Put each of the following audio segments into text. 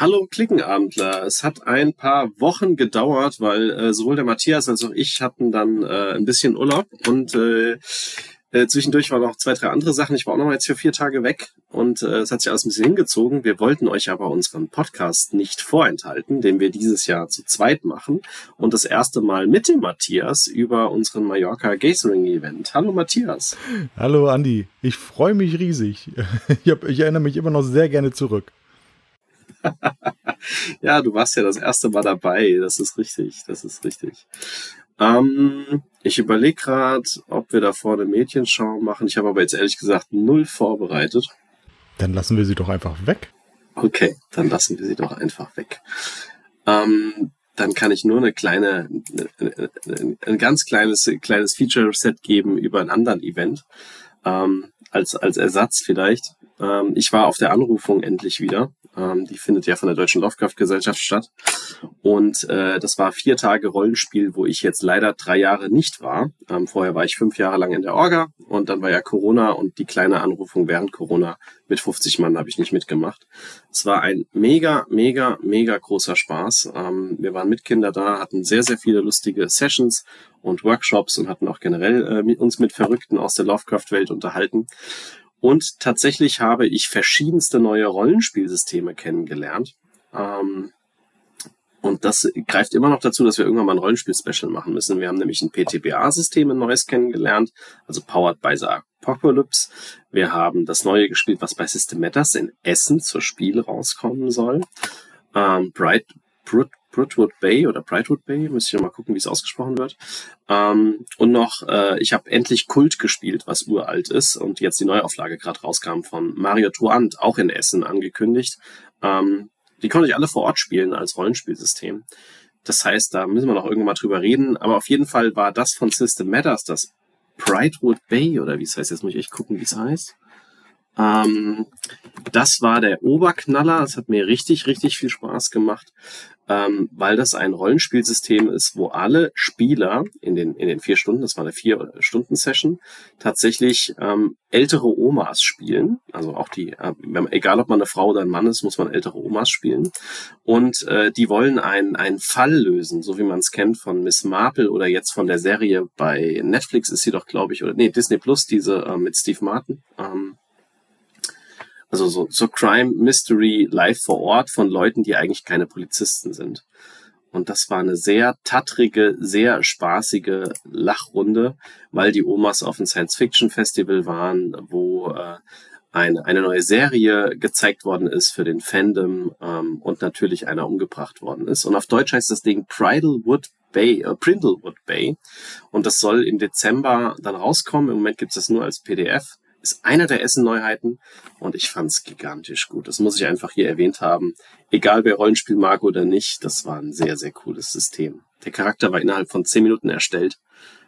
Hallo Klickenabendler. Es hat ein paar Wochen gedauert, weil äh, sowohl der Matthias als auch ich hatten dann äh, ein bisschen Urlaub und äh, äh, zwischendurch waren noch zwei, drei andere Sachen. Ich war auch noch mal jetzt für vier Tage weg und äh, es hat sich alles ein bisschen hingezogen. Wir wollten euch aber unseren Podcast nicht vorenthalten, den wir dieses Jahr zu zweit machen und das erste Mal mit dem Matthias über unseren Mallorca Gathering Event. Hallo Matthias. Hallo Andi. Ich freue mich riesig. Ich, hab, ich erinnere mich immer noch sehr gerne zurück. ja, du warst ja das erste Mal dabei. Das ist richtig. Das ist richtig. Ähm, ich überlege gerade, ob wir da vorne Mädchenschau machen. Ich habe aber jetzt ehrlich gesagt null vorbereitet. Dann lassen wir sie doch einfach weg. Okay, dann lassen wir sie doch einfach weg. Ähm, dann kann ich nur eine kleine, ein ganz kleines, kleines Feature-Set geben über einen anderen Event. Ähm, als, als Ersatz vielleicht. Ähm, ich war auf der Anrufung endlich wieder. Ähm, die findet ja von der Deutschen Lovecraft-Gesellschaft statt. Und äh, das war vier Tage Rollenspiel, wo ich jetzt leider drei Jahre nicht war. Ähm, vorher war ich fünf Jahre lang in der Orga und dann war ja Corona und die kleine Anrufung während Corona mit 50 Mann habe ich nicht mitgemacht. Es war ein mega, mega, mega großer Spaß. Ähm, wir waren mit Kinder da, hatten sehr, sehr viele lustige Sessions und Workshops und hatten auch generell äh, uns mit Verrückten aus der Lovecraft-Welt unterhalten. Und tatsächlich habe ich verschiedenste neue Rollenspielsysteme kennengelernt. Ähm, und das greift immer noch dazu, dass wir irgendwann mal ein Rollenspiel-Special machen müssen. Wir haben nämlich ein PTBA-System, ein neues kennengelernt, also Powered by the Apocalypse. Wir haben das neue gespielt, was bei System Matters in Essen zur Spiel rauskommen soll. Ähm, Bright, Brut, Brutwood Bay oder Brightwood Bay, müsste ich mal gucken, wie es ausgesprochen wird. Ähm, und noch, äh, ich habe endlich Kult gespielt, was uralt ist und jetzt die Neuauflage gerade rauskam von Mario Truant, auch in Essen angekündigt. Ähm, die konnte ich alle vor Ort spielen als Rollenspielsystem. Das heißt, da müssen wir noch irgendwann mal drüber reden. Aber auf jeden Fall war das von System Matters, das Brightwood Bay oder wie es heißt, jetzt muss ich echt gucken, wie es heißt. Ähm, das war der Oberknaller. Das hat mir richtig, richtig viel Spaß gemacht ähm, weil das ein Rollenspielsystem ist, wo alle Spieler in den, in den vier Stunden, das war eine vier-Stunden-Session, tatsächlich ähm, ältere Omas spielen. Also auch die, äh, egal ob man eine Frau oder ein Mann ist, muss man ältere Omas spielen. Und äh, die wollen einen, einen Fall lösen, so wie man es kennt von Miss Marple oder jetzt von der Serie bei Netflix ist sie doch, glaube ich, oder nee, Disney Plus, diese äh, mit Steve Martin. Ähm, also so, so Crime Mystery live vor Ort von Leuten, die eigentlich keine Polizisten sind. Und das war eine sehr tattrige, sehr spaßige Lachrunde, weil die Omas auf einem Science-Fiction-Festival waren, wo äh, eine, eine neue Serie gezeigt worden ist für den Fandom ähm, und natürlich einer umgebracht worden ist. Und auf Deutsch heißt das Ding Bridalwood Bay, äh, Brindlewood Bay. Und das soll im Dezember dann rauskommen. Im Moment gibt es das nur als PDF ist einer der Essen-Neuheiten und ich fand's gigantisch gut. Das muss ich einfach hier erwähnt haben. Egal wer Rollenspiel mag oder nicht, das war ein sehr, sehr cooles System. Der Charakter war innerhalb von zehn Minuten erstellt.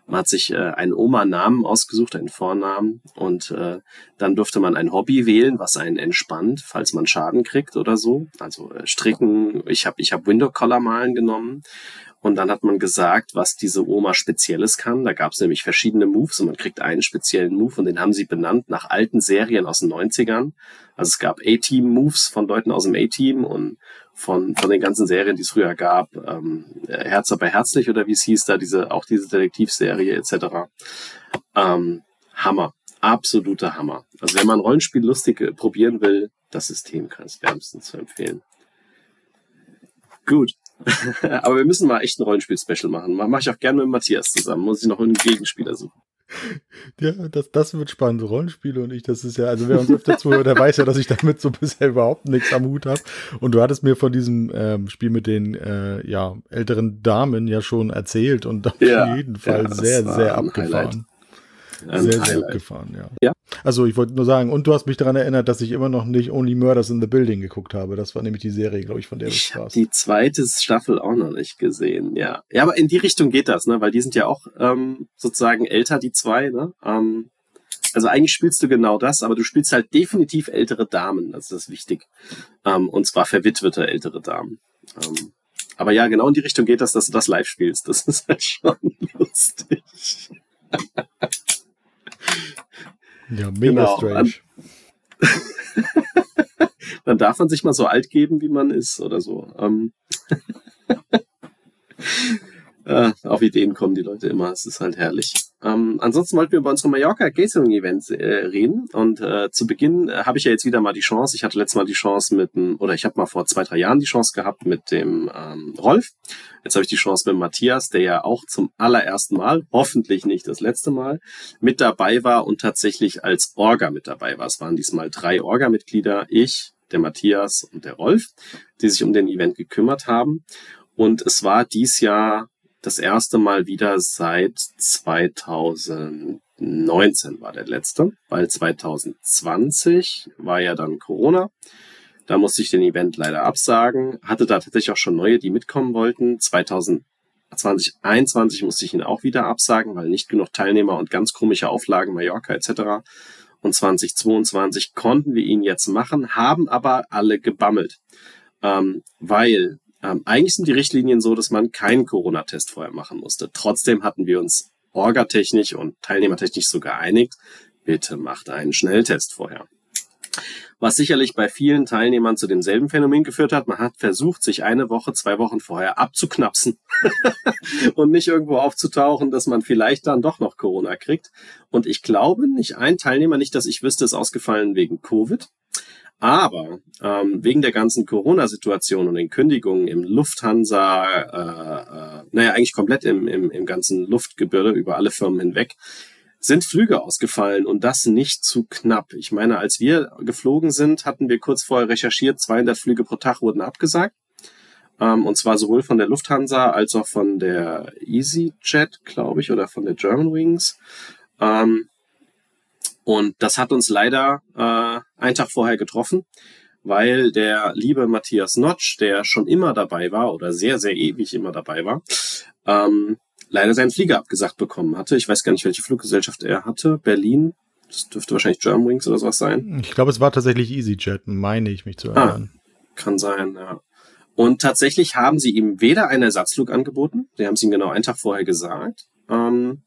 Man hat sich äh, einen Oma-Namen ausgesucht, einen Vornamen und äh, dann durfte man ein Hobby wählen, was einen entspannt, falls man Schaden kriegt oder so. Also äh, Stricken, ich habe ich hab Window-Color malen genommen und dann hat man gesagt, was diese Oma Spezielles kann. Da gab es nämlich verschiedene Moves und man kriegt einen speziellen Move und den haben sie benannt nach alten Serien aus den 90ern. Also es gab A-Team-Moves von Leuten aus dem A-Team und von, von den ganzen Serien, die es früher gab. Ähm, Herz aber herzlich oder wie es hieß da, diese, auch diese Detektivserie etc. Ähm, Hammer. Absoluter Hammer. Also wenn man Rollenspiel lustig äh, probieren will, das System kann es wärmstens zu empfehlen. Gut. Aber wir müssen mal echt ein Rollenspiel-Special machen. Mache ich auch gerne mit Matthias zusammen. Muss ich noch einen Gegenspieler suchen. Ja, das, das wird spannend. Rollenspiele und ich, das ist ja, also wer uns öfter zuhört, der weiß ja, dass ich damit so bisher überhaupt nichts am Hut habe. Und du hattest mir von diesem ähm, Spiel mit den äh, ja, älteren Damen ja schon erzählt und auf ja, jeden Fall ja, sehr, sehr abgefahren. Sehr, sehr abgefahren, ja. ja. Also ich wollte nur sagen, und du hast mich daran erinnert, dass ich immer noch nicht Only Murders in the Building geguckt habe. Das war nämlich die Serie, glaube ich, von der du sprachst. Die zweite Staffel auch noch nicht gesehen, ja. Ja, aber in die Richtung geht das, ne? Weil die sind ja auch ähm, sozusagen älter, die zwei, ne? Ähm, also eigentlich spielst du genau das, aber du spielst halt definitiv ältere Damen. Das ist wichtig. Ähm, und zwar verwitwete ältere Damen. Ähm, aber ja, genau in die Richtung geht das, dass du das live spielst. Das ist halt schon lustig. Ja, mega genau. strange. dann darf man sich mal so alt geben, wie man ist oder so. Ähm äh, auf Ideen kommen die Leute immer. Es ist halt herrlich. Ähm, ansonsten wollten wir über unsere Mallorca Catering Events äh, reden. Und äh, zu Beginn äh, habe ich ja jetzt wieder mal die Chance. Ich hatte letztes Mal die Chance mit dem, oder ich habe mal vor zwei, drei Jahren die Chance gehabt mit dem ähm, Rolf. Jetzt habe ich die Chance mit Matthias, der ja auch zum allerersten Mal, hoffentlich nicht das letzte Mal, mit dabei war und tatsächlich als Orga mit dabei war. Es waren diesmal drei Orga-Mitglieder, ich, der Matthias und der Rolf, die sich um den Event gekümmert haben. Und es war dies Jahr das erste Mal wieder seit 2019 war der letzte, weil 2020 war ja dann Corona. Da musste ich den Event leider absagen. Hatte da tatsächlich auch schon neue, die mitkommen wollten. 2021 musste ich ihn auch wieder absagen, weil nicht genug Teilnehmer und ganz komische Auflagen, Mallorca etc. Und 2022 konnten wir ihn jetzt machen, haben aber alle gebammelt. Ähm, weil ähm, eigentlich sind die Richtlinien so, dass man keinen Corona-Test vorher machen musste. Trotzdem hatten wir uns orgatechnisch und teilnehmertechnisch so geeinigt, bitte macht einen Schnelltest vorher. Was sicherlich bei vielen Teilnehmern zu demselben Phänomen geführt hat. Man hat versucht, sich eine Woche, zwei Wochen vorher abzuknapsen und nicht irgendwo aufzutauchen, dass man vielleicht dann doch noch Corona kriegt. Und ich glaube, nicht ein Teilnehmer, nicht, dass ich wüsste, ist ausgefallen wegen Covid. Aber ähm, wegen der ganzen Corona-Situation und den Kündigungen im Lufthansa, äh, äh, naja, eigentlich komplett im, im, im ganzen Luftgebirge über alle Firmen hinweg, sind Flüge ausgefallen und das nicht zu knapp. Ich meine, als wir geflogen sind, hatten wir kurz vorher recherchiert, 200 Flüge pro Tag wurden abgesagt. Ähm, und zwar sowohl von der Lufthansa als auch von der EasyJet, glaube ich, oder von der Germanwings. Ähm, und das hat uns leider äh, einen Tag vorher getroffen, weil der liebe Matthias Notch, der schon immer dabei war oder sehr, sehr ewig immer dabei war, ähm, leider seinen Flieger abgesagt bekommen hatte. Ich weiß gar nicht, welche Fluggesellschaft er hatte. Berlin. Das dürfte wahrscheinlich Germanwings oder sowas sein. Ich glaube, es war tatsächlich EasyJet, meine ich mich zu ah, erinnern. Ah, kann sein, ja. Und tatsächlich haben sie ihm weder einen Ersatzflug angeboten, sie haben es ihm genau einen Tag vorher gesagt, ähm,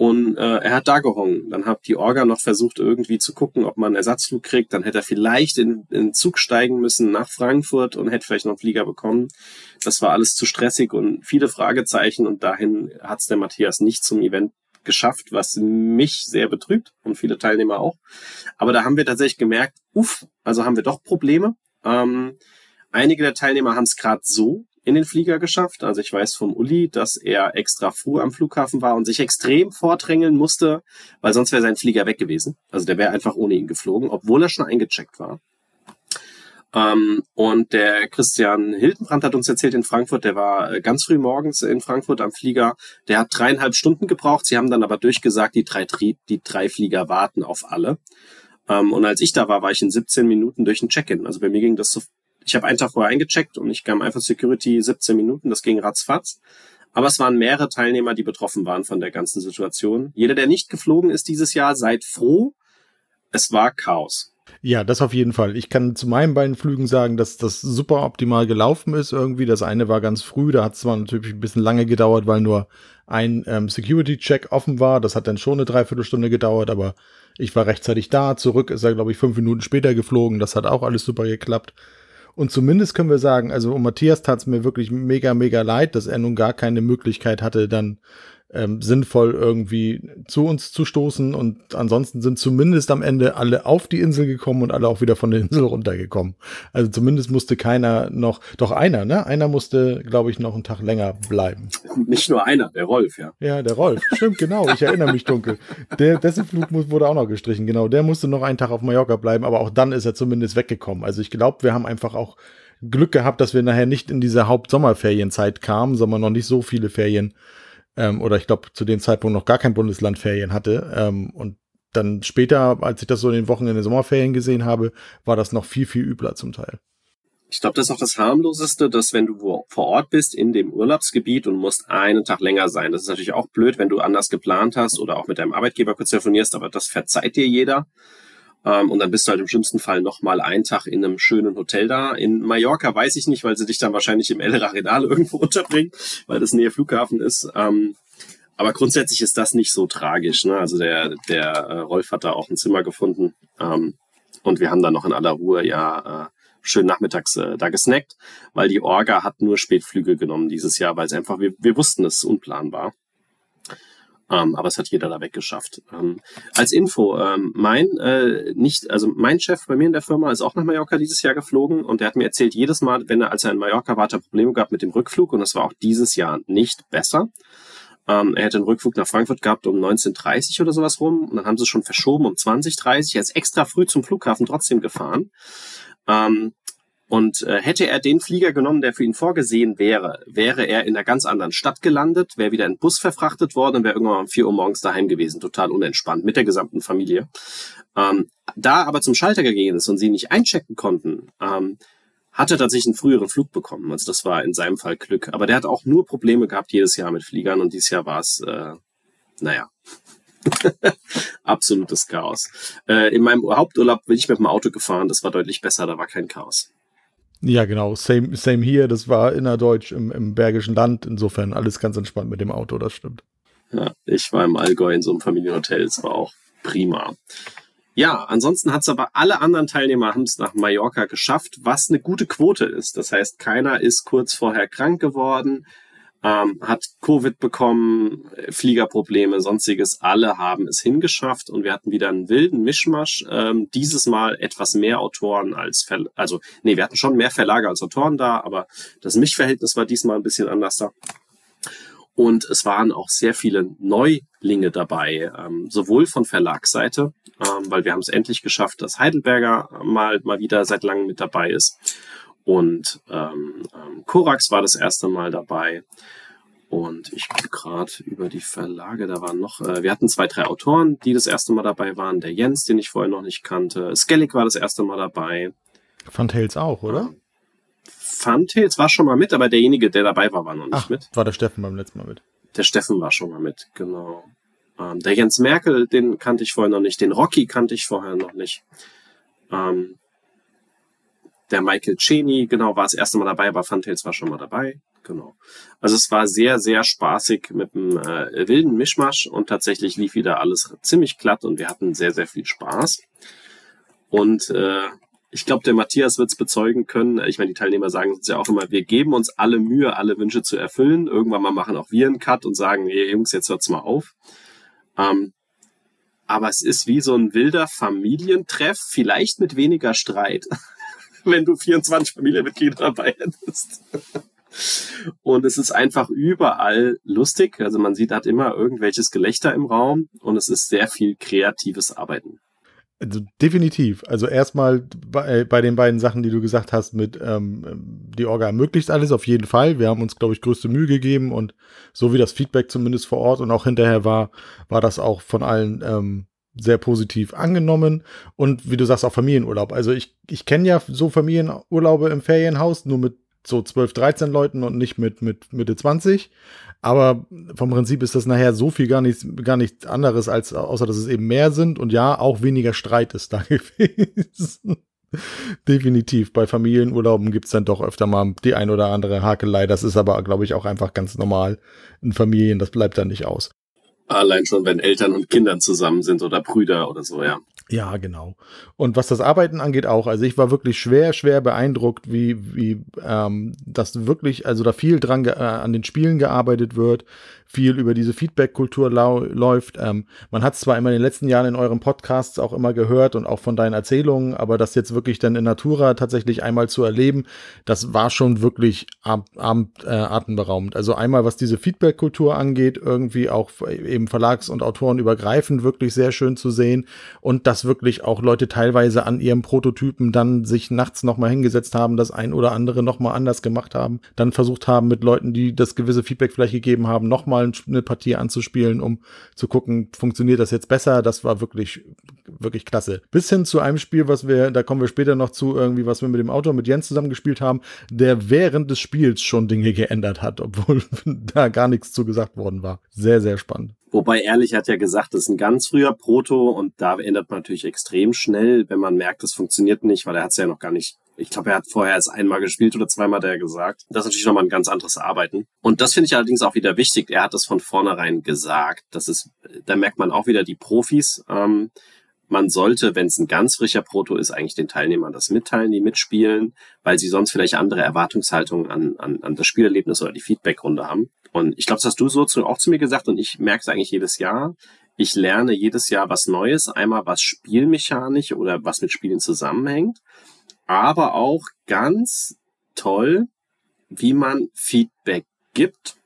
und äh, er hat da gehongen. Dann hat die Orga noch versucht, irgendwie zu gucken, ob man einen Ersatzflug kriegt. Dann hätte er vielleicht in, den Zug steigen müssen nach Frankfurt und hätte vielleicht noch einen Flieger bekommen. Das war alles zu stressig und viele Fragezeichen. Und dahin hat es der Matthias nicht zum Event geschafft, was mich sehr betrübt und viele Teilnehmer auch. Aber da haben wir tatsächlich gemerkt, uff, also haben wir doch Probleme. Ähm, einige der Teilnehmer haben es gerade so in den Flieger geschafft. Also ich weiß vom Uli, dass er extra früh am Flughafen war und sich extrem vordrängeln musste, weil sonst wäre sein Flieger weg gewesen. Also der wäre einfach ohne ihn geflogen, obwohl er schon eingecheckt war. Ähm, und der Christian Hildenbrand hat uns erzählt in Frankfurt, der war äh, ganz früh morgens in Frankfurt am Flieger. Der hat dreieinhalb Stunden gebraucht. Sie haben dann aber durchgesagt, die drei, die drei Flieger warten auf alle. Ähm, und als ich da war, war ich in 17 Minuten durch ein Check-in. Also bei mir ging das so ich habe einen Tag vorher eingecheckt und ich kam einfach Security 17 Minuten, das ging ratzfatz. Aber es waren mehrere Teilnehmer, die betroffen waren von der ganzen Situation. Jeder, der nicht geflogen ist dieses Jahr, seid froh. Es war Chaos. Ja, das auf jeden Fall. Ich kann zu meinen beiden Flügen sagen, dass das super optimal gelaufen ist irgendwie. Das eine war ganz früh, da hat es zwar natürlich ein bisschen lange gedauert, weil nur ein ähm, Security-Check offen war. Das hat dann schon eine Dreiviertelstunde gedauert, aber ich war rechtzeitig da. Zurück ist er, glaube ich, fünf Minuten später geflogen. Das hat auch alles super geklappt. Und zumindest können wir sagen, also Matthias tat es mir wirklich mega, mega leid, dass er nun gar keine Möglichkeit hatte, dann ähm, sinnvoll irgendwie zu uns zu stoßen. Und ansonsten sind zumindest am Ende alle auf die Insel gekommen und alle auch wieder von der Insel runtergekommen. Also zumindest musste keiner noch, doch einer, ne? Einer musste, glaube ich, noch einen Tag länger bleiben. Nicht nur einer, der Rolf, ja. Ja, der Rolf. Stimmt, genau. Ich erinnere mich dunkel. Der, dessen Flug wurde auch noch gestrichen, genau. Der musste noch einen Tag auf Mallorca bleiben, aber auch dann ist er zumindest weggekommen. Also ich glaube, wir haben einfach auch Glück gehabt, dass wir nachher nicht in diese Hauptsommerferienzeit kamen, sondern noch nicht so viele Ferien ähm, oder ich glaube zu dem Zeitpunkt noch gar kein Bundesland Ferien hatte. Ähm, und dann später, als ich das so in den Wochen in den Sommerferien gesehen habe, war das noch viel, viel übler zum Teil. Ich glaube, das ist auch das harmloseste, dass wenn du vor Ort bist in dem Urlaubsgebiet und musst einen Tag länger sein. Das ist natürlich auch blöd, wenn du anders geplant hast oder auch mit deinem Arbeitgeber kurz telefonierst, aber das verzeiht dir jeder. Ähm, und dann bist du halt im schlimmsten Fall nochmal einen Tag in einem schönen Hotel da. In Mallorca weiß ich nicht, weil sie dich dann wahrscheinlich im El Raredal irgendwo unterbringen, weil das Nähe Flughafen ist. Ähm, aber grundsätzlich ist das nicht so tragisch. Ne? Also der, der äh, Rolf hat da auch ein Zimmer gefunden. Ähm, und wir haben dann noch in aller Ruhe ja äh, schön nachmittags äh, da gesnackt, weil die Orga hat nur Spätflüge genommen dieses Jahr, weil es einfach, wir, wir wussten, es ist unplanbar. Ähm, aber es hat jeder da weggeschafft. Ähm, als Info, ähm, mein äh, nicht, also mein Chef bei mir in der Firma ist auch nach Mallorca dieses Jahr geflogen und der hat mir erzählt, jedes Mal, wenn er, als er in Mallorca war, hat er Probleme gehabt mit dem Rückflug und das war auch dieses Jahr nicht besser. Ähm, er hätte einen Rückflug nach Frankfurt gehabt um 19.30 oder sowas rum und dann haben sie es schon verschoben um 20.30. Er ist extra früh zum Flughafen trotzdem gefahren. Ähm, und äh, hätte er den Flieger genommen, der für ihn vorgesehen wäre, wäre er in einer ganz anderen Stadt gelandet, wäre wieder in Bus verfrachtet worden und wäre irgendwann um 4 Uhr morgens daheim gewesen, total unentspannt, mit der gesamten Familie. Ähm, da aber zum Schalter gegangen ist und sie nicht einchecken konnten, ähm, hat er tatsächlich einen früheren Flug bekommen. Also das war in seinem Fall Glück. Aber der hat auch nur Probleme gehabt jedes Jahr mit Fliegern und dieses Jahr war es, äh, naja, absolutes Chaos. Äh, in meinem Haupturlaub bin ich mit dem Auto gefahren, das war deutlich besser, da war kein Chaos. Ja, genau. Same, same hier. Das war innerdeutsch im, im Bergischen Land. Insofern alles ganz entspannt mit dem Auto, das stimmt. Ja, ich war im Allgäu in so einem Familienhotel. Es war auch prima. Ja, ansonsten hat es aber alle anderen Teilnehmer haben es nach Mallorca geschafft, was eine gute Quote ist. Das heißt, keiner ist kurz vorher krank geworden ähm, hat Covid bekommen, Fliegerprobleme, sonstiges. Alle haben es hingeschafft und wir hatten wieder einen wilden Mischmasch. Ähm, dieses Mal etwas mehr Autoren als, Ver also nee, wir hatten schon mehr Verlage als Autoren da, aber das Mischverhältnis war diesmal ein bisschen anders da. Und es waren auch sehr viele Neulinge dabei, ähm, sowohl von Verlagsseite, ähm, weil wir haben es endlich geschafft, dass Heidelberger mal, mal wieder seit langem mit dabei ist und ähm, ähm, Korax war das erste Mal dabei. Und ich gucke gerade über die Verlage, da waren noch, äh, wir hatten zwei, drei Autoren, die das erste Mal dabei waren. Der Jens, den ich vorher noch nicht kannte. Skellig war das erste Mal dabei. Funtails auch, oder? Funtails war schon mal mit, aber derjenige, der dabei war, war noch nicht Ach, mit. War der Steffen beim letzten Mal mit. Der Steffen war schon mal mit, genau. Ähm, der Jens Merkel, den kannte ich vorher noch nicht. Den Rocky kannte ich vorher noch nicht. Ähm, der Michael Cheney, genau, war das erste Mal dabei, aber Funtails war schon mal dabei. Genau. Also es war sehr, sehr spaßig mit einem äh, wilden Mischmasch und tatsächlich lief wieder alles ziemlich glatt und wir hatten sehr, sehr viel Spaß. Und äh, ich glaube, der Matthias wird es bezeugen können. Ich meine, die Teilnehmer sagen uns ja auch immer, wir geben uns alle Mühe, alle Wünsche zu erfüllen. Irgendwann mal machen auch wir einen Cut und sagen, hey Jungs, jetzt hört's mal auf. Ähm, aber es ist wie so ein wilder Familientreff, vielleicht mit weniger Streit. wenn du 24 Familienmitglieder dabei hättest. Und es ist einfach überall lustig. Also man sieht, hat immer irgendwelches Gelächter im Raum und es ist sehr viel kreatives Arbeiten. Also definitiv. Also erstmal bei, bei den beiden Sachen, die du gesagt hast, mit ähm, die Orga ermöglicht alles auf jeden Fall. Wir haben uns, glaube ich, größte Mühe gegeben und so wie das Feedback zumindest vor Ort und auch hinterher war, war das auch von allen ähm, sehr positiv angenommen und wie du sagst auch Familienurlaub. Also ich, ich kenne ja so Familienurlaube im Ferienhaus nur mit so 12, 13 Leuten und nicht mit, mit Mitte 20. Aber vom Prinzip ist das nachher so viel gar nichts, gar nichts anderes, als außer dass es eben mehr sind und ja, auch weniger Streit ist da gewesen. Definitiv. Bei Familienurlauben gibt's dann doch öfter mal die ein oder andere Hakelei. Das ist aber, glaube ich, auch einfach ganz normal in Familien. Das bleibt da nicht aus. Allein schon, wenn Eltern und Kindern zusammen sind oder Brüder oder so, ja. Ja, genau. Und was das Arbeiten angeht auch, also ich war wirklich schwer, schwer beeindruckt, wie, wie ähm, das wirklich, also da viel dran äh, an den Spielen gearbeitet wird, viel über diese Feedback-Kultur läuft. Ähm, man hat es zwar immer in den letzten Jahren in euren Podcasts auch immer gehört und auch von deinen Erzählungen, aber das jetzt wirklich dann in Natura tatsächlich einmal zu erleben, das war schon wirklich ab, ab, äh, atemberaubend. Also einmal, was diese Feedback-Kultur angeht, irgendwie auch eben Verlags- und Autoren übergreifend wirklich sehr schön zu sehen und dass wirklich auch Leute teilweise an ihrem Prototypen dann sich nachts nochmal hingesetzt haben, das ein oder andere nochmal anders gemacht haben, dann versucht haben mit Leuten, die das gewisse Feedback vielleicht gegeben haben, nochmal mal eine Partie anzuspielen, um zu gucken, funktioniert das jetzt besser. Das war wirklich, wirklich klasse. Bis hin zu einem Spiel, was wir, da kommen wir später noch zu, irgendwie, was wir mit dem Autor, mit Jens zusammen gespielt haben, der während des Spiels schon Dinge geändert hat, obwohl da gar nichts zu gesagt worden war. Sehr, sehr spannend. Wobei Ehrlich hat ja gesagt, das ist ein ganz früher Proto und da ändert man natürlich extrem schnell, wenn man merkt, das funktioniert nicht, weil er hat es ja noch gar nicht ich glaube, er hat vorher erst einmal gespielt oder zweimal hat er gesagt. Das ist natürlich nochmal ein ganz anderes Arbeiten. Und das finde ich allerdings auch wieder wichtig. Er hat das von vornherein gesagt. Das ist, da merkt man auch wieder die Profis. Ähm, man sollte, wenn es ein ganz frischer Proto ist, eigentlich den Teilnehmern das mitteilen, die mitspielen, weil sie sonst vielleicht andere Erwartungshaltungen an, an, an das Spielerlebnis oder die Feedbackrunde haben. Und ich glaube, das hast du so zu, auch zu mir gesagt und ich merke es eigentlich jedes Jahr. Ich lerne jedes Jahr was Neues, einmal was spielmechanisch oder was mit Spielen zusammenhängt, aber auch ganz toll, wie man Feedback gibt,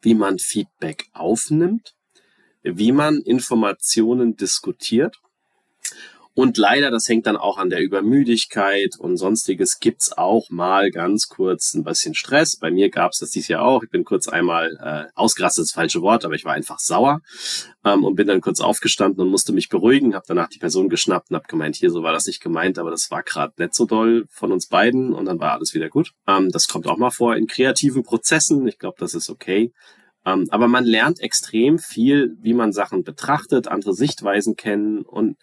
wie man Feedback aufnimmt, wie man Informationen diskutiert und leider, das hängt dann auch an der Übermüdigkeit und sonstiges, gibt's auch mal ganz kurz ein bisschen Stress. Bei mir gab's das dieses Jahr auch. Ich bin kurz einmal äh, ausgerastet, das falsche Wort, aber ich war einfach sauer ähm, und bin dann kurz aufgestanden und musste mich beruhigen, habe danach die Person geschnappt und habe gemeint, hier, so war das nicht gemeint, aber das war gerade nicht so doll von uns beiden und dann war alles wieder gut. Ähm, das kommt auch mal vor in kreativen Prozessen. Ich glaube, das ist okay. Ähm, aber man lernt extrem viel, wie man Sachen betrachtet, andere Sichtweisen kennen und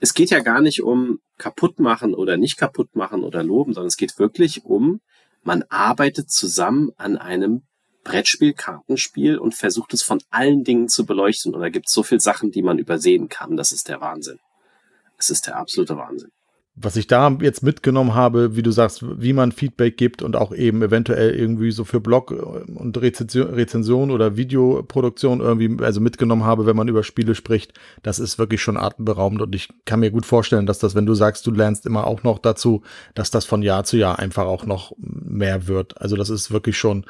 es geht ja gar nicht um kaputt machen oder nicht kaputt machen oder loben, sondern es geht wirklich um, man arbeitet zusammen an einem Brettspiel, Kartenspiel und versucht es von allen Dingen zu beleuchten. Und da gibt es so viele Sachen, die man übersehen kann. Das ist der Wahnsinn. Es ist der absolute Wahnsinn was ich da jetzt mitgenommen habe, wie du sagst, wie man Feedback gibt und auch eben eventuell irgendwie so für Blog und Rezension, oder Videoproduktion irgendwie also mitgenommen habe, wenn man über Spiele spricht, das ist wirklich schon atemberaubend und ich kann mir gut vorstellen, dass das, wenn du sagst, du lernst immer auch noch dazu, dass das von Jahr zu Jahr einfach auch noch mehr wird. Also das ist wirklich schon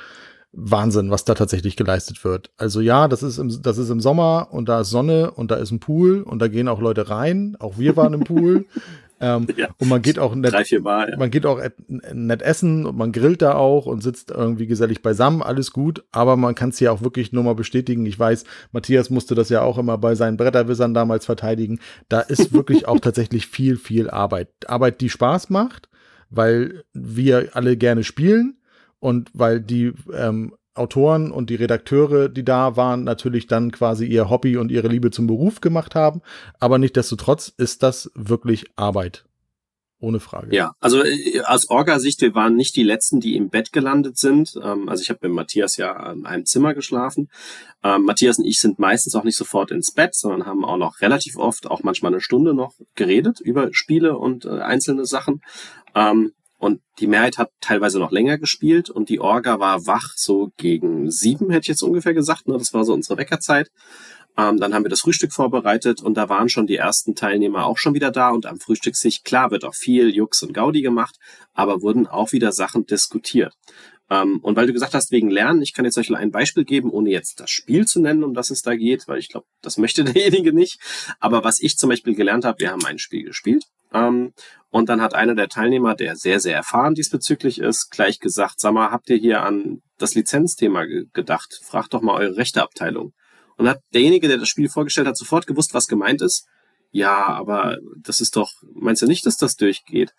Wahnsinn, was da tatsächlich geleistet wird. Also ja, das ist im, das ist im Sommer und da ist Sonne und da ist ein Pool und da gehen auch Leute rein. Auch wir waren im Pool. Ähm, ja. Und man geht auch nett, Drei, Mal, ja. man geht auch nett essen und man grillt da auch und sitzt irgendwie gesellig beisammen, alles gut. Aber man kann es ja auch wirklich nur mal bestätigen. Ich weiß, Matthias musste das ja auch immer bei seinen Bretterwissern damals verteidigen. Da ist wirklich auch tatsächlich viel, viel Arbeit. Arbeit, die Spaß macht, weil wir alle gerne spielen und weil die ähm, Autoren und die Redakteure, die da waren, natürlich dann quasi ihr Hobby und ihre Liebe zum Beruf gemacht haben. Aber nichtdestotrotz ist das wirklich Arbeit. Ohne Frage. Ja, also äh, aus Orga-Sicht, wir waren nicht die Letzten, die im Bett gelandet sind. Ähm, also ich habe mit Matthias ja in einem Zimmer geschlafen. Ähm, Matthias und ich sind meistens auch nicht sofort ins Bett, sondern haben auch noch relativ oft, auch manchmal eine Stunde noch geredet über Spiele und äh, einzelne Sachen. Ähm, und die Mehrheit hat teilweise noch länger gespielt und die Orga war wach so gegen sieben, hätte ich jetzt ungefähr gesagt. Ne? Das war so unsere Weckerzeit. Ähm, dann haben wir das Frühstück vorbereitet und da waren schon die ersten Teilnehmer auch schon wieder da und am Frühstück sich, klar, wird auch viel Jux und Gaudi gemacht, aber wurden auch wieder Sachen diskutiert. Ähm, und weil du gesagt hast, wegen Lernen, ich kann jetzt euch ein Beispiel geben, ohne jetzt das Spiel zu nennen, um das es da geht, weil ich glaube, das möchte derjenige nicht. Aber was ich zum Beispiel gelernt habe, wir haben ein Spiel gespielt und dann hat einer der Teilnehmer, der sehr, sehr erfahren diesbezüglich ist, gleich gesagt, sag mal, habt ihr hier an das Lizenzthema ge gedacht? Fragt doch mal eure Rechteabteilung. Und hat derjenige, der das Spiel vorgestellt hat, sofort gewusst, was gemeint ist. Ja, aber das ist doch, meinst du nicht, dass das durchgeht?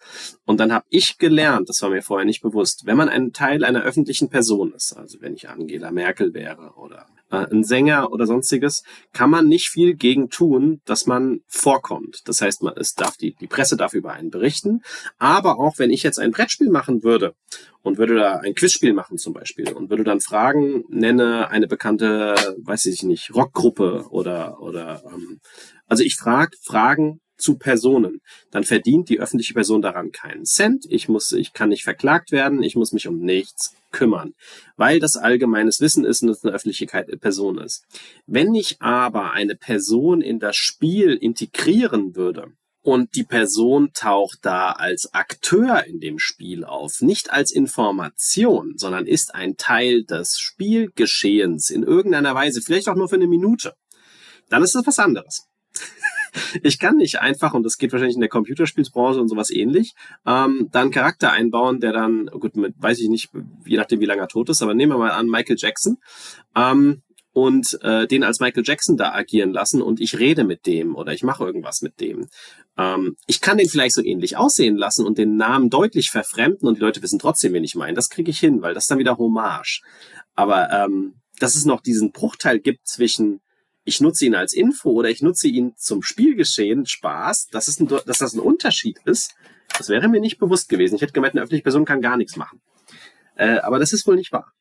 Und dann habe ich gelernt, das war mir vorher nicht bewusst, wenn man ein Teil einer öffentlichen Person ist, also wenn ich Angela Merkel wäre oder äh, ein Sänger oder sonstiges, kann man nicht viel gegen tun, dass man vorkommt. Das heißt, man, es darf die, die Presse darf über einen berichten. Aber auch wenn ich jetzt ein Brettspiel machen würde und würde da ein Quizspiel machen zum Beispiel und würde dann fragen, nenne eine bekannte, weiß ich nicht, Rockgruppe oder, oder ähm, also ich frage Fragen zu Personen, dann verdient die öffentliche Person daran keinen Cent. Ich muss, ich kann nicht verklagt werden. Ich muss mich um nichts kümmern, weil das allgemeines Wissen ist und es eine öffentliche Person ist. Wenn ich aber eine Person in das Spiel integrieren würde, und die Person taucht da als Akteur in dem Spiel auf, nicht als Information, sondern ist ein Teil des Spielgeschehens in irgendeiner Weise, vielleicht auch nur für eine Minute. Dann ist das was anderes ich kann nicht einfach, und das geht wahrscheinlich in der Computerspielsbranche und sowas ähnlich, ähm, dann Charakter einbauen, der dann, gut, mit, weiß ich nicht, je nachdem, wie lange er tot ist, aber nehmen wir mal an, Michael Jackson. Ähm, und äh, den als Michael Jackson da agieren lassen und ich rede mit dem oder ich mache irgendwas mit dem. Ähm, ich kann den vielleicht so ähnlich aussehen lassen und den Namen deutlich verfremden und die Leute wissen trotzdem, wen ich meine. Das kriege ich hin, weil das dann wieder Hommage. Aber ähm, dass es noch diesen Bruchteil gibt zwischen ich nutze ihn als Info oder ich nutze ihn zum Spielgeschehen, Spaß, dass, es ein, dass das ein Unterschied ist, das wäre mir nicht bewusst gewesen. Ich hätte gemeint, eine öffentliche Person kann gar nichts machen. Äh, aber das ist wohl nicht wahr.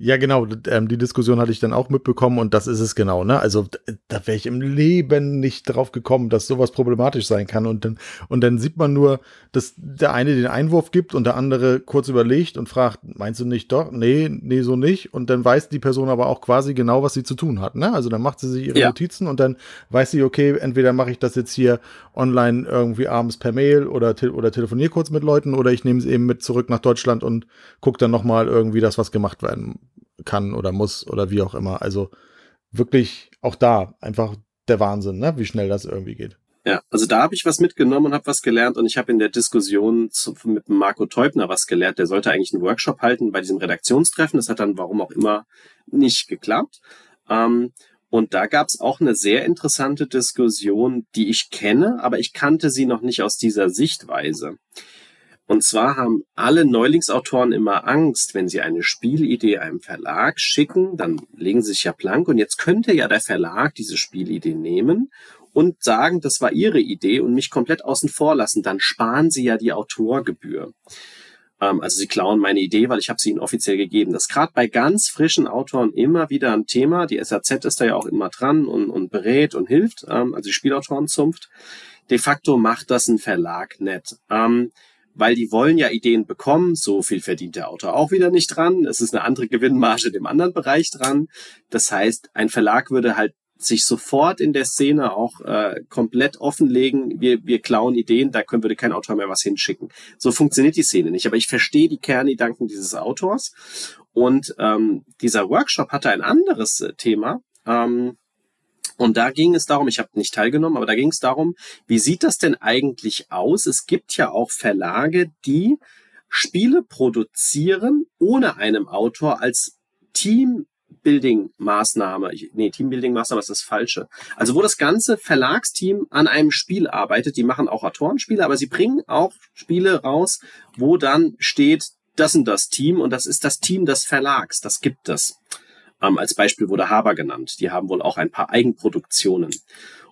Ja, genau. Ähm, die Diskussion hatte ich dann auch mitbekommen und das ist es genau. Ne? Also da wäre ich im Leben nicht drauf gekommen, dass sowas problematisch sein kann. Und dann, und dann sieht man nur, dass der eine den Einwurf gibt und der andere kurz überlegt und fragt, meinst du nicht doch? Nee, nee, so nicht. Und dann weiß die Person aber auch quasi genau, was sie zu tun hat. Ne? Also dann macht sie sich ihre ja. Notizen und dann weiß sie, okay, entweder mache ich das jetzt hier online irgendwie abends per Mail oder, te oder telefoniere kurz mit Leuten oder ich nehme es eben mit zurück nach Deutschland und gucke dann nochmal irgendwie das, was gemacht werden kann oder muss oder wie auch immer. Also wirklich auch da einfach der Wahnsinn, ne? wie schnell das irgendwie geht. Ja, also da habe ich was mitgenommen und habe was gelernt und ich habe in der Diskussion zu, mit Marco Teubner was gelernt. Der sollte eigentlich einen Workshop halten bei diesem Redaktionstreffen. Das hat dann warum auch immer nicht geklappt. Ähm, und da gab es auch eine sehr interessante Diskussion, die ich kenne, aber ich kannte sie noch nicht aus dieser Sichtweise. Und zwar haben alle Neulingsautoren immer Angst, wenn sie eine Spielidee einem Verlag schicken, dann legen sie sich ja blank und jetzt könnte ja der Verlag diese Spielidee nehmen und sagen, das war ihre Idee und mich komplett außen vor lassen, dann sparen sie ja die Autorgebühr. Ähm, also sie klauen meine Idee, weil ich habe sie ihnen offiziell gegeben. Das ist gerade bei ganz frischen Autoren immer wieder ein Thema. Die SAZ ist da ja auch immer dran und, und berät und hilft, ähm, also die Spielautorenzunft. De facto macht das ein Verlag nicht. Ähm, weil die wollen ja Ideen bekommen. So viel verdient der Autor auch wieder nicht dran. Es ist eine andere Gewinnmarge dem anderen Bereich dran. Das heißt, ein Verlag würde halt sich sofort in der Szene auch äh, komplett offenlegen, wir, wir klauen Ideen, da können, würde kein Autor mehr was hinschicken. So funktioniert die Szene nicht. Aber ich verstehe die Kerngedanken dieses Autors. Und ähm, dieser Workshop hatte ein anderes äh, Thema. Ähm, und da ging es darum, ich habe nicht teilgenommen, aber da ging es darum, wie sieht das denn eigentlich aus? Es gibt ja auch Verlage, die Spiele produzieren ohne einem Autor als Teambuilding-Maßnahme. Nee, Teambuilding-Maßnahme ist das Falsche. Also wo das ganze Verlagsteam an einem Spiel arbeitet, die machen auch Autorenspiele, aber sie bringen auch Spiele raus, wo dann steht, das sind das Team und das ist das Team des Verlags. Das gibt es. Ähm, als Beispiel wurde Haber genannt. Die haben wohl auch ein paar Eigenproduktionen.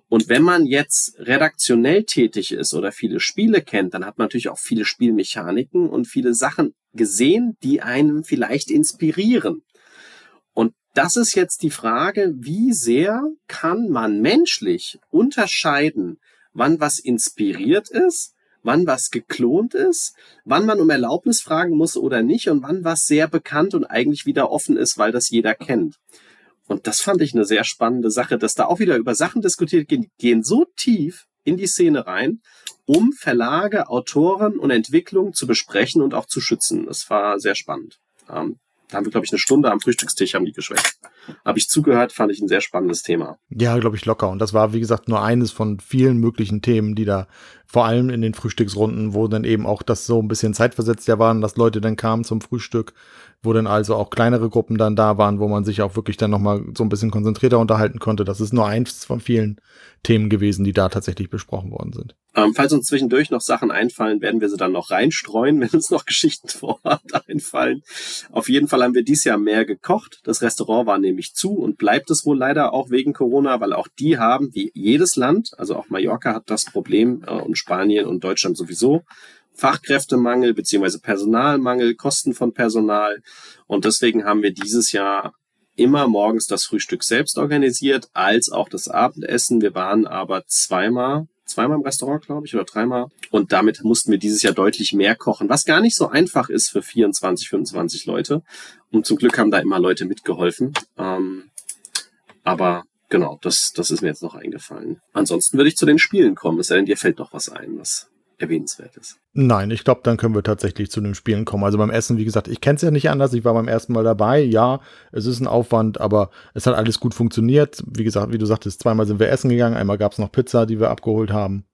Und wenn man jetzt redaktionell tätig ist oder viele Spiele kennt, dann hat man natürlich auch viele Spielmechaniken und viele Sachen gesehen, die einem vielleicht inspirieren. Und das ist jetzt die Frage, wie sehr kann man menschlich unterscheiden, wann was inspiriert ist wann was geklont ist, wann man um Erlaubnis fragen muss oder nicht und wann was sehr bekannt und eigentlich wieder offen ist, weil das jeder kennt. Und das fand ich eine sehr spannende Sache, dass da auch wieder über Sachen diskutiert gehen, gehen so tief in die Szene rein, um Verlage, Autoren und Entwicklung zu besprechen und auch zu schützen. Das war sehr spannend. Ähm, da haben wir, glaube ich, eine Stunde am Frühstückstisch haben die geschwächt. Habe ich zugehört, fand ich ein sehr spannendes Thema. Ja, glaube ich, locker. Und das war, wie gesagt, nur eines von vielen möglichen Themen, die da vor allem in den Frühstücksrunden, wo dann eben auch das so ein bisschen zeitversetzt ja waren, dass Leute dann kamen zum Frühstück, wo dann also auch kleinere Gruppen dann da waren, wo man sich auch wirklich dann nochmal so ein bisschen konzentrierter unterhalten konnte. Das ist nur eins von vielen Themen gewesen, die da tatsächlich besprochen worden sind. Ähm, falls uns zwischendurch noch Sachen einfallen, werden wir sie dann noch reinstreuen, wenn uns noch Geschichten vor Ort einfallen. Auf jeden Fall haben wir dieses Jahr mehr gekocht. Das Restaurant war nämlich zu und bleibt es wohl leider auch wegen Corona, weil auch die haben, wie jedes Land, also auch Mallorca hat das Problem äh, und Spanien und Deutschland sowieso, Fachkräftemangel beziehungsweise Personalmangel, Kosten von Personal. Und deswegen haben wir dieses Jahr immer morgens das Frühstück selbst organisiert, als auch das Abendessen. Wir waren aber zweimal zweimal im Restaurant, glaube ich, oder dreimal. Und damit mussten wir dieses Jahr deutlich mehr kochen, was gar nicht so einfach ist für 24, 25 Leute. Und zum Glück haben da immer Leute mitgeholfen. Ähm, aber genau, das, das ist mir jetzt noch eingefallen. Ansonsten würde ich zu den Spielen kommen, es sei denn, dir fällt noch was ein, was erwähnenswert ist. Nein, ich glaube, dann können wir tatsächlich zu den Spielen kommen. Also beim Essen, wie gesagt, ich kenne es ja nicht anders. Ich war beim ersten Mal dabei. Ja, es ist ein Aufwand, aber es hat alles gut funktioniert. Wie gesagt, wie du sagtest, zweimal sind wir essen gegangen. Einmal gab es noch Pizza, die wir abgeholt haben.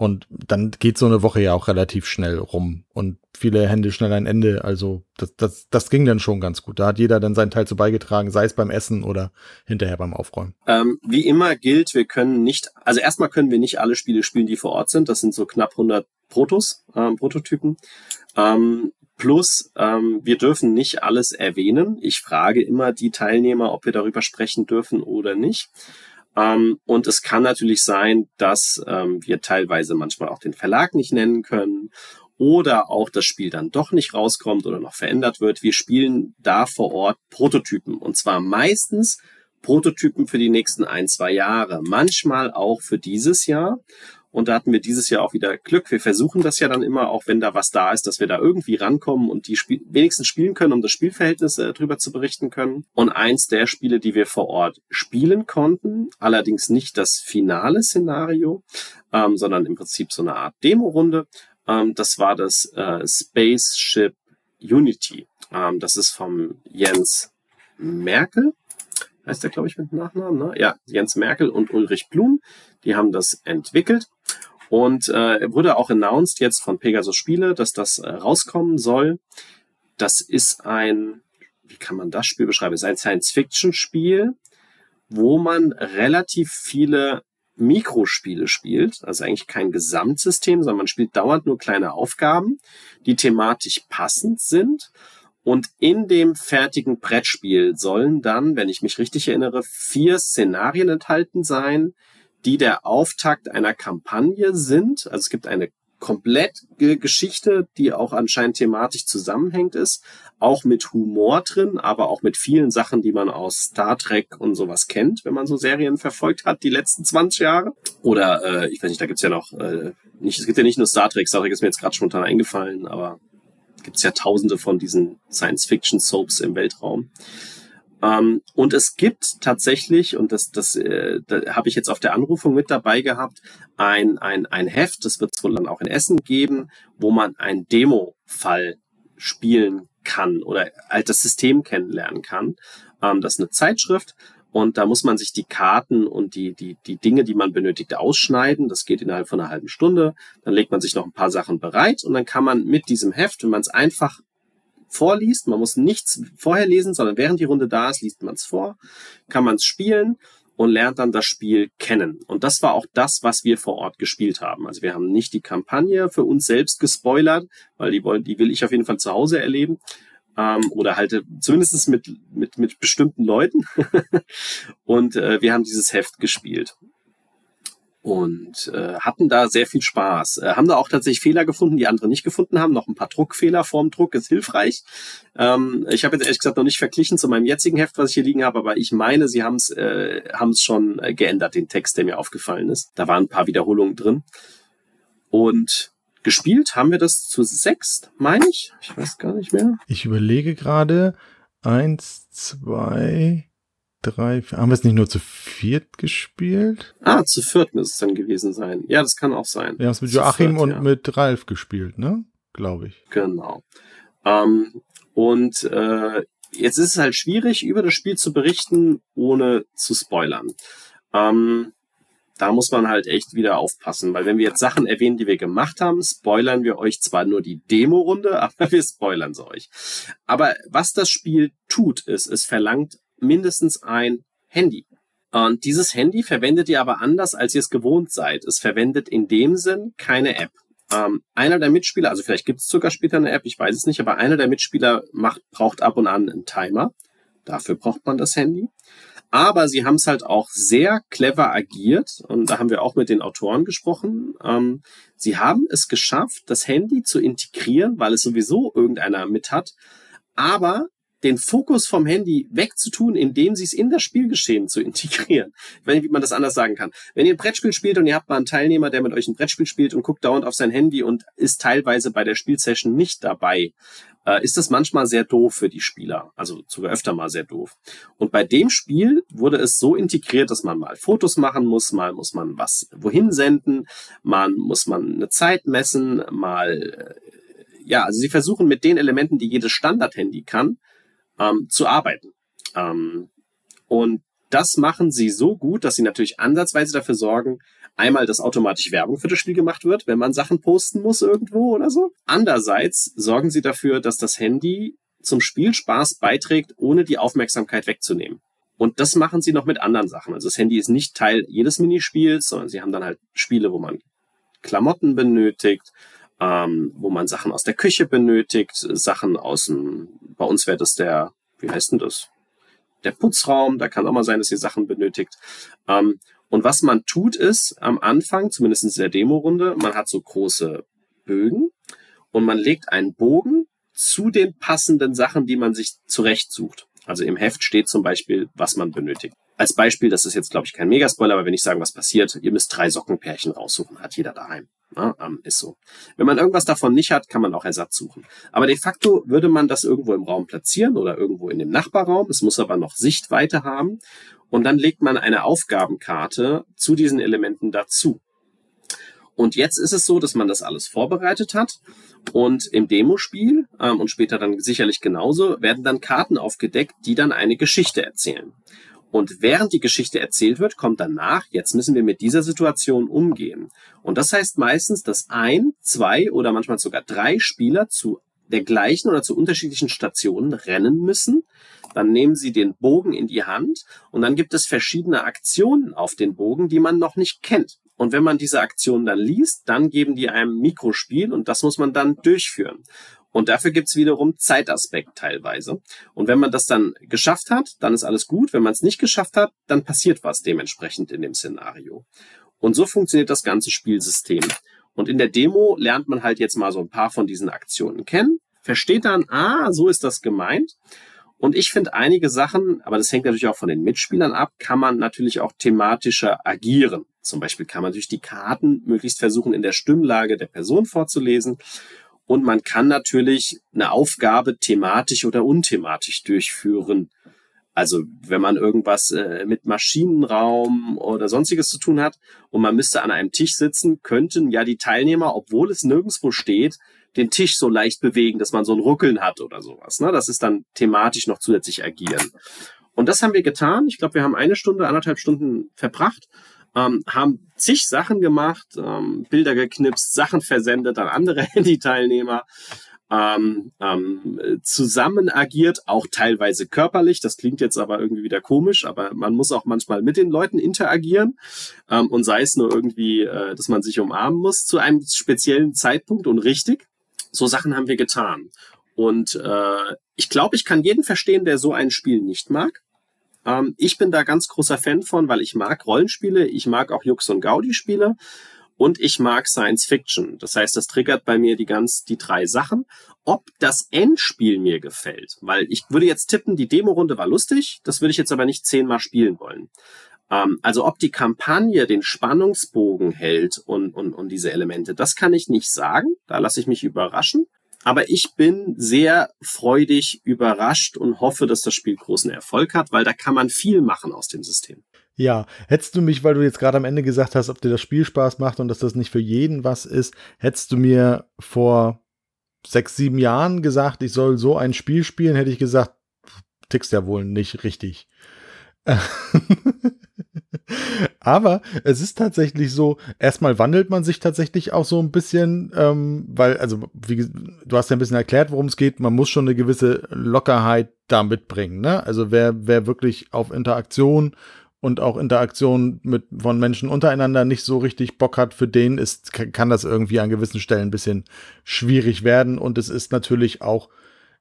Und dann geht so eine Woche ja auch relativ schnell rum und viele Hände schnell ein Ende. Also das, das, das ging dann schon ganz gut. Da hat jeder dann seinen Teil zu beigetragen, sei es beim Essen oder hinterher beim Aufräumen. Ähm, wie immer gilt, wir können nicht, also erstmal können wir nicht alle Spiele spielen, die vor Ort sind. Das sind so knapp 100 Protos, ähm, Prototypen. Ähm, Plus, ähm, wir dürfen nicht alles erwähnen. Ich frage immer die Teilnehmer, ob wir darüber sprechen dürfen oder nicht. Ähm, und es kann natürlich sein, dass ähm, wir teilweise manchmal auch den Verlag nicht nennen können oder auch das Spiel dann doch nicht rauskommt oder noch verändert wird, wir spielen da vor Ort Prototypen. Und zwar meistens Prototypen für die nächsten ein, zwei Jahre, manchmal auch für dieses Jahr. Und da hatten wir dieses Jahr auch wieder Glück. Wir versuchen das ja dann immer, auch wenn da was da ist, dass wir da irgendwie rankommen und die Spiel wenigstens spielen können, um das Spielverhältnis äh, drüber zu berichten können. Und eins der Spiele, die wir vor Ort spielen konnten, allerdings nicht das finale Szenario, ähm, sondern im Prinzip so eine Art Demo-Runde, ähm, das war das äh, Spaceship Unity. Ähm, das ist vom Jens Merkel heißt der, glaube ich, mit Nachnamen, ne? Ja, Jens Merkel und Ulrich Blum, die haben das entwickelt. Und äh, wurde auch announced jetzt von Pegasus Spiele, dass das äh, rauskommen soll. Das ist ein, wie kann man das Spiel beschreiben? Es ist ein Science-Fiction-Spiel, wo man relativ viele Mikrospiele spielt, also eigentlich kein Gesamtsystem, sondern man spielt dauernd nur kleine Aufgaben, die thematisch passend sind und in dem fertigen Brettspiel sollen dann, wenn ich mich richtig erinnere, vier Szenarien enthalten sein, die der Auftakt einer Kampagne sind. Also es gibt eine komplett Geschichte, die auch anscheinend thematisch zusammenhängt ist, auch mit Humor drin, aber auch mit vielen Sachen, die man aus Star Trek und sowas kennt, wenn man so Serien verfolgt hat, die letzten 20 Jahre. Oder äh, ich weiß nicht, da gibt's ja noch äh, nicht, es gibt ja nicht nur Star Trek, Star Trek ist mir jetzt gerade spontan eingefallen, aber gibt es ja tausende von diesen Science-Fiction-Soaps im Weltraum. Ähm, und es gibt tatsächlich, und das, das äh, da habe ich jetzt auf der Anrufung mit dabei gehabt, ein, ein, ein Heft, das wird es wohl dann auch in Essen geben, wo man einen Demo-Fall spielen kann oder halt das System kennenlernen kann. Ähm, das ist eine Zeitschrift und da muss man sich die Karten und die, die, die Dinge, die man benötigt, ausschneiden. Das geht innerhalb von einer halben Stunde. Dann legt man sich noch ein paar Sachen bereit und dann kann man mit diesem Heft, wenn man es einfach vorliest, man muss nichts vorher lesen, sondern während die Runde da ist, liest man es vor, kann man es spielen und lernt dann das Spiel kennen. Und das war auch das, was wir vor Ort gespielt haben. Also wir haben nicht die Kampagne für uns selbst gespoilert, weil die wollen, die will ich auf jeden Fall zu Hause erleben, ähm, oder halt zumindest mit, mit, mit bestimmten Leuten. und äh, wir haben dieses Heft gespielt und äh, hatten da sehr viel Spaß. Äh, haben da auch tatsächlich Fehler gefunden, die andere nicht gefunden haben. Noch ein paar Druckfehler vorm Druck ist hilfreich. Ähm, ich habe jetzt ehrlich gesagt noch nicht verglichen zu meinem jetzigen Heft, was ich hier liegen habe, aber ich meine, sie haben es äh, haben's schon äh, geändert, den Text, der mir aufgefallen ist. Da waren ein paar Wiederholungen drin. Und gespielt haben wir das zu sechst, meine ich. Ich weiß gar nicht mehr. Ich überlege gerade. Eins, zwei, drei, vier. Haben wir es nicht nur zu viert gespielt? Ah, zu viert müsste es dann gewesen sein. Ja, das kann auch sein. Wir haben es mit Joachim viert, und ja. mit Ralf gespielt, ne? Glaube ich. Genau. Ähm, und äh, jetzt ist es halt schwierig, über das Spiel zu berichten, ohne zu spoilern. Ähm, da muss man halt echt wieder aufpassen, weil wenn wir jetzt Sachen erwähnen, die wir gemacht haben, spoilern wir euch zwar nur die Demo-Runde, aber wir spoilern sie euch. Aber was das Spiel tut, ist, es verlangt mindestens ein Handy. Und dieses Handy verwendet ihr aber anders, als ihr es gewohnt seid. Es verwendet in dem Sinn keine App. Ähm, einer der Mitspieler, also vielleicht gibt es sogar später eine App, ich weiß es nicht, aber einer der Mitspieler macht, braucht ab und an einen Timer. Dafür braucht man das Handy. Aber sie haben es halt auch sehr clever agiert und da haben wir auch mit den Autoren gesprochen. Ähm, sie haben es geschafft, das Handy zu integrieren, weil es sowieso irgendeiner mit hat, aber den Fokus vom Handy wegzutun, indem sie es in das Spielgeschehen zu integrieren. Ich weiß nicht, wie man das anders sagen kann. Wenn ihr ein Brettspiel spielt und ihr habt mal einen Teilnehmer, der mit euch ein Brettspiel spielt und guckt dauernd auf sein Handy und ist teilweise bei der Spielsession nicht dabei, äh, ist das manchmal sehr doof für die Spieler. Also sogar öfter mal sehr doof. Und bei dem Spiel wurde es so integriert, dass man mal Fotos machen muss, mal muss man was wohin senden, mal muss man eine Zeit messen, mal, äh, ja, also sie versuchen mit den Elementen, die jedes Standard-Handy kann, ähm, zu arbeiten. Ähm, und das machen sie so gut, dass sie natürlich ansatzweise dafür sorgen, einmal, dass automatisch Werbung für das Spiel gemacht wird, wenn man Sachen posten muss irgendwo oder so. Andererseits sorgen sie dafür, dass das Handy zum Spielspaß beiträgt, ohne die Aufmerksamkeit wegzunehmen. Und das machen sie noch mit anderen Sachen. Also das Handy ist nicht Teil jedes Minispiels, sondern sie haben dann halt Spiele, wo man Klamotten benötigt, ähm, wo man Sachen aus der Küche benötigt, Sachen aus dem, bei uns wäre das der, wie heißt denn das? Der Putzraum, da kann auch mal sein, dass ihr Sachen benötigt. Ähm, und was man tut ist am Anfang, zumindest in der Demo-Runde, man hat so große Bögen und man legt einen Bogen zu den passenden Sachen, die man sich zurechtsucht. Also im Heft steht zum Beispiel, was man benötigt. Als Beispiel, das ist jetzt, glaube ich, kein Megaspoiler, aber wenn ich sage, was passiert, ihr müsst drei Sockenpärchen raussuchen, hat jeder daheim. Ja, ähm, ist so. Wenn man irgendwas davon nicht hat, kann man auch Ersatz suchen. Aber de facto würde man das irgendwo im Raum platzieren oder irgendwo in dem Nachbarraum. Es muss aber noch Sichtweite haben. Und dann legt man eine Aufgabenkarte zu diesen Elementen dazu. Und jetzt ist es so, dass man das alles vorbereitet hat und im Demospiel ähm, und später dann sicherlich genauso werden dann Karten aufgedeckt, die dann eine Geschichte erzählen. Und während die Geschichte erzählt wird, kommt danach, jetzt müssen wir mit dieser Situation umgehen. Und das heißt meistens, dass ein, zwei oder manchmal sogar drei Spieler zu der gleichen oder zu unterschiedlichen Stationen rennen müssen. Dann nehmen sie den Bogen in die Hand und dann gibt es verschiedene Aktionen auf den Bogen, die man noch nicht kennt. Und wenn man diese Aktionen dann liest, dann geben die einem Mikrospiel und das muss man dann durchführen. Und dafür gibt's wiederum Zeitaspekt teilweise. Und wenn man das dann geschafft hat, dann ist alles gut. Wenn man es nicht geschafft hat, dann passiert was dementsprechend in dem Szenario. Und so funktioniert das ganze Spielsystem. Und in der Demo lernt man halt jetzt mal so ein paar von diesen Aktionen kennen, versteht dann, ah, so ist das gemeint. Und ich finde einige Sachen, aber das hängt natürlich auch von den Mitspielern ab, kann man natürlich auch thematischer agieren. Zum Beispiel kann man durch die Karten möglichst versuchen, in der Stimmlage der Person vorzulesen. Und man kann natürlich eine Aufgabe thematisch oder unthematisch durchführen. Also wenn man irgendwas äh, mit Maschinenraum oder sonstiges zu tun hat und man müsste an einem Tisch sitzen, könnten ja die Teilnehmer, obwohl es nirgendwo steht, den Tisch so leicht bewegen, dass man so ein Ruckeln hat oder sowas. Ne? Das ist dann thematisch noch zusätzlich agieren. Und das haben wir getan. Ich glaube, wir haben eine Stunde, anderthalb Stunden verbracht ähm, haben zig Sachen gemacht, ähm, Bilder geknipst, Sachen versendet an andere Handy-Teilnehmer, ähm, ähm, zusammen agiert, auch teilweise körperlich. Das klingt jetzt aber irgendwie wieder komisch, aber man muss auch manchmal mit den Leuten interagieren ähm, und sei es nur irgendwie, äh, dass man sich umarmen muss zu einem speziellen Zeitpunkt und richtig. So Sachen haben wir getan. Und äh, ich glaube, ich kann jeden verstehen, der so ein Spiel nicht mag. Ähm, ich bin da ganz großer Fan von, weil ich mag Rollenspiele, ich mag auch Jux und Gaudi-Spiele und ich mag Science Fiction. Das heißt, das triggert bei mir die ganz, die drei Sachen. Ob das Endspiel mir gefällt, weil ich würde jetzt tippen, die Demo-Runde war lustig, das würde ich jetzt aber nicht zehnmal spielen wollen. Ähm, also ob die Kampagne den Spannungsbogen hält und, und, und diese Elemente, das kann ich nicht sagen. Da lasse ich mich überraschen. Aber ich bin sehr freudig überrascht und hoffe, dass das Spiel großen Erfolg hat, weil da kann man viel machen aus dem System. Ja, hättest du mich, weil du jetzt gerade am Ende gesagt hast, ob dir das Spiel Spaß macht und dass das nicht für jeden was ist, hättest du mir vor sechs, sieben Jahren gesagt, ich soll so ein Spiel spielen, hätte ich gesagt, tickst ja wohl nicht richtig. Aber es ist tatsächlich so, erstmal wandelt man sich tatsächlich auch so ein bisschen, ähm, weil, also, wie, du hast ja ein bisschen erklärt, worum es geht, man muss schon eine gewisse Lockerheit da mitbringen. Ne? Also wer, wer wirklich auf Interaktion und auch Interaktion mit, von Menschen untereinander nicht so richtig Bock hat, für den ist, kann das irgendwie an gewissen Stellen ein bisschen schwierig werden. Und es ist natürlich auch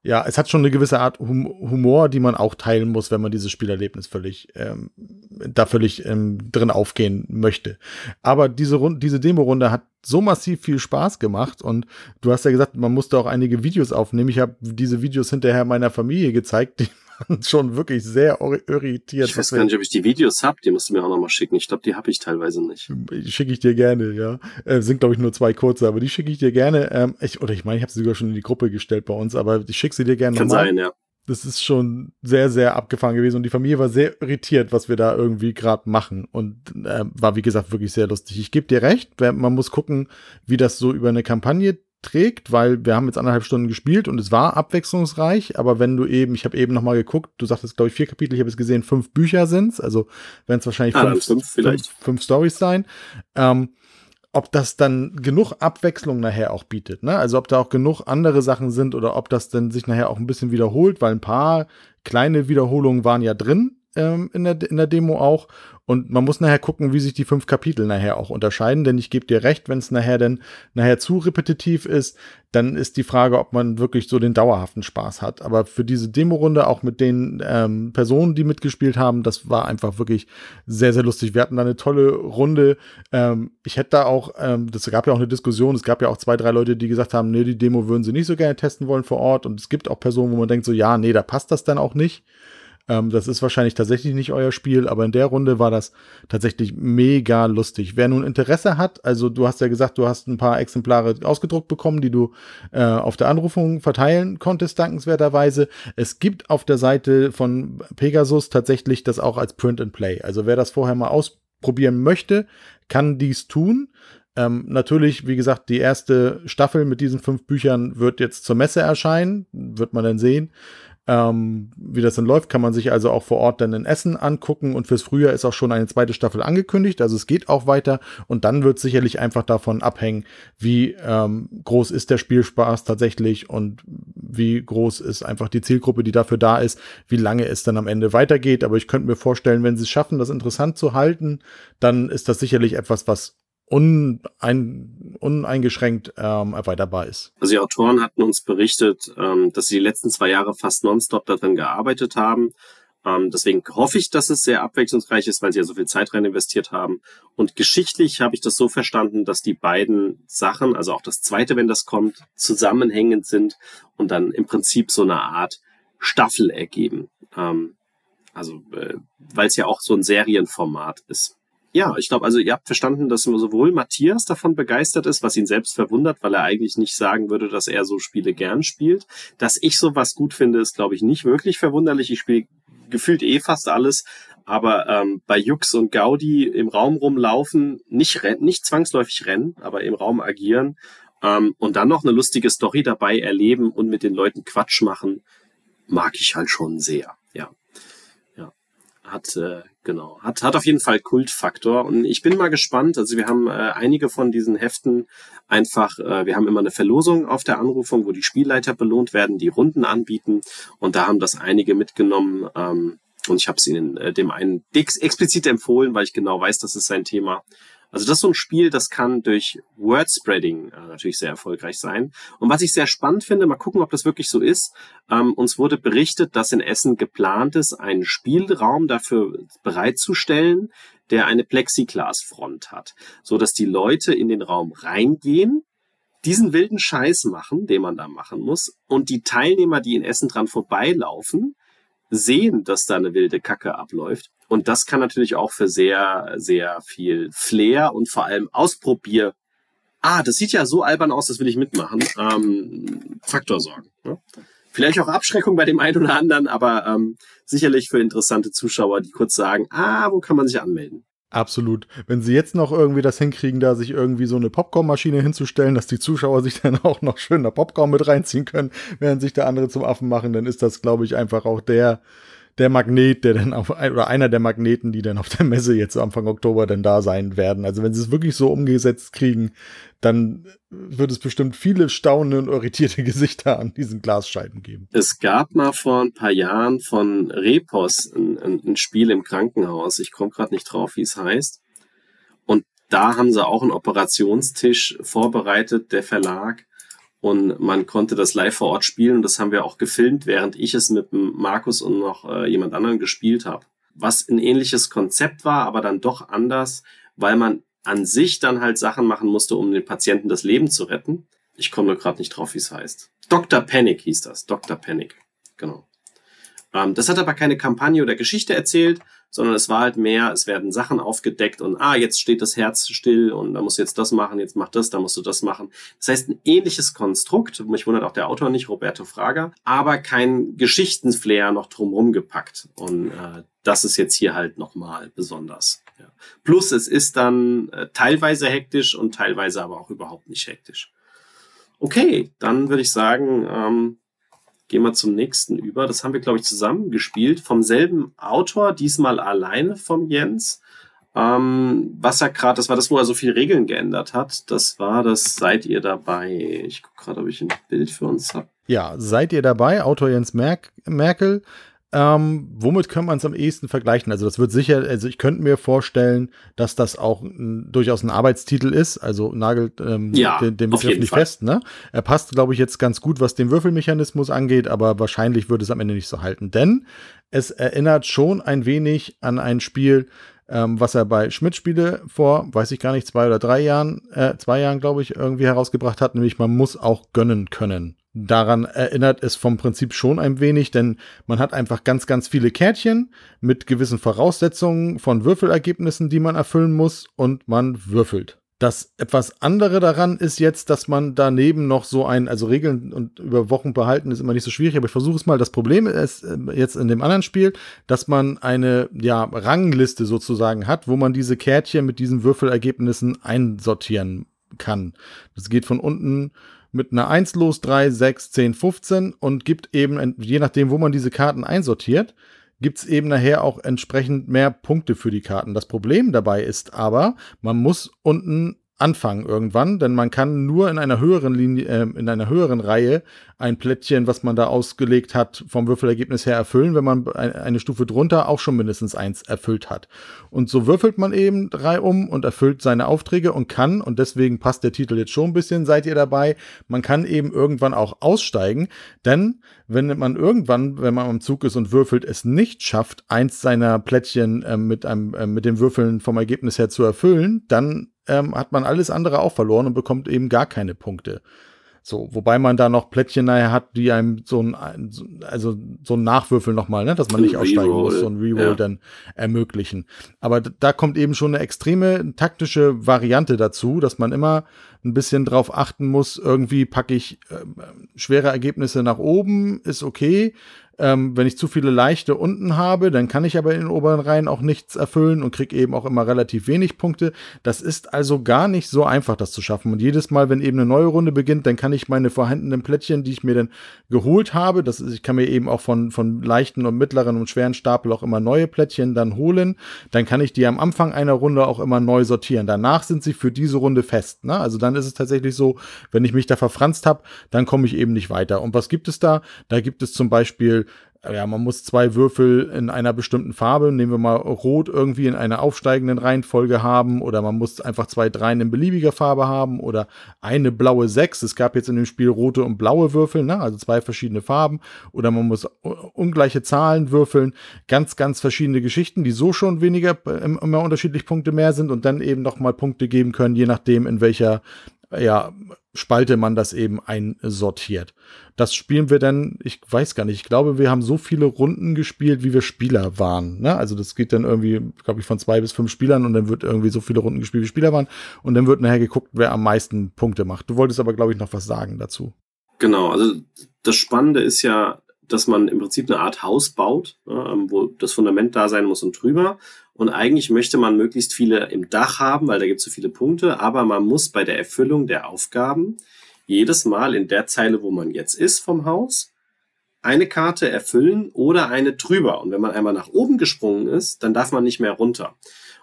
ja, es hat schon eine gewisse Art hum Humor, die man auch teilen muss, wenn man dieses Spielerlebnis völlig ähm, da völlig ähm, drin aufgehen möchte. Aber diese Runde, diese Demo-Runde hat so massiv viel Spaß gemacht und du hast ja gesagt, man musste auch einige Videos aufnehmen. Ich habe diese Videos hinterher meiner Familie gezeigt, die schon wirklich sehr irritiert. Ich weiß gar nicht, ob ich die Videos habe, die musst du mir auch nochmal schicken. Ich glaube, die habe ich teilweise nicht. Schicke ich dir gerne, ja. Äh, sind, glaube ich, nur zwei kurze, aber die schicke ich dir gerne. Ähm, ich, oder ich meine, ich habe sie sogar schon in die Gruppe gestellt bei uns, aber ich schicke sie dir gerne nochmal. Kann sein, ja. Das ist schon sehr, sehr abgefahren gewesen und die Familie war sehr irritiert, was wir da irgendwie gerade machen und äh, war, wie gesagt, wirklich sehr lustig. Ich gebe dir recht, man muss gucken, wie das so über eine Kampagne trägt, weil wir haben jetzt anderthalb Stunden gespielt und es war abwechslungsreich, aber wenn du eben, ich habe eben noch mal geguckt, du sagtest, glaube ich, vier Kapitel, ich habe es gesehen, fünf Bücher sind's, also werden es wahrscheinlich ah, fünf, fünf, fünf, fünf Stories sein. Ähm, ob das dann genug Abwechslung nachher auch bietet, ne? Also ob da auch genug andere Sachen sind oder ob das dann sich nachher auch ein bisschen wiederholt, weil ein paar kleine Wiederholungen waren ja drin, ähm, in, der, in der Demo auch. Und man muss nachher gucken, wie sich die fünf Kapitel nachher auch unterscheiden, denn ich gebe dir recht, wenn es nachher denn nachher zu repetitiv ist, dann ist die Frage, ob man wirklich so den dauerhaften Spaß hat. Aber für diese Demo-Runde, auch mit den ähm, Personen, die mitgespielt haben, das war einfach wirklich sehr, sehr lustig. Wir hatten da eine tolle Runde. Ähm, ich hätte da auch, ähm, das gab ja auch eine Diskussion, es gab ja auch zwei, drei Leute, die gesagt haben, nee, die Demo würden sie nicht so gerne testen wollen vor Ort. Und es gibt auch Personen, wo man denkt so, ja, nee, da passt das dann auch nicht. Ähm, das ist wahrscheinlich tatsächlich nicht euer Spiel, aber in der Runde war das tatsächlich mega lustig. Wer nun Interesse hat, also du hast ja gesagt, du hast ein paar Exemplare ausgedruckt bekommen, die du äh, auf der Anrufung verteilen konntest, dankenswerterweise. Es gibt auf der Seite von Pegasus tatsächlich das auch als Print and Play. Also wer das vorher mal ausprobieren möchte, kann dies tun. Ähm, natürlich, wie gesagt, die erste Staffel mit diesen fünf Büchern wird jetzt zur Messe erscheinen, wird man dann sehen. Ähm, wie das dann läuft, kann man sich also auch vor Ort dann in Essen angucken. Und fürs Frühjahr ist auch schon eine zweite Staffel angekündigt, also es geht auch weiter. Und dann wird sicherlich einfach davon abhängen, wie ähm, groß ist der Spielspaß tatsächlich und wie groß ist einfach die Zielgruppe, die dafür da ist, wie lange es dann am Ende weitergeht. Aber ich könnte mir vorstellen, wenn sie es schaffen, das interessant zu halten, dann ist das sicherlich etwas, was unein, uneingeschränkt ähm, erweiterbar ist. Also die Autoren hatten uns berichtet, ähm, dass sie die letzten zwei Jahre fast nonstop daran gearbeitet haben. Ähm, deswegen hoffe ich, dass es sehr abwechslungsreich ist, weil sie ja so viel Zeit rein investiert haben. Und geschichtlich habe ich das so verstanden, dass die beiden Sachen, also auch das zweite, wenn das kommt, zusammenhängend sind und dann im Prinzip so eine Art Staffel ergeben. Ähm, also, äh, weil es ja auch so ein Serienformat ist. Ja, ich glaube, also ihr habt verstanden, dass sowohl Matthias davon begeistert ist, was ihn selbst verwundert, weil er eigentlich nicht sagen würde, dass er so Spiele gern spielt. Dass ich sowas gut finde, ist, glaube ich, nicht wirklich verwunderlich. Ich spiele gefühlt eh fast alles, aber ähm, bei Jux und Gaudi im Raum rumlaufen, nicht rennen, nicht zwangsläufig rennen, aber im Raum agieren ähm, und dann noch eine lustige Story dabei erleben und mit den Leuten Quatsch machen, mag ich halt schon sehr. Ja, ja, hat äh, Genau. Hat, hat auf jeden Fall Kultfaktor. Und ich bin mal gespannt. Also wir haben äh, einige von diesen Heften einfach, äh, wir haben immer eine Verlosung auf der Anrufung, wo die Spielleiter belohnt werden, die Runden anbieten. Und da haben das einige mitgenommen. Ähm, und ich habe es ihnen äh, dem einen explizit empfohlen, weil ich genau weiß, das ist sein Thema. Also das ist so ein Spiel, das kann durch Wordspreading äh, natürlich sehr erfolgreich sein. Und was ich sehr spannend finde, mal gucken, ob das wirklich so ist. Ähm, uns wurde berichtet, dass in Essen geplant ist, einen Spielraum dafür bereitzustellen, der eine Plexiglasfront hat, so dass die Leute in den Raum reingehen, diesen wilden Scheiß machen, den man da machen muss, und die Teilnehmer, die in Essen dran vorbeilaufen, sehen, dass da eine wilde Kacke abläuft und das kann natürlich auch für sehr, sehr viel Flair und vor allem Ausprobier. Ah, das sieht ja so albern aus, das will ich mitmachen. Ähm, Faktor sorgen. Ne? Vielleicht auch Abschreckung bei dem einen oder anderen, aber ähm, sicherlich für interessante Zuschauer, die kurz sagen, ah, wo kann man sich anmelden? Absolut. Wenn sie jetzt noch irgendwie das hinkriegen, da sich irgendwie so eine Popcornmaschine hinzustellen, dass die Zuschauer sich dann auch noch schön da Popcorn mit reinziehen können, während sich der andere zum Affen machen, dann ist das, glaube ich, einfach auch der, der Magnet, der dann auf, oder einer der Magneten, die dann auf der Messe jetzt Anfang Oktober dann da sein werden. Also wenn sie es wirklich so umgesetzt kriegen, dann wird es bestimmt viele staunende und irritierte Gesichter an diesen Glasscheiben geben. Es gab mal vor ein paar Jahren von Repos ein, ein, ein Spiel im Krankenhaus. Ich komme gerade nicht drauf, wie es heißt. Und da haben sie auch einen Operationstisch vorbereitet, der Verlag und man konnte das live vor Ort spielen und das haben wir auch gefilmt, während ich es mit Markus und noch äh, jemand anderen gespielt habe. Was ein ähnliches Konzept war, aber dann doch anders, weil man an sich dann halt Sachen machen musste, um den Patienten das Leben zu retten. Ich komme nur gerade nicht drauf, wie es heißt. Dr. Panic hieß das. Dr. Panic. Genau. Ähm, das hat aber keine Kampagne oder Geschichte erzählt, sondern es war halt mehr, es werden Sachen aufgedeckt und ah, jetzt steht das Herz still und da musst du jetzt das machen, jetzt mach das, da musst du das machen. Das heißt, ein ähnliches Konstrukt, mich wundert auch der Autor nicht, Roberto Fraga, aber kein Geschichtenflair noch drumherum gepackt. Und äh, das ist jetzt hier halt nochmal besonders. Ja. Plus es ist dann äh, teilweise hektisch und teilweise aber auch überhaupt nicht hektisch. Okay, dann würde ich sagen, ähm, Gehen wir zum nächsten über. Das haben wir, glaube ich, zusammen gespielt. Vom selben Autor, diesmal alleine vom Jens. Ähm, was er gerade, das war das, wo er so viele Regeln geändert hat. Das war das, seid ihr dabei? Ich gucke gerade, ob ich ein Bild für uns habe. Ja, seid ihr dabei? Autor Jens Merk Merkel. Ähm, womit kann man es am ehesten vergleichen? Also das wird sicher, also ich könnte mir vorstellen, dass das auch ein, durchaus ein Arbeitstitel ist, also nagelt ähm, ja, den, den Begriff nicht Fall. fest. Ne? Er passt, glaube ich, jetzt ganz gut, was den Würfelmechanismus angeht, aber wahrscheinlich würde es am Ende nicht so halten, denn es erinnert schon ein wenig an ein Spiel, ähm, was er bei Schmidt-Spiele vor, weiß ich gar nicht, zwei oder drei Jahren, äh, zwei Jahren, glaube ich, irgendwie herausgebracht hat, nämlich man muss auch gönnen können. Daran erinnert es vom Prinzip schon ein wenig, denn man hat einfach ganz, ganz viele Kärtchen mit gewissen Voraussetzungen von Würfelergebnissen, die man erfüllen muss und man würfelt. Das etwas andere daran ist jetzt, dass man daneben noch so ein, also Regeln und über Wochen behalten ist immer nicht so schwierig, aber ich versuche es mal. Das Problem ist äh, jetzt in dem anderen Spiel, dass man eine, ja, Rangliste sozusagen hat, wo man diese Kärtchen mit diesen Würfelergebnissen einsortieren kann. Das geht von unten mit einer 1 los, 3, 6, 10, 15 und gibt eben, je nachdem, wo man diese Karten einsortiert, gibt's eben nachher auch entsprechend mehr Punkte für die Karten. Das Problem dabei ist aber, man muss unten anfangen irgendwann, denn man kann nur in einer höheren Linie, äh, in einer höheren Reihe ein Plättchen, was man da ausgelegt hat, vom Würfelergebnis her erfüllen, wenn man eine Stufe drunter auch schon mindestens eins erfüllt hat. Und so würfelt man eben drei um und erfüllt seine Aufträge und kann, und deswegen passt der Titel jetzt schon ein bisschen, seid ihr dabei, man kann eben irgendwann auch aussteigen, denn wenn man irgendwann, wenn man am Zug ist und würfelt, es nicht schafft, eins seiner Plättchen äh, mit einem, äh, mit dem Würfeln vom Ergebnis her zu erfüllen, dann ähm, hat man alles andere auch verloren und bekommt eben gar keine Punkte. So, wobei man da noch Plättchen nachher hat, die einem so ein, also so ein Nachwürfel nochmal, ne, dass man nicht aussteigen muss, so ein Reroll ja. dann ermöglichen. Aber da kommt eben schon eine extreme taktische Variante dazu, dass man immer ein bisschen drauf achten muss, irgendwie packe ich äh, schwere Ergebnisse nach oben, ist okay, ähm, wenn ich zu viele leichte unten habe, dann kann ich aber in den oberen Reihen auch nichts erfüllen und kriege eben auch immer relativ wenig Punkte. Das ist also gar nicht so einfach, das zu schaffen. Und jedes Mal, wenn eben eine neue Runde beginnt, dann kann ich meine vorhandenen Plättchen, die ich mir dann geholt habe, das ist, ich kann mir eben auch von, von leichten und mittleren und schweren Stapel auch immer neue Plättchen dann holen. Dann kann ich die am Anfang einer Runde auch immer neu sortieren. Danach sind sie für diese Runde fest. Ne? Also dann ist es tatsächlich so, wenn ich mich da verfranst habe, dann komme ich eben nicht weiter. Und was gibt es da? Da gibt es zum Beispiel ja, man muss zwei Würfel in einer bestimmten Farbe, nehmen wir mal rot, irgendwie in einer aufsteigenden Reihenfolge haben oder man muss einfach zwei Dreien in beliebiger Farbe haben oder eine blaue Sechs. Es gab jetzt in dem Spiel rote und blaue Würfel, ne? also zwei verschiedene Farben oder man muss ungleiche Zahlen würfeln. Ganz, ganz verschiedene Geschichten, die so schon weniger, immer unterschiedlich Punkte mehr sind und dann eben nochmal Punkte geben können, je nachdem in welcher ja, Spalte man das eben einsortiert. Das spielen wir dann, ich weiß gar nicht, ich glaube, wir haben so viele Runden gespielt, wie wir Spieler waren. Ne? Also das geht dann irgendwie, glaube ich, von zwei bis fünf Spielern und dann wird irgendwie so viele Runden gespielt, wie Spieler waren. Und dann wird nachher geguckt, wer am meisten Punkte macht. Du wolltest aber, glaube ich, noch was sagen dazu. Genau, also das Spannende ist ja, dass man im Prinzip eine Art Haus baut, ne, wo das Fundament da sein muss und drüber. Und eigentlich möchte man möglichst viele im Dach haben, weil da gibt es so viele Punkte, aber man muss bei der Erfüllung der Aufgaben jedes Mal in der Zeile, wo man jetzt ist vom Haus, eine Karte erfüllen oder eine drüber. Und wenn man einmal nach oben gesprungen ist, dann darf man nicht mehr runter.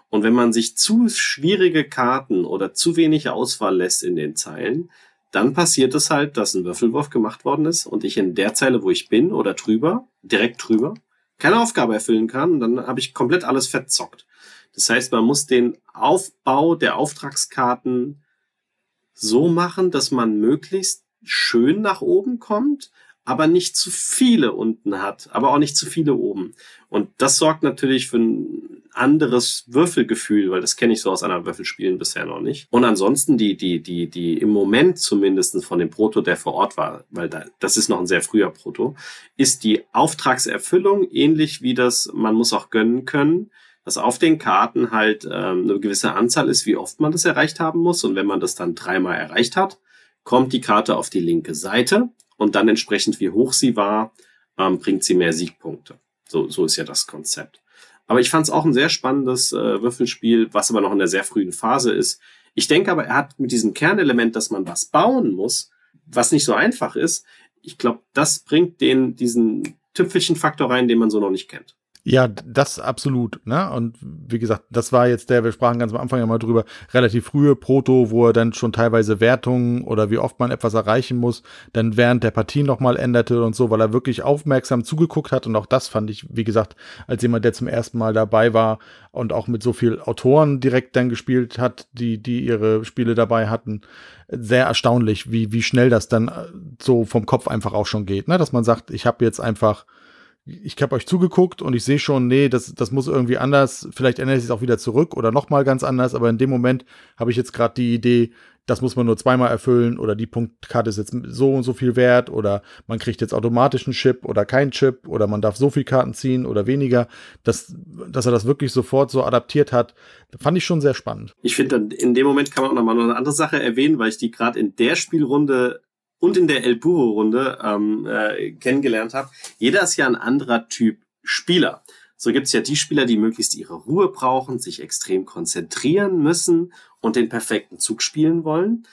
Und wenn man sich zu schwierige Karten oder zu wenig Auswahl lässt in den Zeilen, dann passiert es halt, dass ein Würfelwurf gemacht worden ist und ich in der Zeile, wo ich bin oder drüber, direkt drüber, keine Aufgabe erfüllen kann, dann habe ich komplett alles verzockt. Das heißt, man muss den Aufbau der Auftragskarten so machen, dass man möglichst schön nach oben kommt, aber nicht zu viele unten hat, aber auch nicht zu viele oben. Und das sorgt natürlich für ein anderes Würfelgefühl, weil das kenne ich so aus anderen Würfelspielen bisher noch nicht. Und ansonsten die, die, die, die im Moment zumindest von dem Proto, der vor Ort war, weil da, das ist noch ein sehr früher Proto, ist die Auftragserfüllung ähnlich wie das, man muss auch gönnen können, dass auf den Karten halt ähm, eine gewisse Anzahl ist, wie oft man das erreicht haben muss. Und wenn man das dann dreimal erreicht hat, kommt die Karte auf die linke Seite und dann entsprechend wie hoch sie war, ähm, bringt sie mehr Siegpunkte. So, so ist ja das Konzept. Aber ich fand es auch ein sehr spannendes äh, Würfelspiel, was aber noch in der sehr frühen Phase ist. Ich denke aber, er hat mit diesem Kernelement, dass man was bauen muss, was nicht so einfach ist, ich glaube, das bringt den diesen Tüpfelchen-Faktor rein, den man so noch nicht kennt. Ja, das absolut. Ne? Und wie gesagt, das war jetzt der, wir sprachen ganz am Anfang ja mal drüber, relativ frühe Proto, wo er dann schon teilweise Wertungen oder wie oft man etwas erreichen muss, dann während der Partie nochmal änderte und so, weil er wirklich aufmerksam zugeguckt hat. Und auch das fand ich, wie gesagt, als jemand, der zum ersten Mal dabei war und auch mit so viel Autoren direkt dann gespielt hat, die, die ihre Spiele dabei hatten, sehr erstaunlich, wie, wie schnell das dann äh, so vom Kopf einfach auch schon geht. Ne? Dass man sagt, ich habe jetzt einfach ich habe euch zugeguckt und ich sehe schon, nee, das, das muss irgendwie anders, vielleicht ändert sich auch wieder zurück oder nochmal ganz anders, aber in dem Moment habe ich jetzt gerade die Idee, das muss man nur zweimal erfüllen oder die Punktkarte ist jetzt so und so viel wert oder man kriegt jetzt automatisch einen Chip oder keinen Chip oder man darf so viel Karten ziehen oder weniger, dass, dass er das wirklich sofort so adaptiert hat, fand ich schon sehr spannend. Ich finde, in dem Moment kann man auch nochmal noch eine andere Sache erwähnen, weil ich die gerade in der Spielrunde und in der El Puro-Runde ähm, äh, kennengelernt habe. Jeder ist ja ein anderer Typ Spieler. So gibt's ja die Spieler, die möglichst ihre Ruhe brauchen, sich extrem konzentrieren müssen und den perfekten Zug spielen wollen.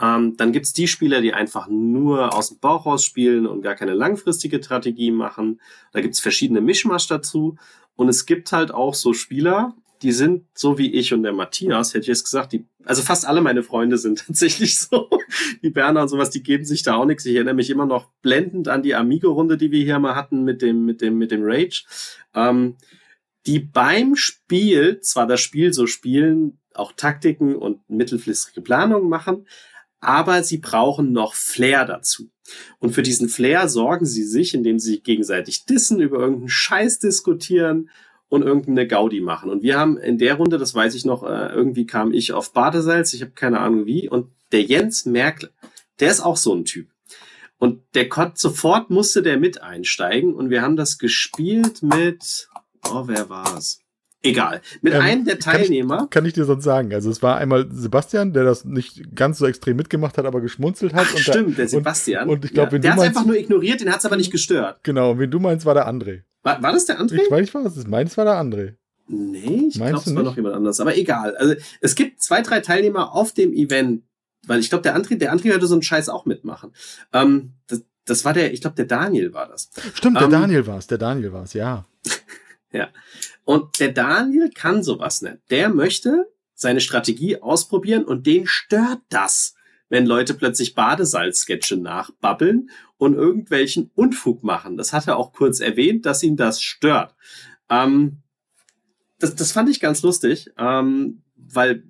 Ähm, dann gibt's die Spieler, die einfach nur aus dem Bauch raus spielen und gar keine langfristige Strategie machen. Da gibt's verschiedene Mischmasch dazu. Und es gibt halt auch so Spieler, die sind so wie ich und der Matthias, hätte ich jetzt gesagt, die, also fast alle meine Freunde sind tatsächlich so. Die Berner und sowas, die geben sich da auch nichts. Ich erinnere mich immer noch blendend an die Amigo-Runde, die wir hier mal hatten mit dem, mit dem, mit dem Rage. Ähm, die beim Spiel zwar das Spiel so spielen, auch Taktiken und mittelfristige Planungen machen, aber sie brauchen noch Flair dazu. Und für diesen Flair sorgen sie sich, indem sie gegenseitig dissen, über irgendeinen Scheiß diskutieren und irgendeine Gaudi machen. Und wir haben in der Runde, das weiß ich noch, äh, irgendwie kam ich auf Badesalz, ich habe keine Ahnung wie, und der Jens Merkel, der ist auch so ein Typ. Und der konnte sofort musste der mit einsteigen und wir haben das gespielt mit, oh, wer war's? Egal. Mit ähm, einem der Teilnehmer. Kann ich, kann ich, dir sonst sagen. Also es war einmal Sebastian, der das nicht ganz so extrem mitgemacht hat, aber geschmunzelt hat. Ach, und stimmt, da, der Sebastian. Und, und ich glaube, ja, der hat einfach nur ignoriert, den hat's aber nicht gestört. Genau, und wen du meinst, war der André. War, war das der André? Ich weiß nicht, was es ist. Meins war der André. Nee, ich glaube, es war noch jemand anderes. Aber egal. Also es gibt zwei, drei Teilnehmer auf dem Event, weil ich glaube, der André, der André würde so einen Scheiß auch mitmachen. Ähm, das, das war der, ich glaube, der Daniel war das. Stimmt, der ähm, Daniel war es, der Daniel war es, ja. ja. Und der Daniel kann sowas nicht. Der möchte seine Strategie ausprobieren und den stört das, wenn Leute plötzlich Badesalzsketche nachbabbeln und irgendwelchen Unfug machen. Das hat er auch kurz erwähnt, dass ihn das stört. Ähm, das, das fand ich ganz lustig, ähm, weil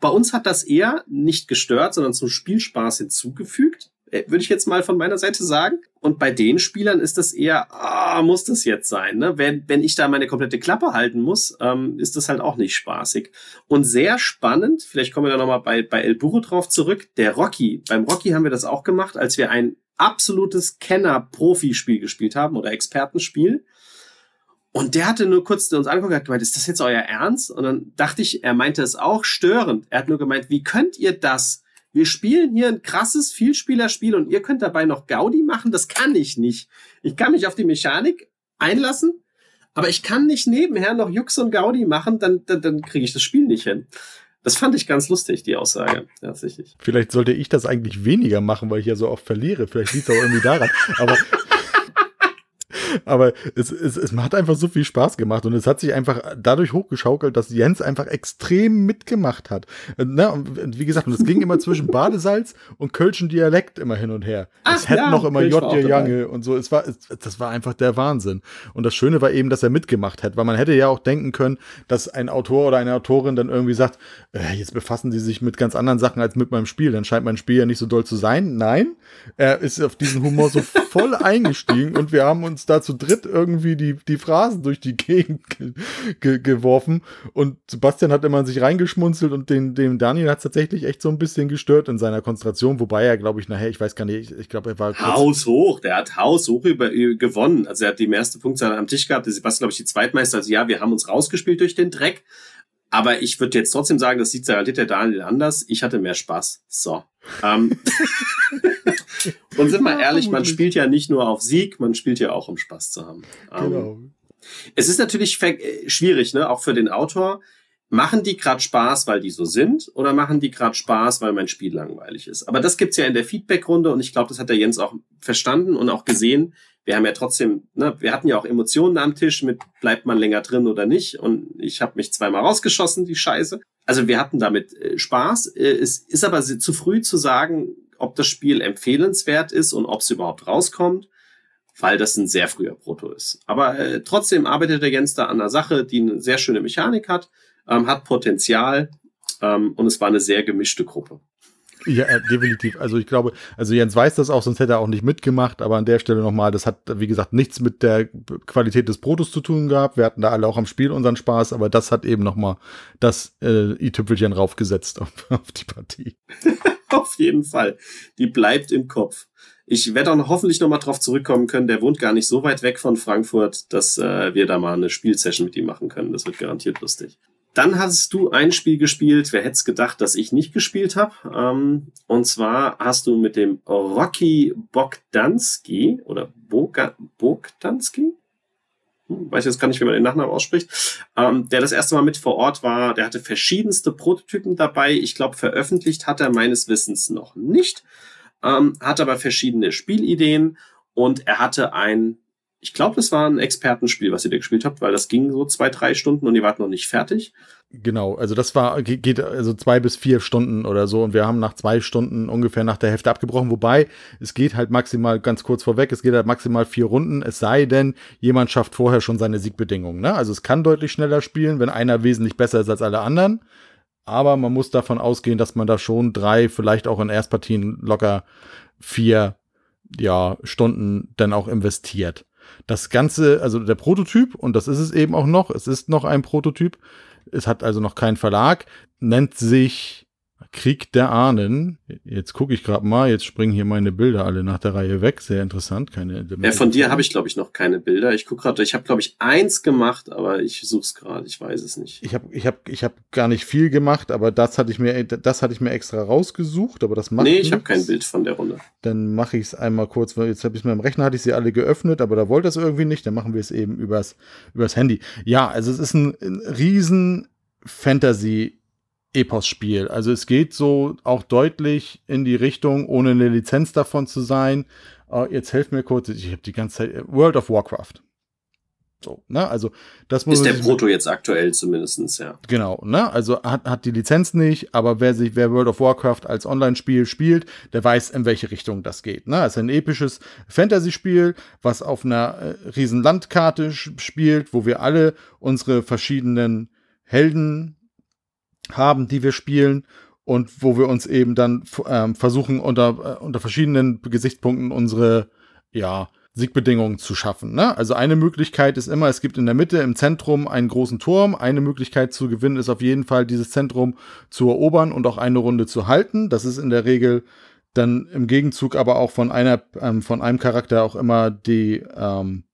bei uns hat das eher nicht gestört, sondern zum Spielspaß hinzugefügt. Äh, würde ich jetzt mal von meiner Seite sagen. Und bei den Spielern ist das eher, ah, muss das jetzt sein? Ne? Wenn, wenn ich da meine komplette Klappe halten muss, ähm, ist das halt auch nicht spaßig. Und sehr spannend, vielleicht kommen wir da nochmal bei, bei El Burro drauf zurück, der Rocky. Beim Rocky haben wir das auch gemacht, als wir ein absolutes Kenner-Profi-Spiel gespielt haben oder Expertenspiel. Und der hatte nur kurz uns angeguckt und hat gemeint, ist das jetzt euer Ernst? Und dann dachte ich, er meinte es auch störend. Er hat nur gemeint, wie könnt ihr das wir spielen hier ein krasses Vielspielerspiel und ihr könnt dabei noch Gaudi machen. Das kann ich nicht. Ich kann mich auf die Mechanik einlassen, aber ich kann nicht nebenher noch Jux und Gaudi machen, dann, dann, dann kriege ich das Spiel nicht hin. Das fand ich ganz lustig, die Aussage, tatsächlich. Vielleicht sollte ich das eigentlich weniger machen, weil ich ja so oft verliere. Vielleicht liegt es auch irgendwie daran. Aber aber es, es, es hat einfach so viel Spaß gemacht und es hat sich einfach dadurch hochgeschaukelt, dass Jens einfach extrem mitgemacht hat. Ne? Und wie gesagt, und es ging immer zwischen Badesalz und Kölschen Dialekt immer hin und her. Ach, es hätten ja, noch immer J. Jange und so. Es war, es, das war einfach der Wahnsinn. Und das Schöne war eben, dass er mitgemacht hat, weil man hätte ja auch denken können, dass ein Autor oder eine Autorin dann irgendwie sagt, äh, jetzt befassen sie sich mit ganz anderen Sachen als mit meinem Spiel. Dann scheint mein Spiel ja nicht so doll zu sein. Nein, er ist auf diesen Humor so voll eingestiegen und wir haben uns dazu zu dritt irgendwie die, die Phrasen durch die Gegend ge ge geworfen. Und Sebastian hat immer sich reingeschmunzelt und den, dem Daniel hat es tatsächlich echt so ein bisschen gestört in seiner Konzentration, wobei er, glaube ich, nachher, ich weiß gar nicht, ich, ich glaube, er war. Haus hoch, der hat Haus hoch über, gewonnen. Also er hat die erste Punktzahl am Tisch gehabt, der Sebastian, glaube ich, die Zweitmeister. Also ja, wir haben uns rausgespielt durch den Dreck. Aber ich würde jetzt trotzdem sagen, das sieht der Daniel anders. Ich hatte mehr Spaß. So. Ähm. Und sind wir ja, ehrlich, man spielt ja nicht nur auf Sieg, man spielt ja auch, um Spaß zu haben. Ähm, genau. es ist natürlich äh, schwierig, ne, auch für den Autor. Machen die gerade Spaß, weil die so sind, oder machen die gerade Spaß, weil mein Spiel langweilig ist? Aber das gibt's ja in der Feedback-Runde und ich glaube, das hat der Jens auch verstanden und auch gesehen, wir haben ja trotzdem, ne, wir hatten ja auch Emotionen am Tisch mit, bleibt man länger drin oder nicht. Und ich habe mich zweimal rausgeschossen, die Scheiße. Also wir hatten damit äh, Spaß. Äh, es ist aber zu früh zu sagen, ob das Spiel empfehlenswert ist und ob es überhaupt rauskommt, weil das ein sehr früher Proto ist. Aber äh, trotzdem arbeitet der Jens da an einer Sache, die eine sehr schöne Mechanik hat, ähm, hat Potenzial ähm, und es war eine sehr gemischte Gruppe. Ja, äh, definitiv. Also ich glaube, also Jens weiß das auch, sonst hätte er auch nicht mitgemacht, aber an der Stelle nochmal, das hat, wie gesagt, nichts mit der Qualität des Protos zu tun gehabt. Wir hatten da alle auch am Spiel unseren Spaß, aber das hat eben nochmal das äh, i-Tüpfelchen raufgesetzt auf, auf die Partie. auf jeden Fall. Die bleibt im Kopf. Ich werde noch hoffentlich nochmal drauf zurückkommen können. Der wohnt gar nicht so weit weg von Frankfurt, dass äh, wir da mal eine Spielsession mit ihm machen können. Das wird garantiert lustig. Dann hast du ein Spiel gespielt, wer hätte es gedacht, dass ich nicht gespielt habe. Ähm, und zwar hast du mit dem Rocky Bogdanski oder Boga, Bogdanski? Hm, weiß jetzt gar nicht, wie man den Nachnamen ausspricht, ähm, der das erste Mal mit vor Ort war. Der hatte verschiedenste Prototypen dabei. Ich glaube, veröffentlicht hat er meines Wissens noch nicht, ähm, hat aber verschiedene Spielideen und er hatte ein ich glaube, das war ein Expertenspiel, was ihr da gespielt habt, weil das ging so zwei, drei Stunden und ihr wart noch nicht fertig. Genau, also das war, geht also zwei bis vier Stunden oder so und wir haben nach zwei Stunden ungefähr nach der Hälfte abgebrochen, wobei es geht halt maximal ganz kurz vorweg, es geht halt maximal vier Runden, es sei denn, jemand schafft vorher schon seine Siegbedingungen. Ne? Also es kann deutlich schneller spielen, wenn einer wesentlich besser ist als alle anderen, aber man muss davon ausgehen, dass man da schon drei, vielleicht auch in Erstpartien locker vier ja, Stunden dann auch investiert. Das Ganze, also der Prototyp, und das ist es eben auch noch, es ist noch ein Prototyp, es hat also noch keinen Verlag, nennt sich Krieg der Ahnen. Jetzt gucke ich gerade mal, jetzt springen hier meine Bilder alle nach der Reihe weg. Sehr interessant. Keine ja, von dir habe ich, glaube ich, noch keine Bilder. Ich gucke gerade, ich habe, glaube ich, eins gemacht, aber ich suche es gerade, ich weiß es nicht. Ich habe ich hab, ich hab gar nicht viel gemacht, aber das hatte ich mir, das hatte ich mir extra rausgesucht, aber das macht Nee, ich habe kein Bild von der Runde. Dann mache ich es einmal kurz, weil jetzt habe ich es mir im Rechner, hatte ich sie alle geöffnet, aber da wollte es irgendwie nicht, dann machen wir es eben übers, übers Handy. Ja, also es ist ein, ein riesen Fantasy Epos-Spiel. Also es geht so auch deutlich in die Richtung, ohne eine Lizenz davon zu sein. Uh, jetzt helft mir kurz, ich habe die ganze Zeit World of Warcraft. So, ne? Also das muss ist der Proto jetzt aktuell zumindestens, ja. Genau, ne? Also hat, hat die Lizenz nicht, aber wer sich, wer World of Warcraft als Online-Spiel spielt, der weiß, in welche Richtung das geht. Ne? Es ist ein episches Fantasy-Spiel, was auf einer äh, riesen Landkarte spielt, wo wir alle unsere verschiedenen Helden haben, die wir spielen und wo wir uns eben dann ähm, versuchen, unter, äh, unter verschiedenen Gesichtspunkten unsere, ja, Siegbedingungen zu schaffen. Ne? Also eine Möglichkeit ist immer, es gibt in der Mitte im Zentrum einen großen Turm. Eine Möglichkeit zu gewinnen ist auf jeden Fall, dieses Zentrum zu erobern und auch eine Runde zu halten. Das ist in der Regel dann im Gegenzug aber auch von einer, ähm, von einem Charakter auch immer die, ähm,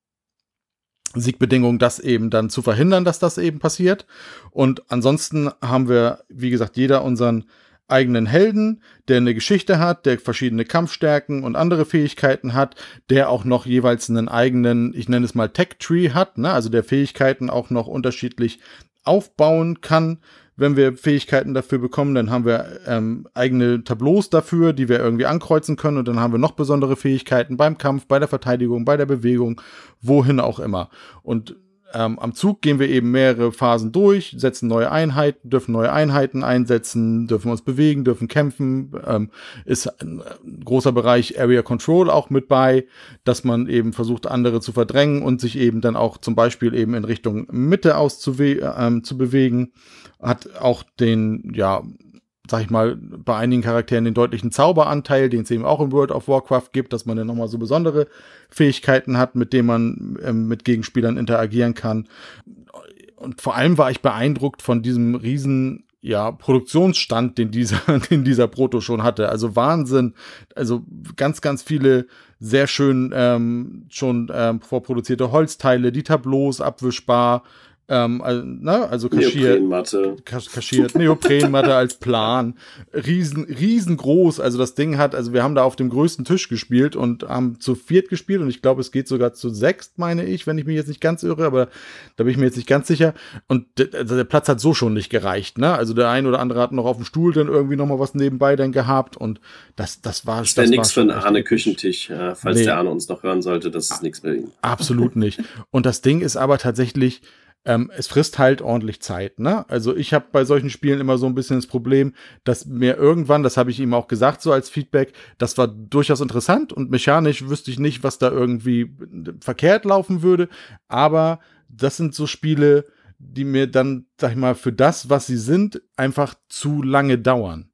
Siegbedingung, das eben dann zu verhindern, dass das eben passiert. Und ansonsten haben wir, wie gesagt, jeder unseren eigenen Helden, der eine Geschichte hat, der verschiedene Kampfstärken und andere Fähigkeiten hat, der auch noch jeweils einen eigenen, ich nenne es mal Tech-Tree hat, ne? also der Fähigkeiten auch noch unterschiedlich aufbauen kann wenn wir Fähigkeiten dafür bekommen, dann haben wir ähm, eigene Tableaus dafür, die wir irgendwie ankreuzen können und dann haben wir noch besondere Fähigkeiten beim Kampf, bei der Verteidigung, bei der Bewegung, wohin auch immer. Und ähm, am Zug gehen wir eben mehrere Phasen durch, setzen neue Einheiten, dürfen neue Einheiten einsetzen, dürfen uns bewegen, dürfen kämpfen. Ähm, ist ein großer Bereich Area Control auch mit bei, dass man eben versucht, andere zu verdrängen und sich eben dann auch zum Beispiel eben in Richtung Mitte auszuwe ähm, zu bewegen. Hat auch den, ja, sag ich mal, bei einigen Charakteren den deutlichen Zauberanteil, den es eben auch in World of Warcraft gibt, dass man dann nochmal so besondere Fähigkeiten hat, mit denen man ähm, mit Gegenspielern interagieren kann. Und vor allem war ich beeindruckt von diesem riesen ja, Produktionsstand, den dieser, den dieser Proto schon hatte. Also Wahnsinn. Also ganz, ganz viele sehr schön ähm, schon ähm, vorproduzierte Holzteile, die Tableaus abwischbar, Ähm, also, na, also kaschiert. Neoprenmatte. Kaschiert, Neoprenmatte als Plan. Riesen, riesengroß. Also das Ding hat, also wir haben da auf dem größten Tisch gespielt und haben zu viert gespielt und ich glaube, es geht sogar zu sechst, meine ich, wenn ich mich jetzt nicht ganz irre, aber da bin ich mir jetzt nicht ganz sicher. Und also der Platz hat so schon nicht gereicht, ne? Also der ein oder andere hat noch auf dem Stuhl dann irgendwie noch mal was nebenbei dann gehabt und das, das war Das wäre nichts für einen Arne Küchentisch, äh, falls nee. der Arne uns noch hören sollte, das ist nichts ihn. Absolut nicht. Und das Ding ist aber tatsächlich, ähm, es frisst halt ordentlich Zeit. Ne? Also ich habe bei solchen Spielen immer so ein bisschen das Problem, dass mir irgendwann, das habe ich ihm auch gesagt, so als Feedback, das war durchaus interessant und mechanisch wüsste ich nicht, was da irgendwie verkehrt laufen würde. Aber das sind so Spiele, die mir dann, sag ich mal, für das, was sie sind, einfach zu lange dauern.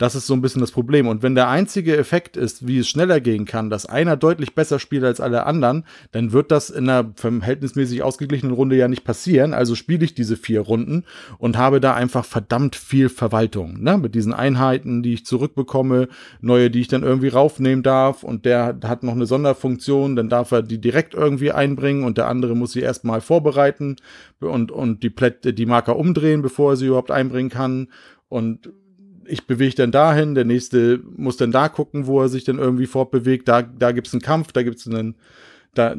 Das ist so ein bisschen das Problem. Und wenn der einzige Effekt ist, wie es schneller gehen kann, dass einer deutlich besser spielt als alle anderen, dann wird das in einer verhältnismäßig ausgeglichenen Runde ja nicht passieren. Also spiele ich diese vier Runden und habe da einfach verdammt viel Verwaltung. Ne? Mit diesen Einheiten, die ich zurückbekomme, neue, die ich dann irgendwie raufnehmen darf. Und der hat noch eine Sonderfunktion, dann darf er die direkt irgendwie einbringen und der andere muss sie erstmal vorbereiten und, und die, Plätt, die Marker umdrehen, bevor er sie überhaupt einbringen kann. Und ich bewege dann dahin, der nächste muss dann da gucken, wo er sich dann irgendwie fortbewegt. Da, da gibt es einen Kampf, da gibt es einen, da,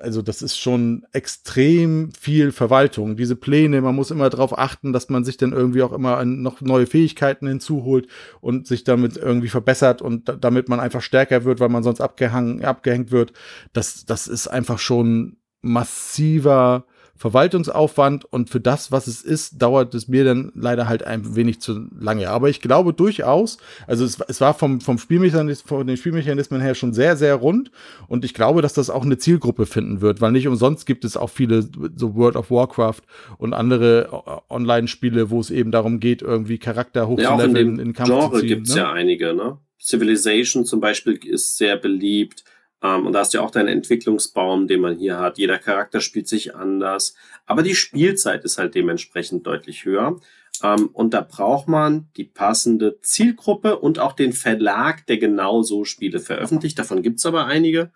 also das ist schon extrem viel Verwaltung. Diese Pläne, man muss immer darauf achten, dass man sich dann irgendwie auch immer noch neue Fähigkeiten hinzuholt und sich damit irgendwie verbessert und damit man einfach stärker wird, weil man sonst abgehangen, abgehängt wird. Das, das ist einfach schon massiver Verwaltungsaufwand und für das, was es ist, dauert es mir dann leider halt ein wenig zu lange. Aber ich glaube durchaus, also es, es war vom, vom Spielmechanismus, von den Spielmechanismen her schon sehr, sehr rund und ich glaube, dass das auch eine Zielgruppe finden wird, weil nicht umsonst gibt es auch viele so World of Warcraft und andere Online-Spiele, wo es eben darum geht, irgendwie Charakter hochzuleveln, ja, in, in Kampf Genre zu ziehen. gibt es ne? ja einige, ne? Civilization zum Beispiel ist sehr beliebt. Ähm, und da hast du ja auch deinen Entwicklungsbaum, den man hier hat. Jeder Charakter spielt sich anders. Aber die Spielzeit ist halt dementsprechend deutlich höher. Ähm, und da braucht man die passende Zielgruppe und auch den Verlag, der genau so Spiele veröffentlicht. Davon gibt's aber einige.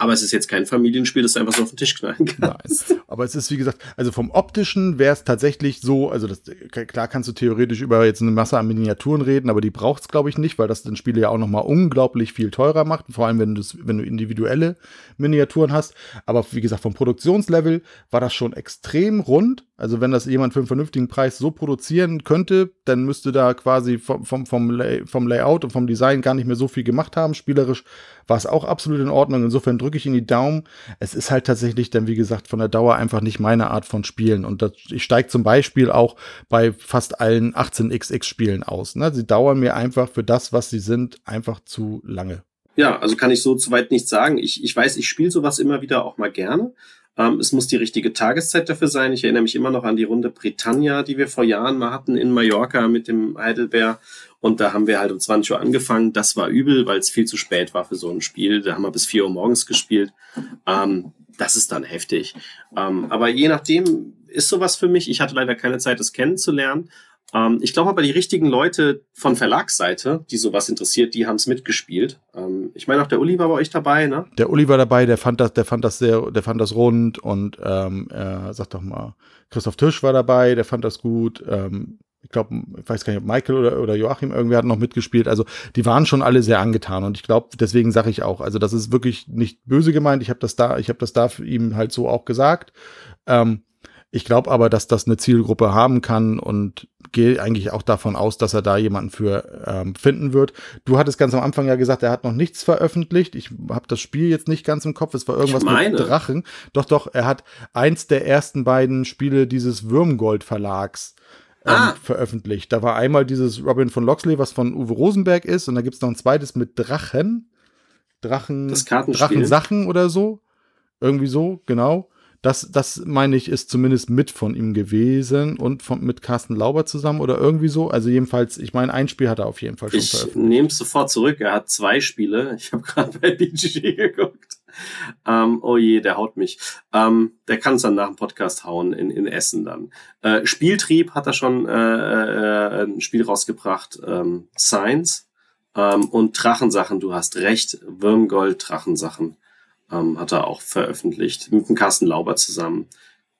Aber es ist jetzt kein Familienspiel, das du einfach so auf den Tisch knallen kannst. Nein. Aber es ist, wie gesagt, also vom optischen wäre es tatsächlich so, also das, klar kannst du theoretisch über jetzt eine Masse an Miniaturen reden, aber die braucht es, glaube ich, nicht, weil das den Spiele ja auch nochmal unglaublich viel teurer macht, vor allem wenn, wenn du individuelle Miniaturen hast. Aber wie gesagt, vom Produktionslevel war das schon extrem rund. Also wenn das jemand für einen vernünftigen Preis so produzieren könnte, dann müsste da quasi vom, vom, vom, Lay vom Layout und vom Design gar nicht mehr so viel gemacht haben. Spielerisch war es auch absolut in Ordnung. Insofern drücke ich in die Daumen. Es ist halt tatsächlich dann, wie gesagt, von der Dauer einfach nicht meine Art von Spielen. Und das, ich steige zum Beispiel auch bei fast allen 18xx-Spielen aus. Ne? Sie dauern mir einfach für das, was sie sind, einfach zu lange. Ja, also kann ich so zu weit nichts sagen. Ich, ich weiß, ich spiele sowas immer wieder auch mal gerne. Ähm, es muss die richtige Tageszeit dafür sein. Ich erinnere mich immer noch an die Runde Britannia, die wir vor Jahren mal hatten in Mallorca mit dem Heidelbeer. Und da haben wir halt um 20 Uhr angefangen. Das war übel, weil es viel zu spät war für so ein Spiel. Da haben wir bis 4 Uhr morgens gespielt. Ähm, das ist dann heftig. Ähm, aber je nachdem ist sowas für mich. Ich hatte leider keine Zeit, das kennenzulernen. Ähm, ich glaube aber, die richtigen Leute von Verlagsseite, die sowas interessiert, die haben es mitgespielt. Ähm, ich meine, auch der Uli war bei euch dabei, ne? Der Uli war dabei, der fand das, der fand das sehr, der fand das rund und ähm, äh, sag doch mal, Christoph Tisch war dabei, der fand das gut. Ähm, ich glaube, ich weiß gar nicht, ob Michael oder, oder Joachim irgendwie hat noch mitgespielt. Also die waren schon alle sehr angetan und ich glaube, deswegen sage ich auch, also das ist wirklich nicht böse gemeint. Ich habe das da, ich habe das da für ihm halt so auch gesagt. Ähm, ich glaube aber, dass das eine Zielgruppe haben kann und gehe eigentlich auch davon aus, dass er da jemanden für ähm, finden wird. Du hattest ganz am Anfang ja gesagt, er hat noch nichts veröffentlicht. Ich habe das Spiel jetzt nicht ganz im Kopf. Es war irgendwas mit Drachen. Doch, doch, er hat eins der ersten beiden Spiele dieses Würmgold Verlags ah. veröffentlicht. Da war einmal dieses Robin von Loxley, was von Uwe Rosenberg ist, und da gibt es noch ein zweites mit Drachen. Drachen, Drachensachen oder so. Irgendwie so, genau. Das, das meine ich, ist zumindest mit von ihm gewesen und von, mit Carsten Lauber zusammen oder irgendwie so. Also jedenfalls, ich meine, ein Spiel hat er auf jeden Fall schon ich veröffentlicht. Ich nehme es sofort zurück. Er hat zwei Spiele. Ich habe gerade bei BGG geguckt. Ähm, oh je, der haut mich. Ähm, der kann es dann nach dem Podcast hauen in, in Essen dann. Äh, Spieltrieb hat er schon äh, äh, ein Spiel rausgebracht. Ähm, Science. Ähm, und Drachensachen, du hast recht. Würmgold, Drachensachen ähm, hat er auch veröffentlicht, mit dem Carsten Lauber zusammen.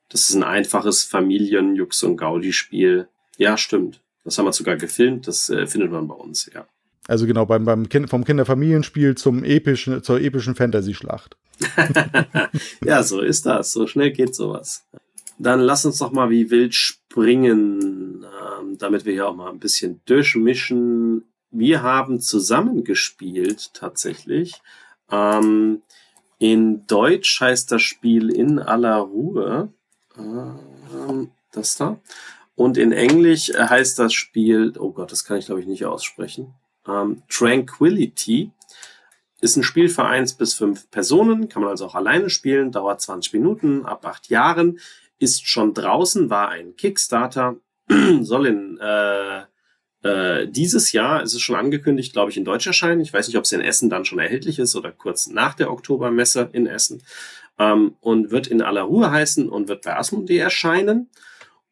Das ist ein einfaches Familien-Jux- und Gaudi-Spiel. Ja, stimmt. Das haben wir sogar gefilmt. Das äh, findet man bei uns, ja. Also genau, beim, beim kind, vom Kinderfamilienspiel zum epischen, zur epischen Fantasy-Schlacht. ja, so ist das. So schnell geht sowas. Dann lass uns doch mal wie wild springen, ähm, damit wir hier auch mal ein bisschen durchmischen. Wir haben zusammengespielt tatsächlich. Ähm, in Deutsch heißt das Spiel In aller Ruhe. Ähm, das da. Und in Englisch heißt das Spiel, oh Gott, das kann ich glaube ich nicht aussprechen. Ähm, Tranquility ist ein Spiel für eins bis fünf Personen, kann man also auch alleine spielen, dauert 20 Minuten, ab acht Jahren, ist schon draußen, war ein Kickstarter, soll in äh, äh, dieses Jahr, ist es schon angekündigt, glaube ich, in Deutsch erscheinen. Ich weiß nicht, ob es in Essen dann schon erhältlich ist oder kurz nach der Oktobermesse in Essen. Ähm, und wird in aller Ruhe heißen und wird bei Asmodee erscheinen.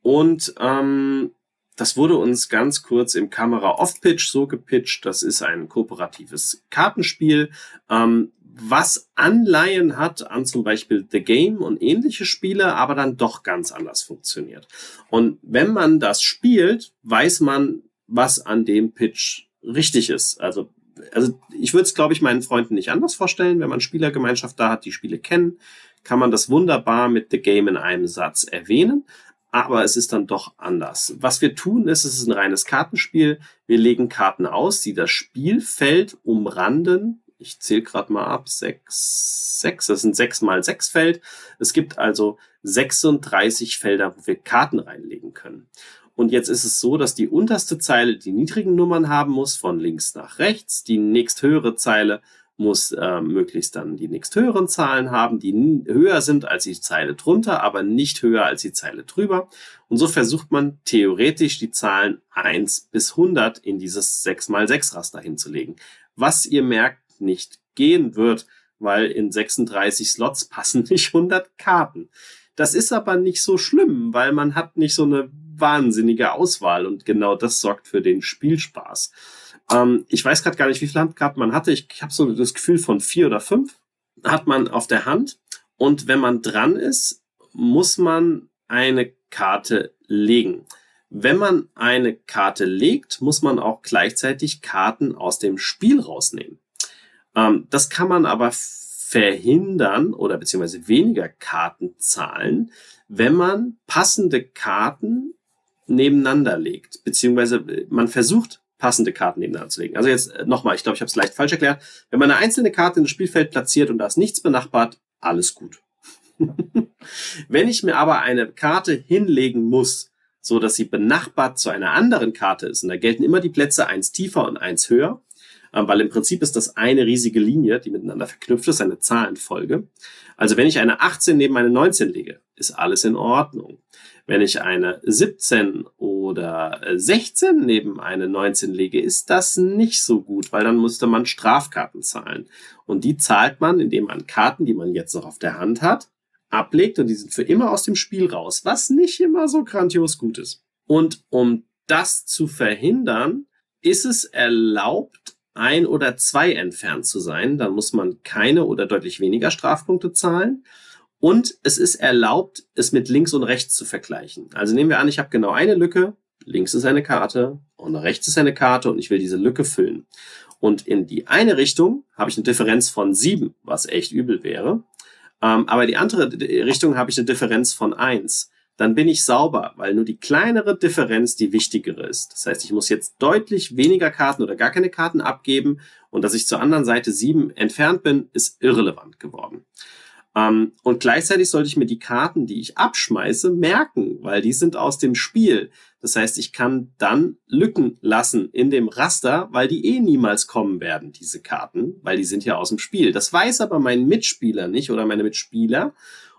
Und ähm, das wurde uns ganz kurz im Kamera Off-Pitch so gepitcht. Das ist ein kooperatives Kartenspiel, ähm, was Anleihen hat an zum Beispiel The Game und ähnliche Spiele, aber dann doch ganz anders funktioniert. Und wenn man das spielt, weiß man, was an dem Pitch richtig ist. Also, also ich würde es, glaube ich, meinen Freunden nicht anders vorstellen. Wenn man Spielergemeinschaft da hat, die Spiele kennen, kann man das wunderbar mit The Game in einem Satz erwähnen aber es ist dann doch anders. Was wir tun, ist, es ist ein reines Kartenspiel. Wir legen Karten aus, die das Spielfeld umranden. Ich zähle gerade mal ab, sechs, sechs, das sind sechs mal sechs Feld. Es gibt also 36 Felder, wo wir Karten reinlegen können. Und jetzt ist es so, dass die unterste Zeile die niedrigen Nummern haben muss, von links nach rechts. Die nächsthöhere Zeile muss äh, möglichst dann die nächsthöheren Zahlen haben, die höher sind als die Zeile drunter, aber nicht höher als die Zeile drüber. Und so versucht man theoretisch die Zahlen 1 bis 100 in dieses 6 mal 6 Raster hinzulegen. Was ihr merkt, nicht gehen wird, weil in 36 Slots passen nicht 100 Karten. Das ist aber nicht so schlimm, weil man hat nicht so eine wahnsinnige Auswahl und genau das sorgt für den Spielspaß. Ähm, ich weiß gerade gar nicht, wie viele Handkarten man hatte. Ich, ich habe so das Gefühl von vier oder fünf hat man auf der Hand. Und wenn man dran ist, muss man eine Karte legen. Wenn man eine Karte legt, muss man auch gleichzeitig Karten aus dem Spiel rausnehmen. Ähm, das kann man aber verhindern oder beziehungsweise weniger Karten zahlen, wenn man passende Karten nebeneinander legt, beziehungsweise man versucht passende Karten nebeneinander zu legen. Also jetzt äh, nochmal, ich glaube, ich habe es leicht falsch erklärt. Wenn man eine einzelne Karte in das Spielfeld platziert und da ist nichts benachbart, alles gut. Wenn ich mir aber eine Karte hinlegen muss, so dass sie benachbart zu einer anderen Karte ist, und da gelten immer die Plätze eins tiefer und eins höher, ähm, weil im Prinzip ist das eine riesige Linie, die miteinander verknüpft ist, eine Zahlenfolge. Also wenn ich eine 18 neben eine 19 lege, ist alles in Ordnung. Wenn ich eine 17 oder 16 neben eine 19 lege, ist das nicht so gut, weil dann müsste man Strafkarten zahlen. Und die zahlt man, indem man Karten, die man jetzt noch auf der Hand hat, ablegt und die sind für immer aus dem Spiel raus, was nicht immer so grandios gut ist. Und um das zu verhindern, ist es erlaubt, ein oder zwei entfernt zu sein. Dann muss man keine oder deutlich weniger Strafpunkte zahlen. Und es ist erlaubt, es mit links und rechts zu vergleichen. Also nehmen wir an, ich habe genau eine Lücke, links ist eine Karte und rechts ist eine Karte und ich will diese Lücke füllen. Und in die eine Richtung habe ich eine Differenz von sieben, was echt übel wäre. Ähm, aber die andere Richtung habe ich eine Differenz von eins. Dann bin ich sauber, weil nur die kleinere Differenz die wichtigere ist. Das heißt, ich muss jetzt deutlich weniger Karten oder gar keine Karten abgeben und dass ich zur anderen Seite sieben entfernt bin, ist irrelevant geworden. Ähm, und gleichzeitig sollte ich mir die Karten, die ich abschmeiße, merken, weil die sind aus dem Spiel. Das heißt, ich kann dann Lücken lassen in dem Raster, weil die eh niemals kommen werden, diese Karten, weil die sind ja aus dem Spiel. Das weiß aber mein Mitspieler nicht oder meine Mitspieler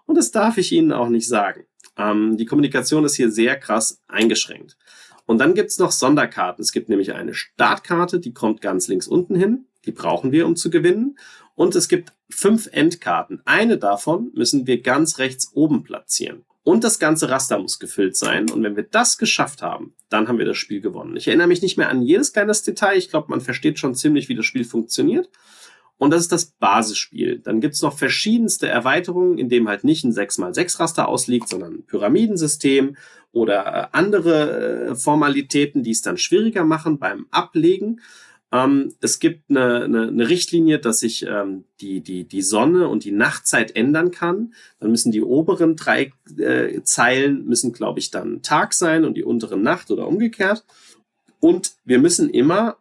und das darf ich ihnen auch nicht sagen. Ähm, die Kommunikation ist hier sehr krass eingeschränkt. Und dann gibt's noch Sonderkarten. Es gibt nämlich eine Startkarte, die kommt ganz links unten hin. Die brauchen wir, um zu gewinnen. Und es gibt fünf Endkarten. Eine davon müssen wir ganz rechts oben platzieren. Und das ganze Raster muss gefüllt sein. Und wenn wir das geschafft haben, dann haben wir das Spiel gewonnen. Ich erinnere mich nicht mehr an jedes kleines Detail. Ich glaube, man versteht schon ziemlich, wie das Spiel funktioniert. Und das ist das Basisspiel. Dann gibt's noch verschiedenste Erweiterungen, in dem halt nicht ein 6x6 Raster ausliegt, sondern ein Pyramidensystem oder äh, andere äh, Formalitäten, die es dann schwieriger machen beim Ablegen. Ähm, es gibt eine, eine, eine Richtlinie, dass sich ähm, die, die, die Sonne und die Nachtzeit ändern kann. Dann müssen die oberen drei äh, Zeilen, müssen, glaube ich, dann Tag sein und die unteren Nacht oder umgekehrt. Und wir müssen immer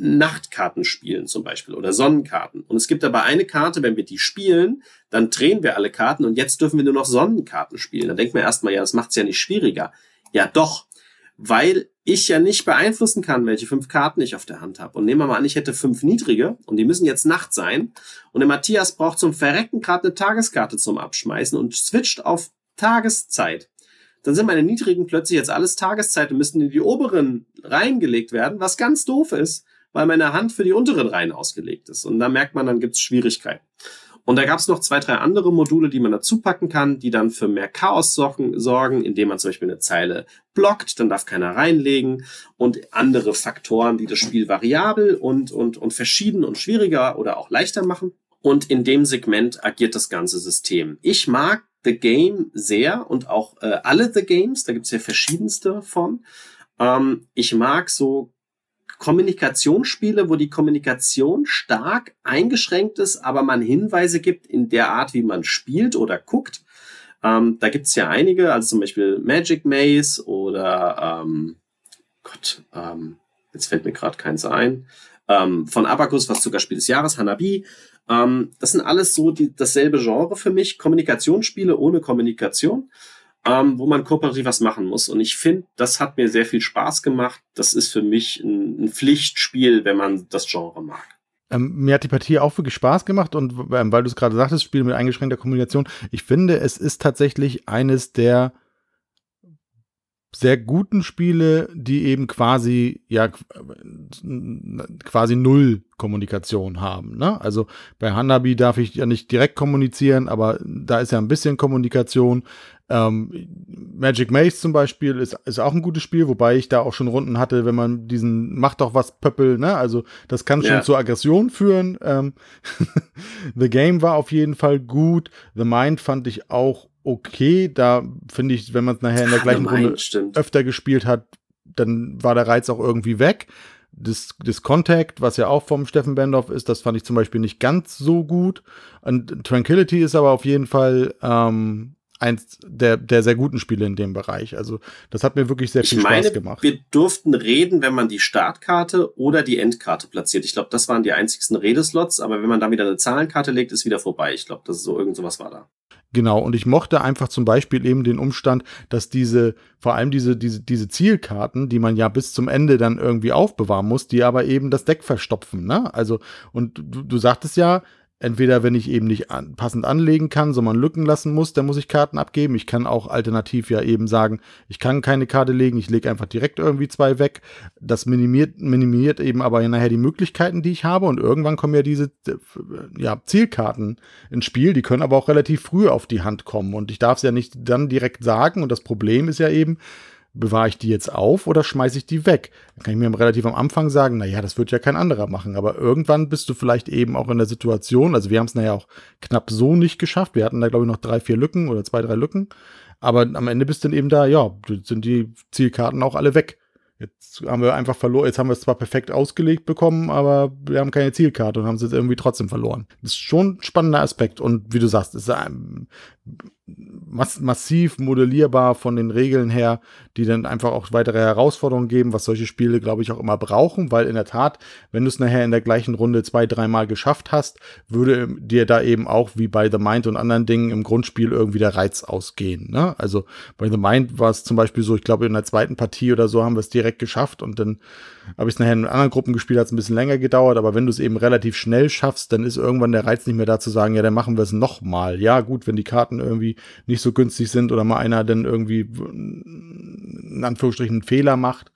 Nachtkarten spielen zum Beispiel oder Sonnenkarten. Und es gibt aber eine Karte, wenn wir die spielen, dann drehen wir alle Karten und jetzt dürfen wir nur noch Sonnenkarten spielen. Da denkt man erstmal, ja, das macht es ja nicht schwieriger. Ja, doch, weil ich ja nicht beeinflussen kann, welche fünf Karten ich auf der Hand habe. Und nehmen wir mal an, ich hätte fünf niedrige und die müssen jetzt Nacht sein. Und der Matthias braucht zum Verrecken gerade eine Tageskarte zum Abschmeißen und switcht auf Tageszeit. Dann sind meine niedrigen plötzlich jetzt alles Tageszeit und müssen in die oberen reingelegt werden, was ganz doof ist, weil meine Hand für die unteren Reihen ausgelegt ist. Und da merkt man, dann gibt es Schwierigkeiten. Und da gab es noch zwei, drei andere Module, die man dazu packen kann, die dann für mehr Chaos sorgen, indem man zum Beispiel eine Zeile blockt, dann darf keiner reinlegen und andere Faktoren, die das Spiel variabel und, und, und verschieden und schwieriger oder auch leichter machen. Und in dem Segment agiert das ganze System. Ich mag The Game sehr und auch äh, alle The Games, da gibt's ja verschiedenste von. Ähm, ich mag so Kommunikationsspiele, wo die Kommunikation stark eingeschränkt ist, aber man Hinweise gibt in der Art, wie man spielt oder guckt. Ähm, da gibt's ja einige, also zum Beispiel Magic Maze oder ähm, Gott, ähm, jetzt fällt mir gerade keins ein. Ähm, von Abacus, was sogar Spiel des Jahres, Hanabi. Ähm, das sind alles so die, dasselbe Genre für mich. Kommunikationsspiele ohne Kommunikation ähm, wo man kooperativ was machen muss. Und ich finde, das hat mir sehr viel Spaß gemacht. Das ist für mich ein, ein Pflichtspiel, wenn man das Genre mag. Ähm, mir hat die Partie auch wirklich Spaß gemacht und ähm, weil du es gerade sagtest, Spiel mit eingeschränkter Kommunikation, ich finde, es ist tatsächlich eines der sehr guten Spiele, die eben quasi, ja, quasi null Kommunikation haben. Ne? Also bei Hanabi darf ich ja nicht direkt kommunizieren, aber da ist ja ein bisschen Kommunikation. Ähm, Magic Maze zum Beispiel ist, ist auch ein gutes Spiel, wobei ich da auch schon Runden hatte, wenn man diesen macht doch was Pöppel, ne? Also das kann schon ja. zur Aggression führen. Ähm, The Game war auf jeden Fall gut. The Mind fand ich auch okay. Da finde ich, wenn man es nachher in der gleichen Runde stimmt. öfter gespielt hat, dann war der Reiz auch irgendwie weg. Das, das Contact, was ja auch vom Steffen Bendorf ist, das fand ich zum Beispiel nicht ganz so gut. Und Tranquility ist aber auf jeden Fall ähm, eins der, der sehr guten Spiele in dem Bereich. Also das hat mir wirklich sehr ich viel meine, Spaß gemacht. Wir durften reden, wenn man die Startkarte oder die Endkarte platziert. Ich glaube, das waren die einzigsten Redeslots, aber wenn man da wieder eine Zahlenkarte legt, ist wieder vorbei. Ich glaube, das ist so irgend sowas war da. Genau, und ich mochte einfach zum Beispiel eben den Umstand, dass diese, vor allem diese, diese, diese Zielkarten, die man ja bis zum Ende dann irgendwie aufbewahren muss, die aber eben das Deck verstopfen, ne? Also, und du, du sagtest ja, entweder wenn ich eben nicht an, passend anlegen kann, sondern Lücken lassen muss, dann muss ich Karten abgeben. Ich kann auch alternativ ja eben sagen, ich kann keine Karte legen, ich lege einfach direkt irgendwie zwei weg. Das minimiert, minimiert eben aber nachher die Möglichkeiten, die ich habe. Und irgendwann kommen ja diese äh, ja, Zielkarten ins Spiel, die können aber auch relativ früh auf die Hand kommen. Und ich darf es ja nicht dann direkt sagen. Und das Problem ist ja eben, bewahre ich die jetzt auf oder schmeiße ich die weg? Dann kann ich mir relativ am Anfang sagen, na ja, das wird ja kein anderer machen. Aber irgendwann bist du vielleicht eben auch in der Situation, also wir haben es naja auch knapp so nicht geschafft. Wir hatten da, glaube ich, noch drei, vier Lücken oder zwei, drei Lücken. Aber am Ende bist du dann eben da, ja, sind die Zielkarten auch alle weg. Jetzt haben wir einfach verloren. Jetzt haben wir es zwar perfekt ausgelegt bekommen, aber wir haben keine Zielkarte und haben es jetzt irgendwie trotzdem verloren. Das ist schon ein spannender Aspekt. Und wie du sagst, ist ein mass massiv modellierbar von den Regeln her, die dann einfach auch weitere Herausforderungen geben, was solche Spiele, glaube ich, auch immer brauchen, weil in der Tat, wenn du es nachher in der gleichen Runde zwei, dreimal geschafft hast, würde dir da eben auch wie bei The Mind und anderen Dingen im Grundspiel irgendwie der Reiz ausgehen. Ne? Also bei The Mind war es zum Beispiel so, ich glaube, in der zweiten Partie oder so haben wir es direkt geschafft und dann habe ich es nachher in anderen Gruppen gespielt, hat es ein bisschen länger gedauert, aber wenn du es eben relativ schnell schaffst, dann ist irgendwann der Reiz nicht mehr da zu sagen, ja, dann machen wir es nochmal. Ja, gut, wenn die Karten irgendwie nicht so günstig sind oder mal einer dann irgendwie in Anführungsstrichen einen Fehler macht,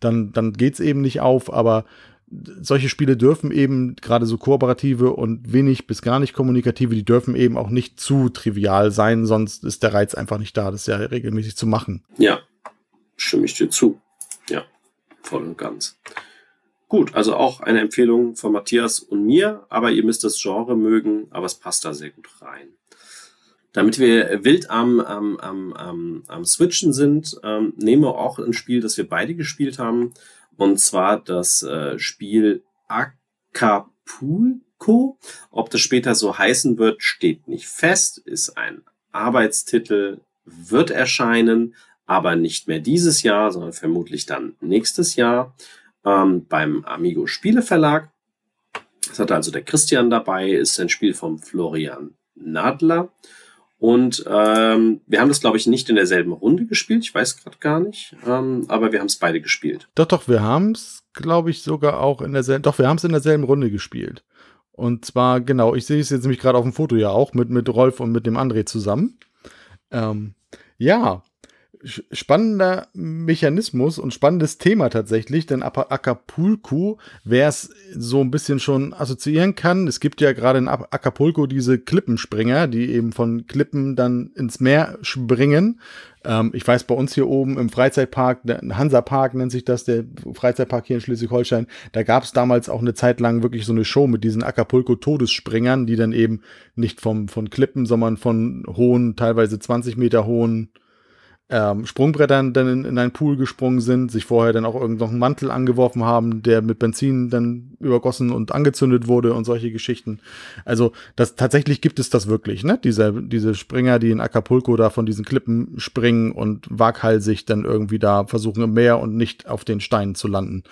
dann, dann geht's eben nicht auf, aber solche Spiele dürfen eben, gerade so kooperative und wenig bis gar nicht kommunikative, die dürfen eben auch nicht zu trivial sein, sonst ist der Reiz einfach nicht da, das ja regelmäßig zu machen. Ja, stimme ich dir zu. Voll und ganz. gut, also auch eine Empfehlung von Matthias und mir, aber ihr müsst das Genre mögen, aber es passt da sehr gut rein. Damit wir wild am, am, am, am, am Switchen sind, ähm, nehmen wir auch ein Spiel, das wir beide gespielt haben, und zwar das äh, Spiel Acapulco. Ob das später so heißen wird, steht nicht fest, ist ein Arbeitstitel, wird erscheinen, aber nicht mehr dieses Jahr, sondern vermutlich dann nächstes Jahr ähm, beim Amigo Spieleverlag. Das hat also der Christian dabei, ist ein Spiel vom Florian Nadler. Und ähm, wir haben das, glaube ich, nicht in derselben Runde gespielt. Ich weiß gerade gar nicht. Ähm, aber wir haben es beide gespielt. Doch, doch, wir haben es, glaube ich, sogar auch in derselben. Doch, wir haben es in derselben Runde gespielt. Und zwar, genau, ich sehe es jetzt nämlich gerade auf dem Foto ja auch mit, mit Rolf und mit dem André zusammen. Ähm, ja, spannender Mechanismus und spannendes Thema tatsächlich, denn Acapulco, wer es so ein bisschen schon assoziieren kann, es gibt ja gerade in Acapulco diese Klippenspringer, die eben von Klippen dann ins Meer springen. Ähm, ich weiß, bei uns hier oben im Freizeitpark, Hansa-Park nennt sich das, der Freizeitpark hier in Schleswig-Holstein, da gab es damals auch eine Zeit lang wirklich so eine Show mit diesen Acapulco-Todesspringern, die dann eben nicht vom, von Klippen, sondern von hohen, teilweise 20 Meter hohen ähm, Sprungbrettern dann in, in einen Pool gesprungen sind, sich vorher dann auch irgendeinen Mantel angeworfen haben, der mit Benzin dann übergossen und angezündet wurde und solche Geschichten. Also das tatsächlich gibt es das wirklich, ne? Diese, diese Springer, die in Acapulco da von diesen Klippen springen und waghalsig dann irgendwie da versuchen im Meer und nicht auf den Steinen zu landen.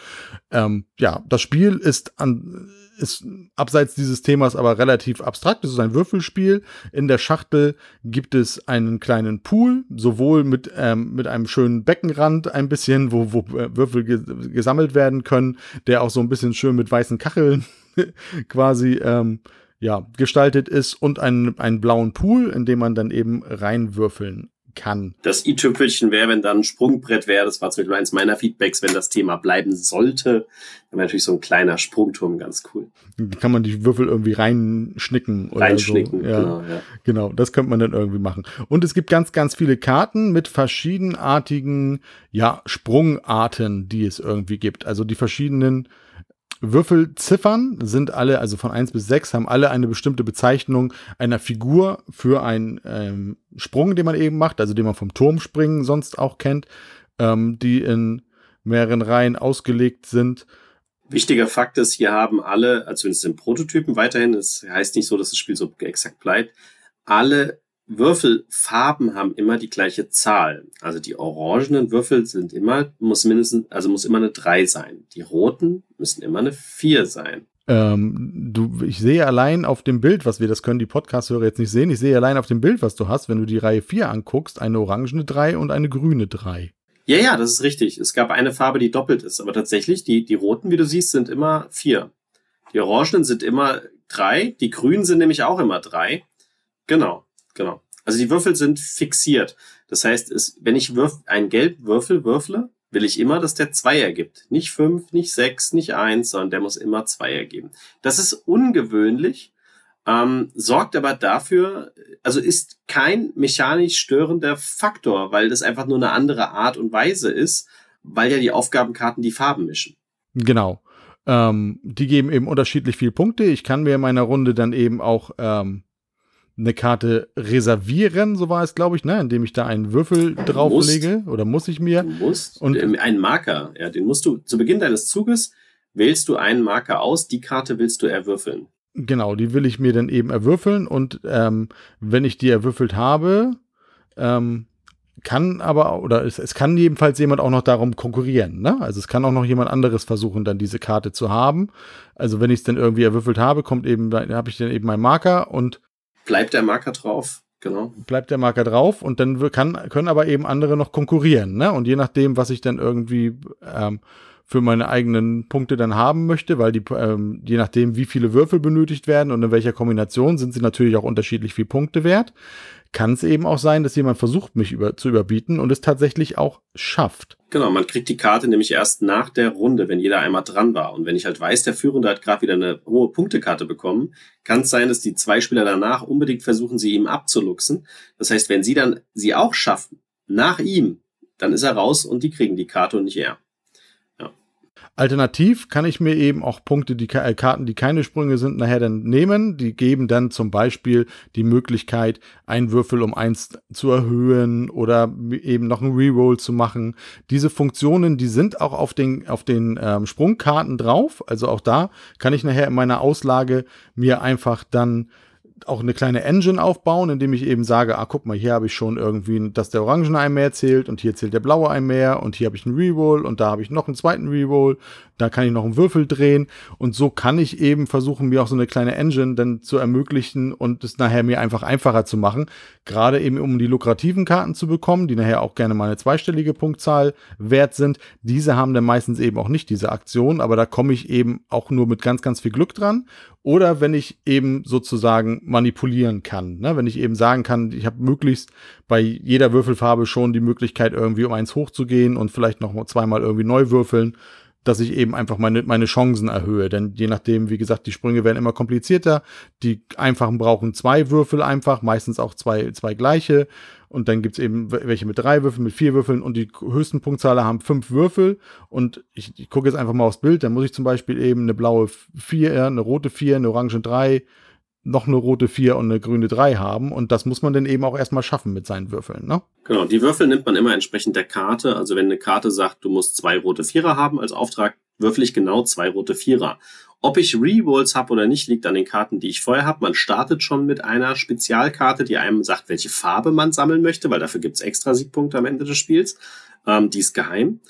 Ähm, ja, das Spiel ist an ist abseits dieses Themas aber relativ abstrakt. Es ist ein Würfelspiel. In der Schachtel gibt es einen kleinen Pool, sowohl mit, ähm, mit einem schönen Beckenrand ein bisschen, wo, wo äh, Würfel ge gesammelt werden können, der auch so ein bisschen schön mit weißen Kacheln quasi ähm, ja, gestaltet ist und einen, einen blauen Pool, in dem man dann eben reinwürfeln kann. Das i-Tüpfelchen wäre, wenn dann ein Sprungbrett wäre, das war zum Beispiel eins meiner Feedbacks, wenn das Thema bleiben sollte, dann wäre natürlich so ein kleiner Sprungturm ganz cool. Kann man die Würfel irgendwie reinschnicken oder reinschnicken, so. Ja, genau, ja. genau, das könnte man dann irgendwie machen. Und es gibt ganz, ganz viele Karten mit verschiedenartigen, ja, Sprungarten, die es irgendwie gibt. Also die verschiedenen Würfelziffern sind alle, also von 1 bis 6, haben alle eine bestimmte Bezeichnung einer Figur für einen ähm, Sprung, den man eben macht, also den man vom Turmspringen sonst auch kennt, ähm, die in mehreren Reihen ausgelegt sind. Wichtiger Fakt ist, hier haben alle, also es sind Prototypen weiterhin, es heißt nicht so, dass das Spiel so exakt bleibt, alle Würfelfarben haben immer die gleiche Zahl. Also die orangenen Würfel sind immer, muss mindestens, also muss immer eine 3 sein. Die roten müssen immer eine 4 sein. Ähm, du, ich sehe allein auf dem Bild, was wir, das können die Podcast-Hörer jetzt nicht sehen, ich sehe allein auf dem Bild, was du hast, wenn du die Reihe 4 anguckst, eine orangene 3 und eine grüne 3. Ja, ja, das ist richtig. Es gab eine Farbe, die doppelt ist, aber tatsächlich, die, die roten, wie du siehst, sind immer 4. Die orangenen sind immer 3, die grünen sind nämlich auch immer 3. Genau. Genau. Also die Würfel sind fixiert. Das heißt, es, wenn ich würf, einen gelben Würfel würfle, will ich immer, dass der zwei ergibt. Nicht fünf, nicht sechs, nicht eins, sondern der muss immer zwei ergeben. Das ist ungewöhnlich, ähm, sorgt aber dafür, also ist kein mechanisch störender Faktor, weil das einfach nur eine andere Art und Weise ist, weil ja die Aufgabenkarten die Farben mischen. Genau. Ähm, die geben eben unterschiedlich viel Punkte. Ich kann mir in meiner Runde dann eben auch ähm, eine Karte reservieren, so war es, glaube ich, ne, indem ich da einen Würfel drauflege oder muss ich mir? Du musst und ähm, einen Marker, ja, den musst du zu Beginn deines Zuges wählst du einen Marker aus, die Karte willst du erwürfeln. Genau, die will ich mir dann eben erwürfeln und ähm, wenn ich die erwürfelt habe, ähm, kann aber, oder es, es kann jedenfalls jemand auch noch darum konkurrieren, ne? Also es kann auch noch jemand anderes versuchen, dann diese Karte zu haben. Also wenn ich es dann irgendwie erwürfelt habe, kommt eben, da habe ich dann eben meinen Marker und bleibt der Marker drauf. Genau. Bleibt der Marker drauf und dann kann, können aber eben andere noch konkurrieren. Ne? Und je nachdem, was ich dann irgendwie ähm, für meine eigenen Punkte dann haben möchte, weil die, ähm, je nachdem, wie viele Würfel benötigt werden und in welcher Kombination, sind sie natürlich auch unterschiedlich viel Punkte wert kann es eben auch sein, dass jemand versucht, mich über, zu überbieten und es tatsächlich auch schafft. Genau, man kriegt die Karte nämlich erst nach der Runde, wenn jeder einmal dran war. Und wenn ich halt weiß, der Führende hat gerade wieder eine hohe Punktekarte bekommen, kann es sein, dass die zwei Spieler danach unbedingt versuchen, sie ihm abzuluxen. Das heißt, wenn sie dann sie auch schaffen, nach ihm, dann ist er raus und die kriegen die Karte und nicht er. Alternativ kann ich mir eben auch Punkte, die äh, Karten, die keine Sprünge sind, nachher dann nehmen. Die geben dann zum Beispiel die Möglichkeit, einen Würfel um eins zu erhöhen oder eben noch einen Reroll zu machen. Diese Funktionen, die sind auch auf den, auf den ähm, Sprungkarten drauf. Also auch da kann ich nachher in meiner Auslage mir einfach dann auch eine kleine Engine aufbauen, indem ich eben sage, ah, guck mal, hier habe ich schon irgendwie, dass der Orangen ein mehr zählt und hier zählt der Blaue ein mehr und hier habe ich einen Reroll und da habe ich noch einen zweiten Reroll, da kann ich noch einen Würfel drehen und so kann ich eben versuchen, mir auch so eine kleine Engine dann zu ermöglichen und es nachher mir einfach einfacher zu machen, gerade eben um die lukrativen Karten zu bekommen, die nachher auch gerne mal eine zweistellige Punktzahl wert sind. Diese haben dann meistens eben auch nicht diese Aktion, aber da komme ich eben auch nur mit ganz, ganz viel Glück dran oder wenn ich eben sozusagen manipulieren kann. Ne? Wenn ich eben sagen kann, ich habe möglichst bei jeder Würfelfarbe schon die Möglichkeit, irgendwie um eins hochzugehen und vielleicht noch zweimal irgendwie neu würfeln, dass ich eben einfach meine, meine Chancen erhöhe. Denn je nachdem, wie gesagt, die Sprünge werden immer komplizierter. Die einfachen brauchen zwei Würfel einfach, meistens auch zwei, zwei gleiche. Und dann gibt's eben welche mit drei Würfeln, mit vier Würfeln und die höchsten Punktzahler haben fünf Würfel. Und ich, ich gucke jetzt einfach mal aufs Bild, dann muss ich zum Beispiel eben eine blaue vier, eine rote vier, eine orange drei, noch eine rote vier und eine grüne drei haben. Und das muss man dann eben auch erstmal schaffen mit seinen Würfeln, ne? Genau, die Würfel nimmt man immer entsprechend der Karte. Also wenn eine Karte sagt, du musst zwei rote Vierer haben als Auftrag, würfel ich genau zwei rote Vierer. Ob ich Rerolls habe oder nicht, liegt an den Karten, die ich vorher habe. Man startet schon mit einer Spezialkarte, die einem sagt, welche Farbe man sammeln möchte, weil dafür gibt's extra Siegpunkte am Ende des Spiels. Ähm, die ist geheim.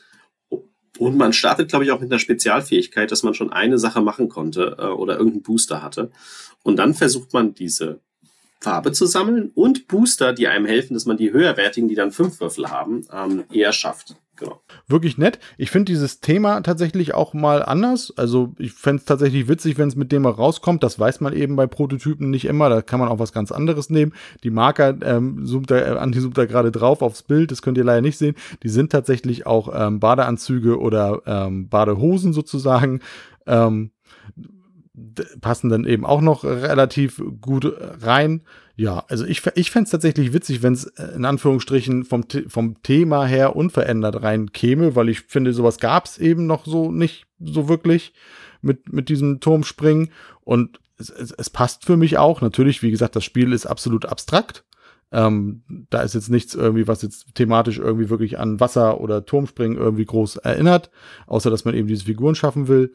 Und man startet, glaube ich, auch mit einer Spezialfähigkeit, dass man schon eine Sache machen konnte äh, oder irgendeinen Booster hatte. Und dann versucht man diese Farbe zu sammeln und Booster, die einem helfen, dass man die höherwertigen, die dann fünf Würfel haben, ähm, eher schafft. Genau. Wirklich nett. Ich finde dieses Thema tatsächlich auch mal anders. Also ich fände es tatsächlich witzig, wenn es mit dem mal rauskommt. Das weiß man eben bei Prototypen nicht immer. Da kann man auch was ganz anderes nehmen. Die Marker, ähm, zoomt da, äh, Anti zoomt da gerade drauf aufs Bild. Das könnt ihr leider nicht sehen. Die sind tatsächlich auch ähm, Badeanzüge oder ähm, Badehosen sozusagen. Ähm, passen dann eben auch noch relativ gut rein. Ja, also ich, ich fände es tatsächlich witzig, wenn es äh, in Anführungsstrichen vom, vom Thema her unverändert rein käme, weil ich finde, sowas gab es eben noch so nicht so wirklich mit, mit diesem Turmspringen. Und es, es, es passt für mich auch. Natürlich, wie gesagt, das Spiel ist absolut abstrakt. Ähm, da ist jetzt nichts irgendwie, was jetzt thematisch irgendwie wirklich an Wasser oder Turmspringen irgendwie groß erinnert, außer dass man eben diese Figuren schaffen will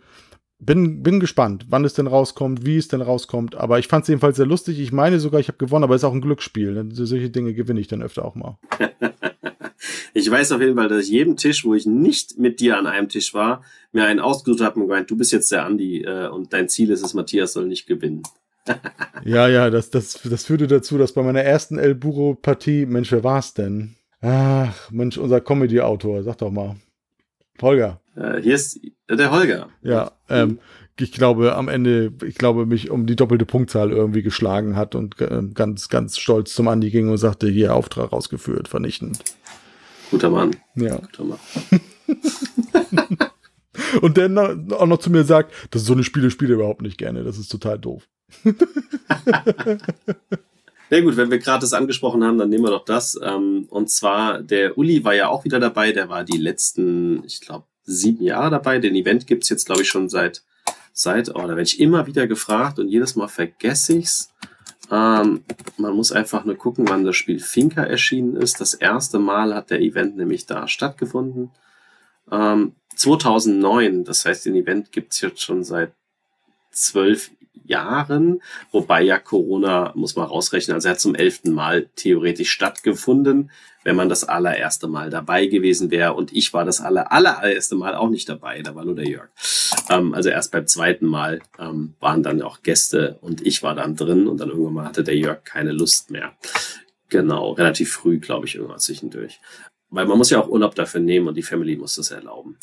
bin, bin gespannt, wann es denn rauskommt, wie es denn rauskommt. Aber ich fand es jedenfalls sehr lustig. Ich meine sogar, ich habe gewonnen, aber es ist auch ein Glücksspiel. Solche Dinge gewinne ich dann öfter auch mal. ich weiß auf jeden Fall, dass ich jedem Tisch, wo ich nicht mit dir an einem Tisch war, mir einen ausgesucht habe und gemeint, du bist jetzt der Andi äh, und dein Ziel ist es, Matthias soll nicht gewinnen. ja, ja, das, das, das führte dazu, dass bei meiner ersten El Burro-Partie, Mensch, wer war's denn? Ach, Mensch, unser Comedy-Autor, sag doch mal. Holger. Äh, hier ist der Holger. Ja, ähm, ich glaube, am Ende, ich glaube, mich um die doppelte Punktzahl irgendwie geschlagen hat und äh, ganz, ganz stolz zum Andi ging und sagte, hier Auftrag rausgeführt, vernichtend. Guter Mann. Ja. Guter Mann. und dann auch noch zu mir sagt, das ist so eine Spiele spiele überhaupt nicht gerne, das ist total doof. Na gut, wenn wir gerade das angesprochen haben, dann nehmen wir doch das. Ähm, und zwar, der Uli war ja auch wieder dabei. Der war die letzten, ich glaube, sieben Jahre dabei. Den Event gibt's jetzt, glaube ich, schon seit, seit, oh, da werde ich immer wieder gefragt und jedes Mal vergesse ich's. Ähm, man muss einfach nur gucken, wann das Spiel Finca erschienen ist. Das erste Mal hat der Event nämlich da stattgefunden. Ähm, 2009, das heißt, den Event gibt's jetzt schon seit zwölf Jahren, wobei ja Corona, muss man rausrechnen, also er hat zum elften Mal theoretisch stattgefunden, wenn man das allererste Mal dabei gewesen wäre. Und ich war das aller, allererste Mal auch nicht dabei, da war nur der Jörg. Ähm, also erst beim zweiten Mal ähm, waren dann auch Gäste und ich war dann drin und dann irgendwann mal hatte der Jörg keine Lust mehr. Genau, relativ früh, glaube ich, irgendwas zwischendurch. Weil man muss ja auch Urlaub dafür nehmen und die Family muss das erlauben.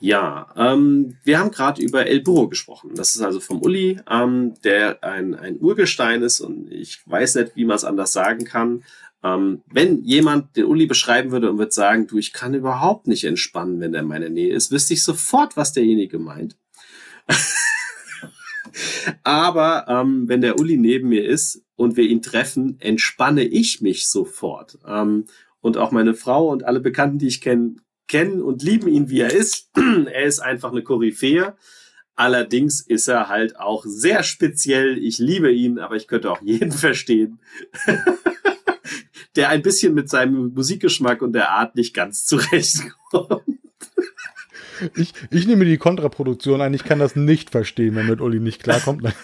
Ja, ähm, wir haben gerade über El Burro gesprochen. Das ist also vom Uli, ähm, der ein, ein Urgestein ist und ich weiß nicht, wie man es anders sagen kann. Ähm, wenn jemand den Uli beschreiben würde und würde sagen, du, ich kann überhaupt nicht entspannen, wenn er in meiner Nähe ist, wüsste ich sofort, was derjenige meint. Aber ähm, wenn der Uli neben mir ist und wir ihn treffen, entspanne ich mich sofort. Ähm, und auch meine Frau und alle Bekannten, die ich kenne, kennen und lieben ihn, wie er ist. er ist einfach eine Koryphäe. Allerdings ist er halt auch sehr speziell. Ich liebe ihn, aber ich könnte auch jeden verstehen, der ein bisschen mit seinem Musikgeschmack und der Art nicht ganz zurechtkommt. Ich, ich nehme die Kontraproduktion ein. Ich kann das nicht verstehen, wenn mit Uli nicht klarkommt.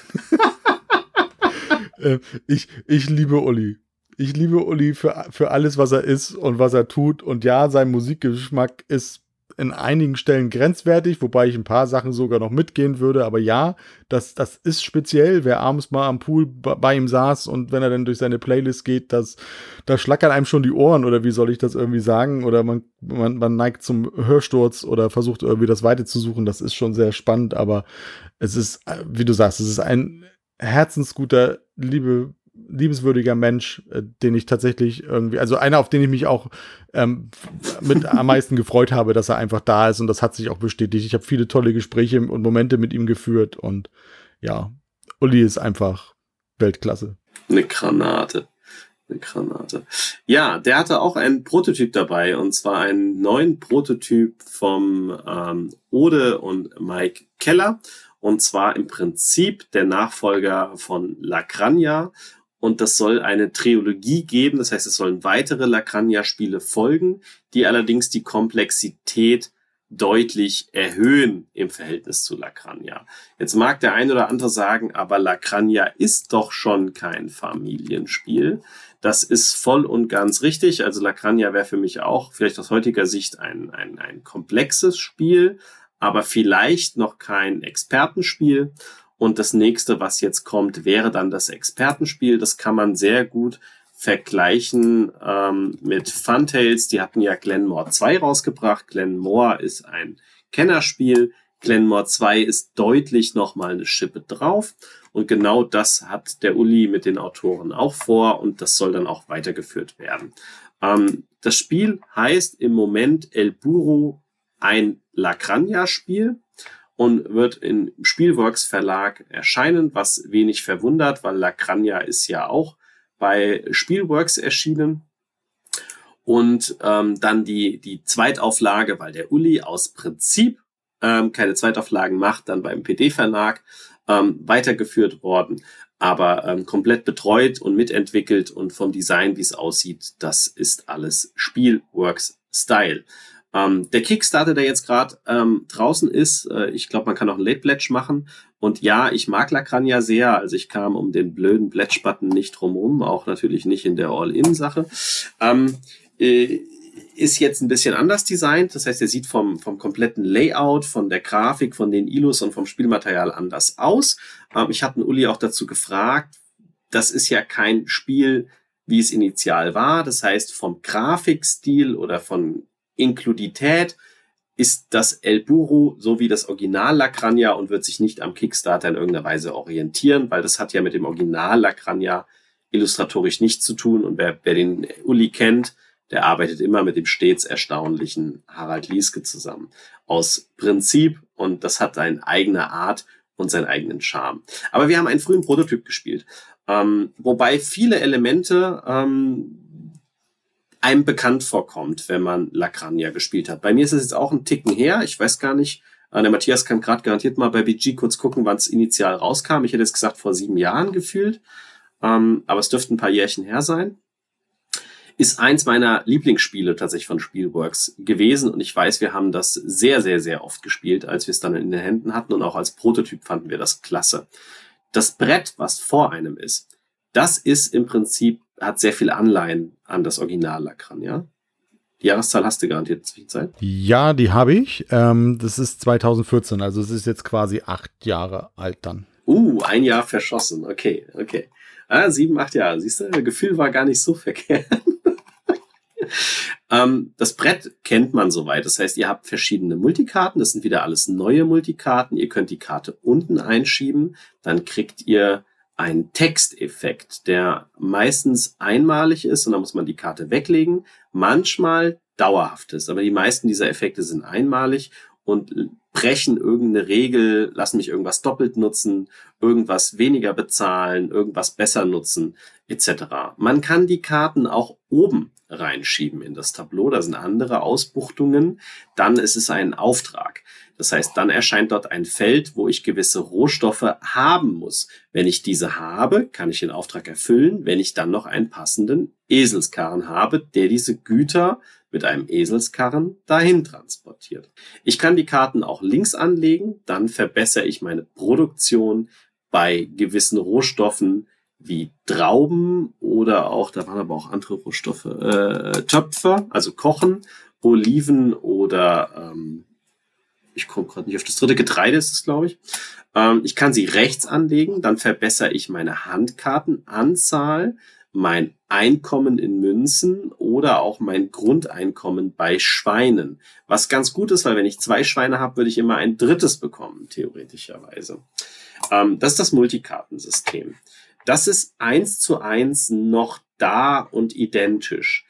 Äh, ich, ich liebe Uli. Ich liebe Uli für, für alles, was er ist und was er tut. Und ja, sein Musikgeschmack ist in einigen Stellen grenzwertig, wobei ich ein paar Sachen sogar noch mitgehen würde. Aber ja, das, das ist speziell. Wer abends mal am Pool bei ihm saß und wenn er dann durch seine Playlist geht, das, da schlackern einem schon die Ohren oder wie soll ich das irgendwie sagen? Oder man, man, man neigt zum Hörsturz oder versucht irgendwie das Weite zu suchen. Das ist schon sehr spannend, aber es ist, wie du sagst, es ist ein herzensguter, liebe liebenswürdiger Mensch, äh, den ich tatsächlich irgendwie, also einer, auf den ich mich auch ähm, mit am meisten gefreut habe, dass er einfach da ist und das hat sich auch bestätigt. Ich habe viele tolle Gespräche und Momente mit ihm geführt und ja, Uli ist einfach Weltklasse. Eine Granate. Eine Granate. Ja, der hatte auch einen Prototyp dabei und zwar einen neuen Prototyp vom ähm, Ode und Mike Keller. Und zwar im Prinzip der Nachfolger von Lacrania und das soll eine Trilogie geben. Das heißt, es sollen weitere Lacrania-Spiele folgen, die allerdings die Komplexität deutlich erhöhen im Verhältnis zu Lacrania. Jetzt mag der ein oder andere sagen, aber Lacrania ist doch schon kein Familienspiel. Das ist voll und ganz richtig. Also Lacrania wäre für mich auch vielleicht aus heutiger Sicht ein, ein, ein komplexes Spiel, aber vielleicht noch kein Expertenspiel. Und das nächste, was jetzt kommt, wäre dann das Expertenspiel. Das kann man sehr gut vergleichen ähm, mit Funtails. Die hatten ja Glenmore 2 rausgebracht. Glenmore ist ein Kennerspiel. Glenmore 2 ist deutlich nochmal eine Schippe drauf. Und genau das hat der Uli mit den Autoren auch vor und das soll dann auch weitergeführt werden. Ähm, das Spiel heißt im Moment El Burro ein Lacrania-Spiel und wird im Spielworks Verlag erscheinen, was wenig verwundert, weil Lacrania ist ja auch bei Spielworks erschienen. Und ähm, dann die, die Zweitauflage, weil der Uli aus Prinzip ähm, keine Zweitauflagen macht, dann beim PD-Verlag ähm, weitergeführt worden, aber ähm, komplett betreut und mitentwickelt und vom Design, wie es aussieht, das ist alles Spielworks Style. Ähm, der Kickstarter, der jetzt gerade ähm, draußen ist, äh, ich glaube, man kann auch einen Late Pledge machen. Und ja, ich mag Lacrania sehr. Also ich kam um den blöden Pledge-Button nicht drumherum, auch natürlich nicht in der All-In-Sache. Ähm, äh, ist jetzt ein bisschen anders designt. Das heißt, er sieht vom, vom kompletten Layout, von der Grafik, von den Ilus und vom Spielmaterial anders aus. Ähm, ich hatte Uli auch dazu gefragt. Das ist ja kein Spiel, wie es initial war. Das heißt, vom Grafikstil oder von Inkludität ist das El Burro so wie das Original Lacrania und wird sich nicht am Kickstarter in irgendeiner Weise orientieren, weil das hat ja mit dem Original Lacrania illustratorisch nichts zu tun. Und wer, wer den Uli kennt, der arbeitet immer mit dem stets erstaunlichen Harald Lieske zusammen. Aus Prinzip und das hat eine eigene Art und seinen eigenen Charme. Aber wir haben einen frühen Prototyp gespielt, ähm, wobei viele Elemente ähm, einem bekannt vorkommt, wenn man Lacrania gespielt hat. Bei mir ist es jetzt auch ein Ticken her. Ich weiß gar nicht. Äh, der Matthias kann gerade garantiert mal bei BG kurz gucken, wann es initial rauskam. Ich hätte jetzt gesagt vor sieben Jahren gefühlt. Ähm, aber es dürfte ein paar Jährchen her sein. Ist eins meiner Lieblingsspiele tatsächlich von Spielworks gewesen. Und ich weiß, wir haben das sehr, sehr, sehr oft gespielt, als wir es dann in den Händen hatten. Und auch als Prototyp fanden wir das klasse. Das Brett, was vor einem ist, das ist im Prinzip hat sehr viel Anleihen an das Original Lacran, ja? Die Jahreszahl hast du garantiert Zwischenzeit? Ja, die habe ich. Ähm, das ist 2014, also es ist jetzt quasi acht Jahre alt dann. Uh, ein Jahr verschossen. Okay, okay. Ah, sieben, acht Jahre. Siehst du, das Gefühl war gar nicht so verkehrt. ähm, das Brett kennt man soweit. Das heißt, ihr habt verschiedene Multikarten. Das sind wieder alles neue Multikarten. Ihr könnt die Karte unten einschieben. Dann kriegt ihr ein Texteffekt, der meistens einmalig ist und da muss man die Karte weglegen, manchmal dauerhaft ist. Aber die meisten dieser Effekte sind einmalig und brechen irgendeine Regel, lassen mich irgendwas doppelt nutzen, irgendwas weniger bezahlen, irgendwas besser nutzen, etc. Man kann die Karten auch oben reinschieben in das Tableau. Da sind andere Ausbuchtungen. Dann ist es ein Auftrag. Das heißt, dann erscheint dort ein Feld, wo ich gewisse Rohstoffe haben muss. Wenn ich diese habe, kann ich den Auftrag erfüllen, wenn ich dann noch einen passenden Eselskarren habe, der diese Güter mit einem Eselskarren dahin transportiert. Ich kann die Karten auch links anlegen, dann verbessere ich meine Produktion bei gewissen Rohstoffen wie Trauben oder auch, da waren aber auch andere Rohstoffe, äh, Töpfer, also Kochen, Oliven oder ähm, ich komme gerade nicht auf das dritte Getreide ist es, glaube ich. Ähm, ich kann sie rechts anlegen, dann verbessere ich meine Handkartenanzahl, mein Einkommen in Münzen oder auch mein Grundeinkommen bei Schweinen. Was ganz gut ist, weil wenn ich zwei Schweine habe, würde ich immer ein drittes bekommen, theoretischerweise. Ähm, das ist das Multikartensystem. Das ist eins zu eins noch da und identisch.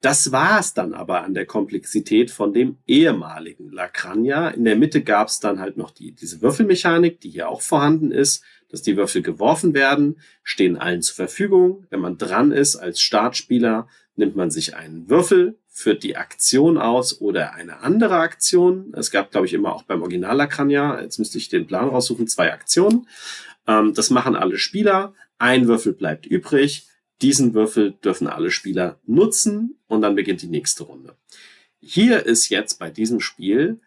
Das war es dann aber an der Komplexität von dem ehemaligen Lacrania. In der Mitte gab es dann halt noch die, diese Würfelmechanik, die hier auch vorhanden ist, dass die Würfel geworfen werden, stehen allen zur Verfügung. Wenn man dran ist als Startspieler, nimmt man sich einen Würfel, führt die Aktion aus oder eine andere Aktion. Es gab, glaube ich, immer auch beim Original Lacrania, jetzt müsste ich den Plan raussuchen, zwei Aktionen. Ähm, das machen alle Spieler. Ein Würfel bleibt übrig. Diesen Würfel dürfen alle Spieler nutzen und dann beginnt die nächste Runde. Hier ist jetzt bei diesem Spiel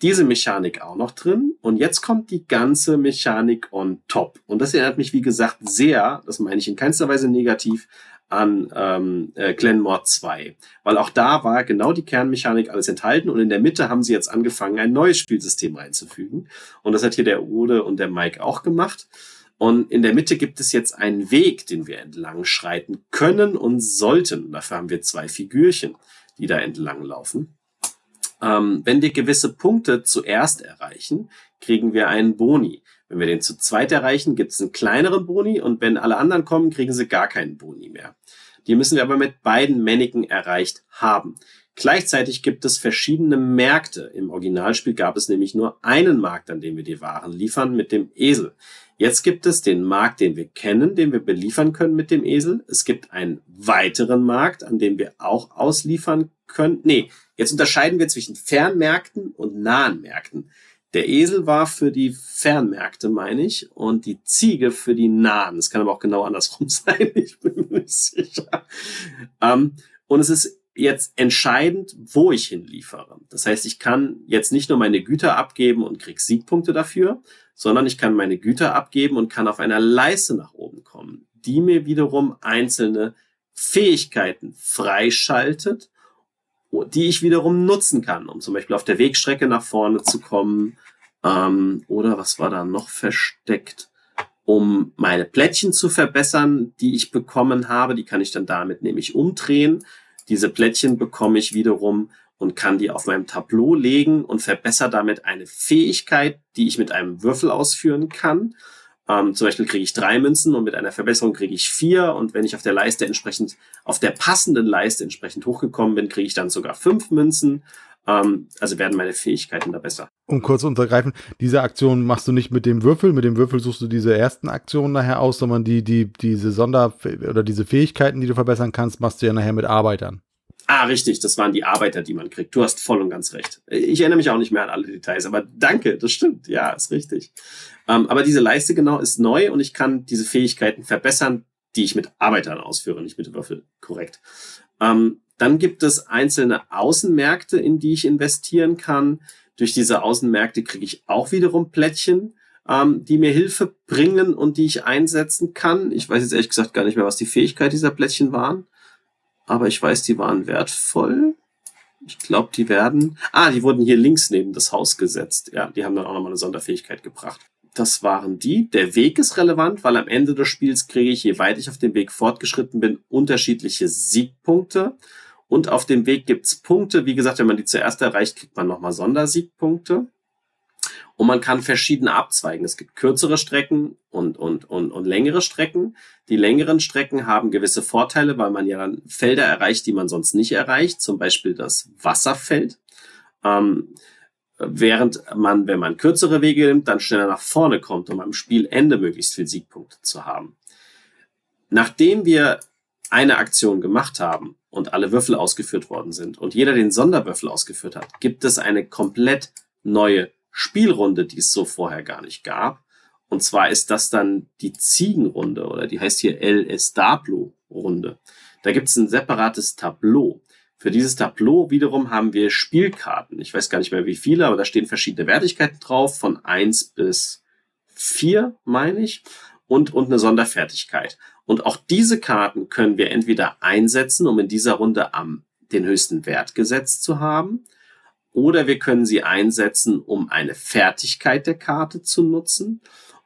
diese Mechanik auch noch drin und jetzt kommt die ganze Mechanik on top. Und das erinnert mich, wie gesagt, sehr, das meine ich in keinster Weise negativ, an ähm, äh, Glenmore 2. Weil auch da war genau die Kernmechanik alles enthalten und in der Mitte haben sie jetzt angefangen, ein neues Spielsystem einzufügen. Und das hat hier der Ode und der Mike auch gemacht. Und in der Mitte gibt es jetzt einen Weg, den wir entlang schreiten können und sollten. Dafür haben wir zwei Figürchen, die da entlang laufen. Ähm, wenn wir gewisse Punkte zuerst erreichen, kriegen wir einen Boni. Wenn wir den zu zweit erreichen, gibt es einen kleineren Boni und wenn alle anderen kommen, kriegen sie gar keinen Boni mehr. Die müssen wir aber mit beiden Männigen erreicht haben. Gleichzeitig gibt es verschiedene Märkte. Im Originalspiel gab es nämlich nur einen Markt, an dem wir die Waren liefern, mit dem Esel. Jetzt gibt es den Markt, den wir kennen, den wir beliefern können mit dem Esel. Es gibt einen weiteren Markt, an dem wir auch ausliefern können. Nee, jetzt unterscheiden wir zwischen Fernmärkten und nahen Märkten. Der Esel war für die Fernmärkte, meine ich, und die Ziege für die nahen. Es kann aber auch genau andersrum sein, ich bin mir nicht sicher. Ähm, und es ist jetzt entscheidend, wo ich hinliefere. Das heißt, ich kann jetzt nicht nur meine Güter abgeben und krieg Siegpunkte dafür, sondern ich kann meine Güter abgeben und kann auf einer Leiste nach oben kommen, die mir wiederum einzelne Fähigkeiten freischaltet, die ich wiederum nutzen kann, um zum Beispiel auf der Wegstrecke nach vorne zu kommen. Ähm, oder was war da noch versteckt? Um meine Plättchen zu verbessern, die ich bekommen habe, die kann ich dann damit nämlich umdrehen. Diese Plättchen bekomme ich wiederum, und kann die auf meinem Tableau legen und verbessere damit eine Fähigkeit, die ich mit einem Würfel ausführen kann. Ähm, zum Beispiel kriege ich drei Münzen und mit einer Verbesserung kriege ich vier. Und wenn ich auf der Leiste entsprechend, auf der passenden Leiste entsprechend hochgekommen bin, kriege ich dann sogar fünf Münzen. Ähm, also werden meine Fähigkeiten da besser. Um kurz untergreifen, diese Aktion machst du nicht mit dem Würfel. Mit dem Würfel suchst du diese ersten Aktionen nachher aus, sondern die, die, diese Sonder- oder diese Fähigkeiten, die du verbessern kannst, machst du ja nachher mit Arbeitern. Ah, richtig, das waren die Arbeiter, die man kriegt. Du hast voll und ganz recht. Ich erinnere mich auch nicht mehr an alle Details, aber danke, das stimmt. Ja, ist richtig. Ähm, aber diese Leiste genau ist neu und ich kann diese Fähigkeiten verbessern, die ich mit Arbeitern ausführe, nicht mit Würfel. Korrekt. Ähm, dann gibt es einzelne Außenmärkte, in die ich investieren kann. Durch diese Außenmärkte kriege ich auch wiederum Plättchen, ähm, die mir Hilfe bringen und die ich einsetzen kann. Ich weiß jetzt ehrlich gesagt gar nicht mehr, was die Fähigkeit dieser Plättchen waren aber ich weiß, die waren wertvoll. Ich glaube, die werden. Ah, die wurden hier links neben das Haus gesetzt. Ja, die haben dann auch nochmal eine Sonderfähigkeit gebracht. Das waren die. Der Weg ist relevant, weil am Ende des Spiels kriege ich, je weit ich auf dem Weg fortgeschritten bin, unterschiedliche Siegpunkte. Und auf dem Weg gibt's Punkte. Wie gesagt, wenn man die zuerst erreicht, kriegt man nochmal Sondersiegpunkte. Und man kann verschiedene abzweigen. Es gibt kürzere Strecken und, und, und, und längere Strecken. Die längeren Strecken haben gewisse Vorteile, weil man ja dann Felder erreicht, die man sonst nicht erreicht. Zum Beispiel das Wasserfeld. Ähm, während man, wenn man kürzere Wege nimmt, dann schneller nach vorne kommt, um am Spielende möglichst viel Siegpunkte zu haben. Nachdem wir eine Aktion gemacht haben und alle Würfel ausgeführt worden sind und jeder den Sonderwürfel ausgeführt hat, gibt es eine komplett neue Spielrunde, die es so vorher gar nicht gab. Und zwar ist das dann die Ziegenrunde oder die heißt hier El Establo Runde. Da gibt es ein separates Tableau. Für dieses Tableau wiederum haben wir Spielkarten. Ich weiß gar nicht mehr wie viele, aber da stehen verschiedene Wertigkeiten drauf, von eins bis vier, meine ich, und, und eine Sonderfertigkeit. Und auch diese Karten können wir entweder einsetzen, um in dieser Runde am den höchsten Wert gesetzt zu haben, oder wir können sie einsetzen, um eine Fertigkeit der Karte zu nutzen,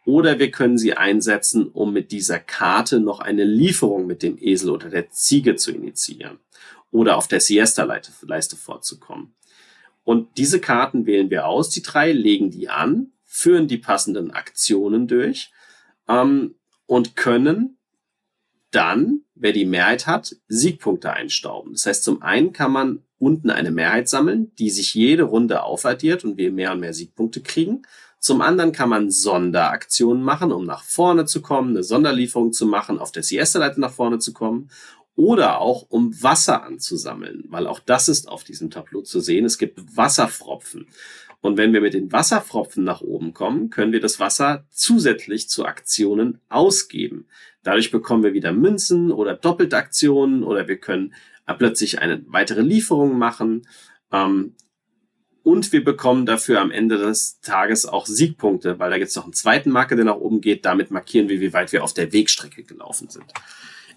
oder wir können sie einsetzen, um mit dieser Karte noch eine Lieferung mit dem Esel oder der Ziege zu initiieren oder auf der Siesta-Leiste vorzukommen. Und diese Karten wählen wir aus, die drei, legen die an, führen die passenden Aktionen durch ähm, und können dann, wer die Mehrheit hat, Siegpunkte einstauben. Das heißt, zum einen kann man unten eine Mehrheit sammeln, die sich jede Runde aufaddiert und wir mehr und mehr Siegpunkte kriegen. Zum anderen kann man Sonderaktionen machen, um nach vorne zu kommen, eine Sonderlieferung zu machen, auf der Siesta-Leite nach vorne zu kommen oder auch um Wasser anzusammeln, weil auch das ist auf diesem Tableau zu sehen. Es gibt Wasserfropfen. Und wenn wir mit den Wasserfropfen nach oben kommen, können wir das Wasser zusätzlich zu Aktionen ausgeben. Dadurch bekommen wir wieder Münzen oder doppelte Aktionen oder wir können plötzlich eine weitere Lieferung machen. Ähm, und wir bekommen dafür am Ende des Tages auch Siegpunkte, weil da gibt es noch einen zweiten Marker, der nach oben geht. Damit markieren wir, wie weit wir auf der Wegstrecke gelaufen sind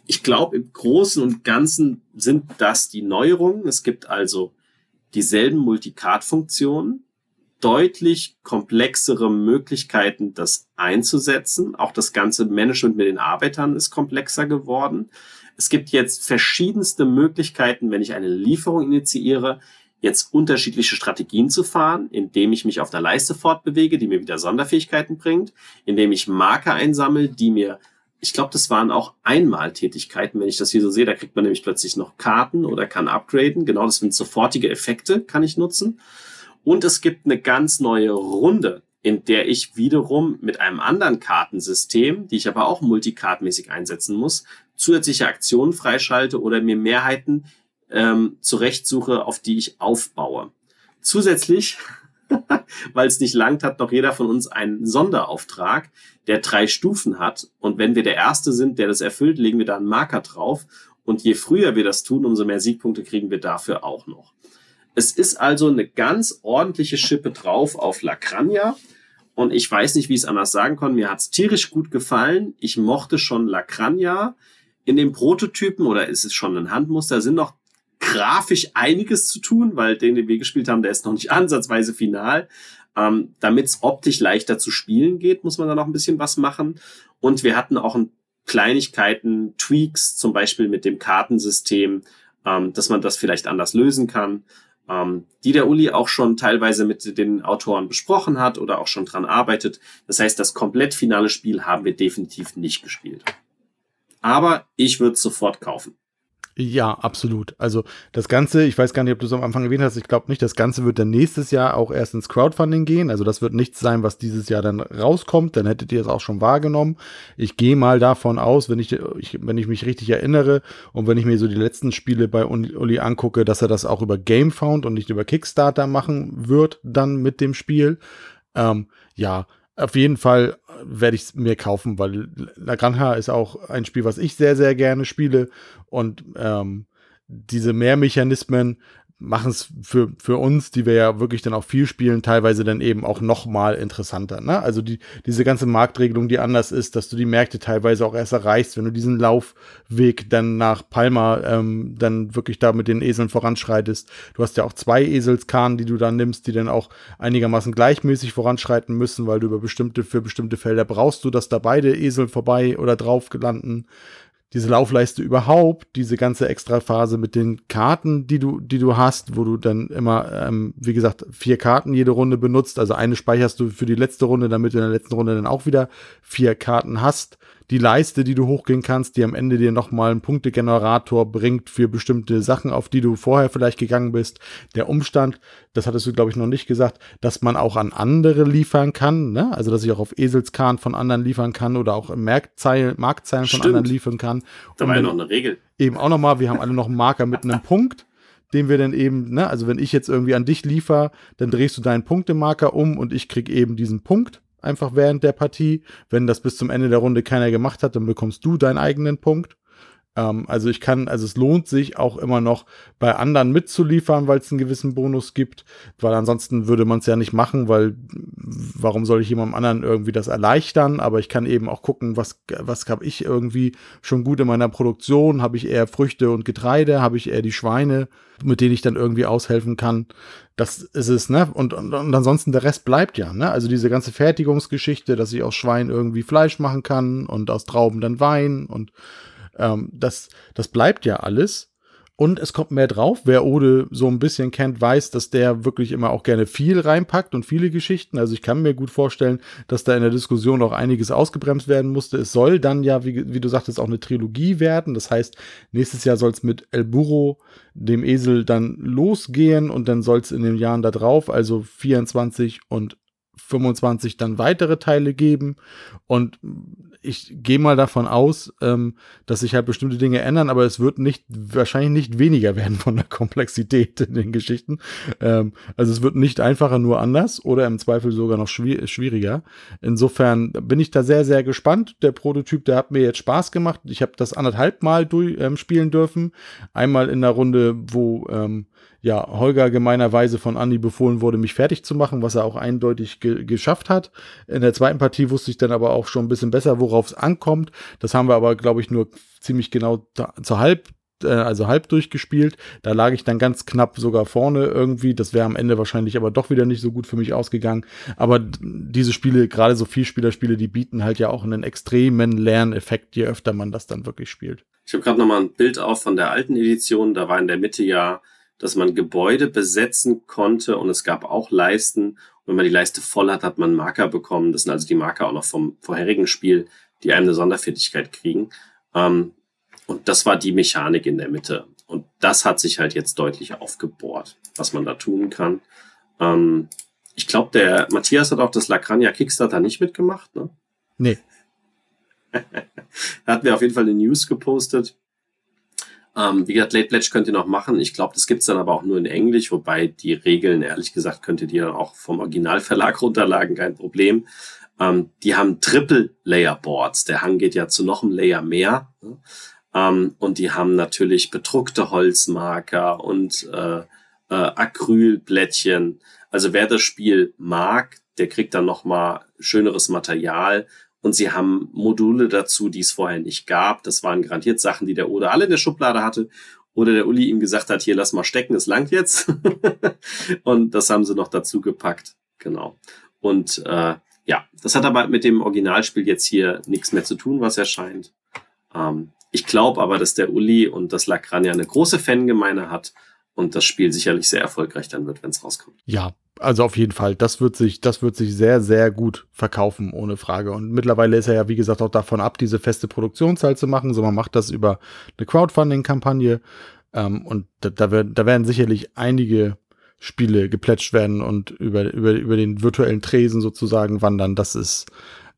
ich glaube, im Großen und Ganzen sind das die Neuerungen. Es gibt also dieselben Multicard-Funktionen, deutlich komplexere Möglichkeiten, das einzusetzen. Auch das ganze Management mit den Arbeitern ist komplexer geworden. Es gibt jetzt verschiedenste Möglichkeiten, wenn ich eine Lieferung initiiere, jetzt unterschiedliche Strategien zu fahren, indem ich mich auf der Leiste fortbewege, die mir wieder Sonderfähigkeiten bringt, indem ich Marker einsammle, die mir ich glaube, das waren auch Einmaltätigkeiten, wenn ich das hier so sehe. Da kriegt man nämlich plötzlich noch Karten oder kann upgraden. Genau, das sind sofortige Effekte, kann ich nutzen. Und es gibt eine ganz neue Runde, in der ich wiederum mit einem anderen Kartensystem, die ich aber auch multicardmäßig einsetzen muss, zusätzliche Aktionen freischalte oder mir Mehrheiten ähm, zurechtsuche, auf die ich aufbaue. Zusätzlich weil es nicht langt, hat noch jeder von uns einen Sonderauftrag, der drei Stufen hat. Und wenn wir der Erste sind, der das erfüllt, legen wir da einen Marker drauf. Und je früher wir das tun, umso mehr Siegpunkte kriegen wir dafür auch noch. Es ist also eine ganz ordentliche Schippe drauf auf Lacrania. Und ich weiß nicht, wie ich es anders sagen kann. Mir hat es tierisch gut gefallen. Ich mochte schon Lacrania. In dem Prototypen, oder ist es schon ein Handmuster, sind noch grafisch einiges zu tun, weil den, den wir gespielt haben, der ist noch nicht ansatzweise final. Ähm, Damit es optisch leichter zu spielen geht, muss man da noch ein bisschen was machen. Und wir hatten auch ein Kleinigkeiten, Tweaks, zum Beispiel mit dem Kartensystem, ähm, dass man das vielleicht anders lösen kann, ähm, die der Uli auch schon teilweise mit den Autoren besprochen hat oder auch schon dran arbeitet. Das heißt, das komplett finale Spiel haben wir definitiv nicht gespielt. Aber ich würde es sofort kaufen. Ja, absolut. Also das Ganze, ich weiß gar nicht, ob du es am Anfang erwähnt hast, ich glaube nicht, das Ganze wird dann nächstes Jahr auch erst ins Crowdfunding gehen. Also das wird nichts sein, was dieses Jahr dann rauskommt, dann hättet ihr es auch schon wahrgenommen. Ich gehe mal davon aus, wenn ich, ich, wenn ich mich richtig erinnere und wenn ich mir so die letzten Spiele bei Uli angucke, dass er das auch über GameFound und nicht über Kickstarter machen wird, dann mit dem Spiel. Ähm, ja, auf jeden Fall werde ich es mir kaufen, weil La Granja ist auch ein Spiel, was ich sehr, sehr gerne spiele. Und ähm, diese Mehrmechanismen machen es für, für uns, die wir ja wirklich dann auch viel spielen, teilweise dann eben auch noch mal interessanter. Ne? Also die, diese ganze Marktregelung, die anders ist, dass du die Märkte teilweise auch erst erreichst, wenn du diesen Laufweg dann nach Palma ähm, dann wirklich da mit den Eseln voranschreitest. Du hast ja auch zwei Eselskarren, die du dann nimmst, die dann auch einigermaßen gleichmäßig voranschreiten müssen, weil du über bestimmte, für bestimmte Felder brauchst du, dass da beide Esel vorbei oder drauf landen diese Laufleiste überhaupt, diese ganze Extraphase mit den Karten, die du, die du hast, wo du dann immer, ähm, wie gesagt, vier Karten jede Runde benutzt. Also eine speicherst du für die letzte Runde, damit du in der letzten Runde dann auch wieder vier Karten hast. Die Leiste, die du hochgehen kannst, die am Ende dir nochmal einen Punktegenerator bringt für bestimmte Sachen, auf die du vorher vielleicht gegangen bist. Der Umstand, das hattest du, glaube ich, noch nicht gesagt, dass man auch an andere liefern kann, ne? also dass ich auch auf Eselskahn von anderen liefern kann oder auch im Marktzeilen, Marktzeilen von anderen liefern kann. Da war ja noch eine Regel. Eben auch nochmal, wir haben alle noch einen Marker mit einem Punkt den wir dann eben, ne, also wenn ich jetzt irgendwie an dich liefer, dann drehst du deinen Punktemarker um und ich krieg eben diesen Punkt einfach während der Partie. Wenn das bis zum Ende der Runde keiner gemacht hat, dann bekommst du deinen eigenen Punkt. Ähm, also ich kann, also es lohnt sich auch immer noch bei anderen mitzuliefern, weil es einen gewissen Bonus gibt, weil ansonsten würde man es ja nicht machen, weil warum soll ich jemandem anderen irgendwie das erleichtern? Aber ich kann eben auch gucken, was, was habe ich irgendwie schon gut in meiner Produktion? Habe ich eher Früchte und Getreide? Habe ich eher die Schweine, mit denen ich dann irgendwie aushelfen kann? Das ist es, ne? Und, und, und ansonsten der Rest bleibt ja, ne? Also diese ganze Fertigungsgeschichte, dass ich aus Schwein irgendwie Fleisch machen kann und aus Trauben dann Wein und ähm, das, das bleibt ja alles. Und es kommt mehr drauf. Wer Ode so ein bisschen kennt, weiß, dass der wirklich immer auch gerne viel reinpackt und viele Geschichten. Also ich kann mir gut vorstellen, dass da in der Diskussion auch einiges ausgebremst werden musste. Es soll dann ja, wie, wie du sagtest, auch eine Trilogie werden. Das heißt, nächstes Jahr soll es mit El Burro, dem Esel, dann losgehen und dann soll es in den Jahren da drauf, also 24 und 25 dann weitere Teile geben. Und ich gehe mal davon aus, ähm, dass sich halt bestimmte Dinge ändern, aber es wird nicht, wahrscheinlich nicht weniger werden von der Komplexität in den Geschichten. Ähm, also es wird nicht einfacher, nur anders oder im Zweifel sogar noch schwieriger. Insofern bin ich da sehr, sehr gespannt. Der Prototyp, der hat mir jetzt Spaß gemacht. Ich habe das anderthalb Mal durch, ähm, spielen dürfen. Einmal in der Runde, wo ähm, ja, Holger gemeinerweise von Andi befohlen wurde, mich fertig zu machen, was er auch eindeutig ge geschafft hat. In der zweiten Partie wusste ich dann aber auch schon ein bisschen besser, worauf es ankommt. Das haben wir aber, glaube ich, nur ziemlich genau zur halb äh, also halb durchgespielt. Da lag ich dann ganz knapp sogar vorne irgendwie. Das wäre am Ende wahrscheinlich aber doch wieder nicht so gut für mich ausgegangen. Aber diese Spiele, gerade so Vielspielerspiele, die bieten halt ja auch einen extremen Lerneffekt, je öfter man das dann wirklich spielt. Ich habe gerade noch mal ein Bild auf von der alten Edition. Da war in der Mitte ja dass man Gebäude besetzen konnte und es gab auch Leisten. Und wenn man die Leiste voll hat, hat man Marker bekommen. Das sind also die Marker auch noch vom vorherigen Spiel, die einem eine Sonderfertigkeit kriegen. Ähm, und das war die Mechanik in der Mitte. Und das hat sich halt jetzt deutlich aufgebohrt, was man da tun kann. Ähm, ich glaube, der Matthias hat auch das Lacrania Kickstarter nicht mitgemacht, ne? Nee. er hat mir auf jeden Fall eine News gepostet ähm, wie gesagt, Late Pledge könnt ihr noch machen. Ich glaube, das gibt's dann aber auch nur in Englisch, wobei die Regeln, ehrlich gesagt, könnt ihr die dann auch vom Originalverlag runterladen, kein Problem. Ähm, die haben Triple-Layer-Boards. Der Hang geht ja zu noch einem Layer mehr. Ne? Ähm, und die haben natürlich bedruckte Holzmarker und äh, äh, Acrylblättchen. Also wer das Spiel mag, der kriegt dann noch mal schöneres Material und sie haben Module dazu, die es vorher nicht gab. Das waren garantiert Sachen, die der Oder alle in der Schublade hatte. Oder der Uli ihm gesagt hat, hier lass mal stecken, es langt jetzt. und das haben sie noch dazu gepackt. Genau. Und äh, ja, das hat aber mit dem Originalspiel jetzt hier nichts mehr zu tun, was erscheint. Ähm, ich glaube aber, dass der Uli und das Lacrania eine große Fangemeinde hat und das Spiel sicherlich sehr erfolgreich dann wird, wenn es rauskommt. Ja, also auf jeden Fall, das wird sich, das wird sich sehr, sehr gut verkaufen, ohne Frage. Und mittlerweile ist er ja, wie gesagt, auch davon ab, diese feste Produktionszahl zu machen. So, man macht das über eine Crowdfunding-Kampagne. Ähm, und da, da, wird, da werden sicherlich einige Spiele geplätscht werden und über, über, über den virtuellen Tresen sozusagen wandern. Das ist,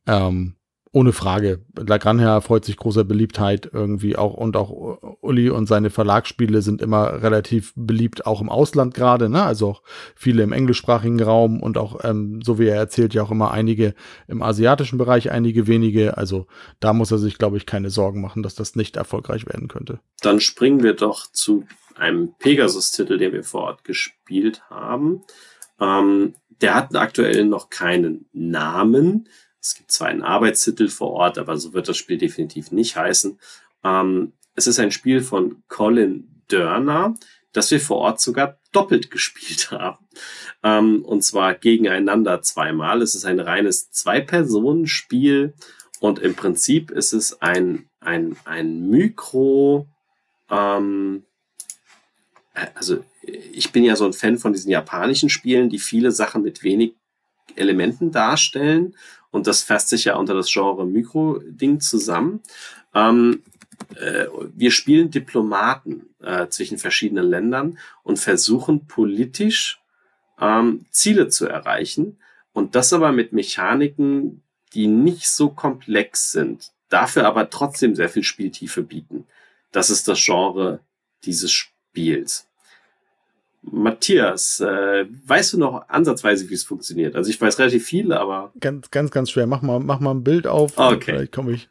ähm, ohne Frage. Lagrange freut sich großer Beliebtheit irgendwie auch und auch Uli und seine Verlagsspiele sind immer relativ beliebt, auch im Ausland gerade, ne? Also auch viele im englischsprachigen Raum und auch, ähm, so wie er erzählt, ja auch immer einige im asiatischen Bereich, einige wenige. Also da muss er sich, glaube ich, keine Sorgen machen, dass das nicht erfolgreich werden könnte. Dann springen wir doch zu einem Pegasus-Titel, den wir vor Ort gespielt haben. Ähm, der hat aktuell noch keinen Namen. Es gibt zwar einen Arbeitstitel vor Ort, aber so wird das Spiel definitiv nicht heißen. Ähm, es ist ein Spiel von Colin Dörner, das wir vor Ort sogar doppelt gespielt haben. Ähm, und zwar gegeneinander zweimal. Es ist ein reines Zwei-Personen-Spiel und im Prinzip ist es ein, ein, ein Mikro, ähm, also ich bin ja so ein Fan von diesen japanischen Spielen, die viele Sachen mit wenig Elementen darstellen und das fasst sich ja unter das Genre Mikro-Ding zusammen. Ähm, äh, wir spielen Diplomaten äh, zwischen verschiedenen Ländern und versuchen politisch ähm, Ziele zu erreichen. Und das aber mit Mechaniken, die nicht so komplex sind, dafür aber trotzdem sehr viel Spieltiefe bieten. Das ist das Genre dieses Spiels. Matthias, äh, weißt du noch ansatzweise, wie es funktioniert? Also ich weiß relativ viel, aber. Ganz, ganz, ganz schwer. Mach mal, mach mal ein Bild auf. Okay. Vielleicht komme ich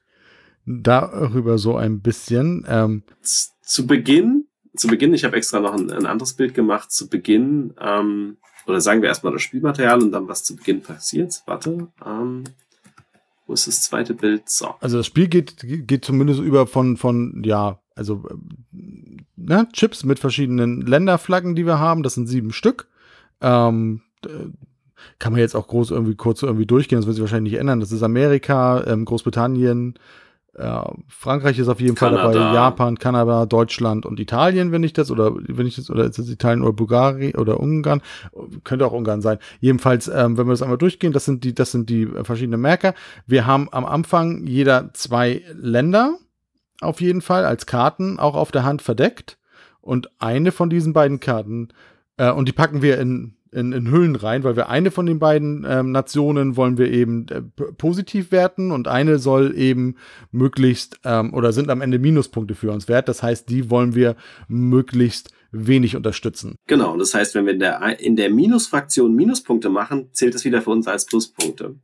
darüber so ein bisschen. Ähm. Zu Beginn, zu Beginn, ich habe extra noch ein, ein, anderes Bild gemacht. Zu Beginn, ähm, oder sagen wir erstmal das Spielmaterial und dann was zu Beginn passiert. Warte. Ähm, wo ist das zweite Bild? So. Also das Spiel geht, geht zumindest über von, von, ja, also ne, Chips mit verschiedenen Länderflaggen, die wir haben. Das sind sieben Stück. Ähm, kann man jetzt auch groß irgendwie kurz irgendwie durchgehen, das wird sich wahrscheinlich nicht ändern. Das ist Amerika, ähm, Großbritannien, ja, Frankreich ist auf jeden Kanada. Fall dabei, Japan, Kanada, Deutschland und Italien, wenn ich das, oder wenn ich das, oder ist das Italien oder Bulgarien oder Ungarn, könnte auch Ungarn sein. Jedenfalls, ähm, wenn wir das einmal durchgehen, das sind die, das sind die verschiedenen Merker. Wir haben am Anfang jeder zwei Länder, auf jeden Fall, als Karten auch auf der Hand verdeckt. Und eine von diesen beiden Karten, äh, und die packen wir in in, in Hüllen rein, weil wir eine von den beiden ähm, Nationen wollen wir eben äh, positiv werten und eine soll eben möglichst ähm, oder sind am Ende Minuspunkte für uns wert. Das heißt, die wollen wir möglichst wenig unterstützen. Genau, das heißt, wenn wir in der, in der Minusfraktion Minuspunkte machen, zählt es wieder für uns als Pluspunkte.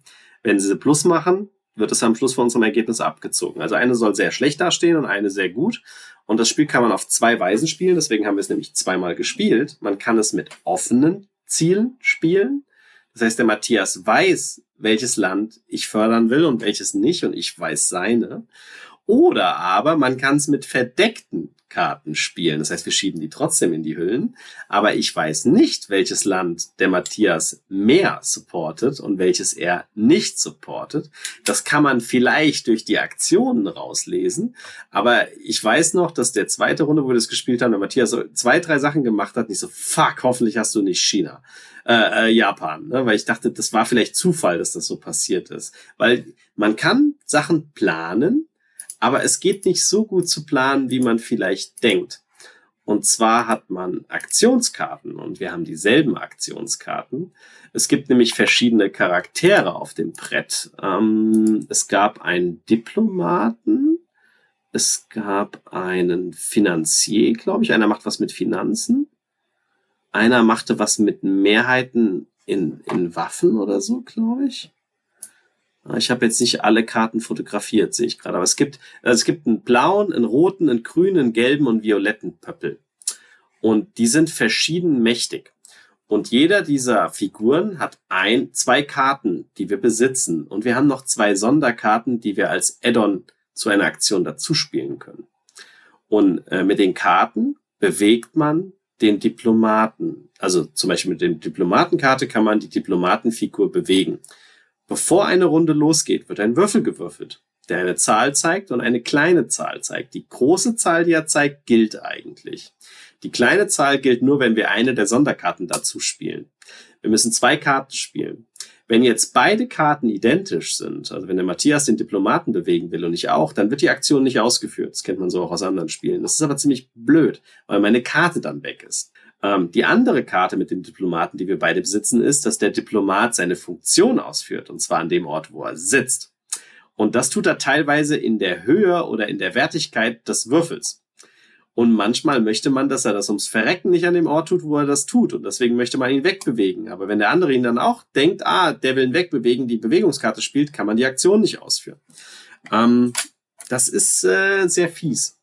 Wenn sie Plus machen, wird es am Schluss von unserem Ergebnis abgezogen. Also eine soll sehr schlecht dastehen und eine sehr gut. Und das Spiel kann man auf zwei Weisen spielen, deswegen haben wir es nämlich zweimal gespielt. Man kann es mit offenen Zielen spielen. Das heißt, der Matthias weiß, welches Land ich fördern will und welches nicht und ich weiß seine. Oder aber man kann es mit verdeckten Karten spielen. Das heißt, wir schieben die trotzdem in die Hüllen. Aber ich weiß nicht, welches Land der Matthias mehr supportet und welches er nicht supportet. Das kann man vielleicht durch die Aktionen rauslesen. Aber ich weiß noch, dass der zweite Runde, wo wir das gespielt haben, der Matthias so zwei, drei Sachen gemacht hat. Nicht so, fuck, hoffentlich hast du nicht China. Äh, äh, Japan, ne? weil ich dachte, das war vielleicht Zufall, dass das so passiert ist. Weil man kann Sachen planen, aber es geht nicht so gut zu planen, wie man vielleicht denkt. Und zwar hat man Aktionskarten und wir haben dieselben Aktionskarten. Es gibt nämlich verschiedene Charaktere auf dem Brett. Ähm, es gab einen Diplomaten, es gab einen Finanzier, glaube ich. Einer macht was mit Finanzen. Einer machte was mit Mehrheiten in, in Waffen oder so, glaube ich. Ich habe jetzt nicht alle Karten fotografiert, sehe ich gerade. Aber es gibt, also es gibt einen blauen, einen roten, einen grünen, einen gelben und violetten Pöppel. Und die sind verschieden mächtig. Und jeder dieser Figuren hat ein, zwei Karten, die wir besitzen. Und wir haben noch zwei Sonderkarten, die wir als Add-on zu einer Aktion dazu spielen können. Und äh, mit den Karten bewegt man den Diplomaten. Also zum Beispiel mit der Diplomatenkarte kann man die Diplomatenfigur bewegen. Bevor eine Runde losgeht, wird ein Würfel gewürfelt, der eine Zahl zeigt und eine kleine Zahl zeigt. Die große Zahl, die er zeigt, gilt eigentlich. Die kleine Zahl gilt nur, wenn wir eine der Sonderkarten dazu spielen. Wir müssen zwei Karten spielen. Wenn jetzt beide Karten identisch sind, also wenn der Matthias den Diplomaten bewegen will und ich auch, dann wird die Aktion nicht ausgeführt. Das kennt man so auch aus anderen Spielen. Das ist aber ziemlich blöd, weil meine Karte dann weg ist. Ähm, die andere Karte mit dem Diplomaten, die wir beide besitzen, ist, dass der Diplomat seine Funktion ausführt, und zwar an dem Ort, wo er sitzt. Und das tut er teilweise in der Höhe oder in der Wertigkeit des Würfels. Und manchmal möchte man, dass er das ums Verrecken nicht an dem Ort tut, wo er das tut. Und deswegen möchte man ihn wegbewegen. Aber wenn der andere ihn dann auch denkt, ah, der will ihn wegbewegen, die Bewegungskarte spielt, kann man die Aktion nicht ausführen. Ähm, das ist äh, sehr fies.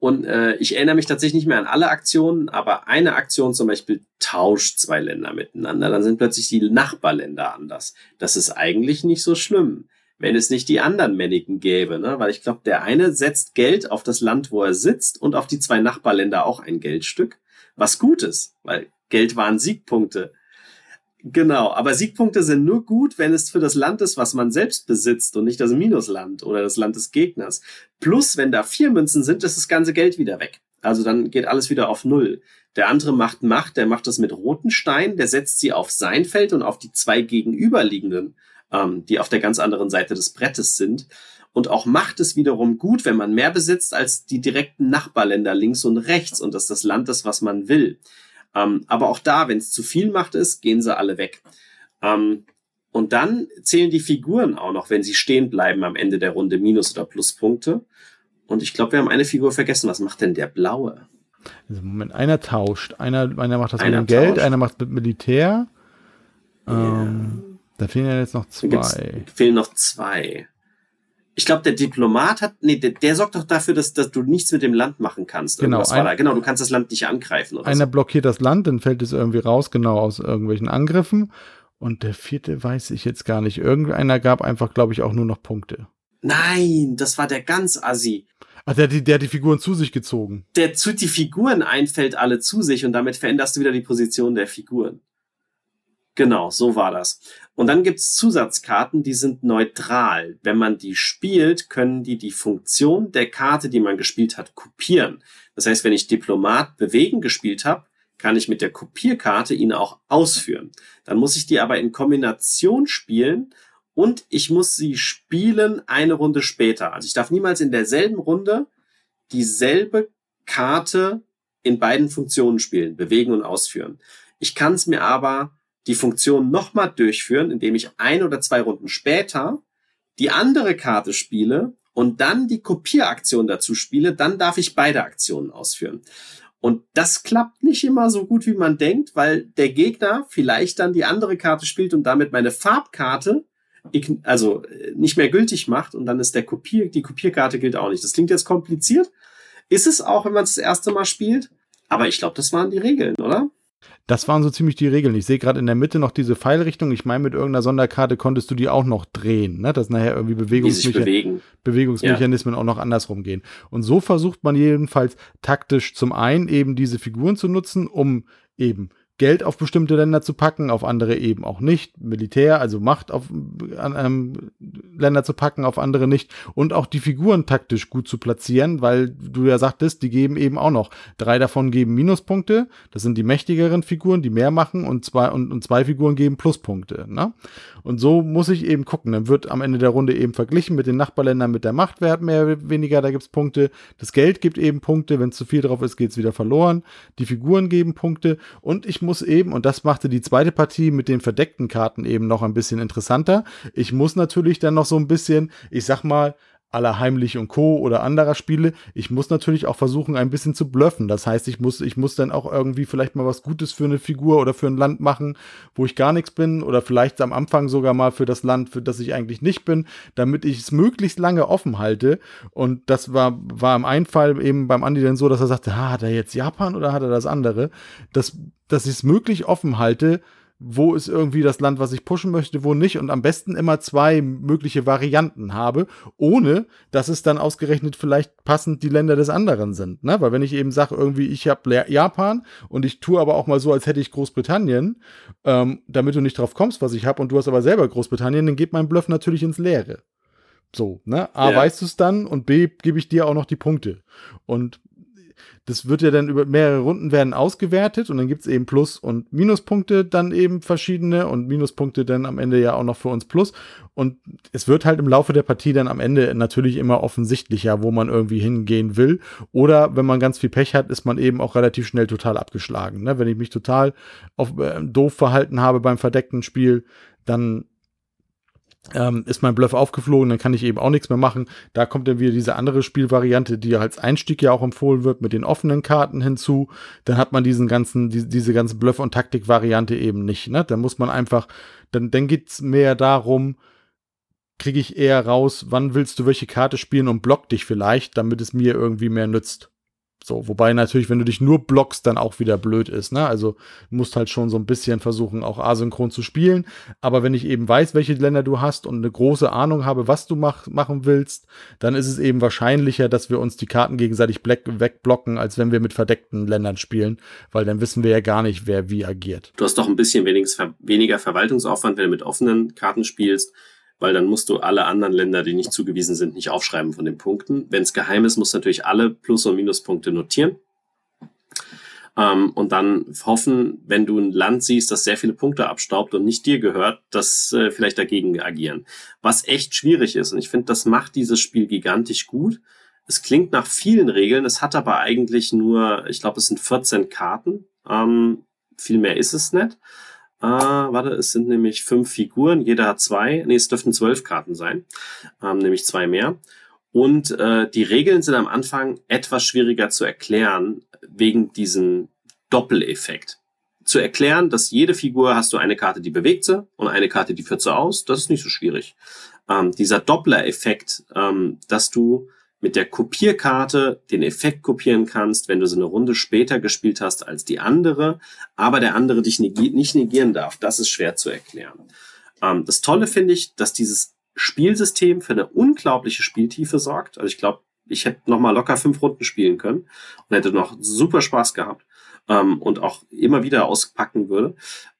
Und äh, ich erinnere mich tatsächlich nicht mehr an alle Aktionen, aber eine Aktion zum Beispiel tauscht zwei Länder miteinander. Dann sind plötzlich die Nachbarländer anders. Das ist eigentlich nicht so schlimm, wenn es nicht die anderen Männigen gäbe. Ne? Weil ich glaube, der eine setzt Geld auf das Land, wo er sitzt und auf die zwei Nachbarländer auch ein Geldstück. Was gut ist, weil Geld waren Siegpunkte. Genau, aber Siegpunkte sind nur gut, wenn es für das Land ist, was man selbst besitzt und nicht das Minusland oder das Land des Gegners. Plus, wenn da vier Münzen sind, ist das ganze Geld wieder weg. Also dann geht alles wieder auf Null. Der andere macht Macht, der macht das mit roten Steinen, der setzt sie auf sein Feld und auf die zwei gegenüberliegenden ähm, die auf der ganz anderen Seite des Brettes sind. Und auch Macht ist wiederum gut, wenn man mehr besitzt als die direkten Nachbarländer links und rechts und dass das Land ist, was man will. Ähm, aber auch da, wenn es zu viel Macht ist, gehen sie alle weg. Ähm, und dann zählen die Figuren auch noch, wenn sie stehen bleiben am Ende der Runde, Minus- oder Pluspunkte. Und ich glaube, wir haben eine Figur vergessen. Was macht denn der Blaue? Also Moment, einer tauscht. Einer, einer macht das einer mit dem Geld, einer macht mit Militär. Yeah. Ähm, da fehlen ja jetzt noch zwei. Gibt's, fehlen noch zwei. Ich glaube, der Diplomat hat, nee, der, der, sorgt doch dafür, dass, dass du nichts mit dem Land machen kannst. Genau, ein, genau, du kannst das Land nicht angreifen. einer so. blockiert das Land, dann fällt es irgendwie raus, genau aus irgendwelchen Angriffen. Und der vierte weiß ich jetzt gar nicht. Irgendeiner gab einfach, glaube ich, auch nur noch Punkte. Nein, das war der ganz assi. Ach, der, der hat die Figuren zu sich gezogen. Der zieht die Figuren ein, fällt alle zu sich und damit veränderst du wieder die Position der Figuren. Genau, so war das. Und dann gibt's Zusatzkarten, die sind neutral. Wenn man die spielt, können die die Funktion der Karte, die man gespielt hat, kopieren. Das heißt, wenn ich Diplomat bewegen gespielt habe, kann ich mit der Kopierkarte ihn auch ausführen. Dann muss ich die aber in Kombination spielen und ich muss sie spielen eine Runde später. Also ich darf niemals in derselben Runde dieselbe Karte in beiden Funktionen spielen, bewegen und ausführen. Ich kann es mir aber die Funktion nochmal durchführen, indem ich ein oder zwei Runden später die andere Karte spiele und dann die Kopieraktion dazu spiele, dann darf ich beide Aktionen ausführen. Und das klappt nicht immer so gut, wie man denkt, weil der Gegner vielleicht dann die andere Karte spielt und damit meine Farbkarte also äh, nicht mehr gültig macht und dann ist der Kopier, die Kopierkarte gilt auch nicht. Das klingt jetzt kompliziert. Ist es auch, wenn man es das erste Mal spielt? Aber ich glaube, das waren die Regeln, oder? Das waren so ziemlich die Regeln. Ich sehe gerade in der Mitte noch diese Pfeilrichtung. Ich meine, mit irgendeiner Sonderkarte konntest du die auch noch drehen, ne? dass nachher irgendwie Bewegungsmecha Bewegungsmechanismen ja. auch noch andersrum gehen. Und so versucht man jedenfalls taktisch zum einen eben diese Figuren zu nutzen, um eben Geld auf bestimmte Länder zu packen, auf andere eben auch nicht. Militär, also Macht auf an, ähm, Länder zu packen, auf andere nicht. Und auch die Figuren taktisch gut zu platzieren, weil du ja sagtest, die geben eben auch noch. Drei davon geben Minuspunkte. Das sind die mächtigeren Figuren, die mehr machen. Und zwei, und, und zwei Figuren geben Pluspunkte. Ne? Und so muss ich eben gucken. Dann wird am Ende der Runde eben verglichen mit den Nachbarländern mit der Machtwert mehr oder weniger. Da gibt's Punkte. Das Geld gibt eben Punkte. Wenn zu viel drauf ist, geht's wieder verloren. Die Figuren geben Punkte. Und ich muss eben, und das machte die zweite Partie mit den verdeckten Karten eben noch ein bisschen interessanter. Ich muss natürlich dann noch so ein bisschen, ich sag mal, aller Heimlich und Co. oder anderer Spiele. Ich muss natürlich auch versuchen, ein bisschen zu bluffen. Das heißt, ich muss, ich muss dann auch irgendwie vielleicht mal was Gutes für eine Figur oder für ein Land machen, wo ich gar nichts bin oder vielleicht am Anfang sogar mal für das Land, für das ich eigentlich nicht bin, damit ich es möglichst lange offen halte. Und das war, war im einen Fall eben beim Andi dann so, dass er sagte, ah, hat er jetzt Japan oder hat er das andere? Das, dass ich es möglich offen halte, wo ist irgendwie das Land, was ich pushen möchte, wo nicht und am besten immer zwei mögliche Varianten habe, ohne dass es dann ausgerechnet vielleicht passend die Länder des anderen sind. Ne? Weil wenn ich eben sage, irgendwie, ich habe Japan und ich tue aber auch mal so, als hätte ich Großbritannien, ähm, damit du nicht drauf kommst, was ich habe und du hast aber selber Großbritannien, dann geht mein Bluff natürlich ins Leere. So, ne? A, ja. weißt du es dann und B, gebe ich dir auch noch die Punkte. Und das wird ja dann über mehrere Runden werden ausgewertet und dann gibt es eben Plus- und Minuspunkte dann eben verschiedene und Minuspunkte dann am Ende ja auch noch für uns Plus. Und es wird halt im Laufe der Partie dann am Ende natürlich immer offensichtlicher, wo man irgendwie hingehen will. Oder wenn man ganz viel Pech hat, ist man eben auch relativ schnell total abgeschlagen. Ne? Wenn ich mich total auf, äh, doof verhalten habe beim verdeckten Spiel, dann ähm, ist mein Bluff aufgeflogen, dann kann ich eben auch nichts mehr machen. Da kommt dann wieder diese andere Spielvariante, die als Einstieg ja auch empfohlen wird, mit den offenen Karten hinzu. Dann hat man diesen ganzen, die, diese ganze Bluff- und Taktik-Variante eben nicht. Ne? Dann muss man einfach, dann, dann geht's mehr darum, kriege ich eher raus, wann willst du welche Karte spielen und block dich vielleicht, damit es mir irgendwie mehr nützt. So, wobei natürlich, wenn du dich nur blockst, dann auch wieder blöd ist. Ne? Also musst halt schon so ein bisschen versuchen, auch asynchron zu spielen. Aber wenn ich eben weiß, welche Länder du hast und eine große Ahnung habe, was du mach, machen willst, dann ist es eben wahrscheinlicher, dass wir uns die Karten gegenseitig wegblocken, als wenn wir mit verdeckten Ländern spielen, weil dann wissen wir ja gar nicht, wer wie agiert. Du hast doch ein bisschen weniger Verwaltungsaufwand, wenn du mit offenen Karten spielst weil dann musst du alle anderen Länder, die nicht zugewiesen sind, nicht aufschreiben von den Punkten. Wenn es geheim ist, musst du natürlich alle Plus- und Minuspunkte notieren. ähm, und dann hoffen, wenn du ein Land siehst, das sehr viele Punkte abstaubt und nicht dir gehört, dass äh, vielleicht dagegen agieren. Was echt schwierig ist. Und ich finde, das macht dieses Spiel gigantisch gut. Es klingt nach vielen Regeln, es hat aber eigentlich nur, ich glaube, es sind 14 Karten. Ähm, viel mehr ist es nicht. Äh, warte, es sind nämlich fünf Figuren, jeder hat zwei. Nee, es dürften zwölf Karten sein, ähm, nämlich zwei mehr. Und äh, die Regeln sind am Anfang etwas schwieriger zu erklären, wegen diesem Doppeleffekt. Zu erklären, dass jede Figur hast du eine Karte, die bewegt sie und eine Karte, die führt sie aus, das ist nicht so schwierig. Ähm, dieser Doppler-Effekt, ähm, dass du mit der Kopierkarte den Effekt kopieren kannst, wenn du sie eine Runde später gespielt hast als die andere, aber der andere dich nicht negieren darf. Das ist schwer zu erklären. Ähm, das Tolle finde ich, dass dieses Spielsystem für eine unglaubliche Spieltiefe sorgt. Also ich glaube, ich hätte noch mal locker fünf Runden spielen können und hätte noch super Spaß gehabt ähm, und auch immer wieder auspacken würde.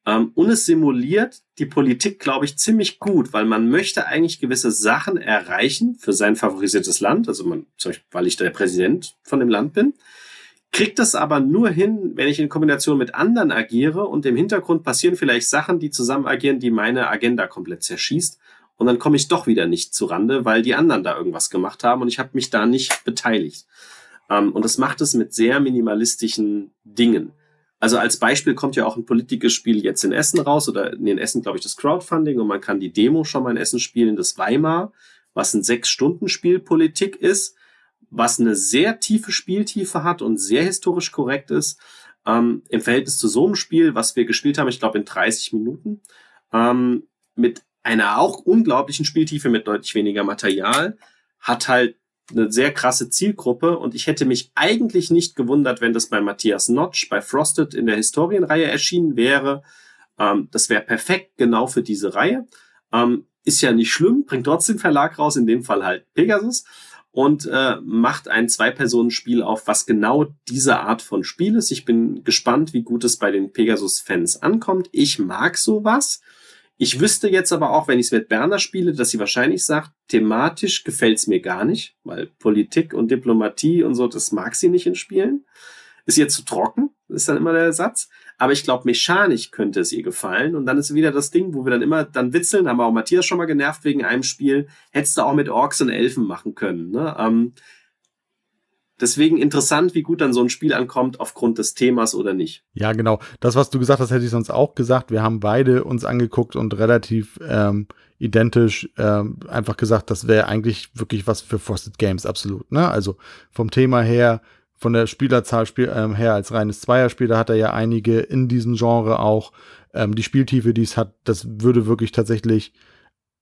Ähm, und es simuliert die Politik, glaube ich, ziemlich gut, weil man möchte eigentlich gewisse Sachen erreichen für sein favorisiertes Land. Also man, zum Beispiel, weil ich der Präsident von dem Land bin. Kriegt das aber nur hin, wenn ich in Kombination mit anderen agiere und im Hintergrund passieren vielleicht Sachen, die zusammen agieren, die meine Agenda komplett zerschießt. Und dann komme ich doch wieder nicht zu Rande, weil die anderen da irgendwas gemacht haben und ich habe mich da nicht beteiligt. Ähm, und das macht es mit sehr minimalistischen Dingen. Also als Beispiel kommt ja auch ein Politikspiel jetzt in Essen raus oder in Essen, glaube ich, das Crowdfunding und man kann die Demo schon mal in Essen spielen, das Weimar, was ein Sechs-Stunden-Spiel Politik ist, was eine sehr tiefe Spieltiefe hat und sehr historisch korrekt ist. Ähm, Im Verhältnis zu so einem Spiel, was wir gespielt haben, ich glaube in 30 Minuten, ähm, mit einer auch unglaublichen Spieltiefe mit deutlich weniger Material, hat halt eine sehr krasse Zielgruppe und ich hätte mich eigentlich nicht gewundert, wenn das bei Matthias Notch bei Frosted in der Historienreihe erschienen wäre. Ähm, das wäre perfekt genau für diese Reihe. Ähm, ist ja nicht schlimm, bringt trotzdem Verlag raus, in dem Fall halt Pegasus und äh, macht ein Zwei-Personen-Spiel auf, was genau diese Art von Spiel ist. Ich bin gespannt, wie gut es bei den Pegasus-Fans ankommt. Ich mag sowas. Ich wüsste jetzt aber auch, wenn ich es mit Berner spiele, dass sie wahrscheinlich sagt, thematisch gefällt es mir gar nicht, weil Politik und Diplomatie und so, das mag sie nicht in Spielen. Ist ihr zu trocken, ist dann immer der Satz. Aber ich glaube, mechanisch könnte es ihr gefallen. Und dann ist wieder das Ding, wo wir dann immer dann witzeln, haben auch Matthias schon mal genervt wegen einem Spiel, hättest du auch mit Orks und Elfen machen können. Ne? Ähm, Deswegen interessant, wie gut dann so ein Spiel ankommt aufgrund des Themas oder nicht. Ja, genau. Das, was du gesagt hast, hätte ich sonst auch gesagt. Wir haben beide uns angeguckt und relativ ähm, identisch ähm, einfach gesagt, das wäre eigentlich wirklich was für Frosted Games, absolut. Ne? Also vom Thema her, von der Spielerzahl spiel, ähm, her als reines Zweierspiel, da hat er ja einige in diesem Genre auch. Ähm, die Spieltiefe, die es hat, das würde wirklich tatsächlich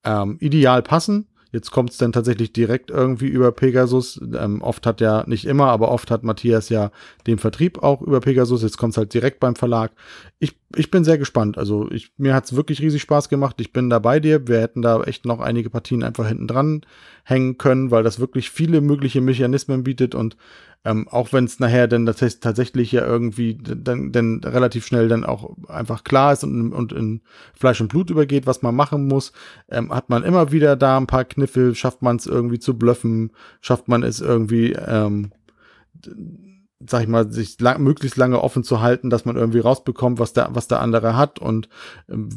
ähm, ideal passen. Jetzt kommt es dann tatsächlich direkt irgendwie über Pegasus. Ähm, oft hat ja, nicht immer, aber oft hat Matthias ja den Vertrieb auch über Pegasus. Jetzt kommt es halt direkt beim Verlag. Ich, ich bin sehr gespannt. Also ich, mir hat es wirklich riesig Spaß gemacht. Ich bin da bei dir. Wir hätten da echt noch einige Partien einfach hinten dran hängen können, weil das wirklich viele mögliche Mechanismen bietet und ähm, auch wenn es nachher dann tatsächlich ja irgendwie dann, dann relativ schnell dann auch einfach klar ist und, und in Fleisch und Blut übergeht, was man machen muss, ähm, hat man immer wieder da ein paar Kniffe, schafft man es irgendwie zu bluffen, schafft man es irgendwie, ähm, sag ich mal, sich lang, möglichst lange offen zu halten, dass man irgendwie rausbekommt, was der, was der andere hat und ähm,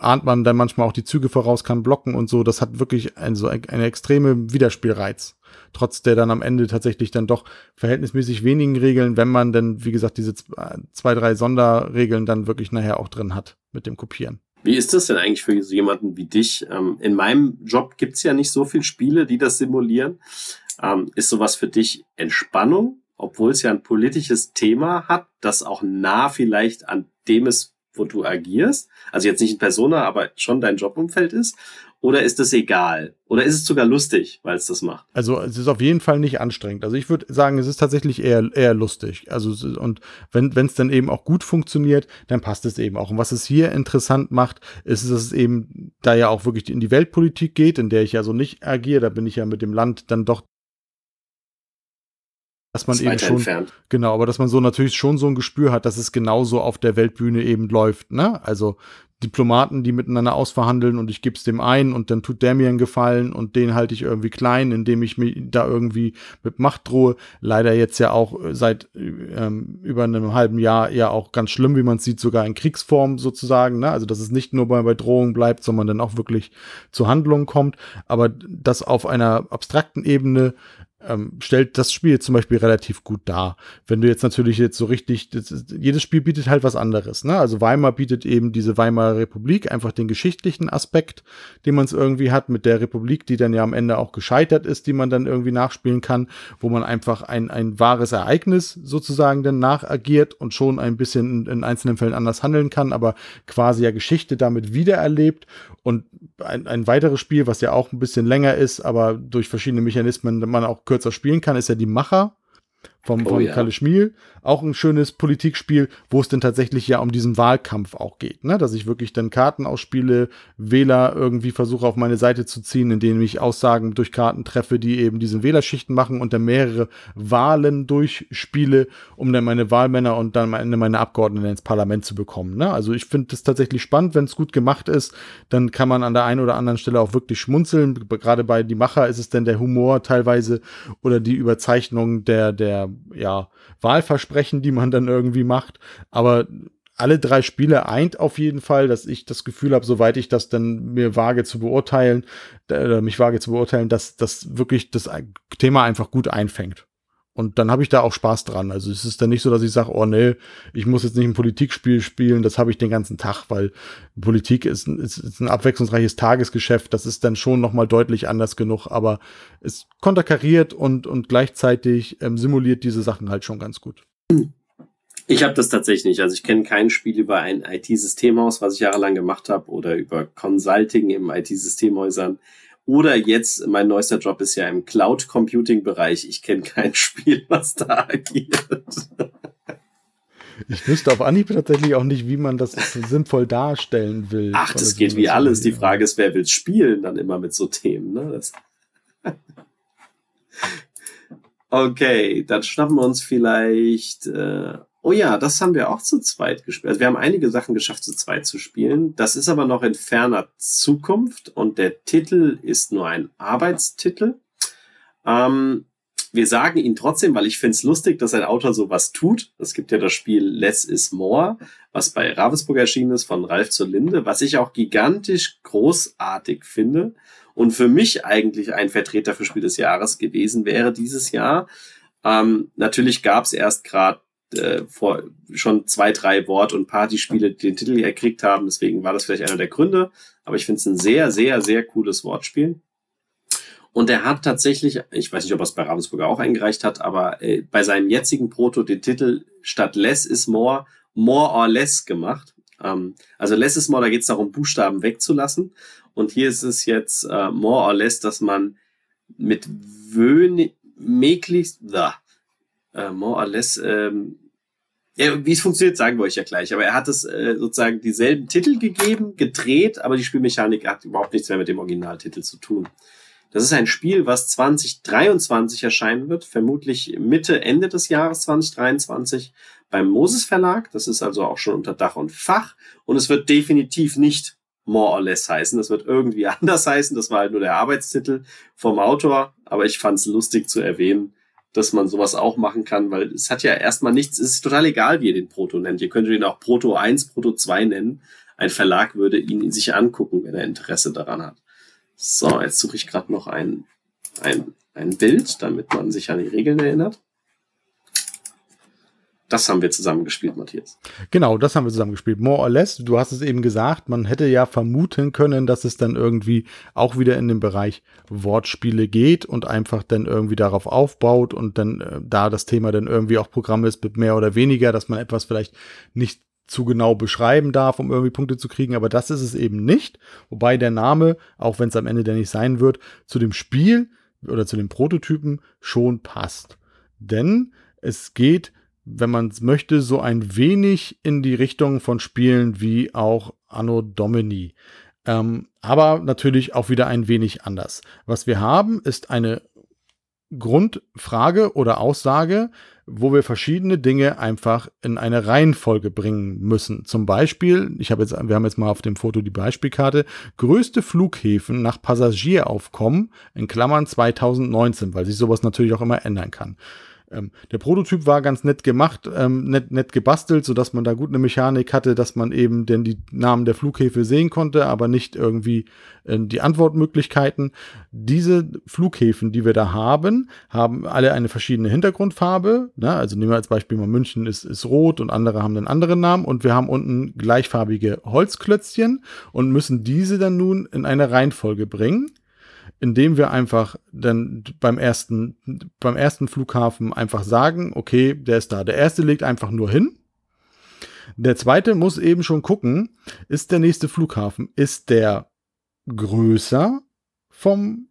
ahnt man dann manchmal auch die Züge voraus, kann blocken und so. Das hat wirklich ein, so ein, eine extreme Widerspielreiz trotz der dann am Ende tatsächlich dann doch verhältnismäßig wenigen Regeln, wenn man denn, wie gesagt, diese zwei, drei Sonderregeln dann wirklich nachher auch drin hat mit dem Kopieren. Wie ist das denn eigentlich für so jemanden wie dich? Ähm, in meinem Job gibt's ja nicht so viele Spiele, die das simulieren. Ähm, ist sowas für dich Entspannung, obwohl es ja ein politisches Thema hat, das auch nah vielleicht an dem ist, wo du agierst? Also jetzt nicht in Persona, aber schon dein Jobumfeld ist? Oder ist es egal? Oder ist es sogar lustig, weil es das macht? Also es ist auf jeden Fall nicht anstrengend. Also ich würde sagen, es ist tatsächlich eher, eher lustig. Also und wenn es dann eben auch gut funktioniert, dann passt es eben auch. Und was es hier interessant macht, ist, dass es eben da ja auch wirklich in die Weltpolitik geht, in der ich ja so nicht agiere. Da bin ich ja mit dem Land dann doch dass man eben schon entfernt. genau, aber dass man so natürlich schon so ein Gespür hat, dass es genauso auf der Weltbühne eben läuft, ne? Also Diplomaten, die miteinander ausverhandeln und ich gebe es dem einen und dann tut der mir einen Gefallen und den halte ich irgendwie klein, indem ich mich da irgendwie mit Macht drohe. Leider jetzt ja auch seit ähm, über einem halben Jahr ja auch ganz schlimm, wie man sieht, sogar in Kriegsform sozusagen. Ne? Also dass es nicht nur bei, bei Drohungen bleibt, sondern dann auch wirklich zu Handlungen kommt. Aber das auf einer abstrakten Ebene ähm, stellt das Spiel zum Beispiel relativ gut dar. Wenn du jetzt natürlich jetzt so richtig, ist, jedes Spiel bietet halt was anderes. Ne? Also Weimar bietet eben diese Weimarer Republik, einfach den geschichtlichen Aspekt, den man es irgendwie hat, mit der Republik, die dann ja am Ende auch gescheitert ist, die man dann irgendwie nachspielen kann, wo man einfach ein, ein wahres Ereignis sozusagen dann nachagiert und schon ein bisschen in, in einzelnen Fällen anders handeln kann, aber quasi ja Geschichte damit wiedererlebt und ein, ein weiteres Spiel, was ja auch ein bisschen länger ist, aber durch verschiedene Mechanismen man auch kürzer spielen kann, ist ja die Macher vom, oh, ja. Kalle Schmiel. Auch ein schönes Politikspiel, wo es dann tatsächlich ja um diesen Wahlkampf auch geht, ne? Dass ich wirklich dann Karten ausspiele, Wähler irgendwie versuche auf meine Seite zu ziehen, indem ich Aussagen durch Karten treffe, die eben diesen Wählerschichten machen und dann mehrere Wahlen durchspiele, um dann meine Wahlmänner und dann am Ende meine Abgeordneten ins Parlament zu bekommen. Ne? Also ich finde das tatsächlich spannend, wenn es gut gemacht ist, dann kann man an der einen oder anderen Stelle auch wirklich schmunzeln. Gerade bei Die Macher ist es dann der Humor teilweise oder die Überzeichnung der, der, ja, Wahlversprechen, die man dann irgendwie macht. Aber alle drei Spiele eint auf jeden Fall, dass ich das Gefühl habe, soweit ich das dann mir wage zu beurteilen, äh, mich wage zu beurteilen, dass das wirklich das Thema einfach gut einfängt. Und dann habe ich da auch Spaß dran. Also es ist dann nicht so, dass ich sage, oh nee, ich muss jetzt nicht ein Politikspiel spielen, das habe ich den ganzen Tag, weil Politik ist, ist, ist ein abwechslungsreiches Tagesgeschäft, das ist dann schon nochmal deutlich anders genug, aber es konterkariert und, und gleichzeitig ähm, simuliert diese Sachen halt schon ganz gut. Ich habe das tatsächlich nicht. Also ich kenne kein Spiel über ein IT-Systemhaus, was ich jahrelang gemacht habe, oder über Consulting im IT-Systemhäusern oder jetzt, mein neuester Job ist ja im Cloud Computing Bereich. Ich kenne kein Spiel, was da agiert. Ich wüsste auf Anhieb tatsächlich auch nicht, wie man das sinnvoll darstellen will. Ach, das geht wie alles. Die Frage ist, wer will spielen dann immer mit so Themen. Ne? okay, dann schnappen wir uns vielleicht äh, Oh ja, das haben wir auch zu zweit gespielt. Also wir haben einige Sachen geschafft, zu zweit zu spielen. Das ist aber noch in ferner Zukunft und der Titel ist nur ein Arbeitstitel. Ähm, wir sagen ihn trotzdem, weil ich finde es lustig, dass ein Autor sowas tut. Es gibt ja das Spiel Less is More, was bei Ravensburg erschienen ist von Ralf zur Linde, was ich auch gigantisch großartig finde und für mich eigentlich ein Vertreter für Spiel des Jahres gewesen wäre dieses Jahr. Ähm, natürlich gab es erst gerade äh, vor schon zwei, drei Wort- und Partyspiele den Titel gekriegt haben. Deswegen war das vielleicht einer der Gründe. Aber ich finde es ein sehr, sehr, sehr cooles Wortspiel. Und er hat tatsächlich, ich weiß nicht, ob er es bei Ravensburger auch eingereicht hat, aber äh, bei seinem jetzigen Proto den Titel statt Less is More, More or Less gemacht. Ähm, also Less is More, da geht es darum, Buchstaben wegzulassen. Und hier ist es jetzt äh, More or Less, dass man mit möglichst, äh, more or less, ähm, ja, wie es funktioniert, sagen wir euch ja gleich. Aber er hat es äh, sozusagen dieselben Titel gegeben, gedreht, aber die Spielmechanik hat überhaupt nichts mehr mit dem Originaltitel zu tun. Das ist ein Spiel, was 2023 erscheinen wird, vermutlich Mitte, Ende des Jahres 2023 beim Moses Verlag. Das ist also auch schon unter Dach und Fach. Und es wird definitiv nicht more or less heißen. Das wird irgendwie anders heißen. Das war halt nur der Arbeitstitel vom Autor. Aber ich fand es lustig zu erwähnen, dass man sowas auch machen kann, weil es hat ja erstmal nichts, es ist total egal, wie ihr den Proto nennt. Ihr könnt ihn auch Proto 1, Proto 2 nennen. Ein Verlag würde ihn sich angucken, wenn er Interesse daran hat. So, jetzt suche ich gerade noch ein, ein, ein Bild, damit man sich an die Regeln erinnert. Das haben wir zusammen gespielt, Matthias. Genau, das haben wir zusammen gespielt. More or less, du hast es eben gesagt, man hätte ja vermuten können, dass es dann irgendwie auch wieder in den Bereich Wortspiele geht und einfach dann irgendwie darauf aufbaut und dann äh, da das Thema dann irgendwie auch Programm ist mit mehr oder weniger, dass man etwas vielleicht nicht zu genau beschreiben darf, um irgendwie Punkte zu kriegen, aber das ist es eben nicht. Wobei der Name, auch wenn es am Ende der nicht sein wird, zu dem Spiel oder zu den Prototypen schon passt. Denn es geht wenn man es möchte, so ein wenig in die Richtung von Spielen wie auch Anno Domini. Ähm, aber natürlich auch wieder ein wenig anders. Was wir haben, ist eine Grundfrage oder Aussage, wo wir verschiedene Dinge einfach in eine Reihenfolge bringen müssen. Zum Beispiel, ich habe jetzt, wir haben jetzt mal auf dem Foto die Beispielkarte, größte Flughäfen nach Passagieraufkommen in Klammern 2019, weil sich sowas natürlich auch immer ändern kann. Ähm, der Prototyp war ganz nett gemacht, ähm, nett, nett gebastelt, sodass man da gut eine Mechanik hatte, dass man eben denn die Namen der Flughäfen sehen konnte, aber nicht irgendwie äh, die Antwortmöglichkeiten. Diese Flughäfen, die wir da haben, haben alle eine verschiedene Hintergrundfarbe. Ne? Also nehmen wir als Beispiel mal München ist, ist rot und andere haben einen anderen Namen und wir haben unten gleichfarbige Holzklötzchen und müssen diese dann nun in eine Reihenfolge bringen indem wir einfach dann beim ersten, beim ersten Flughafen einfach sagen, okay, der ist da. Der erste legt einfach nur hin. Der zweite muss eben schon gucken, ist der nächste Flughafen, ist der größer vom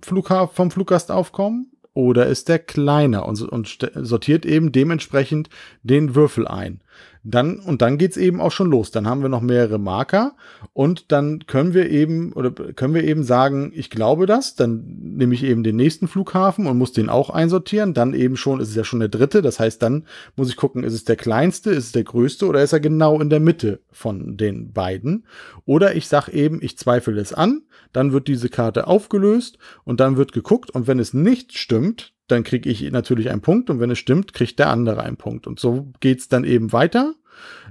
Flughafen, vom Fluggastaufkommen oder ist der kleiner und, und sortiert eben dementsprechend den Würfel ein. Dann, und dann geht's eben auch schon los. Dann haben wir noch mehrere Marker und dann können wir eben, oder können wir eben sagen, ich glaube das, dann nehme ich eben den nächsten Flughafen und muss den auch einsortieren. Dann eben schon, ist es ja schon der dritte. Das heißt, dann muss ich gucken, ist es der kleinste, ist es der größte oder ist er genau in der Mitte von den beiden? Oder ich sage eben, ich zweifle es an, dann wird diese Karte aufgelöst und dann wird geguckt und wenn es nicht stimmt, dann kriege ich natürlich einen Punkt und wenn es stimmt, kriegt der andere einen Punkt. Und so geht's dann eben weiter.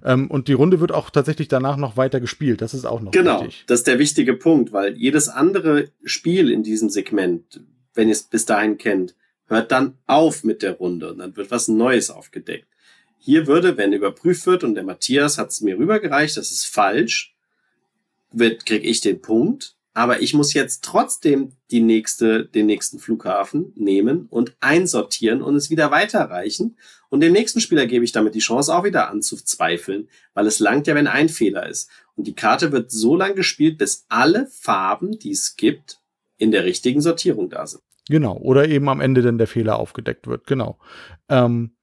Ähm, und die Runde wird auch tatsächlich danach noch weiter gespielt. Das ist auch noch genau, wichtig. Genau, das ist der wichtige Punkt, weil jedes andere Spiel in diesem Segment, wenn ihr es bis dahin kennt, hört dann auf mit der Runde und dann wird was Neues aufgedeckt. Hier würde, wenn überprüft wird und der Matthias hat es mir rübergereicht, das ist falsch, wird kriege ich den Punkt aber ich muss jetzt trotzdem die nächste, den nächsten Flughafen nehmen und einsortieren und es wieder weiterreichen. Und dem nächsten Spieler gebe ich damit die Chance auch wieder anzuzweifeln, weil es langt ja, wenn ein Fehler ist. Und die Karte wird so lang gespielt, bis alle Farben, die es gibt, in der richtigen Sortierung da sind. Genau. Oder eben am Ende dann der Fehler aufgedeckt wird. Genau. Ähm,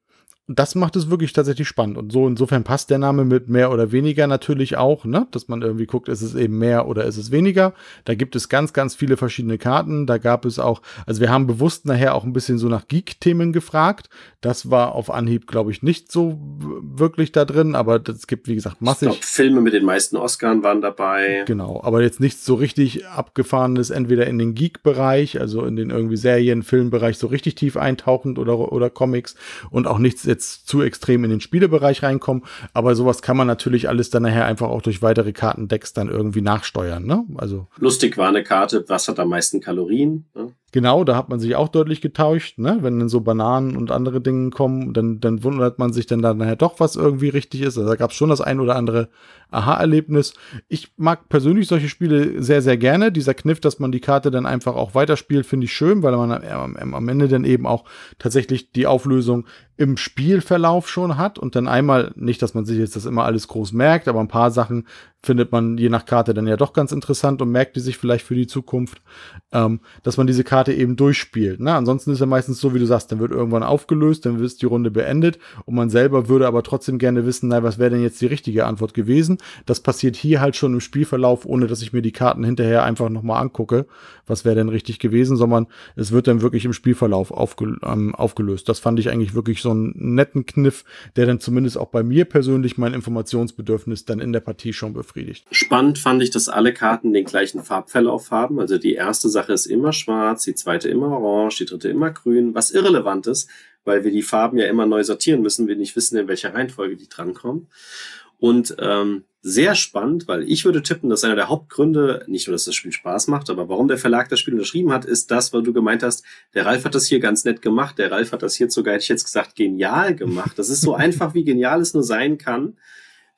das macht es wirklich tatsächlich spannend. Und so insofern passt der Name mit mehr oder weniger natürlich auch, ne? Dass man irgendwie guckt, ist es eben mehr oder ist es weniger. Da gibt es ganz, ganz viele verschiedene Karten. Da gab es auch, also wir haben bewusst nachher auch ein bisschen so nach Geek-Themen gefragt. Das war auf Anhieb, glaube ich, nicht so wirklich da drin, aber es gibt, wie gesagt, massig. Ich glaub, Filme mit den meisten Oscars waren dabei. Genau, aber jetzt nichts so richtig abgefahrenes, entweder in den Geek-Bereich, also in den irgendwie Serien, Filmbereich so richtig tief eintauchend oder, oder Comics und auch nichts jetzt zu extrem in den Spielebereich reinkommen. Aber sowas kann man natürlich alles dann nachher einfach auch durch weitere Kartendecks dann irgendwie nachsteuern. Ne? Also lustig war eine Karte, was hat am meisten Kalorien? Ne? Genau, da hat man sich auch deutlich getauscht, ne? Wenn dann so Bananen und andere Dinge kommen, dann, dann wundert man sich dann da nachher doch, was irgendwie richtig ist. Also da gab es schon das ein oder andere Aha-Erlebnis. Ich mag persönlich solche Spiele sehr, sehr gerne. Dieser Kniff, dass man die Karte dann einfach auch weiterspielt, finde ich schön, weil man am, am Ende dann eben auch tatsächlich die Auflösung im Spielverlauf schon hat und dann einmal, nicht, dass man sich jetzt das immer alles groß merkt, aber ein paar Sachen findet man je nach Karte dann ja doch ganz interessant und merkt die sich vielleicht für die Zukunft, ähm, dass man diese Karte eben durchspielt. Ne? Ansonsten ist ja meistens so, wie du sagst, dann wird irgendwann aufgelöst, dann ist die Runde beendet und man selber würde aber trotzdem gerne wissen, na, was wäre denn jetzt die richtige Antwort gewesen? Das passiert hier halt schon im Spielverlauf, ohne dass ich mir die Karten hinterher einfach nochmal angucke, was wäre denn richtig gewesen, sondern es wird dann wirklich im Spielverlauf aufge ähm, aufgelöst. Das fand ich eigentlich wirklich so einen netten Kniff, der dann zumindest auch bei mir persönlich mein Informationsbedürfnis dann in der Partie schon befriedigt. Spannend fand ich, dass alle Karten den gleichen Farbverlauf haben. Also die erste Sache ist immer schwarz, die zweite immer orange, die dritte immer grün, was irrelevant ist, weil wir die Farben ja immer neu sortieren müssen, wir nicht wissen, in welcher Reihenfolge die drankommen. Und ähm, sehr spannend, weil ich würde tippen, dass einer der Hauptgründe, nicht nur, dass das Spiel Spaß macht, aber warum der Verlag das Spiel unterschrieben hat, ist das, weil du gemeint hast, der Ralf hat das hier ganz nett gemacht, der Ralf hat das hier sogar, hätte ich jetzt gesagt, genial gemacht. Das ist so einfach, wie genial es nur sein kann.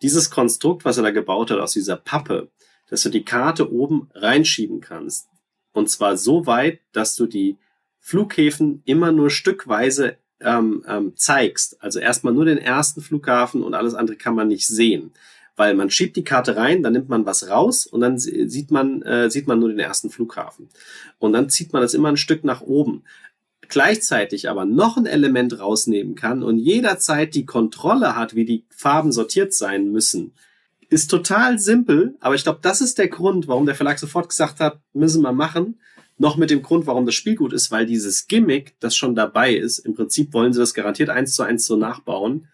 Dieses Konstrukt, was er da gebaut hat aus dieser Pappe, dass du die Karte oben reinschieben kannst. Und zwar so weit, dass du die Flughäfen immer nur stückweise ähm, ähm, zeigst. Also erstmal nur den ersten Flughafen und alles andere kann man nicht sehen. Weil man schiebt die Karte rein, dann nimmt man was raus und dann sieht man, äh, sieht man nur den ersten Flughafen. Und dann zieht man das immer ein Stück nach oben. Gleichzeitig aber noch ein Element rausnehmen kann und jederzeit die Kontrolle hat, wie die Farben sortiert sein müssen. Ist total simpel, aber ich glaube, das ist der Grund, warum der Verlag sofort gesagt hat, müssen wir machen, noch mit dem Grund, warum das Spiel gut ist, weil dieses Gimmick, das schon dabei ist, im Prinzip wollen sie das garantiert eins zu eins so nachbauen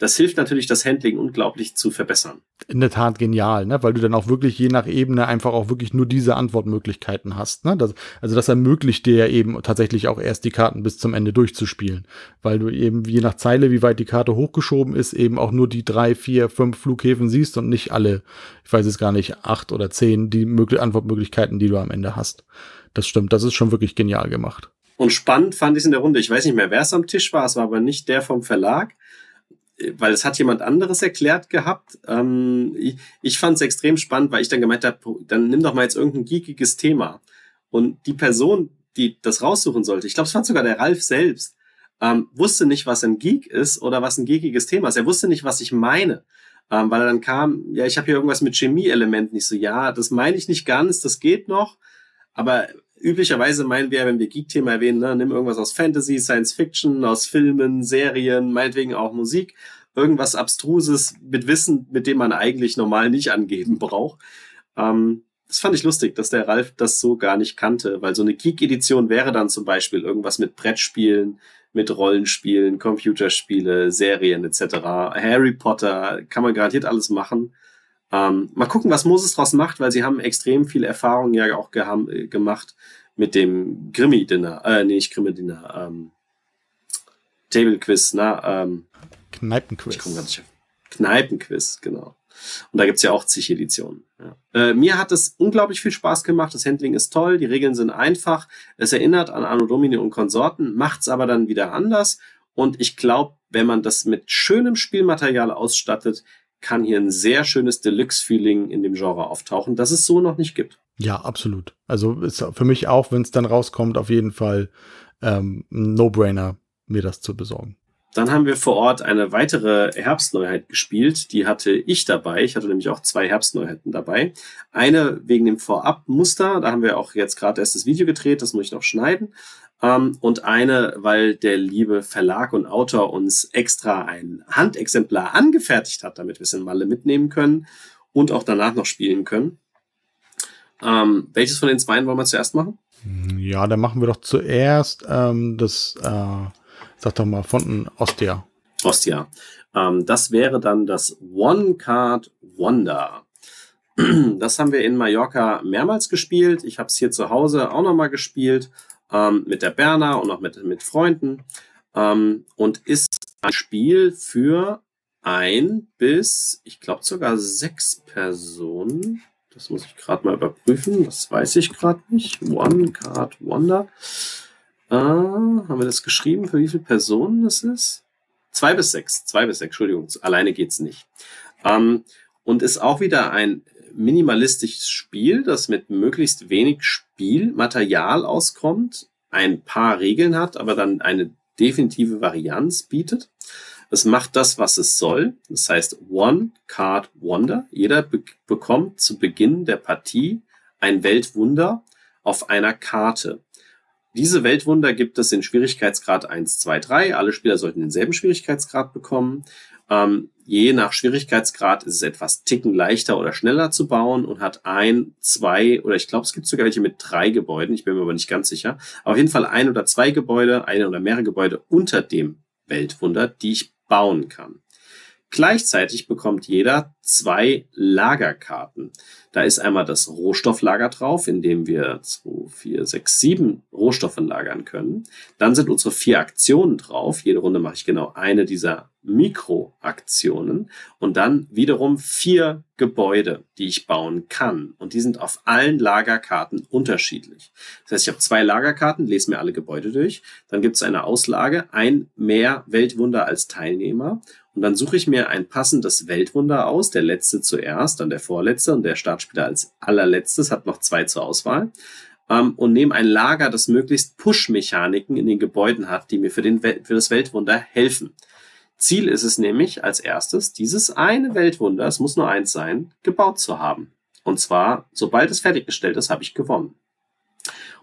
das hilft natürlich, das Handling unglaublich zu verbessern. In der Tat genial, ne? weil du dann auch wirklich je nach Ebene einfach auch wirklich nur diese Antwortmöglichkeiten hast. Ne? Das, also das ermöglicht dir ja eben tatsächlich auch erst die Karten bis zum Ende durchzuspielen, weil du eben je nach Zeile, wie weit die Karte hochgeschoben ist, eben auch nur die drei, vier, fünf Flughäfen siehst und nicht alle, ich weiß jetzt gar nicht, acht oder zehn, die Antwortmöglichkeiten, die du am Ende hast. Das stimmt, das ist schon wirklich genial gemacht. Und spannend fand ich es in der Runde. Ich weiß nicht mehr, wer es am Tisch war. Es war aber nicht der vom Verlag weil es hat jemand anderes erklärt gehabt. Ähm, ich ich fand es extrem spannend, weil ich dann gemeint habe, dann nimm doch mal jetzt irgendein geekiges Thema. Und die Person, die das raussuchen sollte, ich glaube, es war sogar der Ralf selbst, ähm, wusste nicht, was ein Geek ist oder was ein geekiges Thema ist. Er wusste nicht, was ich meine. Ähm, weil er dann kam, ja, ich habe hier irgendwas mit Chemieelementen. Ich so, ja, das meine ich nicht ganz, das geht noch. Aber üblicherweise meinen wir, wenn wir Geek-Thema erwähnen, ne, nimm irgendwas aus Fantasy, Science Fiction, aus Filmen, Serien, meinetwegen auch Musik, irgendwas Abstruses mit Wissen, mit dem man eigentlich normal nicht angeben braucht. Ähm, das fand ich lustig, dass der Ralf das so gar nicht kannte, weil so eine Geek-Edition wäre dann zum Beispiel irgendwas mit Brettspielen, mit Rollenspielen, Computerspiele, Serien etc. Harry Potter, kann man garantiert alles machen. Ähm, mal gucken, was Moses draus macht, weil sie haben extrem viel Erfahrung ja auch äh, gemacht mit dem Grimmy-Dinner, äh, nee, nicht Grimmy-Dinner, ähm, Table-Quiz, na, ähm, Kneipenquiz. Ich gar nicht. Kneipenquiz, genau. Und da gibt's ja auch zig Editionen. Ja. Äh, mir hat es unglaublich viel Spaß gemacht. Das Handling ist toll, die Regeln sind einfach. Es erinnert an Anno Domini und Konsorten, macht's aber dann wieder anders. Und ich glaube, wenn man das mit schönem Spielmaterial ausstattet, kann hier ein sehr schönes Deluxe-Feeling in dem Genre auftauchen, das es so noch nicht gibt. Ja, absolut. Also ist für mich auch, wenn es dann rauskommt, auf jeden Fall ähm, ein No-Brainer, mir das zu besorgen. Dann haben wir vor Ort eine weitere Herbstneuheit gespielt. Die hatte ich dabei. Ich hatte nämlich auch zwei Herbstneuheiten dabei. Eine wegen dem Vorabmuster. Da haben wir auch jetzt gerade erst das Video gedreht. Das muss ich noch schneiden. Ähm, und eine, weil der liebe Verlag und Autor uns extra ein Handexemplar angefertigt hat, damit wir es in Malle mitnehmen können und auch danach noch spielen können. Ähm, welches von den zwei wollen wir zuerst machen? Ja, dann machen wir doch zuerst ähm, das, äh, sag doch mal, von Ostia. Ostia. Ähm, das wäre dann das One Card Wonder. Das haben wir in Mallorca mehrmals gespielt. Ich habe es hier zu Hause auch nochmal gespielt ähm, mit der Berna und auch mit, mit Freunden ähm, und ist ein Spiel für ein bis, ich glaube sogar sechs Personen. Das muss ich gerade mal überprüfen. Das weiß ich gerade nicht. One Card Wonder. Äh, haben wir das geschrieben, für wie viele Personen das ist? Zwei bis sechs. Zwei bis sechs, Entschuldigung. Alleine geht's nicht. Ähm, und ist auch wieder ein minimalistisches Spiel, das mit möglichst wenig Spielmaterial auskommt, ein paar Regeln hat, aber dann eine definitive Varianz bietet. Es macht das, was es soll. Das heißt One Card Wonder. Jeder be bekommt zu Beginn der Partie ein Weltwunder auf einer Karte. Diese Weltwunder gibt es in Schwierigkeitsgrad 1, 2, 3. Alle Spieler sollten denselben Schwierigkeitsgrad bekommen. Ähm, je nach Schwierigkeitsgrad ist es etwas ticken leichter oder schneller zu bauen und hat ein, zwei oder ich glaube, es gibt sogar welche mit drei Gebäuden. Ich bin mir aber nicht ganz sicher. Auf jeden Fall ein oder zwei Gebäude, eine oder mehrere Gebäude unter dem Weltwunder, die ich bauen kann. Gleichzeitig bekommt jeder zwei Lagerkarten. Da ist einmal das Rohstofflager drauf, in dem wir 2, 4, 6, 7 Rohstoffe lagern können. Dann sind unsere vier Aktionen drauf. Jede Runde mache ich genau eine dieser Mikroaktionen und dann wiederum vier Gebäude, die ich bauen kann. Und die sind auf allen Lagerkarten unterschiedlich. Das heißt, ich habe zwei Lagerkarten, lese mir alle Gebäude durch. Dann gibt es eine Auslage, ein mehr Weltwunder als Teilnehmer und dann suche ich mir ein passendes Weltwunder aus, der letzte zuerst, dann der vorletzte und der Startspieler als allerletztes hat noch zwei zur Auswahl. Ähm, und nehme ein Lager, das möglichst Push-Mechaniken in den Gebäuden hat, die mir für, den für das Weltwunder helfen. Ziel ist es nämlich als erstes, dieses eine Weltwunder, es muss nur eins sein, gebaut zu haben. Und zwar, sobald es fertiggestellt ist, habe ich gewonnen.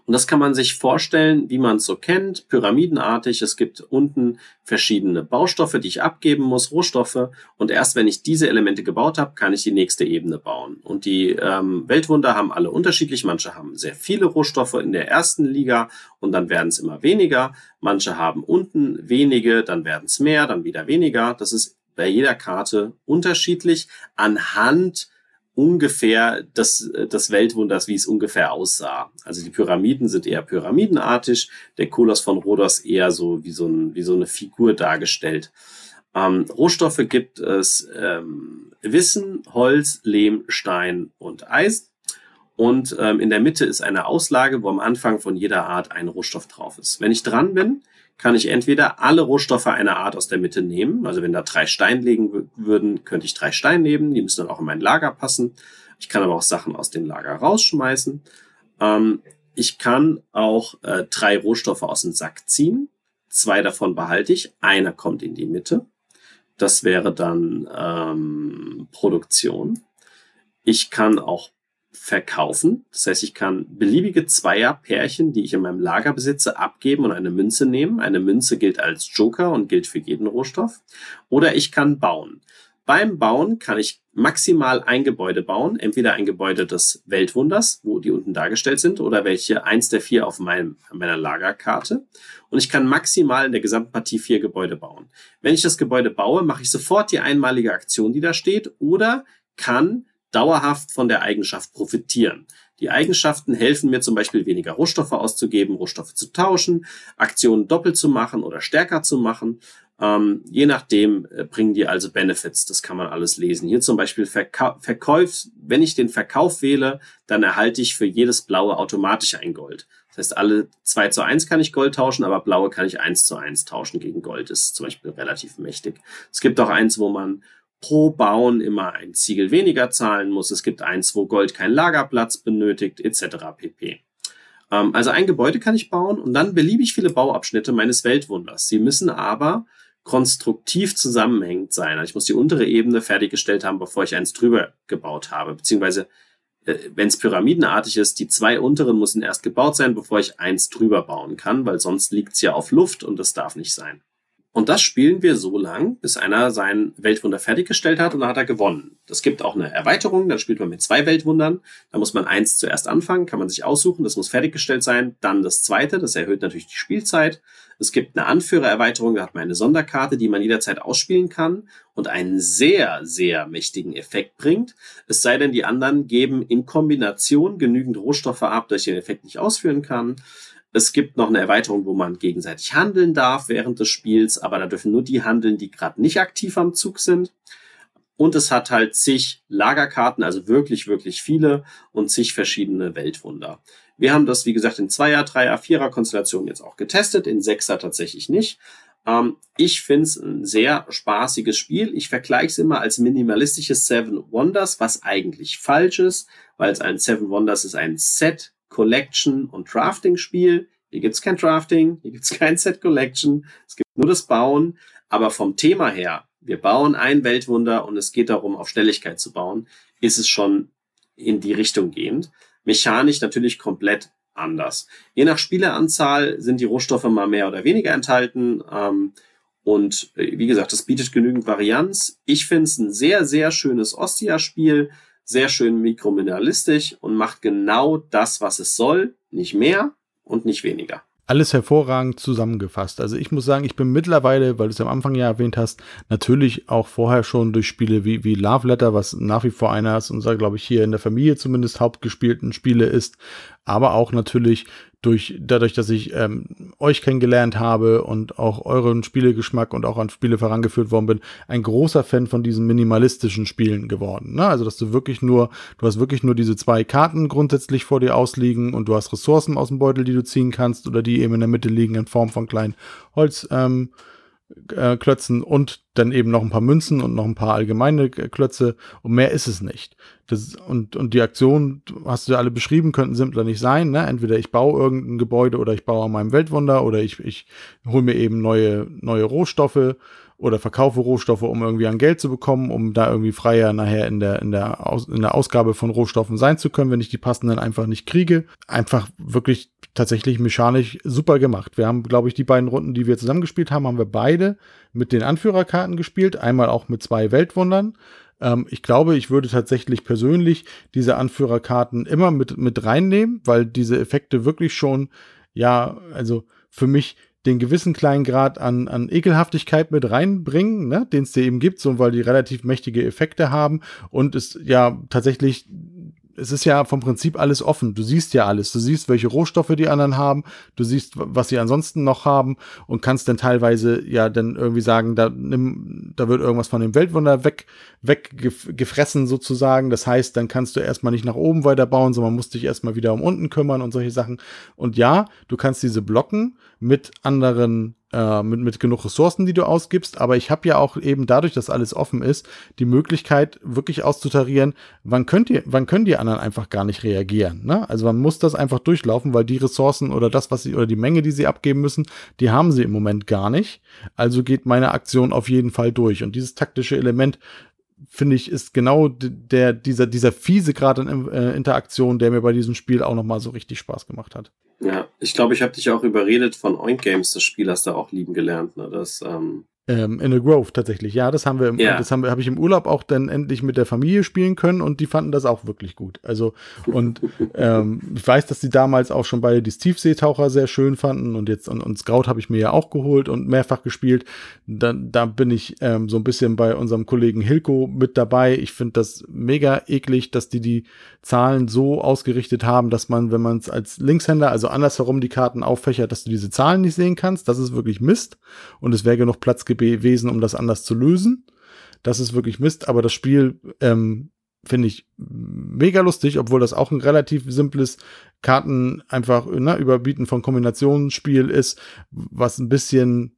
Und das kann man sich vorstellen, wie man es so kennt, pyramidenartig. Es gibt unten verschiedene Baustoffe, die ich abgeben muss, Rohstoffe. Und erst wenn ich diese Elemente gebaut habe, kann ich die nächste Ebene bauen. Und die ähm, Weltwunder haben alle unterschiedlich. Manche haben sehr viele Rohstoffe in der ersten Liga und dann werden es immer weniger. Manche haben unten wenige, dann werden es mehr, dann wieder weniger. Das ist bei jeder Karte unterschiedlich anhand ungefähr des, des Weltwunders, wie es ungefähr aussah. Also die Pyramiden sind eher pyramidenartig, der Koloss von Rhodos eher so wie so, ein, wie so eine Figur dargestellt. Ähm, Rohstoffe gibt es ähm, Wissen, Holz, Lehm, Stein und Eisen. Und ähm, in der Mitte ist eine Auslage, wo am Anfang von jeder Art ein Rohstoff drauf ist. Wenn ich dran bin, kann ich entweder alle Rohstoffe einer Art aus der Mitte nehmen. Also wenn da drei Steine liegen würden, könnte ich drei Steine nehmen. Die müssen dann auch in mein Lager passen. Ich kann aber auch Sachen aus dem Lager rausschmeißen. Ähm, ich kann auch äh, drei Rohstoffe aus dem Sack ziehen. Zwei davon behalte ich. Einer kommt in die Mitte. Das wäre dann ähm, Produktion. Ich kann auch verkaufen. Das heißt, ich kann beliebige Zweierpärchen, die ich in meinem Lager besitze, abgeben und eine Münze nehmen. Eine Münze gilt als Joker und gilt für jeden Rohstoff. Oder ich kann bauen. Beim Bauen kann ich maximal ein Gebäude bauen, entweder ein Gebäude des Weltwunders, wo die unten dargestellt sind, oder welche eins der vier auf meinem, meiner Lagerkarte. Und ich kann maximal in der gesamten Partie vier Gebäude bauen. Wenn ich das Gebäude baue, mache ich sofort die einmalige Aktion, die da steht, oder kann dauerhaft von der Eigenschaft profitieren. Die Eigenschaften helfen mir zum Beispiel weniger Rohstoffe auszugeben, Rohstoffe zu tauschen, Aktionen doppelt zu machen oder stärker zu machen. Ähm, je nachdem äh, bringen die also Benefits. Das kann man alles lesen. Hier zum Beispiel Verka Verkauf. Wenn ich den Verkauf wähle, dann erhalte ich für jedes Blaue automatisch ein Gold. Das heißt, alle zwei zu eins kann ich Gold tauschen, aber Blaue kann ich eins zu eins tauschen gegen Gold. Das ist zum Beispiel relativ mächtig. Es gibt auch eins, wo man pro Bauen immer ein Ziegel weniger zahlen muss. Es gibt eins, wo Gold keinen Lagerplatz benötigt, etc. pp. Ähm, also ein Gebäude kann ich bauen und dann beliebig viele Bauabschnitte meines Weltwunders. Sie müssen aber konstruktiv zusammenhängend sein. Also ich muss die untere Ebene fertiggestellt haben, bevor ich eins drüber gebaut habe. Beziehungsweise, äh, wenn es pyramidenartig ist, die zwei unteren müssen erst gebaut sein, bevor ich eins drüber bauen kann, weil sonst liegt es ja auf Luft und das darf nicht sein. Und das spielen wir so lang, bis einer sein Weltwunder fertiggestellt hat und dann hat er gewonnen. Das gibt auch eine Erweiterung, dann spielt man mit zwei Weltwundern. Da muss man eins zuerst anfangen, kann man sich aussuchen, das muss fertiggestellt sein. Dann das zweite, das erhöht natürlich die Spielzeit. Es gibt eine Anführererweiterung, da hat man eine Sonderkarte, die man jederzeit ausspielen kann und einen sehr, sehr mächtigen Effekt bringt. Es sei denn, die anderen geben in Kombination genügend Rohstoffe ab, dass ich den Effekt nicht ausführen kann. Es gibt noch eine Erweiterung, wo man gegenseitig handeln darf während des Spiels, aber da dürfen nur die handeln, die gerade nicht aktiv am Zug sind. Und es hat halt zig Lagerkarten, also wirklich, wirklich viele und zig verschiedene Weltwunder. Wir haben das, wie gesagt, in Zweier, Dreier, Vierer Konstellationen jetzt auch getestet, in Sechser tatsächlich nicht. Ähm, ich finde es ein sehr spaßiges Spiel. Ich vergleiche es immer als minimalistisches Seven Wonders, was eigentlich falsch ist, weil es ein Seven Wonders ist ein Set Collection und Drafting Spiel. Hier gibt's kein Drafting, hier gibt's kein Set Collection, es gibt nur das Bauen. Aber vom Thema her, wir bauen ein Weltwunder und es geht darum, auf Schnelligkeit zu bauen, ist es schon in die Richtung gehend. Mechanisch natürlich komplett anders. Je nach Spieleranzahl sind die Rohstoffe mal mehr oder weniger enthalten. Ähm, und äh, wie gesagt, es bietet genügend Varianz. Ich finde es ein sehr, sehr schönes Ostia-Spiel sehr schön mikrominimalistisch und macht genau das, was es soll, nicht mehr und nicht weniger. Alles hervorragend zusammengefasst. Also ich muss sagen, ich bin mittlerweile, weil du es am Anfang ja erwähnt hast, natürlich auch vorher schon durch Spiele wie, wie Love Letter, was nach wie vor einer unserer, glaube ich, hier in der Familie zumindest hauptgespielten Spiele ist, aber auch natürlich durch, dadurch, dass ich ähm, euch kennengelernt habe und auch euren Spielegeschmack und auch an Spiele vorangeführt worden bin, ein großer Fan von diesen minimalistischen Spielen geworden. Ne? Also, dass du wirklich nur, du hast wirklich nur diese zwei Karten grundsätzlich vor dir ausliegen und du hast Ressourcen aus dem Beutel, die du ziehen kannst oder die eben in der Mitte liegen in Form von kleinen Holz. Ähm, äh, Klötzen und dann eben noch ein paar Münzen und noch ein paar allgemeine Klötze und mehr ist es nicht. Das, und, und die Aktion, hast du ja alle beschrieben, könnten simpler nicht sein. Ne? Entweder ich baue irgendein Gebäude oder ich baue an meinem Weltwunder oder ich, ich hole mir eben neue, neue Rohstoffe oder verkaufe Rohstoffe, um irgendwie an Geld zu bekommen, um da irgendwie freier nachher in der, in der, Aus, in der Ausgabe von Rohstoffen sein zu können, wenn ich die passenden einfach nicht kriege. Einfach wirklich tatsächlich mechanisch super gemacht. Wir haben, glaube ich, die beiden Runden, die wir zusammengespielt haben, haben wir beide mit den Anführerkarten gespielt. Einmal auch mit zwei Weltwundern. Ähm, ich glaube, ich würde tatsächlich persönlich diese Anführerkarten immer mit, mit reinnehmen, weil diese Effekte wirklich schon, ja, also für mich den gewissen kleinen Grad an, an Ekelhaftigkeit mit reinbringen, ne, den es dir eben gibt, so weil die relativ mächtige Effekte haben und es ja tatsächlich es ist ja vom Prinzip alles offen. Du siehst ja alles. Du siehst, welche Rohstoffe die anderen haben. Du siehst, was sie ansonsten noch haben und kannst dann teilweise ja dann irgendwie sagen, da nimm, da wird irgendwas von dem Weltwunder weg, weggefressen sozusagen. Das heißt, dann kannst du erstmal nicht nach oben weiterbauen, sondern musst dich erstmal wieder um unten kümmern und solche Sachen. Und ja, du kannst diese blocken mit anderen äh, mit, mit genug Ressourcen, die du ausgibst. Aber ich habe ja auch eben dadurch, dass alles offen ist, die Möglichkeit, wirklich auszutarieren, wann könnt ihr, wann können die anderen einfach gar nicht reagieren. Ne? Also man muss das einfach durchlaufen, weil die Ressourcen oder das, was sie, oder die Menge, die sie abgeben müssen, die haben sie im Moment gar nicht. Also geht meine Aktion auf jeden Fall durch. Und dieses taktische Element finde ich, ist genau der, dieser, dieser fiese Grad in äh, Interaktion, der mir bei diesem Spiel auch nochmal so richtig Spaß gemacht hat. Ja, ich glaube, ich habe dich auch überredet von Oink Games, das Spiel hast du auch lieben gelernt. Ne? Das, ähm, ähm, in a Grove tatsächlich. Ja, das haben wir, im, ja. das haben wir, habe ich im Urlaub auch dann endlich mit der Familie spielen können und die fanden das auch wirklich gut. Also und ähm, ich weiß, dass die damals auch schon beide die Tiefseetaucher sehr schön fanden und jetzt und, und Scout habe ich mir ja auch geholt und mehrfach gespielt. Da, da bin ich ähm, so ein bisschen bei unserem Kollegen Hilko mit dabei. Ich finde das mega eklig, dass die die Zahlen so ausgerichtet haben, dass man, wenn man es als Linkshänder, also andersherum die Karten auffächert, dass du diese Zahlen nicht sehen kannst. Das ist wirklich Mist und es wäre genug Platz gewesen gewesen, um das anders zu lösen. Das ist wirklich Mist, aber das Spiel ähm, finde ich mega lustig, obwohl das auch ein relativ simples Karten einfach ne, überbieten von Kombinationsspiel ist, was ein bisschen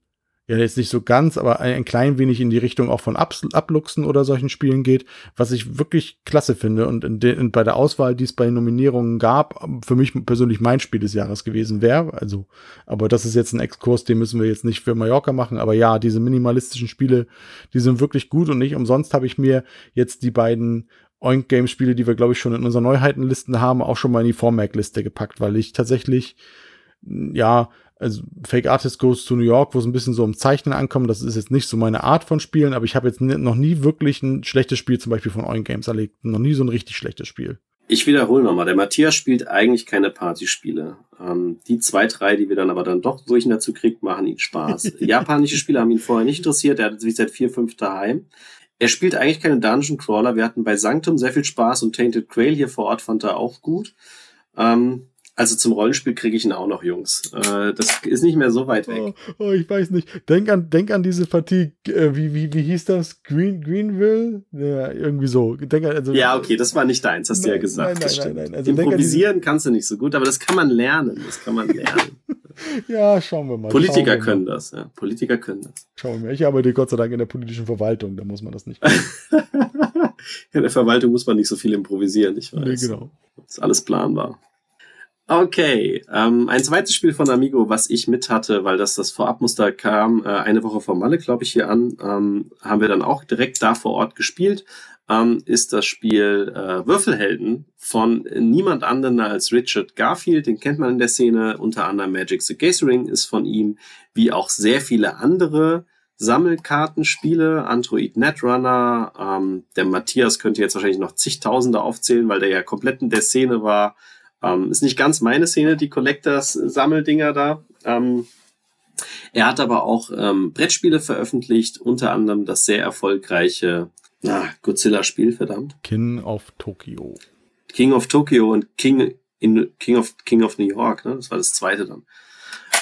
ja jetzt nicht so ganz, aber ein, ein klein wenig in die Richtung auch von Abs Abluchsen oder solchen Spielen geht, was ich wirklich klasse finde und in de, in, bei der Auswahl, die es bei Nominierungen gab, für mich persönlich mein Spiel des Jahres gewesen wäre. Also, aber das ist jetzt ein Exkurs, den müssen wir jetzt nicht für Mallorca machen, aber ja, diese minimalistischen Spiele, die sind wirklich gut und nicht umsonst habe ich mir jetzt die beiden Oink Game Spiele, die wir glaube ich schon in unseren Neuheitenlisten haben, auch schon mal in die Vormerk Liste gepackt, weil ich tatsächlich ja, also Fake Artist Goes to New York, wo es ein bisschen so um Zeichnen ankommt, das ist jetzt nicht so meine Art von Spielen, aber ich habe jetzt noch nie wirklich ein schlechtes Spiel zum Beispiel von Oin Games erlebt. Noch nie so ein richtig schlechtes Spiel. Ich wiederhole nochmal, der Matthias spielt eigentlich keine Partyspiele. Ähm, die zwei, drei, die wir dann aber dann doch durch ihn dazu kriegt, machen ihn Spaß. Japanische Spiele haben ihn vorher nicht interessiert, er hat sich seit vier, fünf daheim. Er spielt eigentlich keine Dungeon Crawler. Wir hatten bei Sanctum sehr viel Spaß und Tainted Grail hier vor Ort fand er auch gut. Ähm, also zum Rollenspiel kriege ich ihn auch noch, Jungs. Äh, das ist nicht mehr so weit weg. Oh, oh, ich weiß nicht. Denk an, denk an diese Partie, äh, wie, wie, wie hieß das? Green, Greenville? Ja, irgendwie so. Denk an, also, ja, okay, das war nicht deins, hast nein, du ja gesagt. Nein, nein, nein, nein. Also Improvisieren kannst du nicht so gut, aber das kann man lernen. Das kann man lernen. ja, schauen wir mal. Politiker wir können mal. das, ja. Politiker können das. Schauen wir mal. Ich arbeite Gott sei Dank in der politischen Verwaltung, da muss man das nicht. in der Verwaltung muss man nicht so viel improvisieren, ich weiß. Nee, genau. Das ist alles planbar. Okay, ähm, ein zweites Spiel von Amigo, was ich mit hatte, weil das das Vorabmuster kam, äh, eine Woche vor Malle, glaube ich, hier an, ähm, haben wir dann auch direkt da vor Ort gespielt, ähm, ist das Spiel äh, Würfelhelden von niemand anderen als Richard Garfield, den kennt man in der Szene, unter anderem Magic the Gathering ist von ihm, wie auch sehr viele andere Sammelkartenspiele, Android Netrunner, ähm, der Matthias könnte jetzt wahrscheinlich noch zigtausende aufzählen, weil der ja komplett in der Szene war, ähm, ist nicht ganz meine Szene, die Collectors-Sammeldinger da. Ähm, er hat aber auch ähm, Brettspiele veröffentlicht, unter anderem das sehr erfolgreiche ah, Godzilla-Spiel, verdammt. King of Tokyo. King of Tokyo und King, in, King, of, King of New York, ne? das war das zweite dann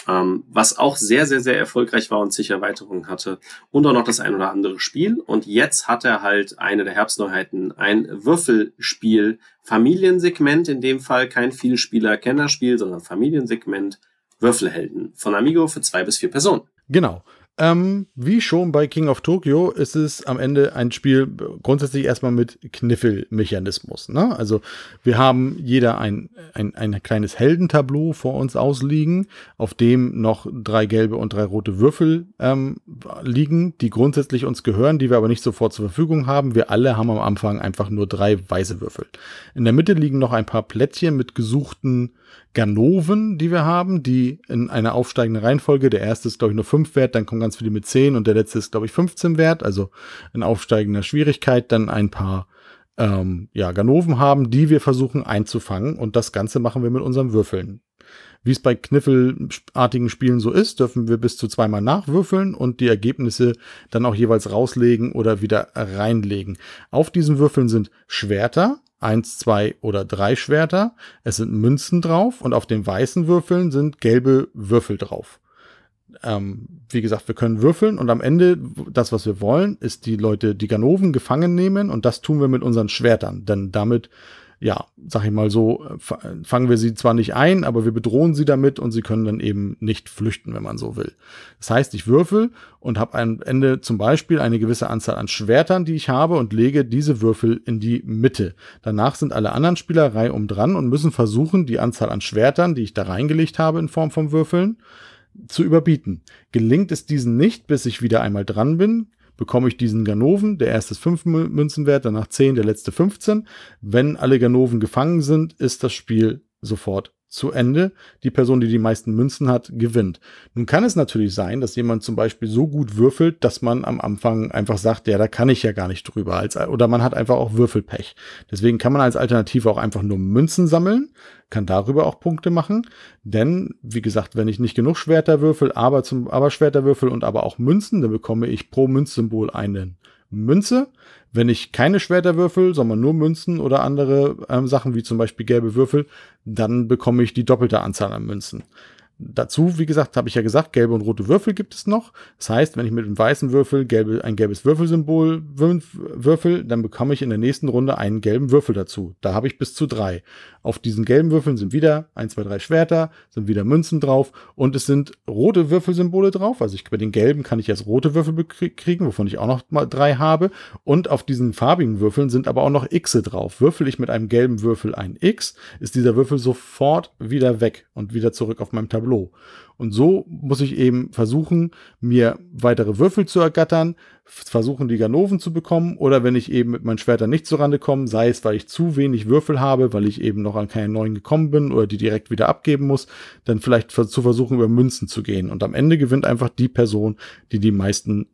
ähm, was auch sehr, sehr, sehr erfolgreich war und sich Erweiterungen hatte. Und auch noch das ein oder andere Spiel. Und jetzt hat er halt eine der Herbstneuheiten, ein Würfelspiel, Familiensegment, in dem Fall kein Vielspieler-Kennerspiel, sondern Familiensegment, Würfelhelden von Amigo für zwei bis vier Personen. Genau. Ähm, wie schon bei King of Tokyo ist es am Ende ein Spiel grundsätzlich erstmal mit Kniffelmechanismus. Ne? Also wir haben jeder ein, ein, ein kleines Heldentableau vor uns ausliegen, auf dem noch drei gelbe und drei rote Würfel ähm, liegen, die grundsätzlich uns gehören, die wir aber nicht sofort zur Verfügung haben. Wir alle haben am Anfang einfach nur drei weiße Würfel. In der Mitte liegen noch ein paar Plättchen mit gesuchten Ganoven, die wir haben, die in einer aufsteigenden Reihenfolge, der erste ist, glaube ich, nur 5 wert, dann kommen ganz viele mit 10 und der letzte ist, glaube ich, 15 wert, also in aufsteigender Schwierigkeit, dann ein paar ähm, ja, Ganoven haben, die wir versuchen einzufangen und das Ganze machen wir mit unseren Würfeln. Wie es bei kniffelartigen Spielen so ist, dürfen wir bis zu zweimal nachwürfeln und die Ergebnisse dann auch jeweils rauslegen oder wieder reinlegen. Auf diesen Würfeln sind Schwerter, eins, zwei oder drei Schwerter. Es sind Münzen drauf und auf den weißen Würfeln sind gelbe Würfel drauf. Ähm, wie gesagt, wir können würfeln und am Ende, das, was wir wollen, ist die Leute, die Ganoven gefangen nehmen und das tun wir mit unseren Schwertern, denn damit ja, sag ich mal so, fangen wir sie zwar nicht ein, aber wir bedrohen sie damit und sie können dann eben nicht flüchten, wenn man so will. Das heißt, ich würfel und habe am Ende zum Beispiel eine gewisse Anzahl an Schwertern, die ich habe und lege diese Würfel in die Mitte. Danach sind alle anderen Spieler reihum dran und müssen versuchen, die Anzahl an Schwertern, die ich da reingelegt habe in Form von Würfeln, zu überbieten. Gelingt es diesen nicht, bis ich wieder einmal dran bin, bekomme ich diesen Ganoven. Der erste ist 5 Münzen wert, danach 10, der letzte 15. Wenn alle Ganoven gefangen sind, ist das Spiel sofort zu Ende. Die Person, die die meisten Münzen hat, gewinnt. Nun kann es natürlich sein, dass jemand zum Beispiel so gut würfelt, dass man am Anfang einfach sagt, ja, da kann ich ja gar nicht drüber. Als, oder man hat einfach auch Würfelpech. Deswegen kann man als Alternative auch einfach nur Münzen sammeln, kann darüber auch Punkte machen. Denn, wie gesagt, wenn ich nicht genug Schwerter würfel, aber, zum, aber Schwerter würfel und aber auch Münzen, dann bekomme ich pro Münzsymbol einen Münze. Wenn ich keine Schwerter würfel, sondern nur Münzen oder andere ähm, Sachen wie zum Beispiel gelbe Würfel, dann bekomme ich die doppelte Anzahl an Münzen. Dazu, wie gesagt, habe ich ja gesagt, gelbe und rote Würfel gibt es noch. Das heißt, wenn ich mit einem weißen Würfel gelbe, ein gelbes Würfelsymbol würfel, dann bekomme ich in der nächsten Runde einen gelben Würfel dazu. Da habe ich bis zu drei. Auf diesen gelben Würfeln sind wieder ein, zwei, drei Schwerter, sind wieder Münzen drauf und es sind rote Würfelsymbole drauf. Also ich, bei den gelben kann ich jetzt rote Würfel kriegen, wovon ich auch noch mal drei habe. Und auf diesen farbigen Würfeln sind aber auch noch Xe drauf. Würfel ich mit einem gelben Würfel ein X, ist dieser Würfel sofort wieder weg und wieder zurück auf meinem Tableau. Und so muss ich eben versuchen, mir weitere Würfel zu ergattern, versuchen, die Ganoven zu bekommen, oder wenn ich eben mit meinen Schwertern nicht zurande komme, sei es, weil ich zu wenig Würfel habe, weil ich eben noch an keinen neuen gekommen bin oder die direkt wieder abgeben muss, dann vielleicht zu versuchen, über Münzen zu gehen. Und am Ende gewinnt einfach die Person, die die meisten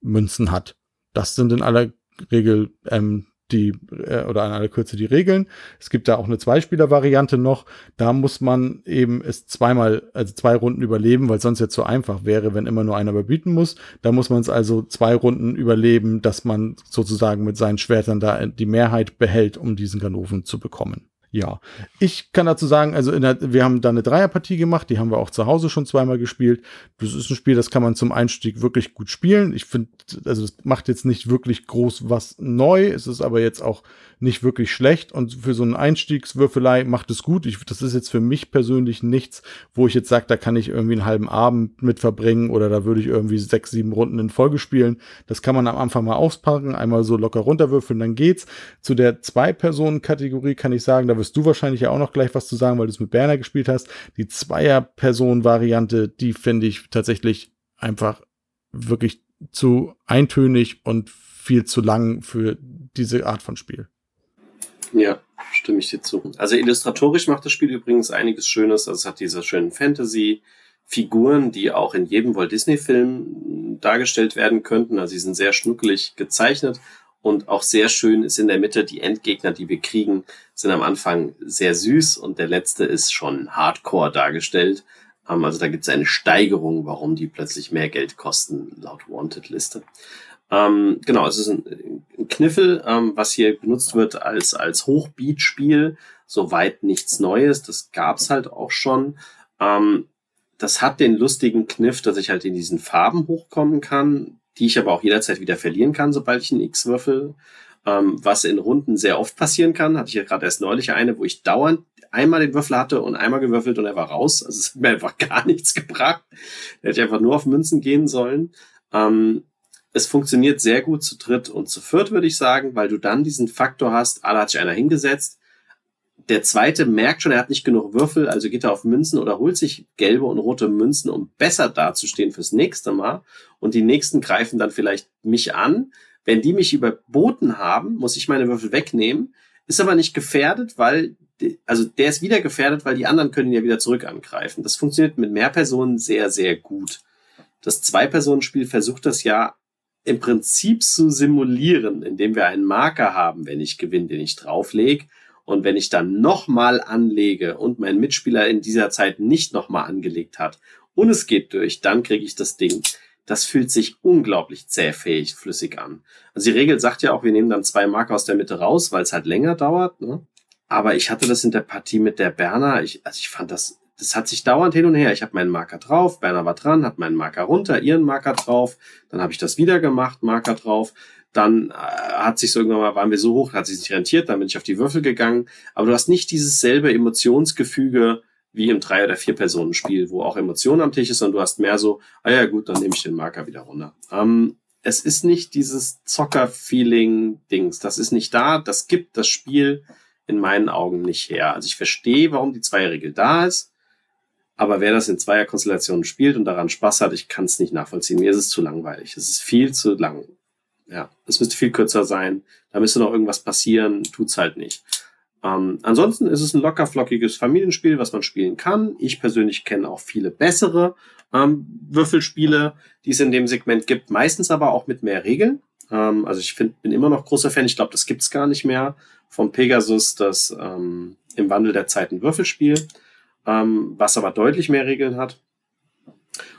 Münzen hat. Das sind in aller Regel ähm, die äh, oder an aller Kürze die Regeln. Es gibt da auch eine Zweispieler-Variante noch. Da muss man eben es zweimal, also zwei Runden überleben, weil sonst jetzt so einfach wäre, wenn immer nur einer überbieten muss. Da muss man es also zwei Runden überleben, dass man sozusagen mit seinen Schwertern da die Mehrheit behält, um diesen Ganoven zu bekommen. Ja, ich kann dazu sagen, also der, wir haben da eine Dreierpartie gemacht, die haben wir auch zu Hause schon zweimal gespielt. Das ist ein Spiel, das kann man zum Einstieg wirklich gut spielen. Ich finde, also das macht jetzt nicht wirklich groß was neu, es ist aber jetzt auch nicht wirklich schlecht und für so eine Einstiegswürfelei macht es gut. Ich, das ist jetzt für mich persönlich nichts, wo ich jetzt sage, da kann ich irgendwie einen halben Abend mit verbringen oder da würde ich irgendwie sechs, sieben Runden in Folge spielen. Das kann man am Anfang mal auspacken, einmal so locker runterwürfeln, dann geht's. Zu der Zwei-Personen-Kategorie kann ich sagen, da wirst du wahrscheinlich ja auch noch gleich was zu sagen, weil du es mit Berner gespielt hast. Die Zweier-Personen-Variante, die finde ich tatsächlich einfach wirklich zu eintönig und viel zu lang für diese Art von Spiel. Ja, stimme ich dir zu. Also illustratorisch macht das Spiel übrigens einiges Schönes. Also es hat diese schönen Fantasy-Figuren, die auch in jedem Walt Disney-Film dargestellt werden könnten. Also sie sind sehr schnuckelig gezeichnet und auch sehr schön ist in der Mitte die Endgegner, die wir kriegen, sind am Anfang sehr süß und der letzte ist schon hardcore dargestellt. Ähm, also da gibt es eine Steigerung, warum die plötzlich mehr Geld kosten, laut Wanted-Liste. Ähm, genau, es ist ein, ein Kniffel, ähm, was hier benutzt wird als, als Hochbeat-Spiel. Soweit nichts Neues, das gab's halt auch schon. Ähm, das hat den lustigen Kniff, dass ich halt in diesen Farben hochkommen kann, die ich aber auch jederzeit wieder verlieren kann, sobald ich einen X würfel. Ähm, was in Runden sehr oft passieren kann, hatte ich ja gerade erst neulich eine, wo ich dauernd einmal den Würfel hatte und einmal gewürfelt und er war raus. Also es hat mir einfach gar nichts gebracht. Hätte einfach nur auf Münzen gehen sollen. Ähm, es funktioniert sehr gut zu dritt und zu viert, würde ich sagen, weil du dann diesen Faktor hast, ah, da hat sich einer hingesetzt. Der zweite merkt schon, er hat nicht genug Würfel, also geht er auf Münzen oder holt sich gelbe und rote Münzen, um besser dazustehen fürs nächste Mal. Und die nächsten greifen dann vielleicht mich an. Wenn die mich überboten haben, muss ich meine Würfel wegnehmen. Ist aber nicht gefährdet, weil, also der ist wieder gefährdet, weil die anderen können ihn ja wieder zurück angreifen. Das funktioniert mit mehr Personen sehr, sehr gut. Das Zwei-Personen-Spiel versucht das ja im Prinzip zu simulieren, indem wir einen Marker haben, wenn ich gewinne, den ich drauflege. Und wenn ich dann nochmal anlege und mein Mitspieler in dieser Zeit nicht nochmal angelegt hat und es geht durch, dann kriege ich das Ding das fühlt sich unglaublich zähfähig flüssig an. Also die Regel sagt ja auch, wir nehmen dann zwei Marker aus der Mitte raus, weil es halt länger dauert. Ne? Aber ich hatte das in der Partie mit der Berner. Ich, also ich fand das, das hat sich dauernd hin und her. Ich habe meinen Marker drauf, Berner war dran, hat meinen Marker runter, ihren Marker drauf. Dann habe ich das wieder gemacht, Marker drauf. Dann äh, hat sich so irgendwann mal, waren wir so hoch, hat sich nicht rentiert, dann bin ich auf die Würfel gegangen. Aber du hast nicht dieses selbe Emotionsgefüge, wie im Drei- oder Vier-Personen-Spiel, wo auch Emotionen am Tisch ist und du hast mehr so, ah ja gut, dann nehme ich den Marker wieder runter. Ähm, es ist nicht dieses Zocker-Feeling-Dings. Das ist nicht da. Das gibt das Spiel in meinen Augen nicht her. Also ich verstehe, warum die Zweierregel da ist. Aber wer das in Zweierkonstellationen spielt und daran Spaß hat, ich kann es nicht nachvollziehen. Mir ist es zu langweilig. Es ist viel zu lang. Ja, es müsste viel kürzer sein. Da müsste noch irgendwas passieren. Tut's halt nicht. Ähm, ansonsten ist es ein locker flockiges Familienspiel, was man spielen kann. Ich persönlich kenne auch viele bessere ähm, Würfelspiele, die es in dem Segment gibt, meistens aber auch mit mehr Regeln. Ähm, also ich find, bin immer noch großer Fan, ich glaube, das gibt's gar nicht mehr, von Pegasus, das ähm, im Wandel der Zeiten Würfelspiel, ähm, was aber deutlich mehr Regeln hat.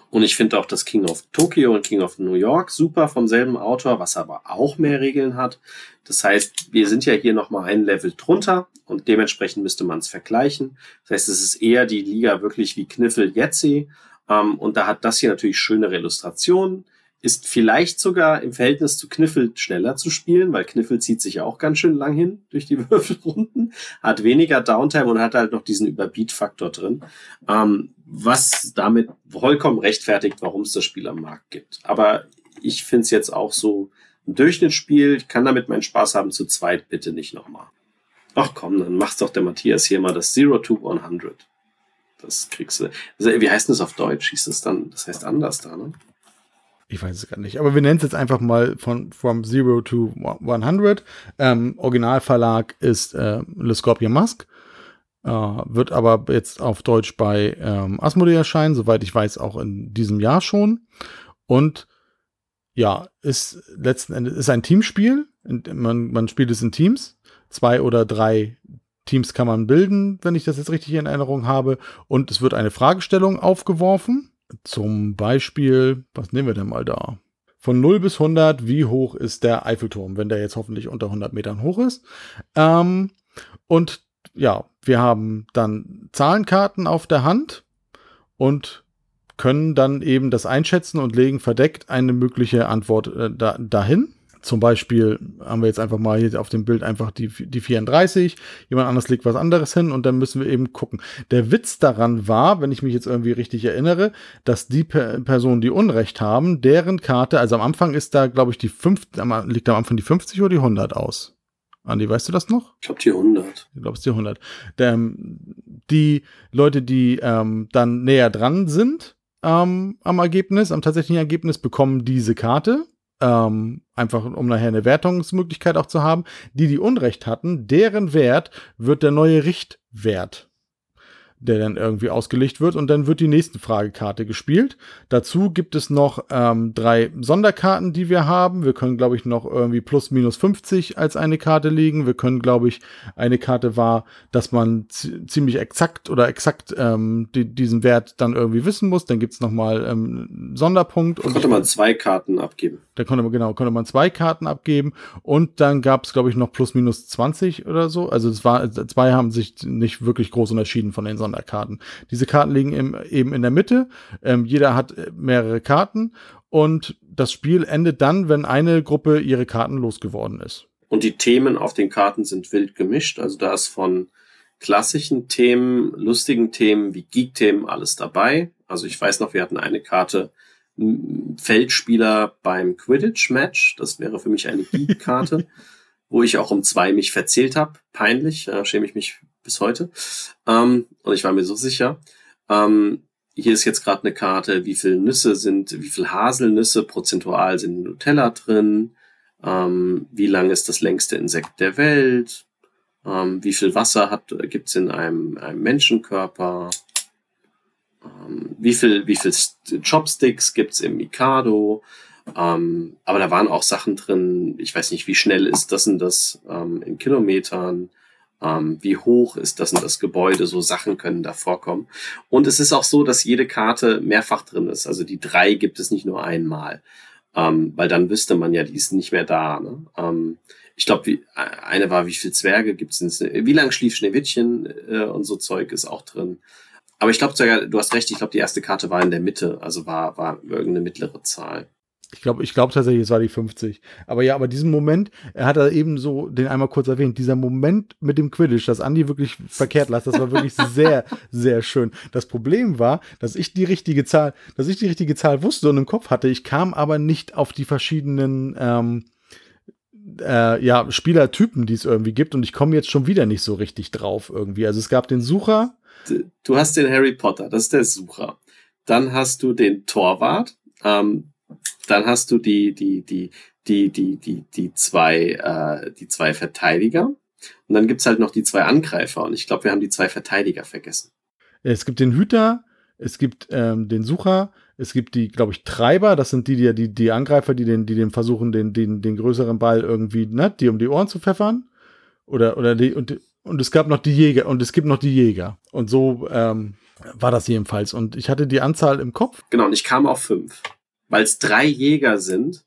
Und ich finde auch das King of Tokyo und King of New York super vom selben Autor, was aber auch mehr Regeln hat. Das heißt, wir sind ja hier nochmal ein Level drunter und dementsprechend müsste man es vergleichen. Das heißt, es ist eher die Liga wirklich wie Kniffel Jetsi. Ähm, und da hat das hier natürlich schönere Illustrationen ist vielleicht sogar im Verhältnis zu Kniffel schneller zu spielen, weil Kniffel zieht sich ja auch ganz schön lang hin durch die Würfelrunden, hat weniger Downtime und hat halt noch diesen Überbeat-Faktor drin, ähm, was damit vollkommen rechtfertigt, warum es das Spiel am Markt gibt. Aber ich finde es jetzt auch so ein Durchschnittsspiel, ich kann damit meinen Spaß haben, zu zweit bitte nicht nochmal. Ach komm, dann macht's doch der Matthias hier mal das Zero to 100. Das kriegst du. Also, wie heißt das auf Deutsch? Hieß das dann, das heißt anders da, ne? Ich weiß es gar nicht, aber wir nennen es jetzt einfach mal von From Zero to 100. Ähm, Originalverlag ist äh, Le Scorpion Mask. Äh, wird aber jetzt auf Deutsch bei ähm, Asmodee erscheinen, soweit ich weiß, auch in diesem Jahr schon. Und ja, ist letzten Endes ist ein Teamspiel. Man, man spielt es in Teams. Zwei oder drei Teams kann man bilden, wenn ich das jetzt richtig in Erinnerung habe. Und es wird eine Fragestellung aufgeworfen zum Beispiel, was nehmen wir denn mal da? Von 0 bis 100, wie hoch ist der Eiffelturm, wenn der jetzt hoffentlich unter 100 Metern hoch ist? Ähm, und ja, wir haben dann Zahlenkarten auf der Hand und können dann eben das einschätzen und legen verdeckt eine mögliche Antwort äh, da, dahin. Zum Beispiel haben wir jetzt einfach mal hier auf dem Bild einfach die, die 34, jemand anderes legt was anderes hin und dann müssen wir eben gucken. Der Witz daran war, wenn ich mich jetzt irgendwie richtig erinnere, dass die per Personen, die Unrecht haben, deren Karte, also am Anfang ist da, glaube ich, die 5, liegt am Anfang die 50 oder die 100 aus? Andi, weißt du das noch? Ich glaube die 100. Ich glaube es die 100. Der, die Leute, die ähm, dann näher dran sind ähm, am Ergebnis, am tatsächlichen Ergebnis, bekommen diese Karte ähm, einfach um nachher eine Wertungsmöglichkeit auch zu haben. Die, die Unrecht hatten, deren Wert wird der neue Richtwert der dann irgendwie ausgelegt wird und dann wird die nächste Fragekarte gespielt. Dazu gibt es noch ähm, drei Sonderkarten, die wir haben. Wir können, glaube ich, noch irgendwie plus minus 50 als eine Karte legen. Wir können, glaube ich, eine Karte war, dass man ziemlich exakt oder exakt ähm, die, diesen Wert dann irgendwie wissen muss. Dann gibt es nochmal ähm, Sonderpunkt. Da konnte man zwei Karten abgeben. Da konnte man, genau, konnte man zwei Karten abgeben und dann gab es, glaube ich, noch plus minus 20 oder so. Also es war, zwei haben sich nicht wirklich groß unterschieden von den Sonderkarten. Diese Karten liegen im, eben in der Mitte. Ähm, jeder hat äh, mehrere Karten und das Spiel endet dann, wenn eine Gruppe ihre Karten losgeworden ist. Und die Themen auf den Karten sind wild gemischt. Also da ist von klassischen Themen, lustigen Themen wie Geek-Themen alles dabei. Also ich weiß noch, wir hatten eine Karte Feldspieler beim Quidditch-Match. Das wäre für mich eine Geek-Karte, wo ich auch um zwei mich verzählt habe. Peinlich, äh, schäme ich mich bis heute. Ähm, und ich war mir so sicher. Ähm, hier ist jetzt gerade eine Karte, wie viel Nüsse sind, wie viel Haselnüsse prozentual sind in Nutella drin, ähm, wie lang ist das längste Insekt der Welt, ähm, wie viel Wasser hat, gibt's in einem, einem Menschenkörper, ähm, wie viel, wie viel Chopsticks gibt's im Mikado, ähm, aber da waren auch Sachen drin, ich weiß nicht, wie schnell ist das und das ähm, in Kilometern, ähm, wie hoch ist das und das Gebäude, so Sachen können da vorkommen. Und es ist auch so, dass jede Karte mehrfach drin ist. Also die drei gibt es nicht nur einmal, ähm, weil dann wüsste man ja, die ist nicht mehr da. Ne? Ähm, ich glaube, eine war, wie viele Zwerge gibt es? Wie lang schlief Schneewittchen äh, und so Zeug ist auch drin. Aber ich glaube, du hast recht, ich glaube, die erste Karte war in der Mitte, also war, war irgendeine mittlere Zahl. Ich glaube, ich glaube tatsächlich, es war die 50. Aber ja, aber diesen Moment, er hat da eben so den einmal kurz erwähnt, dieser Moment mit dem Quidditch, dass Andy wirklich verkehrt las, das war wirklich sehr, sehr schön. Das Problem war, dass ich die richtige Zahl, dass ich die richtige Zahl wusste und im Kopf hatte. Ich kam aber nicht auf die verschiedenen ähm, äh, ja, Spielertypen, die es irgendwie gibt. Und ich komme jetzt schon wieder nicht so richtig drauf irgendwie. Also es gab den Sucher. Du hast den Harry Potter, das ist der Sucher. Dann hast du den Torwart. Ähm, dann hast du die, die, die, die, die, die, die zwei, äh, die zwei Verteidiger. Und dann gibt's halt noch die zwei Angreifer. Und ich glaube, wir haben die zwei Verteidiger vergessen. Es gibt den Hüter, es gibt ähm, den Sucher, es gibt die, glaube ich, Treiber, das sind die, die, die, die Angreifer, die den, die den versuchen, den, den, den größeren Ball irgendwie, ne, die um die Ohren zu pfeffern. Oder, oder die, und, und es gab noch die Jäger, und es gibt noch die Jäger. Und so ähm, war das jedenfalls. Und ich hatte die Anzahl im Kopf. Genau, und ich kam auf fünf weil es drei Jäger sind.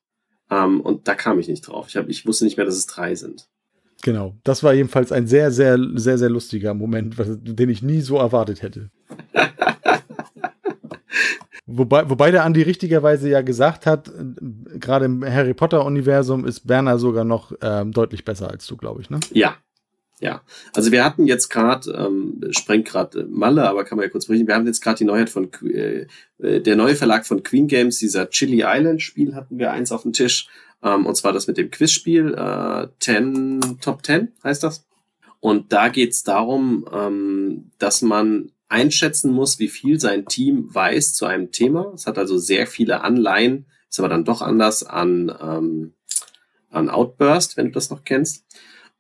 Ähm, und da kam ich nicht drauf. Ich, hab, ich wusste nicht mehr, dass es drei sind. Genau, das war jedenfalls ein sehr, sehr, sehr, sehr lustiger Moment, den ich nie so erwartet hätte. wobei, wobei der Andi richtigerweise ja gesagt hat, gerade im Harry Potter-Universum ist Berner sogar noch ähm, deutlich besser als du, glaube ich, ne? Ja, ja, also wir hatten jetzt gerade, ähm, sprengt gerade Malle, aber kann man ja kurz berichten, wir haben jetzt gerade die Neuheit von, äh, äh, der neue Verlag von Queen Games, dieser Chili Island Spiel hatten wir eins auf dem Tisch, ähm, und zwar das mit dem Quizspiel, äh, 10, Top 10 heißt das. Und da geht's darum, ähm, dass man einschätzen muss, wie viel sein Team weiß zu einem Thema. Es hat also sehr viele Anleihen, ist aber dann doch anders an, ähm, an Outburst, wenn du das noch kennst.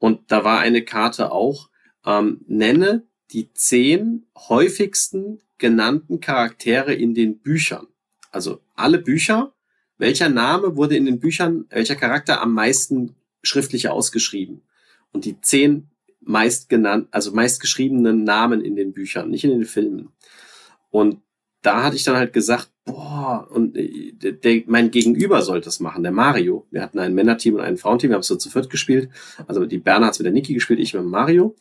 Und da war eine Karte auch, ähm, nenne die zehn häufigsten genannten Charaktere in den Büchern. Also alle Bücher, welcher Name wurde in den Büchern, welcher Charakter am meisten schriftlich ausgeschrieben? Und die zehn meist genannt, also meist geschriebenen Namen in den Büchern, nicht in den Filmen. Und da hatte ich dann halt gesagt, boah, und äh, der, der, mein Gegenüber sollte das machen, der Mario. Wir hatten ein Männerteam und ein Frauenteam, wir haben es so zu viert gespielt. Also die Berner hat mit der Niki gespielt, ich mit Mario.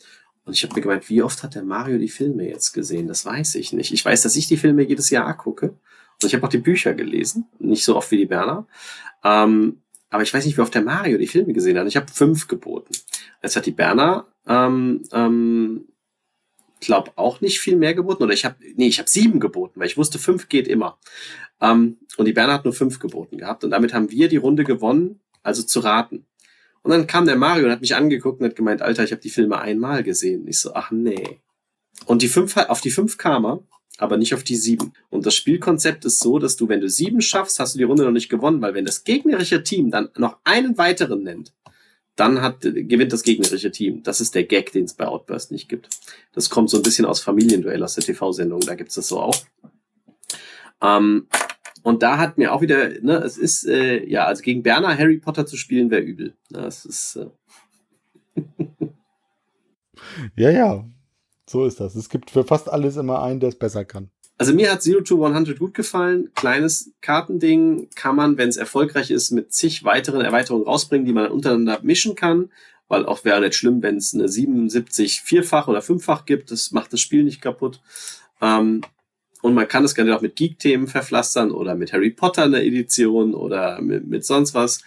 Und ich habe mir gemeint, wie oft hat der Mario die Filme jetzt gesehen? Das weiß ich nicht. Ich weiß, dass ich die Filme jedes Jahr gucke. Und ich habe auch die Bücher gelesen. Nicht so oft wie die Berner. Ähm, aber ich weiß nicht, wie oft der Mario die Filme gesehen hat. Ich habe fünf geboten. Jetzt hat die Berner ähm, ähm, glaube auch nicht viel mehr geboten. Oder ich habe, nee, ich habe sieben geboten, weil ich wusste, fünf geht immer. Ähm, und die Berner hat nur fünf geboten gehabt. Und damit haben wir die Runde gewonnen, also zu raten. Und dann kam der Mario und hat mich angeguckt und hat gemeint, Alter, ich habe die Filme einmal gesehen. Ich so, ach nee. Und die fünf, auf die fünf kam er, aber nicht auf die sieben. Und das Spielkonzept ist so, dass du, wenn du sieben schaffst, hast du die Runde noch nicht gewonnen, weil wenn das gegnerische Team dann noch einen weiteren nennt, dann hat, gewinnt das gegnerische Team. Das ist der Gag, den es bei Outburst nicht gibt. Das kommt so ein bisschen aus Familienduell, aus der TV-Sendung, da gibt's das so auch. Ähm, und da hat mir auch wieder, ne, es ist, äh, ja, also gegen Berner Harry Potter zu spielen wäre übel. Das ist. Äh ja, ja. So ist das. Es gibt für fast alles immer einen, der es besser kann. Also mir hat Zero to 100 gut gefallen. Kleines Kartending kann man, wenn es erfolgreich ist, mit zig weiteren Erweiterungen rausbringen, die man untereinander mischen kann. Weil auch wäre nicht schlimm, wenn es eine 77 vierfach oder fünffach gibt. Das macht das Spiel nicht kaputt. Ähm, und man kann es gerne auch mit Geek-Themen verpflastern oder mit Harry Potter eine Edition oder mit, mit sonst was.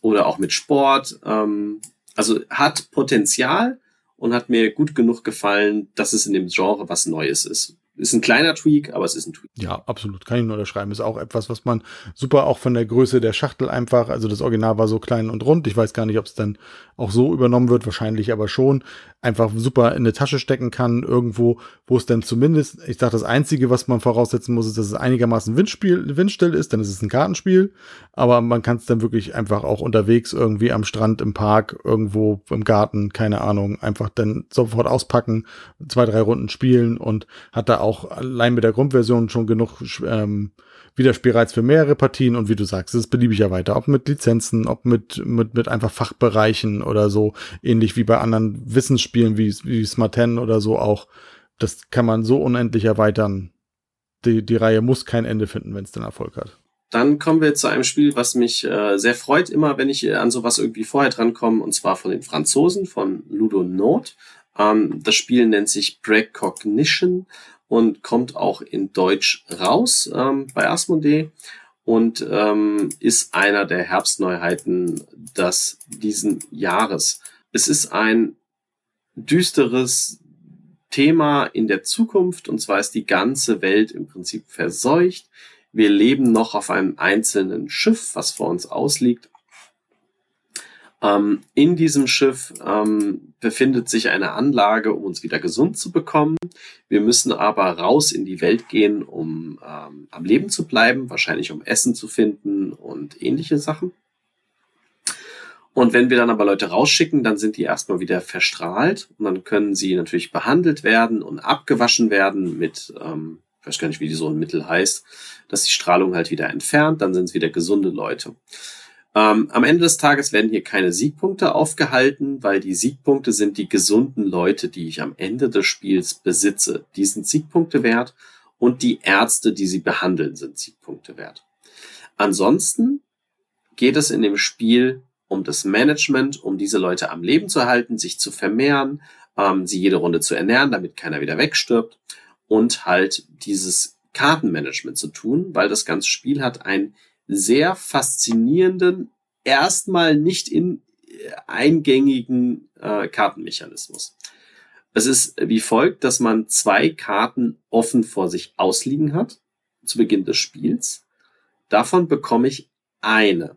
Oder auch mit Sport. Ähm, also hat Potenzial und hat mir gut genug gefallen, dass es in dem Genre was Neues ist. Ist ein kleiner Tweak, aber es ist ein Tweak. Ja, absolut. Kann ich nur unterschreiben. Ist auch etwas, was man super auch von der Größe der Schachtel einfach, also das Original war so klein und rund. Ich weiß gar nicht, ob es dann auch so übernommen wird, wahrscheinlich aber schon. Einfach super in eine Tasche stecken kann, irgendwo, wo es dann zumindest, ich sage, das Einzige, was man voraussetzen muss, ist, dass es einigermaßen Windspiel, windstill ist, dann ist es ein Kartenspiel. Aber man kann es dann wirklich einfach auch unterwegs irgendwie am Strand, im Park, irgendwo im Garten, keine Ahnung, einfach dann sofort auspacken, zwei, drei Runden spielen und hat da auch auch allein mit der Grundversion schon genug ähm, Widerspielreiz für mehrere Partien und wie du sagst, es ist beliebig ja weiter, ob mit Lizenzen, ob mit, mit, mit einfach Fachbereichen oder so, ähnlich wie bei anderen Wissensspielen wie, wie Smart 10 oder so auch. Das kann man so unendlich erweitern. Die, die Reihe muss kein Ende finden, wenn es den Erfolg hat. Dann kommen wir zu einem Spiel, was mich äh, sehr freut, immer wenn ich äh, an sowas irgendwie vorher drankomme, und zwar von den Franzosen, von Ludo Note. Ähm, das Spiel nennt sich Precognition und kommt auch in Deutsch raus ähm, bei Asmodee und ähm, ist einer der Herbstneuheiten des diesen Jahres. Es ist ein düsteres Thema in der Zukunft und zwar ist die ganze Welt im Prinzip verseucht. Wir leben noch auf einem einzelnen Schiff, was vor uns ausliegt ähm, in diesem Schiff ähm, befindet sich eine Anlage, um uns wieder gesund zu bekommen. Wir müssen aber raus in die Welt gehen, um ähm, am Leben zu bleiben, wahrscheinlich um Essen zu finden und ähnliche Sachen. Und wenn wir dann aber Leute rausschicken, dann sind die erstmal wieder verstrahlt und dann können sie natürlich behandelt werden und abgewaschen werden mit, ähm, ich weiß gar nicht, wie so ein Mittel heißt, dass die Strahlung halt wieder entfernt, dann sind es wieder gesunde Leute. Ähm, am Ende des Tages werden hier keine Siegpunkte aufgehalten, weil die Siegpunkte sind die gesunden Leute, die ich am Ende des Spiels besitze. Die sind Siegpunkte wert und die Ärzte, die sie behandeln, sind Siegpunkte wert. Ansonsten geht es in dem Spiel um das Management, um diese Leute am Leben zu halten, sich zu vermehren, ähm, sie jede Runde zu ernähren, damit keiner wieder wegstirbt und halt dieses Kartenmanagement zu tun, weil das ganze Spiel hat ein sehr faszinierenden, erstmal nicht in äh, eingängigen äh, Kartenmechanismus. Es ist wie folgt, dass man zwei Karten offen vor sich ausliegen hat zu Beginn des Spiels. Davon bekomme ich eine.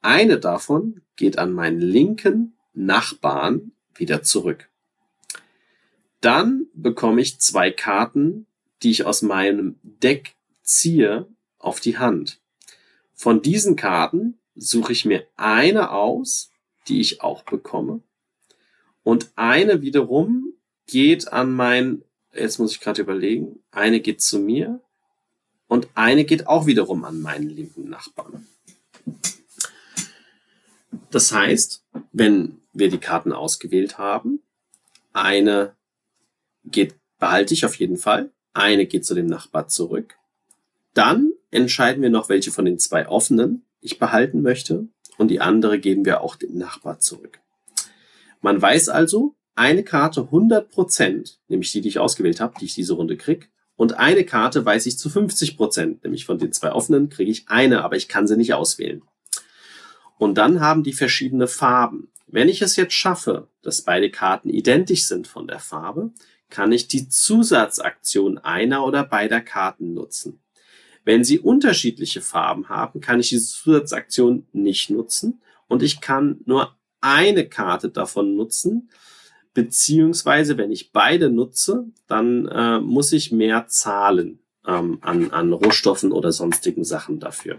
Eine davon geht an meinen linken Nachbarn wieder zurück. Dann bekomme ich zwei Karten, die ich aus meinem Deck ziehe, auf die Hand. Von diesen Karten suche ich mir eine aus, die ich auch bekomme. Und eine wiederum geht an mein, jetzt muss ich gerade überlegen, eine geht zu mir und eine geht auch wiederum an meinen linken Nachbarn. Das heißt, wenn wir die Karten ausgewählt haben, eine geht, behalte ich auf jeden Fall, eine geht zu dem Nachbar zurück. Dann entscheiden wir noch, welche von den zwei offenen ich behalten möchte und die andere geben wir auch dem Nachbar zurück. Man weiß also, eine Karte 100 Prozent, nämlich die, die ich ausgewählt habe, die ich diese Runde krieg, und eine Karte weiß ich zu 50 Prozent, nämlich von den zwei offenen kriege ich eine, aber ich kann sie nicht auswählen. Und dann haben die verschiedene Farben. Wenn ich es jetzt schaffe, dass beide Karten identisch sind von der Farbe, kann ich die Zusatzaktion einer oder beider Karten nutzen. Wenn sie unterschiedliche Farben haben, kann ich diese Zusatzaktion nicht nutzen und ich kann nur eine Karte davon nutzen, beziehungsweise wenn ich beide nutze, dann äh, muss ich mehr zahlen ähm, an, an Rohstoffen oder sonstigen Sachen dafür.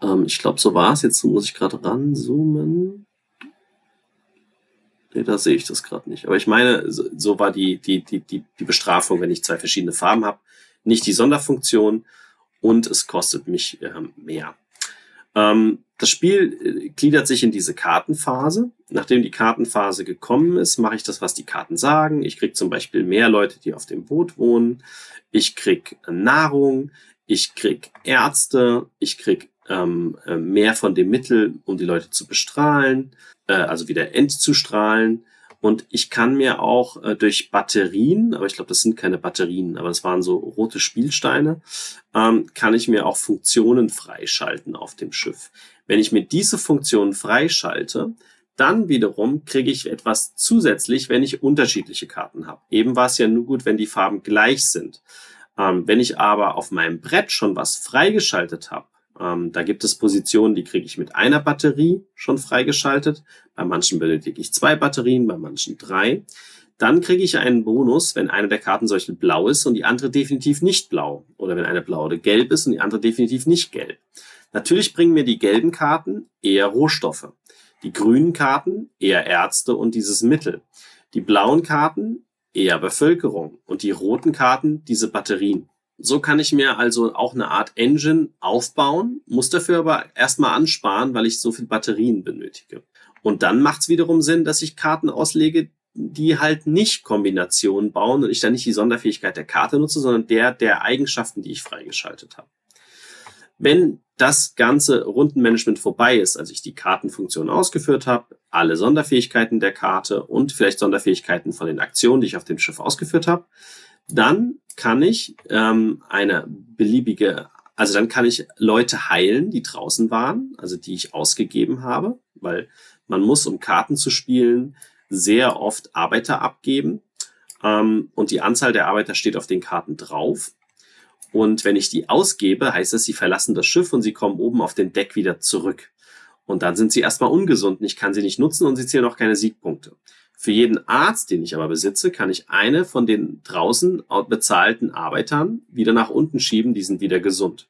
Ähm, ich glaube, so war es. Jetzt muss ich gerade ranzoomen. Nee, da sehe ich das gerade nicht. Aber ich meine, so, so war die, die, die, die, die Bestrafung, wenn ich zwei verschiedene Farben habe nicht die Sonderfunktion und es kostet mich äh, mehr. Ähm, das Spiel äh, gliedert sich in diese Kartenphase. Nachdem die Kartenphase gekommen ist, mache ich das, was die Karten sagen. Ich kriege zum Beispiel mehr Leute, die auf dem Boot wohnen. Ich krieg Nahrung. Ich krieg Ärzte. Ich krieg ähm, äh, mehr von dem Mittel, um die Leute zu bestrahlen, äh, also wieder entzustrahlen. Und ich kann mir auch äh, durch Batterien, aber ich glaube, das sind keine Batterien, aber es waren so rote Spielsteine, ähm, kann ich mir auch Funktionen freischalten auf dem Schiff. Wenn ich mir diese Funktionen freischalte, Dann wiederum kriege ich etwas zusätzlich, wenn ich unterschiedliche Karten habe. Eben war es ja nur gut, wenn die Farben gleich sind. Ähm, wenn ich aber auf meinem Brett schon was freigeschaltet habe, ähm, da gibt es Positionen, die kriege ich mit einer Batterie schon freigeschaltet. Bei manchen benötige ich zwei Batterien, bei manchen drei. Dann kriege ich einen Bonus, wenn eine der Karten solche blau ist und die andere definitiv nicht blau. Oder wenn eine blau oder gelb ist und die andere definitiv nicht gelb. Natürlich bringen mir die gelben Karten eher Rohstoffe. Die grünen Karten eher Ärzte und dieses Mittel. Die blauen Karten eher Bevölkerung und die roten Karten diese Batterien. So kann ich mir also auch eine Art Engine aufbauen, muss dafür aber erstmal ansparen, weil ich so viel Batterien benötige. Und dann macht es wiederum Sinn, dass ich Karten auslege, die halt nicht Kombinationen bauen und ich dann nicht die Sonderfähigkeit der Karte nutze, sondern der der Eigenschaften, die ich freigeschaltet habe. Wenn das ganze Rundenmanagement vorbei ist, also ich die Kartenfunktion ausgeführt habe, alle Sonderfähigkeiten der Karte und vielleicht Sonderfähigkeiten von den Aktionen, die ich auf dem Schiff ausgeführt habe, dann kann ich ähm, eine beliebige, also dann kann ich Leute heilen, die draußen waren, also die ich ausgegeben habe, weil man muss, um Karten zu spielen, sehr oft Arbeiter abgeben. Ähm, und die Anzahl der Arbeiter steht auf den Karten drauf. Und wenn ich die ausgebe, heißt das, sie verlassen das Schiff und sie kommen oben auf den Deck wieder zurück. Und dann sind sie erstmal ungesund und ich kann sie nicht nutzen und sie zählen auch keine Siegpunkte. Für jeden Arzt, den ich aber besitze, kann ich eine von den draußen bezahlten Arbeitern wieder nach unten schieben, die sind wieder gesund.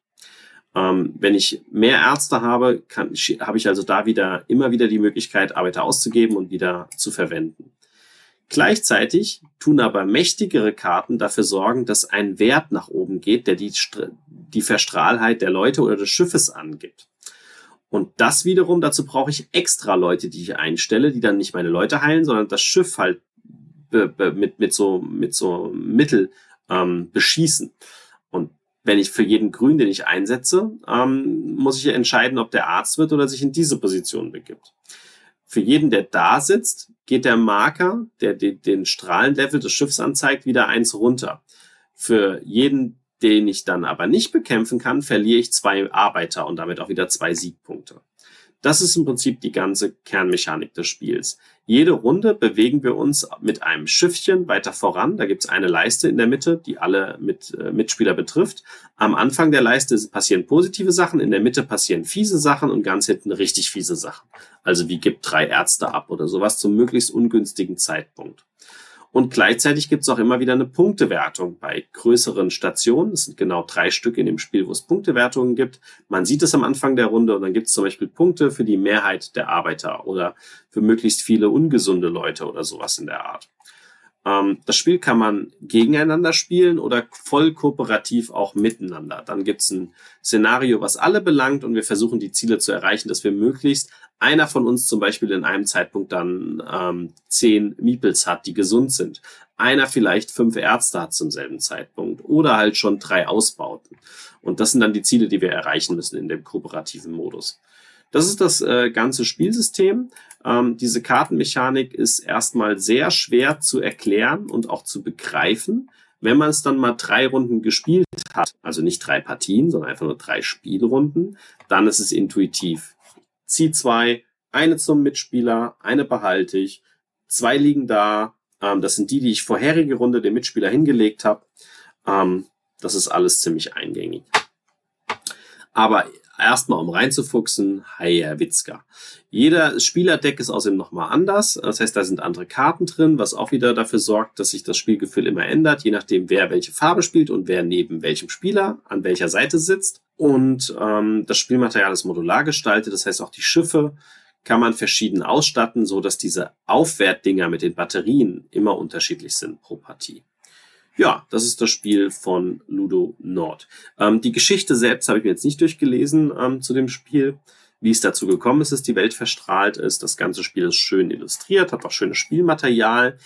Ähm, wenn ich mehr Ärzte habe, kann, habe ich also da wieder immer wieder die Möglichkeit, Arbeiter auszugeben und wieder zu verwenden. Gleichzeitig tun aber mächtigere Karten dafür sorgen, dass ein Wert nach oben geht, der die, die Verstrahlheit der Leute oder des Schiffes angibt. Und das wiederum, dazu brauche ich extra Leute, die ich einstelle, die dann nicht meine Leute heilen, sondern das Schiff halt mit, mit so, mit so Mittel ähm, beschießen. Und wenn ich für jeden Grün, den ich einsetze, ähm, muss ich entscheiden, ob der Arzt wird oder sich in diese Position begibt. Für jeden, der da sitzt, geht der Marker, der den, den Strahlenlevel des Schiffs anzeigt, wieder eins runter. Für jeden, den ich dann aber nicht bekämpfen kann, verliere ich zwei Arbeiter und damit auch wieder zwei Siegpunkte. Das ist im Prinzip die ganze Kernmechanik des Spiels. Jede Runde bewegen wir uns mit einem Schiffchen weiter voran. Da gibt es eine Leiste in der Mitte, die alle mit, äh, Mitspieler betrifft. Am Anfang der Leiste passieren positive Sachen, in der Mitte passieren fiese Sachen und ganz hinten richtig fiese Sachen. Also wie gibt drei Ärzte ab oder sowas zum möglichst ungünstigen Zeitpunkt. Und gleichzeitig gibt es auch immer wieder eine Punktewertung bei größeren Stationen. Es sind genau drei Stück in dem Spiel, wo es Punktewertungen gibt. Man sieht es am Anfang der Runde und dann gibt es zum Beispiel Punkte für die Mehrheit der Arbeiter oder für möglichst viele ungesunde Leute oder sowas in der Art. Ähm, das Spiel kann man gegeneinander spielen oder voll kooperativ auch miteinander. Dann gibt es ein Szenario, was alle belangt und wir versuchen die Ziele zu erreichen, dass wir möglichst einer von uns zum Beispiel in einem Zeitpunkt dann ähm, zehn Meeples hat, die gesund sind. Einer vielleicht fünf Ärzte hat zum selben Zeitpunkt oder halt schon drei Ausbauten. Und das sind dann die Ziele, die wir erreichen müssen in dem kooperativen Modus. Das ist das äh, ganze Spielsystem. Ähm, diese Kartenmechanik ist erstmal sehr schwer zu erklären und auch zu begreifen. Wenn man es dann mal drei Runden gespielt hat, also nicht drei Partien, sondern einfach nur drei Spielrunden, dann ist es intuitiv. Zieh zwei, eine zum Mitspieler, eine behalte ich, zwei liegen da. Ähm, das sind die, die ich vorherige Runde dem Mitspieler hingelegt habe. Ähm, das ist alles ziemlich eingängig. Aber erstmal um reinzufuchsen, Witzka. Jeder Spielerdeck ist außerdem nochmal anders. Das heißt, da sind andere Karten drin, was auch wieder dafür sorgt, dass sich das Spielgefühl immer ändert, je nachdem, wer welche Farbe spielt und wer neben welchem Spieler an welcher Seite sitzt. Und ähm, das Spielmaterial ist modular gestaltet, das heißt auch die Schiffe kann man verschieden ausstatten, so dass diese Aufwertdinger mit den Batterien immer unterschiedlich sind pro Partie. Ja, das ist das Spiel von Ludo Nord. Ähm, die Geschichte selbst habe ich mir jetzt nicht durchgelesen ähm, zu dem Spiel. Wie es dazu gekommen ist, dass die Welt verstrahlt ist. Das ganze Spiel ist schön illustriert, hat auch schönes Spielmaterial.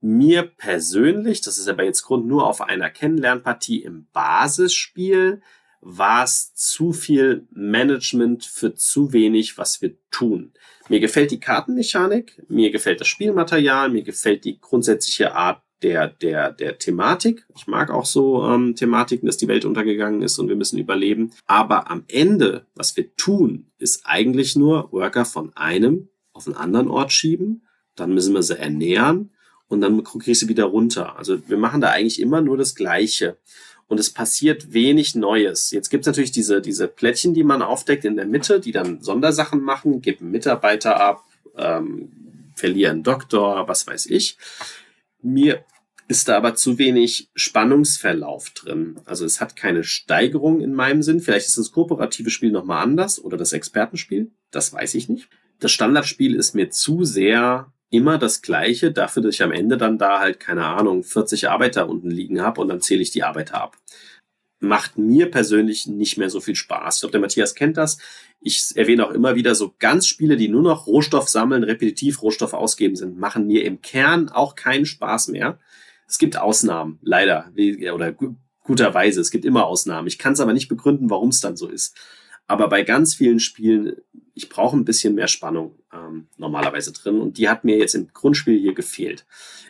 Mir persönlich, das ist aber jetzt Grund nur auf einer Kennenlernpartie im Basisspiel, war es zu viel Management für zu wenig, was wir tun. Mir gefällt die Kartenmechanik, mir gefällt das Spielmaterial, mir gefällt die grundsätzliche Art der, der, der Thematik. Ich mag auch so ähm, Thematiken, dass die Welt untergegangen ist und wir müssen überleben. Aber am Ende, was wir tun, ist eigentlich nur Worker von einem auf einen anderen Ort schieben, dann müssen wir sie ernähren und dann kriege ich sie wieder runter. Also wir machen da eigentlich immer nur das Gleiche. Und es passiert wenig Neues. Jetzt gibt es natürlich diese, diese Plättchen, die man aufdeckt in der Mitte, die dann Sondersachen machen, geben Mitarbeiter ab, ähm, verlieren Doktor, was weiß ich. Mir ist da aber zu wenig Spannungsverlauf drin. Also es hat keine Steigerung in meinem Sinn. Vielleicht ist das kooperative Spiel nochmal anders oder das Expertenspiel. Das weiß ich nicht. Das Standardspiel ist mir zu sehr immer das Gleiche, dafür, dass ich am Ende dann da halt, keine Ahnung, 40 Arbeiter unten liegen habe und dann zähle ich die Arbeiter ab. Macht mir persönlich nicht mehr so viel Spaß. Ich glaube, der Matthias kennt das. Ich erwähne auch immer wieder so ganz Spiele, die nur noch Rohstoff sammeln, repetitiv Rohstoff ausgeben sind, machen mir im Kern auch keinen Spaß mehr. Es gibt Ausnahmen, leider, oder guterweise. Es gibt immer Ausnahmen. Ich kann es aber nicht begründen, warum es dann so ist. Aber bei ganz vielen Spielen, ich brauche ein bisschen mehr Spannung ähm, normalerweise drin. Und die hat mir jetzt im Grundspiel hier gefehlt.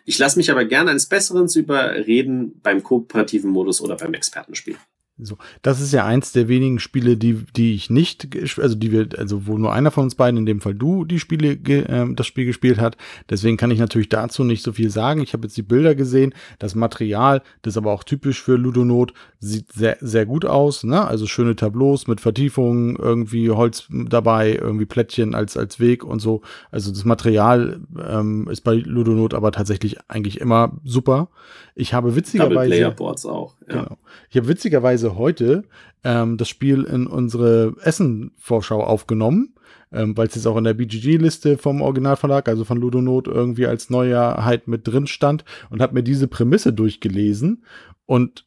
Ich lasse mich aber gerne eines Besseren überreden beim kooperativen Modus oder beim Expertenspiel. So, das ist ja eins der wenigen Spiele, die, die ich nicht, also die wir, also wo nur einer von uns beiden, in dem Fall du, die Spiele, äh, das Spiel gespielt hat. Deswegen kann ich natürlich dazu nicht so viel sagen. Ich habe jetzt die Bilder gesehen, das Material, das ist aber auch typisch für Ludonot, sieht sehr, sehr gut aus, ne? Also schöne Tableaus mit Vertiefungen, irgendwie Holz dabei, irgendwie Plättchen als, als Weg und so. Also das Material ähm, ist bei Ludonot aber tatsächlich eigentlich immer super. Ich habe witzigerweise. Playerboards auch. Ja. Genau. Ich habe witzigerweise heute ähm, das Spiel in unsere Essen-Vorschau aufgenommen, ähm, weil es jetzt auch in der BGG-Liste vom Originalverlag, also von Ludonot, irgendwie als Neuheit mit drin stand und habe mir diese Prämisse durchgelesen. Und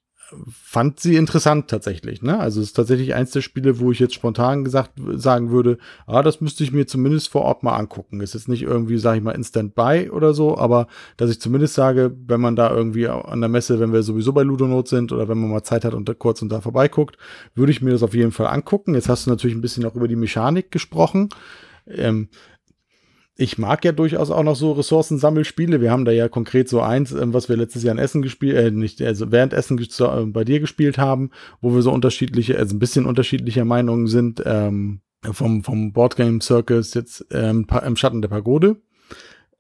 fand sie interessant tatsächlich. Ne? Also es ist tatsächlich eins der Spiele, wo ich jetzt spontan gesagt sagen würde, ah, das müsste ich mir zumindest vor Ort mal angucken. Ist jetzt nicht irgendwie, sage ich mal, instant buy oder so, aber dass ich zumindest sage, wenn man da irgendwie an der Messe, wenn wir sowieso bei Ludonot sind oder wenn man mal Zeit hat und da kurz und da vorbeiguckt, würde ich mir das auf jeden Fall angucken. Jetzt hast du natürlich ein bisschen auch über die Mechanik gesprochen. Ähm, ich mag ja durchaus auch noch so Ressourcensammelspiele. Wir haben da ja konkret so eins, ähm, was wir letztes Jahr in Essen gespielt, äh, nicht, also während Essen äh, bei dir gespielt haben, wo wir so unterschiedliche, also ein bisschen unterschiedlicher Meinungen sind, ähm, vom, vom Boardgame Circus jetzt ähm, im Schatten der Pagode,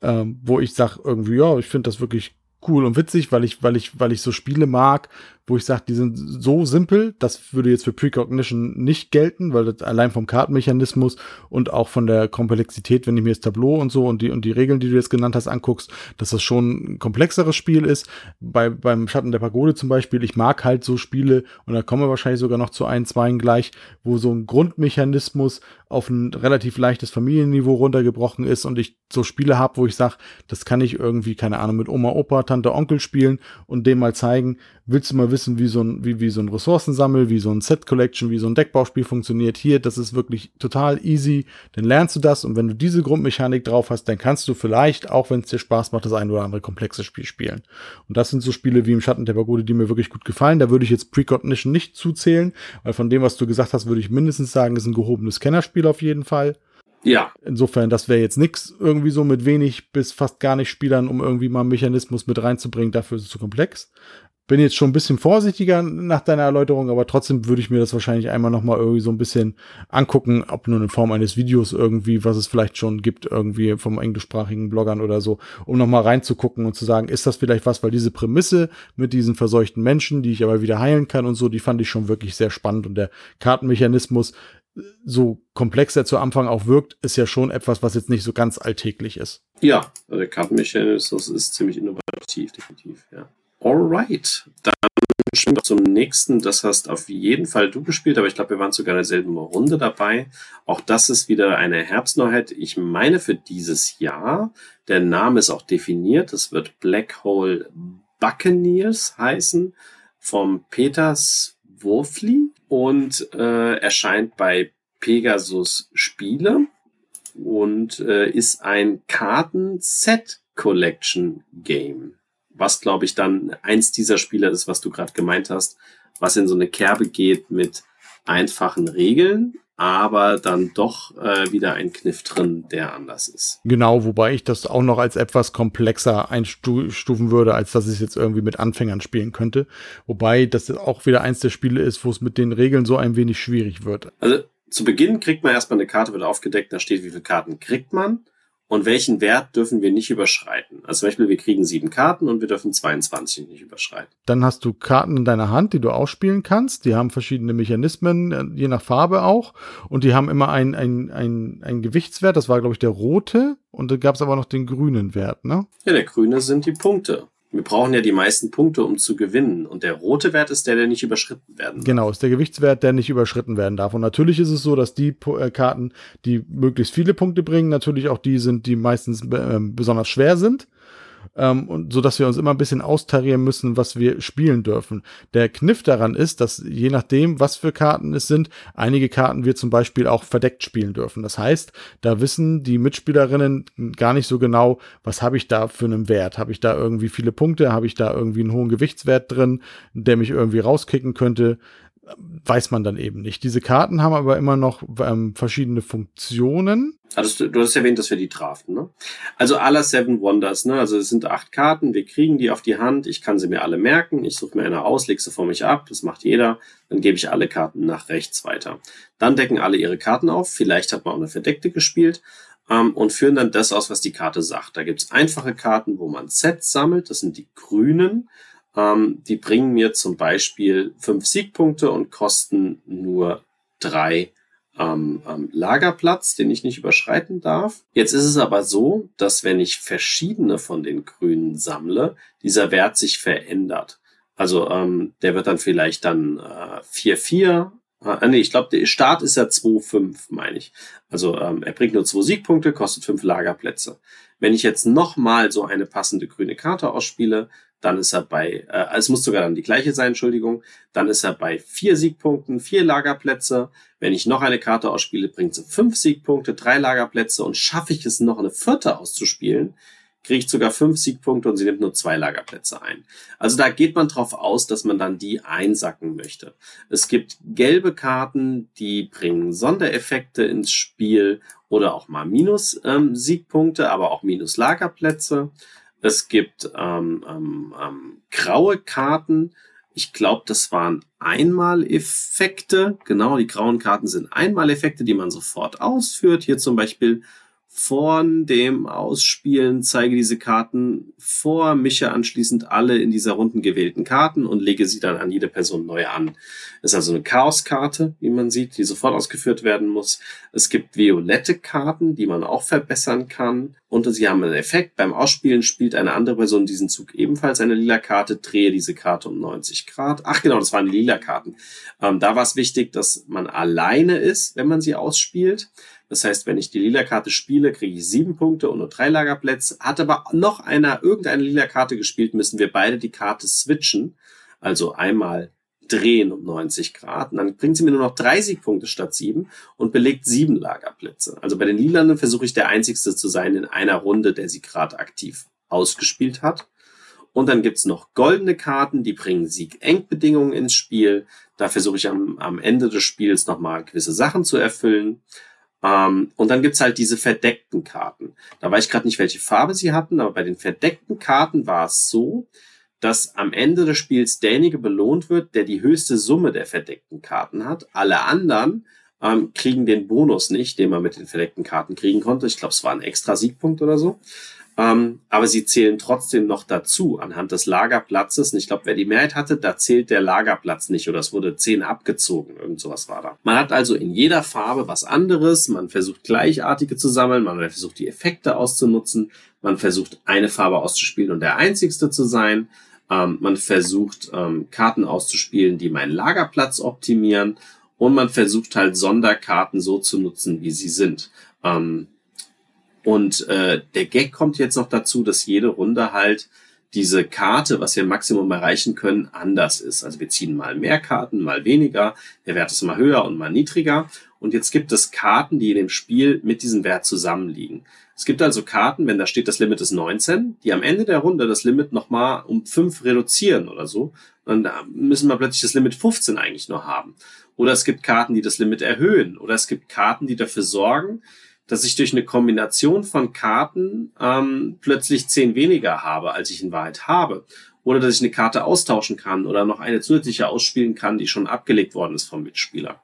ähm, wo ich sag irgendwie, ja, ich finde das wirklich cool und witzig, weil ich, weil ich, weil ich so Spiele mag, wo ich sage, die sind so simpel, das würde jetzt für Precognition nicht gelten, weil das allein vom Kartenmechanismus und auch von der Komplexität, wenn ich mir das Tableau und so und die, und die Regeln, die du jetzt genannt hast, anguckst, dass das schon ein komplexeres Spiel ist. Bei, beim Schatten der Pagode zum Beispiel, ich mag halt so Spiele, und da kommen wir wahrscheinlich sogar noch zu ein, zwei gleich, wo so ein Grundmechanismus auf ein relativ leichtes Familienniveau runtergebrochen ist und ich so Spiele habe, wo ich sage, das kann ich irgendwie, keine Ahnung, mit Oma, Opa, Tante, Onkel spielen und dem mal zeigen, willst du mal wissen, wie so ein, wie, wie so ein Ressourcensammel, wie so ein Set Collection, wie so ein Deckbauspiel funktioniert. Hier, das ist wirklich total easy. Dann lernst du das und wenn du diese Grundmechanik drauf hast, dann kannst du vielleicht, auch wenn es dir Spaß macht, das ein oder andere komplexe Spiel spielen. Und das sind so Spiele wie im Schatten der Pagode, die mir wirklich gut gefallen. Da würde ich jetzt Precognition nicht zuzählen, weil von dem, was du gesagt hast, würde ich mindestens sagen, ist ein gehobenes Kennerspiel auf jeden Fall. Ja. Insofern, das wäre jetzt nix irgendwie so mit wenig bis fast gar nicht Spielern, um irgendwie mal einen Mechanismus mit reinzubringen. Dafür ist es zu komplex bin jetzt schon ein bisschen vorsichtiger nach deiner Erläuterung, aber trotzdem würde ich mir das wahrscheinlich einmal nochmal irgendwie so ein bisschen angucken, ob nur in Form eines Videos irgendwie, was es vielleicht schon gibt, irgendwie vom englischsprachigen Bloggern oder so, um nochmal reinzugucken und zu sagen, ist das vielleicht was, weil diese Prämisse mit diesen verseuchten Menschen, die ich aber wieder heilen kann und so, die fand ich schon wirklich sehr spannend und der Kartenmechanismus, so komplex er zu Anfang auch wirkt, ist ja schon etwas, was jetzt nicht so ganz alltäglich ist. Ja, der Kartenmechanismus ist ziemlich innovativ, definitiv, ja. Alright, dann springen wir zum nächsten. Das hast auf jeden Fall du gespielt, aber ich glaube, wir waren sogar in derselben Runde dabei. Auch das ist wieder eine Herbstneuheit. Ich meine für dieses Jahr. Der Name ist auch definiert. Es wird Black Hole Buccaneers heißen vom Peters Wurfli und äh, erscheint bei Pegasus Spiele und äh, ist ein Karten-Set Collection Game was, glaube ich, dann eins dieser Spiele ist, was du gerade gemeint hast, was in so eine Kerbe geht mit einfachen Regeln, aber dann doch äh, wieder ein Kniff drin, der anders ist. Genau, wobei ich das auch noch als etwas komplexer einstufen würde, als dass ich es jetzt irgendwie mit Anfängern spielen könnte. Wobei das auch wieder eins der Spiele ist, wo es mit den Regeln so ein wenig schwierig wird. Also zu Beginn kriegt man erstmal eine Karte, wird aufgedeckt, da steht, wie viele Karten kriegt man. Und welchen Wert dürfen wir nicht überschreiten. Also zum Beispiel, wir kriegen sieben Karten und wir dürfen 22 nicht überschreiten. Dann hast du Karten in deiner Hand, die du ausspielen kannst. Die haben verschiedene Mechanismen, äh, je nach Farbe auch. Und die haben immer einen ein, ein Gewichtswert. Das war, glaube ich, der rote. Und da gab es aber noch den grünen Wert, ne? Ja, der grüne sind die Punkte. Wir brauchen ja die meisten Punkte, um zu gewinnen. Und der rote Wert ist der, der nicht überschritten werden darf. Genau, ist der Gewichtswert, der nicht überschritten werden darf. Und natürlich ist es so, dass die äh, Karten, die möglichst viele Punkte bringen, natürlich auch die sind, die meistens äh, besonders schwer sind ähm, und so dass wir uns immer ein bisschen austarieren müssen, was wir spielen dürfen. Der Kniff daran ist, dass je nachdem, was für Karten es sind, einige Karten wir zum Beispiel auch verdeckt spielen dürfen. Das heißt, da wissen die Mitspielerinnen gar nicht so genau, was habe ich da für einen Wert? Habe ich da irgendwie viele Punkte? Habe ich da irgendwie einen hohen Gewichtswert drin, der mich irgendwie rauskicken könnte? Weiß man dann eben nicht. Diese Karten haben aber immer noch ähm, verschiedene Funktionen. Also du hast erwähnt, dass wir die draften, ne? Also aller Seven Wonders, ne? Also es sind acht Karten, wir kriegen die auf die Hand, ich kann sie mir alle merken, ich suche mir eine aus, leg sie vor mich ab, das macht jeder, dann gebe ich alle Karten nach rechts weiter. Dann decken alle ihre Karten auf, vielleicht hat man auch eine verdeckte gespielt ähm, und führen dann das aus, was die Karte sagt. Da gibt's einfache Karten, wo man Sets sammelt, das sind die grünen. Ähm, die bringen mir zum Beispiel fünf Siegpunkte und kosten nur drei ähm, ähm, Lagerplatz, den ich nicht überschreiten darf. Jetzt ist es aber so, dass wenn ich verschiedene von den Grünen sammle, dieser Wert sich verändert. Also ähm, der wird dann vielleicht dann 4-4. Ah, nee, ich glaube, der Start ist ja 2-5, meine ich. Also ähm, er bringt nur zwei Siegpunkte, kostet fünf Lagerplätze. Wenn ich jetzt nochmal so eine passende grüne Karte ausspiele, dann ist er bei, äh, es muss sogar dann die gleiche sein, Entschuldigung, dann ist er bei vier Siegpunkten, vier Lagerplätze. Wenn ich noch eine Karte ausspiele, bringt sie fünf Siegpunkte, drei Lagerplätze und schaffe ich es noch eine vierte auszuspielen, kriege ich sogar fünf Siegpunkte und sie nimmt nur zwei Lagerplätze ein. Also da geht man drauf aus, dass man dann die einsacken möchte. Es gibt gelbe Karten, die bringen Sondereffekte ins Spiel oder auch mal Minus ähm, Siegpunkte, aber auch Minus Lagerplätze. Es gibt ähm, ähm, ähm, graue Karten. Ich glaube, das waren Einmaleffekte. Genau, die grauen Karten sind Einmaleffekte, die man sofort ausführt. Hier zum Beispiel von dem Ausspielen zeige diese Karten vor, mische anschließend alle in dieser Runden gewählten Karten und lege sie dann an jede Person neu an. Das ist also eine Chaoskarte, wie man sieht, die sofort ausgeführt werden muss. Es gibt violette Karten, die man auch verbessern kann. Und sie haben einen Effekt. Beim Ausspielen spielt eine andere Person diesen Zug ebenfalls eine lila Karte, drehe diese Karte um 90 Grad. Ach genau, das waren lila Karten. Ähm, da war es wichtig, dass man alleine ist, wenn man sie ausspielt. Das heißt, wenn ich die lila Karte spiele, kriege ich sieben Punkte und nur drei Lagerplätze. Hat aber noch einer irgendeine lila Karte gespielt, müssen wir beide die Karte switchen. Also einmal drehen um 90 Grad. Und dann bringt sie mir nur noch 30 Punkte statt sieben und belegt sieben Lagerplätze. Also bei den Lilanen versuche ich der Einzigste zu sein in einer Runde, der sie gerade aktiv ausgespielt hat. Und dann gibt's noch goldene Karten, die bringen Sieg-Eng-Bedingungen ins Spiel. Da versuche ich am, am Ende des Spiels nochmal gewisse Sachen zu erfüllen. Ähm, und dann gibt's halt diese verdeckten Karten. Da weiß ich gerade nicht, welche Farbe sie hatten, aber bei den verdeckten Karten war es so, dass am Ende des Spiels derjenige belohnt wird, der die höchste Summe der verdeckten Karten hat. Alle anderen ähm, kriegen den Bonus nicht, den man mit den verdeckten Karten kriegen konnte. Ich glaube, es war ein extra Siegpunkt oder so. Ähm, aber sie zählen trotzdem noch dazu anhand des Lagerplatzes. Und ich glaube, wer die Mehrheit hatte, da zählt der Lagerplatz nicht oder es wurde zehn abgezogen. Irgend sowas war da. Man hat also in jeder Farbe was anderes. Man versucht gleichartige zu sammeln. Man versucht die Effekte auszunutzen. Man versucht eine Farbe auszuspielen und der einzigste zu sein. Ähm, man versucht ähm, Karten auszuspielen, die meinen Lagerplatz optimieren. Und man versucht halt Sonderkarten so zu nutzen, wie sie sind. Ähm, und äh, der Gag kommt jetzt noch dazu, dass jede Runde halt diese Karte, was wir im Maximum erreichen können, anders ist. Also wir ziehen mal mehr Karten, mal weniger. Der Wert ist mal höher und mal niedriger. Und jetzt gibt es Karten, die in dem Spiel mit diesem Wert zusammenliegen. Es gibt also Karten, wenn da steht, das Limit ist 19, die am Ende der Runde das Limit nochmal um 5 reduzieren oder so. Dann müssen wir plötzlich das Limit 15 eigentlich nur haben. Oder es gibt Karten, die das Limit erhöhen. Oder es gibt Karten, die dafür sorgen, dass ich durch eine Kombination von Karten ähm, plötzlich zehn weniger habe, als ich in Wahrheit habe. Oder dass ich eine Karte austauschen kann oder noch eine zusätzliche ausspielen kann, die schon abgelegt worden ist vom Mitspieler.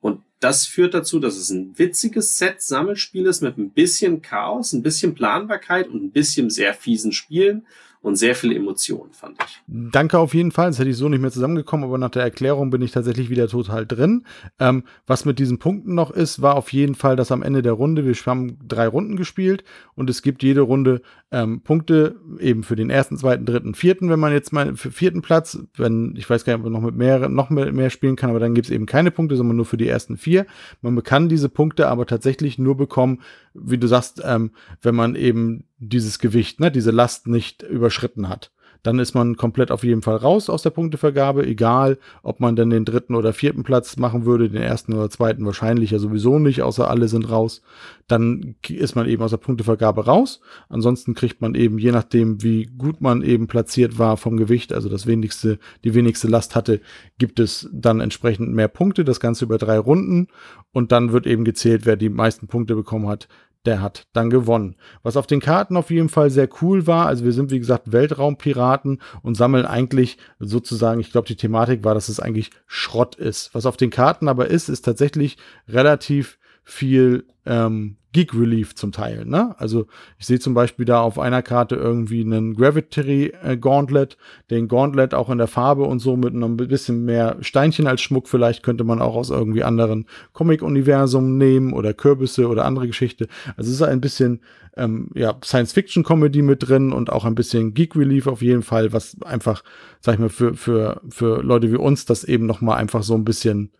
Und das führt dazu, dass es ein witziges Set-Sammelspiel ist mit ein bisschen Chaos, ein bisschen Planbarkeit und ein bisschen sehr fiesen Spielen und sehr viele Emotionen, fand ich. Danke auf jeden Fall. Das hätte ich so nicht mehr zusammengekommen, aber nach der Erklärung bin ich tatsächlich wieder total drin. Ähm, was mit diesen Punkten noch ist, war auf jeden Fall, dass am Ende der Runde, wir haben drei Runden gespielt und es gibt jede Runde ähm, Punkte eben für den ersten, zweiten, dritten, vierten, wenn man jetzt mal für vierten Platz, wenn, ich weiß gar nicht, ob man noch mit mehr, noch mehr, spielen kann, aber dann gibt es eben keine Punkte, sondern nur für die ersten vier. Man kann diese Punkte aber tatsächlich nur bekommen, wie du sagst, ähm, wenn man eben dieses Gewicht, ne, diese Last nicht überschritten hat. Dann ist man komplett auf jeden Fall raus aus der Punktevergabe, egal ob man dann den dritten oder vierten Platz machen würde, den ersten oder zweiten wahrscheinlich ja sowieso nicht, außer alle sind raus. Dann ist man eben aus der Punktevergabe raus. Ansonsten kriegt man eben, je nachdem, wie gut man eben platziert war vom Gewicht, also das wenigste, die wenigste Last hatte, gibt es dann entsprechend mehr Punkte, das Ganze über drei Runden. Und dann wird eben gezählt, wer die meisten Punkte bekommen hat, der hat dann gewonnen. Was auf den Karten auf jeden Fall sehr cool war, also wir sind wie gesagt Weltraumpiraten und sammeln eigentlich sozusagen, ich glaube die Thematik war, dass es eigentlich Schrott ist. Was auf den Karten aber ist, ist tatsächlich relativ viel ähm, Geek Relief zum Teil. Ne? Also ich sehe zum Beispiel da auf einer Karte irgendwie einen Gravity äh, Gauntlet, den Gauntlet auch in der Farbe und so mit einem bisschen mehr Steinchen als Schmuck. Vielleicht könnte man auch aus irgendwie anderen Comic-Universum nehmen oder Kürbisse oder andere Geschichte. Also es ist ein bisschen ähm, ja, Science-Fiction-Comedy mit drin und auch ein bisschen Geek Relief auf jeden Fall, was einfach, sag ich mal, für, für, für Leute wie uns das eben nochmal einfach so ein bisschen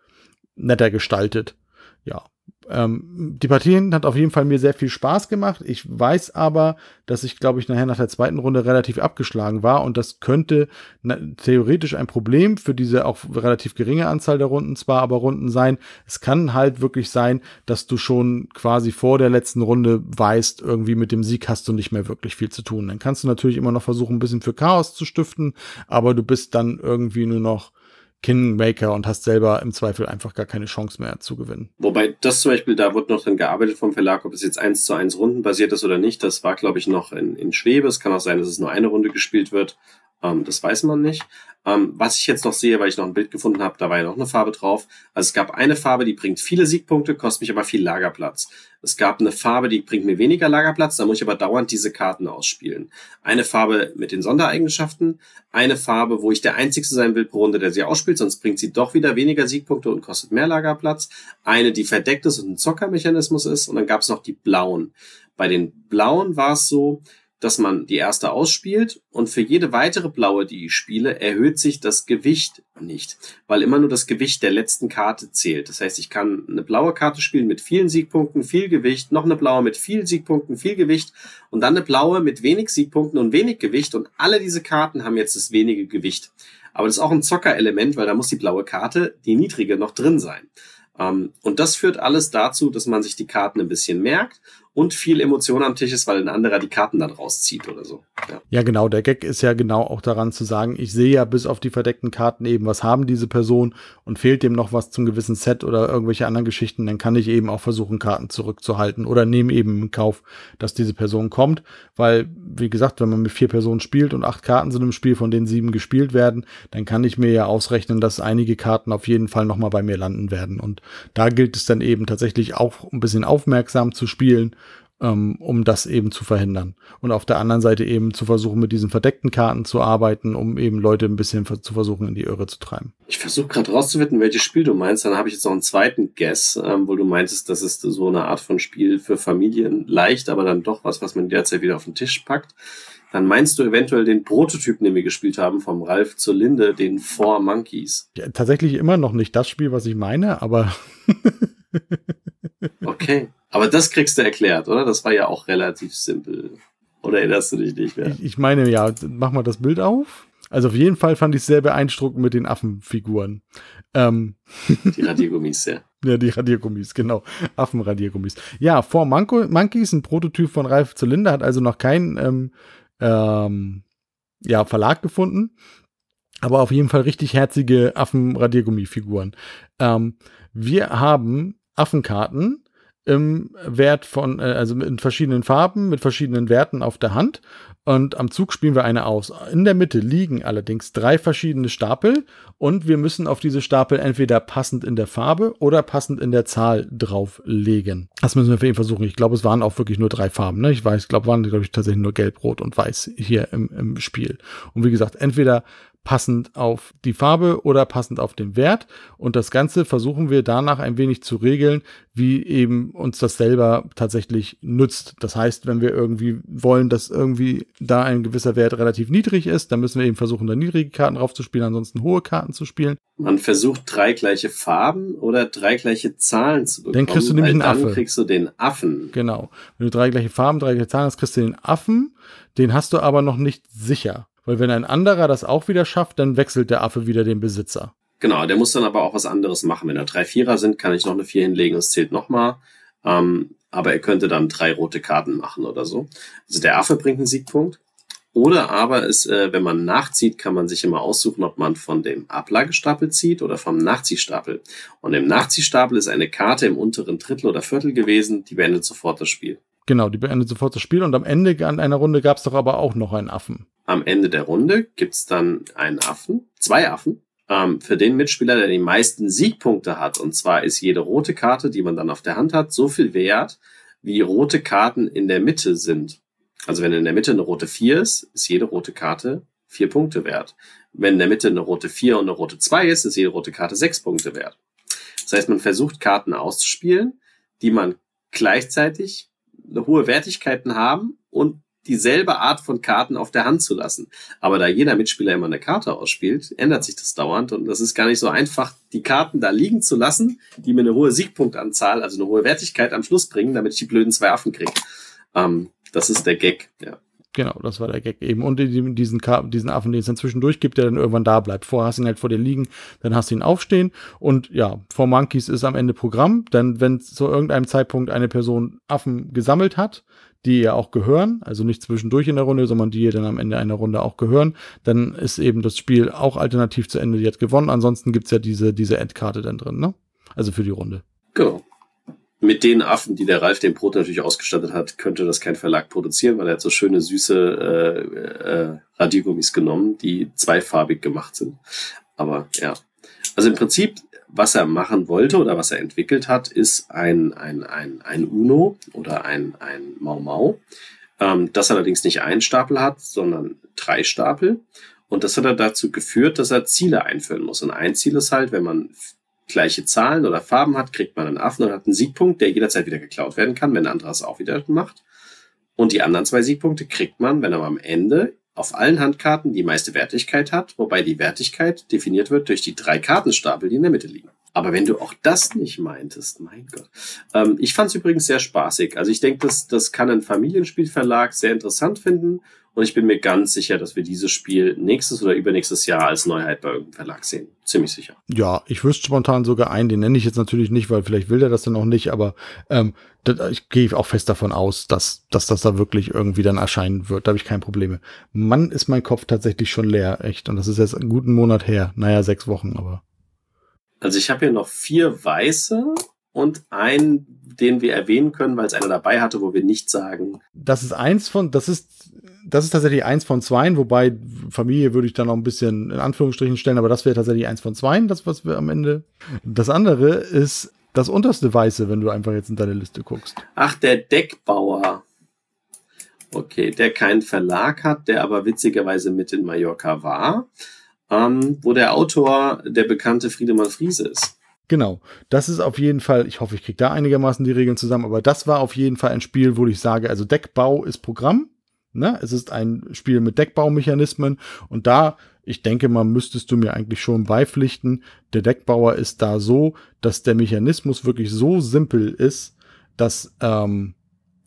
netter gestaltet. Ja, ähm, die Partien hat auf jeden Fall mir sehr viel Spaß gemacht. Ich weiß aber, dass ich, glaube ich, nachher nach der zweiten Runde relativ abgeschlagen war und das könnte theoretisch ein Problem für diese auch relativ geringe Anzahl der Runden zwar, aber Runden sein. Es kann halt wirklich sein, dass du schon quasi vor der letzten Runde weißt, irgendwie mit dem Sieg hast du nicht mehr wirklich viel zu tun. Dann kannst du natürlich immer noch versuchen, ein bisschen für Chaos zu stiften, aber du bist dann irgendwie nur noch Kingmaker und hast selber im Zweifel einfach gar keine Chance mehr zu gewinnen. Wobei das zum Beispiel, da wird noch dran gearbeitet vom Verlag, ob es jetzt eins zu eins Runden basiert ist oder nicht. Das war, glaube ich, noch in, in Schwebe. Es kann auch sein, dass es nur eine Runde gespielt wird. Ähm, das weiß man nicht. Ähm, was ich jetzt noch sehe, weil ich noch ein Bild gefunden habe, da war ja noch eine Farbe drauf. Also es gab eine Farbe, die bringt viele Siegpunkte, kostet mich aber viel Lagerplatz. Es gab eine Farbe, die bringt mir weniger Lagerplatz, da muss ich aber dauernd diese Karten ausspielen. Eine Farbe mit den Sondereigenschaften, eine Farbe, wo ich der Einzige sein will pro Runde, der sie ausspielt, sonst bringt sie doch wieder weniger Siegpunkte und kostet mehr Lagerplatz. Eine, die verdeckt ist und ein Zockermechanismus ist. Und dann gab es noch die blauen. Bei den blauen war es so, dass man die erste ausspielt und für jede weitere blaue, die ich spiele, erhöht sich das Gewicht nicht, weil immer nur das Gewicht der letzten Karte zählt. Das heißt, ich kann eine blaue Karte spielen mit vielen Siegpunkten, viel Gewicht, noch eine blaue mit viel Siegpunkten, viel Gewicht und dann eine blaue mit wenig Siegpunkten und wenig Gewicht und alle diese Karten haben jetzt das wenige Gewicht. Aber das ist auch ein Zockerelement, weil da muss die blaue Karte, die niedrige, noch drin sein. Um, und das führt alles dazu, dass man sich die Karten ein bisschen merkt und viel Emotion am Tisch ist, weil ein anderer die Karten dann rauszieht oder so. Ja. ja, genau. Der Gag ist ja genau auch daran zu sagen, ich sehe ja bis auf die verdeckten Karten eben, was haben diese Personen und fehlt dem noch was zum gewissen Set oder irgendwelche anderen Geschichten, dann kann ich eben auch versuchen, Karten zurückzuhalten oder nehme eben in Kauf, dass diese Person kommt, weil, wie gesagt, wenn man mit vier Personen spielt und acht Karten sind im Spiel, von denen sieben gespielt werden, dann kann ich mir ja ausrechnen, dass einige Karten auf jeden Fall nochmal bei mir landen werden und da gilt es dann eben tatsächlich auch ein bisschen aufmerksam zu spielen um das eben zu verhindern. Und auf der anderen Seite eben zu versuchen, mit diesen verdeckten Karten zu arbeiten, um eben Leute ein bisschen zu versuchen, in die Irre zu treiben. Ich versuche gerade rauszufinden, welches Spiel du meinst. Dann habe ich jetzt noch einen zweiten Guess, ähm, wo du meintest, das ist so eine Art von Spiel für Familien. Leicht, aber dann doch was, was man derzeit wieder auf den Tisch packt. Dann meinst du eventuell den Prototypen, den wir gespielt haben, vom Ralf zur Linde, den Four Monkeys. Ja, tatsächlich immer noch nicht das Spiel, was ich meine, aber. okay. Aber das kriegst du erklärt, oder? Das war ja auch relativ simpel. Oder erinnerst du dich nicht mehr? Ich, ich meine, ja, mach mal das Bild auf. Also auf jeden Fall fand ich es sehr beeindruckend mit den Affenfiguren. Ähm. Die Radiergummis, ja. Ja, die Radiergummis, genau. Affenradiergummis. Ja, Four Monkeys, ein Prototyp von Ralf Zylinder, hat also noch keinen ähm, ähm, ja, Verlag gefunden. Aber auf jeden Fall richtig herzige Affenradiergummifiguren. Ähm, wir haben Affenkarten im Wert von, äh, also in verschiedenen Farben, mit verschiedenen Werten auf der Hand. und am Zug spielen wir eine aus. In der Mitte liegen allerdings drei verschiedene Stapel und wir müssen auf diese Stapel entweder passend in der Farbe oder passend in der Zahl drauflegen. Das müssen wir für ihn versuchen. Ich glaube, es waren auch wirklich nur drei Farben. Ne? Ich weiß, ich glaube, waren glaube ich tatsächlich nur gelb, rot und weiß hier im, im Spiel. Und wie gesagt, entweder passend auf die Farbe oder passend auf den Wert. Und das Ganze versuchen wir danach ein wenig zu regeln, wie eben uns das selber tatsächlich nützt. Das heißt, wenn wir irgendwie wollen, dass irgendwie da ein gewisser Wert relativ niedrig ist, dann müssen wir eben versuchen, da niedrige Karten draufzuspielen, ansonsten hohe Karten zu spielen. Man versucht drei gleiche Farben oder drei gleiche Zahlen zu bekommen. Dann kriegst du nämlich einen dann Affe. kriegst du den Affen. Genau. Wenn du drei gleiche Farben, drei gleiche Zahlen hast, kriegst du den Affen. Den hast du aber noch nicht sicher. Weil wenn ein anderer das auch wieder schafft, dann wechselt der Affe wieder den Besitzer. Genau, der muss dann aber auch was anderes machen. Wenn da drei Vierer sind, kann ich noch eine Vier hinlegen, es zählt nochmal. Ähm, aber er könnte dann drei rote Karten machen oder so. Also der Affe bringt einen Siegpunkt. Oder aber ist, äh, wenn man nachzieht, kann man sich immer aussuchen, ob man von dem Ablagestapel zieht oder vom Nachziehstapel. Und im Nachziehstapel ist eine Karte im unteren Drittel oder Viertel gewesen, die beendet sofort das Spiel. Genau, die beendet sofort das Spiel und am Ende an einer Runde gab es doch aber auch noch einen Affen. Am Ende der Runde gibt's dann einen Affen, zwei Affen, ähm, für den Mitspieler, der die meisten Siegpunkte hat. Und zwar ist jede rote Karte, die man dann auf der Hand hat, so viel wert, wie rote Karten in der Mitte sind. Also wenn in der Mitte eine rote 4 ist, ist jede rote Karte vier Punkte wert. Wenn in der Mitte eine rote 4 und eine rote 2 ist, ist jede rote Karte sechs Punkte wert. Das heißt, man versucht Karten auszuspielen, die man gleichzeitig eine hohe Wertigkeiten haben und dieselbe Art von Karten auf der Hand zu lassen. Aber da jeder Mitspieler immer eine Karte ausspielt, ändert sich das dauernd und das ist gar nicht so einfach, die Karten da liegen zu lassen, die mir eine hohe Siegpunktanzahl, also eine hohe Wertigkeit am Schluss bringen, damit ich die blöden zwei Affen kriege. Ähm, das ist der Gag, ja. Genau, das war der Gag eben. Und diesen, diesen Affen, den es dann zwischendurch gibt, der dann irgendwann da bleibt. Vorher hast du ihn halt vor dir liegen, dann hast du ihn aufstehen. Und ja, vor Monkeys ist am Ende Programm. Denn wenn zu irgendeinem Zeitpunkt eine Person Affen gesammelt hat, die ihr auch gehören, also nicht zwischendurch in der Runde, sondern die ihr dann am Ende einer Runde auch gehören, dann ist eben das Spiel auch alternativ zu Ende, hat gewonnen. Ansonsten gibt's ja diese, diese Endkarte dann drin, ne? Also für die Runde. Genau mit den Affen, die der Ralf den Brot natürlich ausgestattet hat, könnte das kein Verlag produzieren, weil er hat so schöne süße äh, äh, Radiergummis genommen, die zweifarbig gemacht sind. Aber ja, also im Prinzip, was er machen wollte oder was er entwickelt hat, ist ein, ein, ein, ein Uno oder ein, ein Mau Mau, ähm, das allerdings nicht einen Stapel hat, sondern drei Stapel. Und das hat er dazu geführt, dass er Ziele einführen muss. Und ein Ziel ist halt, wenn man gleiche Zahlen oder Farben hat, kriegt man einen Affen und hat einen Siegpunkt, der jederzeit wieder geklaut werden kann, wenn ein anderer es auch wieder macht. Und die anderen zwei Siegpunkte kriegt man, wenn er am Ende auf allen Handkarten die meiste Wertigkeit hat, wobei die Wertigkeit definiert wird durch die drei Kartenstapel, die in der Mitte liegen. Aber wenn du auch das nicht meintest, mein Gott. Ähm, ich fand es übrigens sehr spaßig. Also ich denke, das, das kann ein Familienspielverlag sehr interessant finden und ich bin mir ganz sicher, dass wir dieses Spiel nächstes oder übernächstes Jahr als Neuheit bei irgendeinem Verlag sehen. Ziemlich sicher. Ja, ich wüsste spontan sogar einen, den nenne ich jetzt natürlich nicht, weil vielleicht will der das dann auch nicht, aber ähm, ich gehe auch fest davon aus, dass, dass das da wirklich irgendwie dann erscheinen wird. Da habe ich kein Probleme. Mann, ist mein Kopf tatsächlich schon leer, echt. Und das ist jetzt einen guten Monat her. Naja, sechs Wochen, aber. Also ich habe hier noch vier weiße und einen, den wir erwähnen können, weil es einer dabei hatte, wo wir nicht sagen. Das ist eins von, das ist das ist tatsächlich eins von zwei, wobei Familie würde ich dann noch ein bisschen in Anführungsstrichen stellen, aber das wäre tatsächlich eins von zwei, das, was wir am Ende. Das andere ist das unterste Weiße, wenn du einfach jetzt in deine Liste guckst. Ach, der Deckbauer. Okay, der keinen Verlag hat, der aber witzigerweise mit in Mallorca war, ähm, wo der Autor der bekannte Friedemann Friese ist. Genau, das ist auf jeden Fall, ich hoffe, ich kriege da einigermaßen die Regeln zusammen, aber das war auf jeden Fall ein Spiel, wo ich sage, also Deckbau ist Programm. Ne? Es ist ein Spiel mit Deckbaumechanismen und da, ich denke mal, müsstest du mir eigentlich schon beipflichten, der Deckbauer ist da so, dass der Mechanismus wirklich so simpel ist, dass ähm,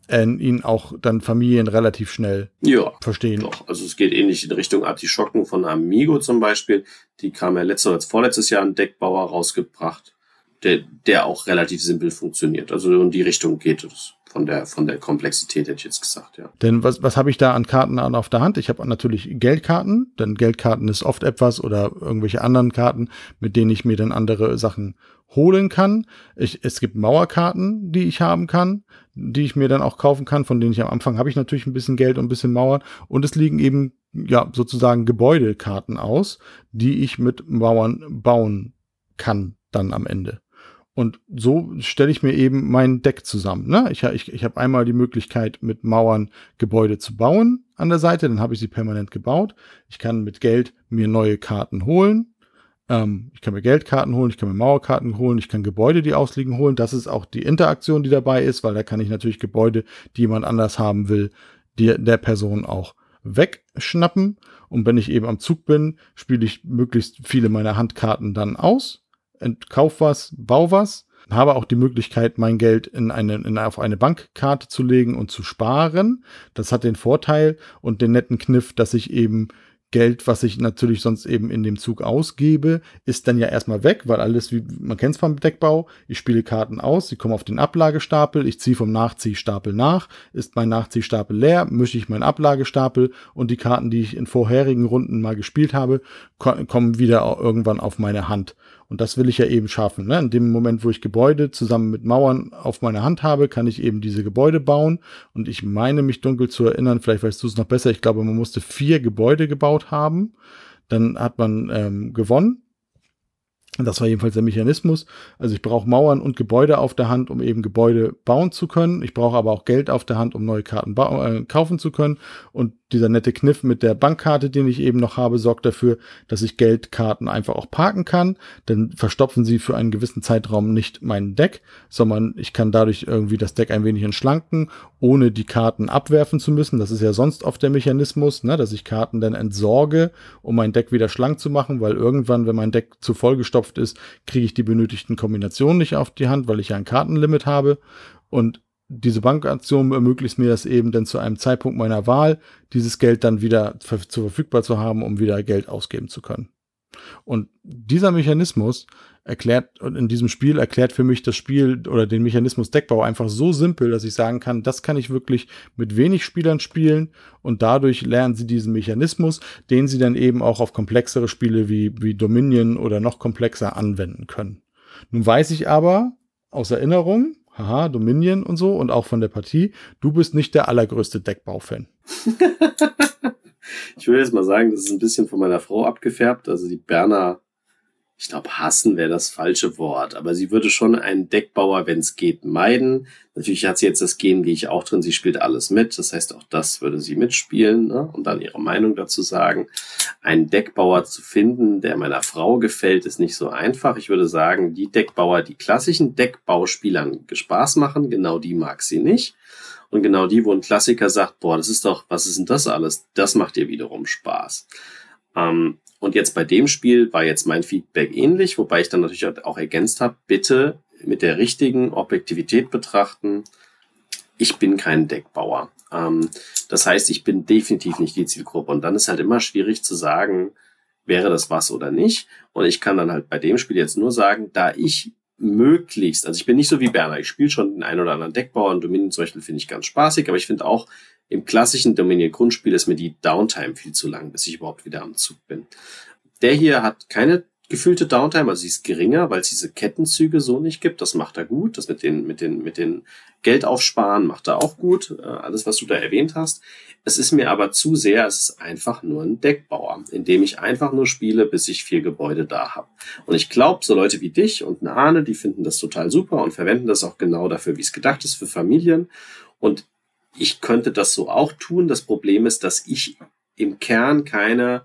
ihn auch dann Familien relativ schnell ja, verstehen. Doch, also es geht ähnlich in Richtung Artischocken von Amigo zum Beispiel. Die kam ja letztes oder vorletztes Jahr ein Deckbauer rausgebracht, der, der auch relativ simpel funktioniert. Also in die Richtung geht es von der, von der Komplexität, hätte ich jetzt gesagt, ja. Denn was, was habe ich da an Karten an auf der Hand? Ich habe natürlich Geldkarten, denn Geldkarten ist oft etwas oder irgendwelche anderen Karten, mit denen ich mir dann andere Sachen holen kann. Ich, es gibt Mauerkarten, die ich haben kann, die ich mir dann auch kaufen kann, von denen ich am Anfang habe ich natürlich ein bisschen Geld und ein bisschen Mauern. Und es liegen eben, ja, sozusagen Gebäudekarten aus, die ich mit Mauern bauen kann dann am Ende. Und so stelle ich mir eben mein Deck zusammen. Ne? Ich, ich, ich habe einmal die Möglichkeit, mit Mauern Gebäude zu bauen an der Seite, dann habe ich sie permanent gebaut. Ich kann mit Geld mir neue Karten holen. Ähm, ich kann mir Geldkarten holen, ich kann mir Mauerkarten holen, ich kann Gebäude, die ausliegen, holen. Das ist auch die Interaktion, die dabei ist, weil da kann ich natürlich Gebäude, die jemand anders haben will, die, der Person auch wegschnappen. Und wenn ich eben am Zug bin, spiele ich möglichst viele meiner Handkarten dann aus kauf was, bau was, habe auch die Möglichkeit, mein Geld in eine, in, auf eine Bankkarte zu legen und zu sparen. Das hat den Vorteil und den netten Kniff, dass ich eben Geld, was ich natürlich sonst eben in dem Zug ausgebe, ist dann ja erstmal weg, weil alles, wie man kennt es vom Deckbau, ich spiele Karten aus, sie kommen auf den Ablagestapel, ich ziehe vom Nachziehstapel nach, ist mein Nachziehstapel leer, mische ich meinen Ablagestapel und die Karten, die ich in vorherigen Runden mal gespielt habe, kommen wieder irgendwann auf meine Hand. Und das will ich ja eben schaffen. Ne? In dem Moment, wo ich Gebäude zusammen mit Mauern auf meiner Hand habe, kann ich eben diese Gebäude bauen. Und ich meine mich dunkel zu erinnern, vielleicht weißt du es noch besser, ich glaube, man musste vier Gebäude gebaut haben. Dann hat man ähm, gewonnen. Das war jedenfalls der Mechanismus. Also ich brauche Mauern und Gebäude auf der Hand, um eben Gebäude bauen zu können. Ich brauche aber auch Geld auf der Hand, um neue Karten äh, kaufen zu können. Und dieser nette Kniff mit der Bankkarte, den ich eben noch habe, sorgt dafür, dass ich Geldkarten einfach auch parken kann. Dann verstopfen sie für einen gewissen Zeitraum nicht mein Deck, sondern ich kann dadurch irgendwie das Deck ein wenig entschlanken, ohne die Karten abwerfen zu müssen. Das ist ja sonst oft der Mechanismus, ne, dass ich Karten dann entsorge, um mein Deck wieder schlank zu machen, weil irgendwann, wenn mein Deck zu vollgestopft ist, kriege ich die benötigten Kombinationen nicht auf die Hand, weil ich ja ein Kartenlimit habe. Und diese Bankaktion ermöglicht mir das eben dann zu einem Zeitpunkt meiner Wahl, dieses Geld dann wieder zur verfügbar zu haben, um wieder Geld ausgeben zu können. Und dieser Mechanismus erklärt, in diesem Spiel erklärt für mich das Spiel oder den Mechanismus Deckbau einfach so simpel, dass ich sagen kann, das kann ich wirklich mit wenig Spielern spielen und dadurch lernen sie diesen Mechanismus, den sie dann eben auch auf komplexere Spiele wie, wie Dominion oder noch komplexer anwenden können. Nun weiß ich aber aus Erinnerung, haha, Dominion und so und auch von der Partie, du bist nicht der allergrößte Deckbau-Fan. ich würde jetzt mal sagen, das ist ein bisschen von meiner Frau abgefärbt. Also die Berner ich glaube, hassen wäre das falsche Wort, aber sie würde schon einen Deckbauer, wenn es geht, meiden. Natürlich hat sie jetzt das Gen, wie ich auch drin, sie spielt alles mit. Das heißt, auch das würde sie mitspielen ne? und dann ihre Meinung dazu sagen. Einen Deckbauer zu finden, der meiner Frau gefällt, ist nicht so einfach. Ich würde sagen, die Deckbauer, die klassischen Deckbauspielern Spaß machen, genau die mag sie nicht. Und genau die, wo ein Klassiker sagt, boah, das ist doch, was ist denn das alles? Das macht ihr wiederum Spaß. Ähm, und jetzt bei dem Spiel war jetzt mein Feedback ähnlich, wobei ich dann natürlich auch ergänzt habe, bitte mit der richtigen Objektivität betrachten. Ich bin kein Deckbauer. Ähm, das heißt, ich bin definitiv nicht die Zielgruppe. Und dann ist halt immer schwierig zu sagen, wäre das was oder nicht. Und ich kann dann halt bei dem Spiel jetzt nur sagen, da ich möglichst, also ich bin nicht so wie Berner, ich spiele schon den einen oder anderen Deckbauer und Dominion zum Beispiel finde ich ganz spaßig, aber ich finde auch, im klassischen Dominion-Grundspiel ist mir die Downtime viel zu lang, bis ich überhaupt wieder am Zug bin. Der hier hat keine gefühlte Downtime, also sie ist geringer, weil es diese Kettenzüge so nicht gibt. Das macht er gut. Das mit den, mit den, mit den Geldaufsparen macht er auch gut. Äh, alles, was du da erwähnt hast. Es ist mir aber zu sehr, es ist einfach nur ein Deckbauer, in dem ich einfach nur spiele, bis ich vier Gebäude da habe. Und ich glaube, so Leute wie dich und eine Ahne, die finden das total super und verwenden das auch genau dafür, wie es gedacht ist, für Familien. Und ich könnte das so auch tun. Das Problem ist, dass ich im Kern keine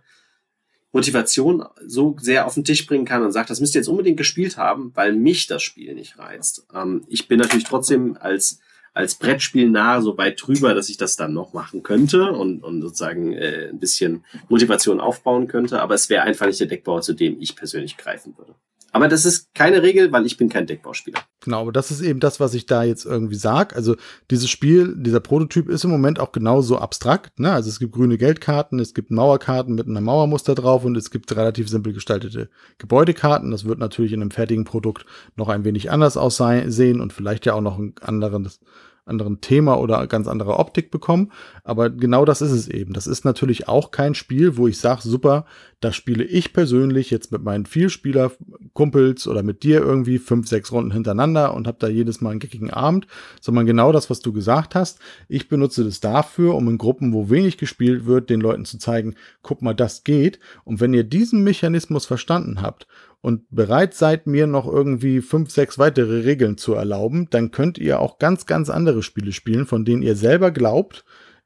Motivation so sehr auf den Tisch bringen kann und sagt, das müsst ihr jetzt unbedingt gespielt haben, weil mich das Spiel nicht reizt. Ähm, ich bin natürlich trotzdem als als Brettspiel nah so weit drüber, dass ich das dann noch machen könnte und, und sozusagen äh, ein bisschen Motivation aufbauen könnte. Aber es wäre einfach nicht der Deckbauer, zu dem ich persönlich greifen würde. Aber das ist keine Regel, weil ich bin kein Deckbauspieler. Genau, aber das ist eben das, was ich da jetzt irgendwie sag. Also dieses Spiel, dieser Prototyp ist im Moment auch genauso abstrakt. Ne? Also es gibt grüne Geldkarten, es gibt Mauerkarten mit einem Mauermuster drauf und es gibt relativ simpel gestaltete Gebäudekarten. Das wird natürlich in einem fertigen Produkt noch ein wenig anders aussehen und vielleicht ja auch noch ein anderes anderen Thema oder ganz andere Optik bekommen. Aber genau das ist es eben. Das ist natürlich auch kein Spiel, wo ich sage, super, da spiele ich persönlich jetzt mit meinen Vielspieler-Kumpels oder mit dir irgendwie fünf, sechs Runden hintereinander und habe da jedes Mal einen geckigen Abend, sondern genau das, was du gesagt hast. Ich benutze das dafür, um in Gruppen, wo wenig gespielt wird, den Leuten zu zeigen, guck mal, das geht. Und wenn ihr diesen Mechanismus verstanden habt und bereit seid, mir noch irgendwie fünf, sechs weitere Regeln zu erlauben, dann könnt ihr auch ganz, ganz andere Spiele spielen, von denen ihr selber glaubt,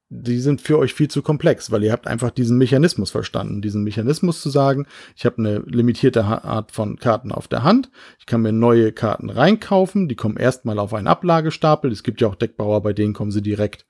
die sind für euch viel zu komplex, weil ihr habt einfach diesen Mechanismus verstanden. Diesen Mechanismus zu sagen, ich habe eine limitierte Art von Karten auf der Hand, ich kann mir neue Karten reinkaufen, die kommen erstmal auf einen Ablagestapel. Es gibt ja auch Deckbauer, bei denen kommen sie direkt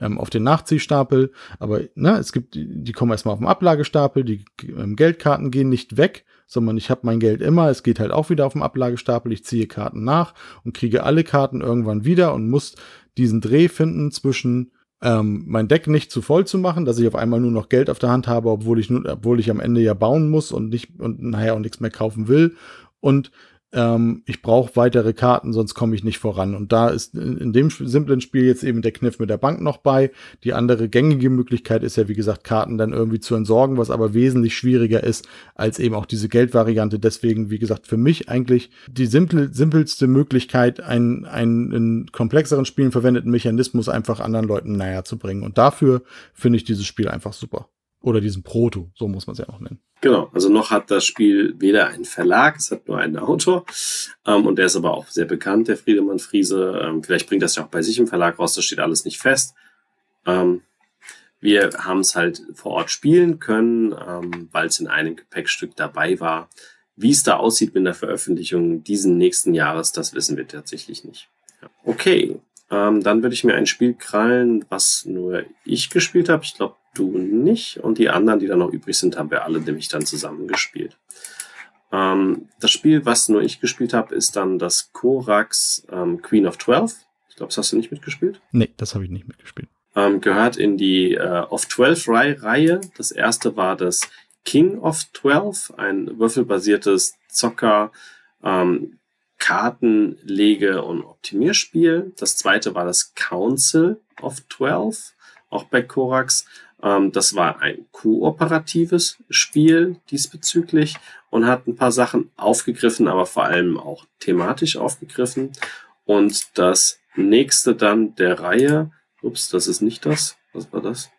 ähm, auf den Nachziehstapel. Aber ne, es gibt, die kommen erstmal auf den Ablagestapel, die ähm, Geldkarten gehen nicht weg, sondern ich habe mein Geld immer, es geht halt auch wieder auf dem Ablagestapel, ich ziehe Karten nach und kriege alle Karten irgendwann wieder und muss diesen Dreh finden zwischen ähm, mein Deck nicht zu voll zu machen, dass ich auf einmal nur noch Geld auf der Hand habe, obwohl ich nur, obwohl ich am Ende ja bauen muss und nicht und nachher auch nichts mehr kaufen will und ähm, ich brauche weitere Karten, sonst komme ich nicht voran. Und da ist in, dem simplen Spiel jetzt eben der Kniff mit der Bank noch bei. Die andere gängige Möglichkeit ist ja, wie gesagt, Karten dann irgendwie zu entsorgen, was aber wesentlich schwieriger ist als eben auch diese Geldvariante. Deswegen, wie gesagt, für mich eigentlich die simpel, simpelste Möglichkeit, einen, einen in komplexeren Spielen verwendeten Mechanismus einfach anderen Leuten näher zu bringen. Und dafür finde ich dieses Spiel einfach super. Oder diesen Proto, so muss man es ja auch nennen. Genau, also noch hat das Spiel weder einen Verlag, es hat nur einen Autor. Ähm, und der ist aber auch sehr bekannt, der Friedemann Friese. Ähm, vielleicht bringt das ja auch bei sich im Verlag raus, das steht alles nicht fest. Ähm, wir haben es halt vor Ort spielen können, ähm, weil es in einem Gepäckstück dabei war. Wie es da aussieht mit der Veröffentlichung diesen nächsten Jahres, das wissen wir tatsächlich nicht. Okay, ähm, dann würde ich mir ein Spiel krallen, was nur ich gespielt habe. Ich glaube, du nicht. Und die anderen, die da noch übrig sind, haben wir alle nämlich dann zusammen gespielt. Ähm, das Spiel, was nur ich gespielt habe, ist dann das Korax ähm, Queen of Twelve. Ich glaube, das hast du nicht mitgespielt. Nee, das habe ich nicht mitgespielt. Ähm, gehört in die äh, of Twelve Reihe. Das erste war das King of Twelve, ein würfelbasiertes Zocker, ähm, Kartenlege- und Optimierspiel. Das zweite war das Council of Twelve, auch bei Korax. Ähm, das war ein kooperatives Spiel diesbezüglich und hat ein paar Sachen aufgegriffen, aber vor allem auch thematisch aufgegriffen. Und das nächste dann der Reihe, ups, das ist nicht das. Was war das?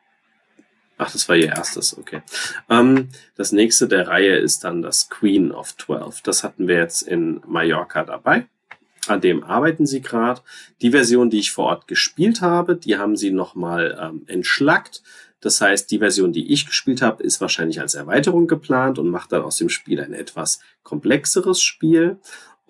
Ach, das war ihr erstes, okay. Ähm, das nächste der Reihe ist dann das Queen of Twelve. Das hatten wir jetzt in Mallorca dabei. An dem arbeiten sie gerade. Die Version, die ich vor Ort gespielt habe, die haben sie nochmal ähm, entschlackt. Das heißt, die Version, die ich gespielt habe, ist wahrscheinlich als Erweiterung geplant und macht dann aus dem Spiel ein etwas komplexeres Spiel.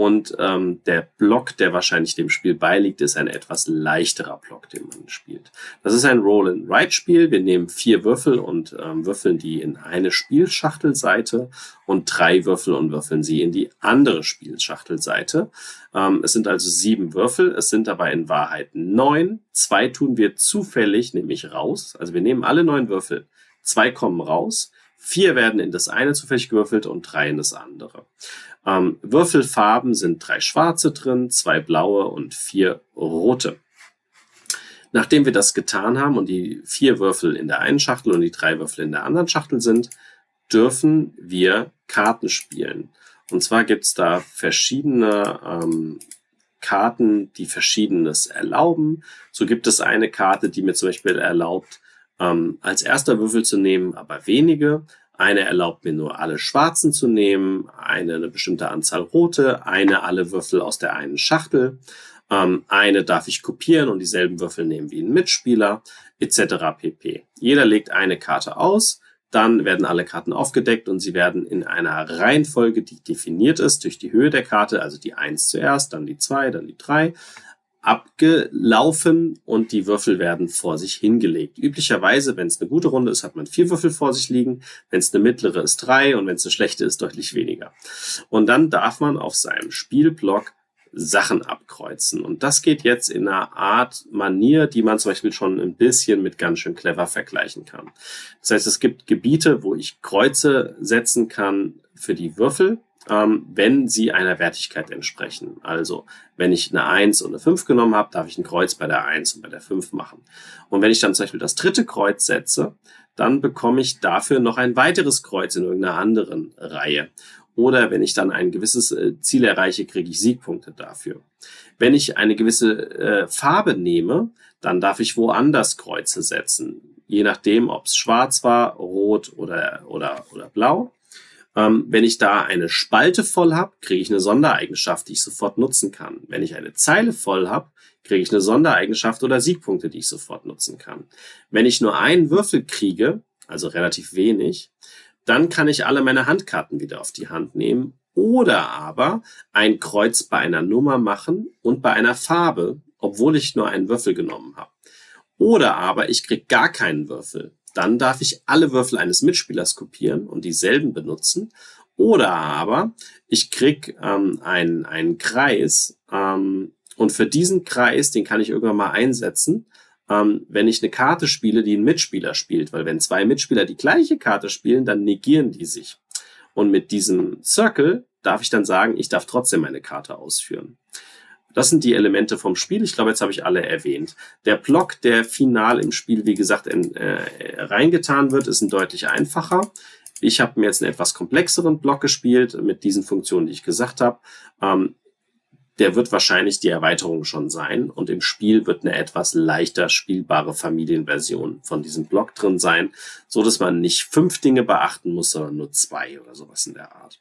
Und ähm, der Block, der wahrscheinlich dem Spiel beiliegt, ist ein etwas leichterer Block, den man spielt. Das ist ein Roll-and-Write-Spiel. Wir nehmen vier Würfel und ähm, würfeln die in eine Spielschachtelseite und drei Würfel und würfeln sie in die andere Spielschachtelseite. Ähm, es sind also sieben Würfel. Es sind dabei in Wahrheit neun. Zwei tun wir zufällig, nämlich raus. Also wir nehmen alle neun Würfel. Zwei kommen raus. Vier werden in das eine zufällig gewürfelt und drei in das andere. Ähm, Würfelfarben sind drei schwarze drin, zwei blaue und vier rote. Nachdem wir das getan haben und die vier Würfel in der einen Schachtel und die drei Würfel in der anderen Schachtel sind, dürfen wir Karten spielen. Und zwar gibt's da verschiedene ähm, Karten, die verschiedenes erlauben. So gibt es eine Karte, die mir zum Beispiel erlaubt, ähm, als erster Würfel zu nehmen, aber wenige. Eine erlaubt mir nur alle schwarzen zu nehmen, eine eine bestimmte Anzahl rote, eine alle Würfel aus der einen Schachtel. Ähm, eine darf ich kopieren und dieselben Würfel nehmen wie ein Mitspieler, etc. pp. Jeder legt eine Karte aus, dann werden alle Karten aufgedeckt und sie werden in einer Reihenfolge, die definiert ist durch die Höhe der Karte, also die 1 zuerst, dann die 2, dann die 3, abgelaufen und die Würfel werden vor sich hingelegt. Üblicherweise, wenn es eine gute Runde ist, hat man vier Würfel vor sich liegen. Wenn es eine mittlere ist, drei und wenn es eine schlechte ist, deutlich weniger. Und dann darf man auf seinem Spielblock Sachen abkreuzen. Und das geht jetzt in einer Art Manier, die man zum Beispiel schon ein bisschen mit ganz schön clever vergleichen kann. Das heißt, es gibt Gebiete, wo ich Kreuze setzen kann für die Würfel ähm, wenn sie einer Wertigkeit entsprechen. Also wenn ich eine 1 und eine 5 genommen habe, darf ich ein Kreuz bei der 1 und bei der 5 machen. Und wenn ich dann zum Beispiel das dritte Kreuz setze, dann bekomme ich dafür noch ein weiteres Kreuz in irgendeiner anderen Reihe. Oder wenn ich dann ein gewisses äh, Ziel erreiche, kriege ich Siegpunkte dafür. Wenn ich eine gewisse äh, Farbe nehme, dann darf ich woanders Kreuze setzen. Je nachdem, ob es schwarz war, rot oder, oder, oder blau. Ähm, wenn ich da eine Spalte voll habe, kriege ich eine Sondereigenschaft, die ich sofort nutzen kann. Wenn ich eine Zeile voll habe, kriege ich eine Sondereigenschaft oder Siegpunkte, die ich sofort nutzen kann. Wenn ich nur einen Würfel kriege, also relativ wenig, dann kann ich alle meine Handkarten wieder auf die Hand nehmen oder aber ein Kreuz bei einer Nummer machen und bei einer Farbe, obwohl ich nur einen Würfel genommen habe. Oder aber ich kriege gar keinen Würfel. Dann darf ich alle Würfel eines Mitspielers kopieren und dieselben benutzen. Oder aber ich krieg ähm, einen, einen Kreis ähm, und für diesen Kreis, den kann ich irgendwann mal einsetzen, ähm, wenn ich eine Karte spiele, die ein Mitspieler spielt. Weil wenn zwei Mitspieler die gleiche Karte spielen, dann negieren die sich. Und mit diesem Circle darf ich dann sagen, ich darf trotzdem meine Karte ausführen. Das sind die Elemente vom Spiel. Ich glaube, jetzt habe ich alle erwähnt. Der Block, der final im Spiel, wie gesagt, in, äh, reingetan wird, ist ein deutlich einfacher. Ich habe mir jetzt einen etwas komplexeren Block gespielt mit diesen Funktionen, die ich gesagt habe. Ähm, der wird wahrscheinlich die Erweiterung schon sein und im Spiel wird eine etwas leichter spielbare Familienversion von diesem Block drin sein, so dass man nicht fünf Dinge beachten muss, sondern nur zwei oder sowas in der Art.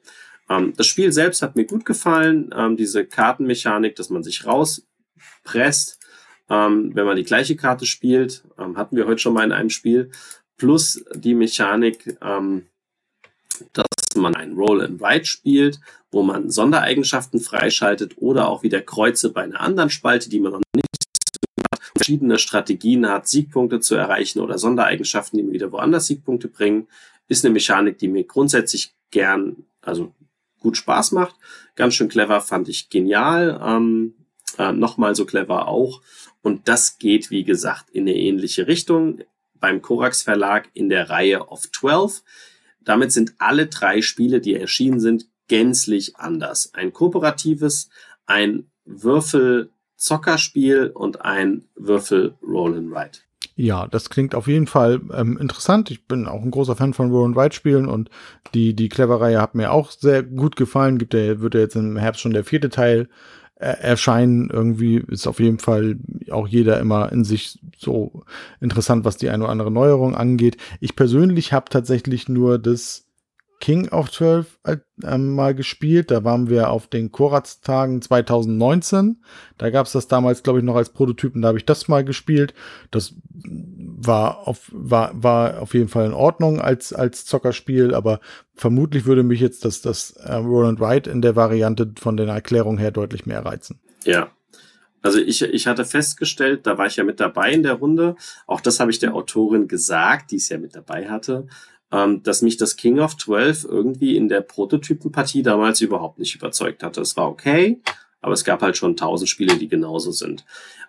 Ähm, das Spiel selbst hat mir gut gefallen. Ähm, diese Kartenmechanik, dass man sich rauspresst, ähm, wenn man die gleiche Karte spielt, ähm, hatten wir heute schon mal in einem Spiel. Plus die Mechanik, ähm, dass man ein Roll and Write spielt, wo man Sondereigenschaften freischaltet oder auch wieder Kreuze bei einer anderen Spalte, die man noch nicht hat, verschiedene Strategien hat, Siegpunkte zu erreichen oder Sondereigenschaften, die mir wieder woanders Siegpunkte bringen, ist eine Mechanik, die mir grundsätzlich gern, also gut Spaß macht. Ganz schön clever, fand ich genial. Ähm, äh, Nochmal so clever auch. Und das geht, wie gesagt, in eine ähnliche Richtung beim Korax Verlag in der Reihe of 12. Damit sind alle drei Spiele, die erschienen sind, gänzlich anders. Ein kooperatives, ein Würfel-Zockerspiel und ein Würfel-Roll-and-Ride. Ja, das klingt auf jeden Fall ähm, interessant. Ich bin auch ein großer Fan von Roll and Ride Spielen und die, die Clever-Reihe hat mir auch sehr gut gefallen. Gibt ja, wird ja jetzt im Herbst schon der vierte Teil äh, erscheinen. Irgendwie ist auf jeden Fall auch jeder immer in sich so interessant, was die eine oder andere Neuerung angeht. Ich persönlich habe tatsächlich nur das King of 12 äh, mal gespielt. Da waren wir auf den Koratz-Tagen 2019. Da gab es das damals, glaube ich, noch als Prototypen. Da habe ich das mal gespielt. Das war auf, war, war auf jeden Fall in Ordnung als, als Zockerspiel, aber vermutlich würde mich jetzt das, das äh, Roland Wright in der Variante von der Erklärung her deutlich mehr reizen. Ja, also ich, ich hatte festgestellt, da war ich ja mit dabei in der Runde. Auch das habe ich der Autorin gesagt, die es ja mit dabei hatte ähm, dass mich das King of 12 irgendwie in der Prototypenpartie damals überhaupt nicht überzeugt hatte. Es war okay, aber es gab halt schon tausend Spiele, die genauso sind.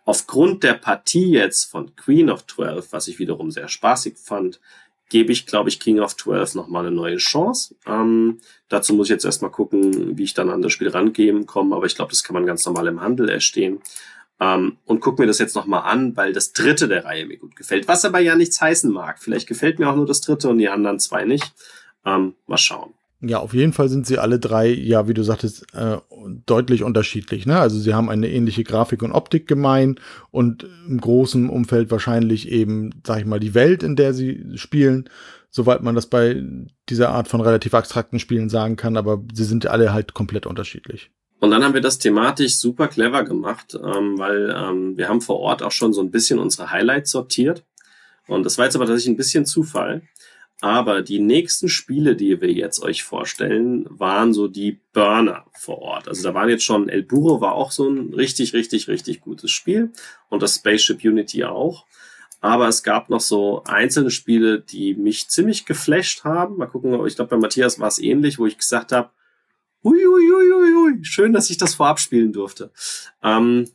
Aufgrund der Partie jetzt von Queen of 12, was ich wiederum sehr spaßig fand, gebe ich, glaube ich, King of 12 nochmal eine neue Chance. Ähm, dazu muss ich jetzt erstmal gucken, wie ich dann an das Spiel rangehen komme, aber ich glaube, das kann man ganz normal im Handel erstehen. Ähm, und guck mir das jetzt nochmal an, weil das dritte der Reihe mir gut gefällt. Was aber ja nichts heißen mag. Vielleicht gefällt mir auch nur das dritte und die anderen zwei nicht. Ähm, mal schauen. Ja, auf jeden Fall sind sie alle drei, ja, wie du sagtest, äh, deutlich unterschiedlich. Ne? Also sie haben eine ähnliche Grafik und Optik gemein und im großen Umfeld wahrscheinlich eben, sag ich mal, die Welt, in der sie spielen, soweit man das bei dieser Art von relativ abstrakten Spielen sagen kann, aber sie sind alle halt komplett unterschiedlich. Und dann haben wir das thematisch super clever gemacht, ähm, weil ähm, wir haben vor Ort auch schon so ein bisschen unsere Highlights sortiert. Und das war jetzt aber tatsächlich ein bisschen Zufall. Aber die nächsten Spiele, die wir jetzt euch vorstellen, waren so die Burner vor Ort. Also da waren jetzt schon, El Burro war auch so ein richtig, richtig, richtig gutes Spiel. Und das Spaceship Unity auch. Aber es gab noch so einzelne Spiele, die mich ziemlich geflasht haben. Mal gucken, ich glaube, bei Matthias war es ähnlich, wo ich gesagt habe, Hui, schön, dass ich das vorab spielen durfte. Ähm,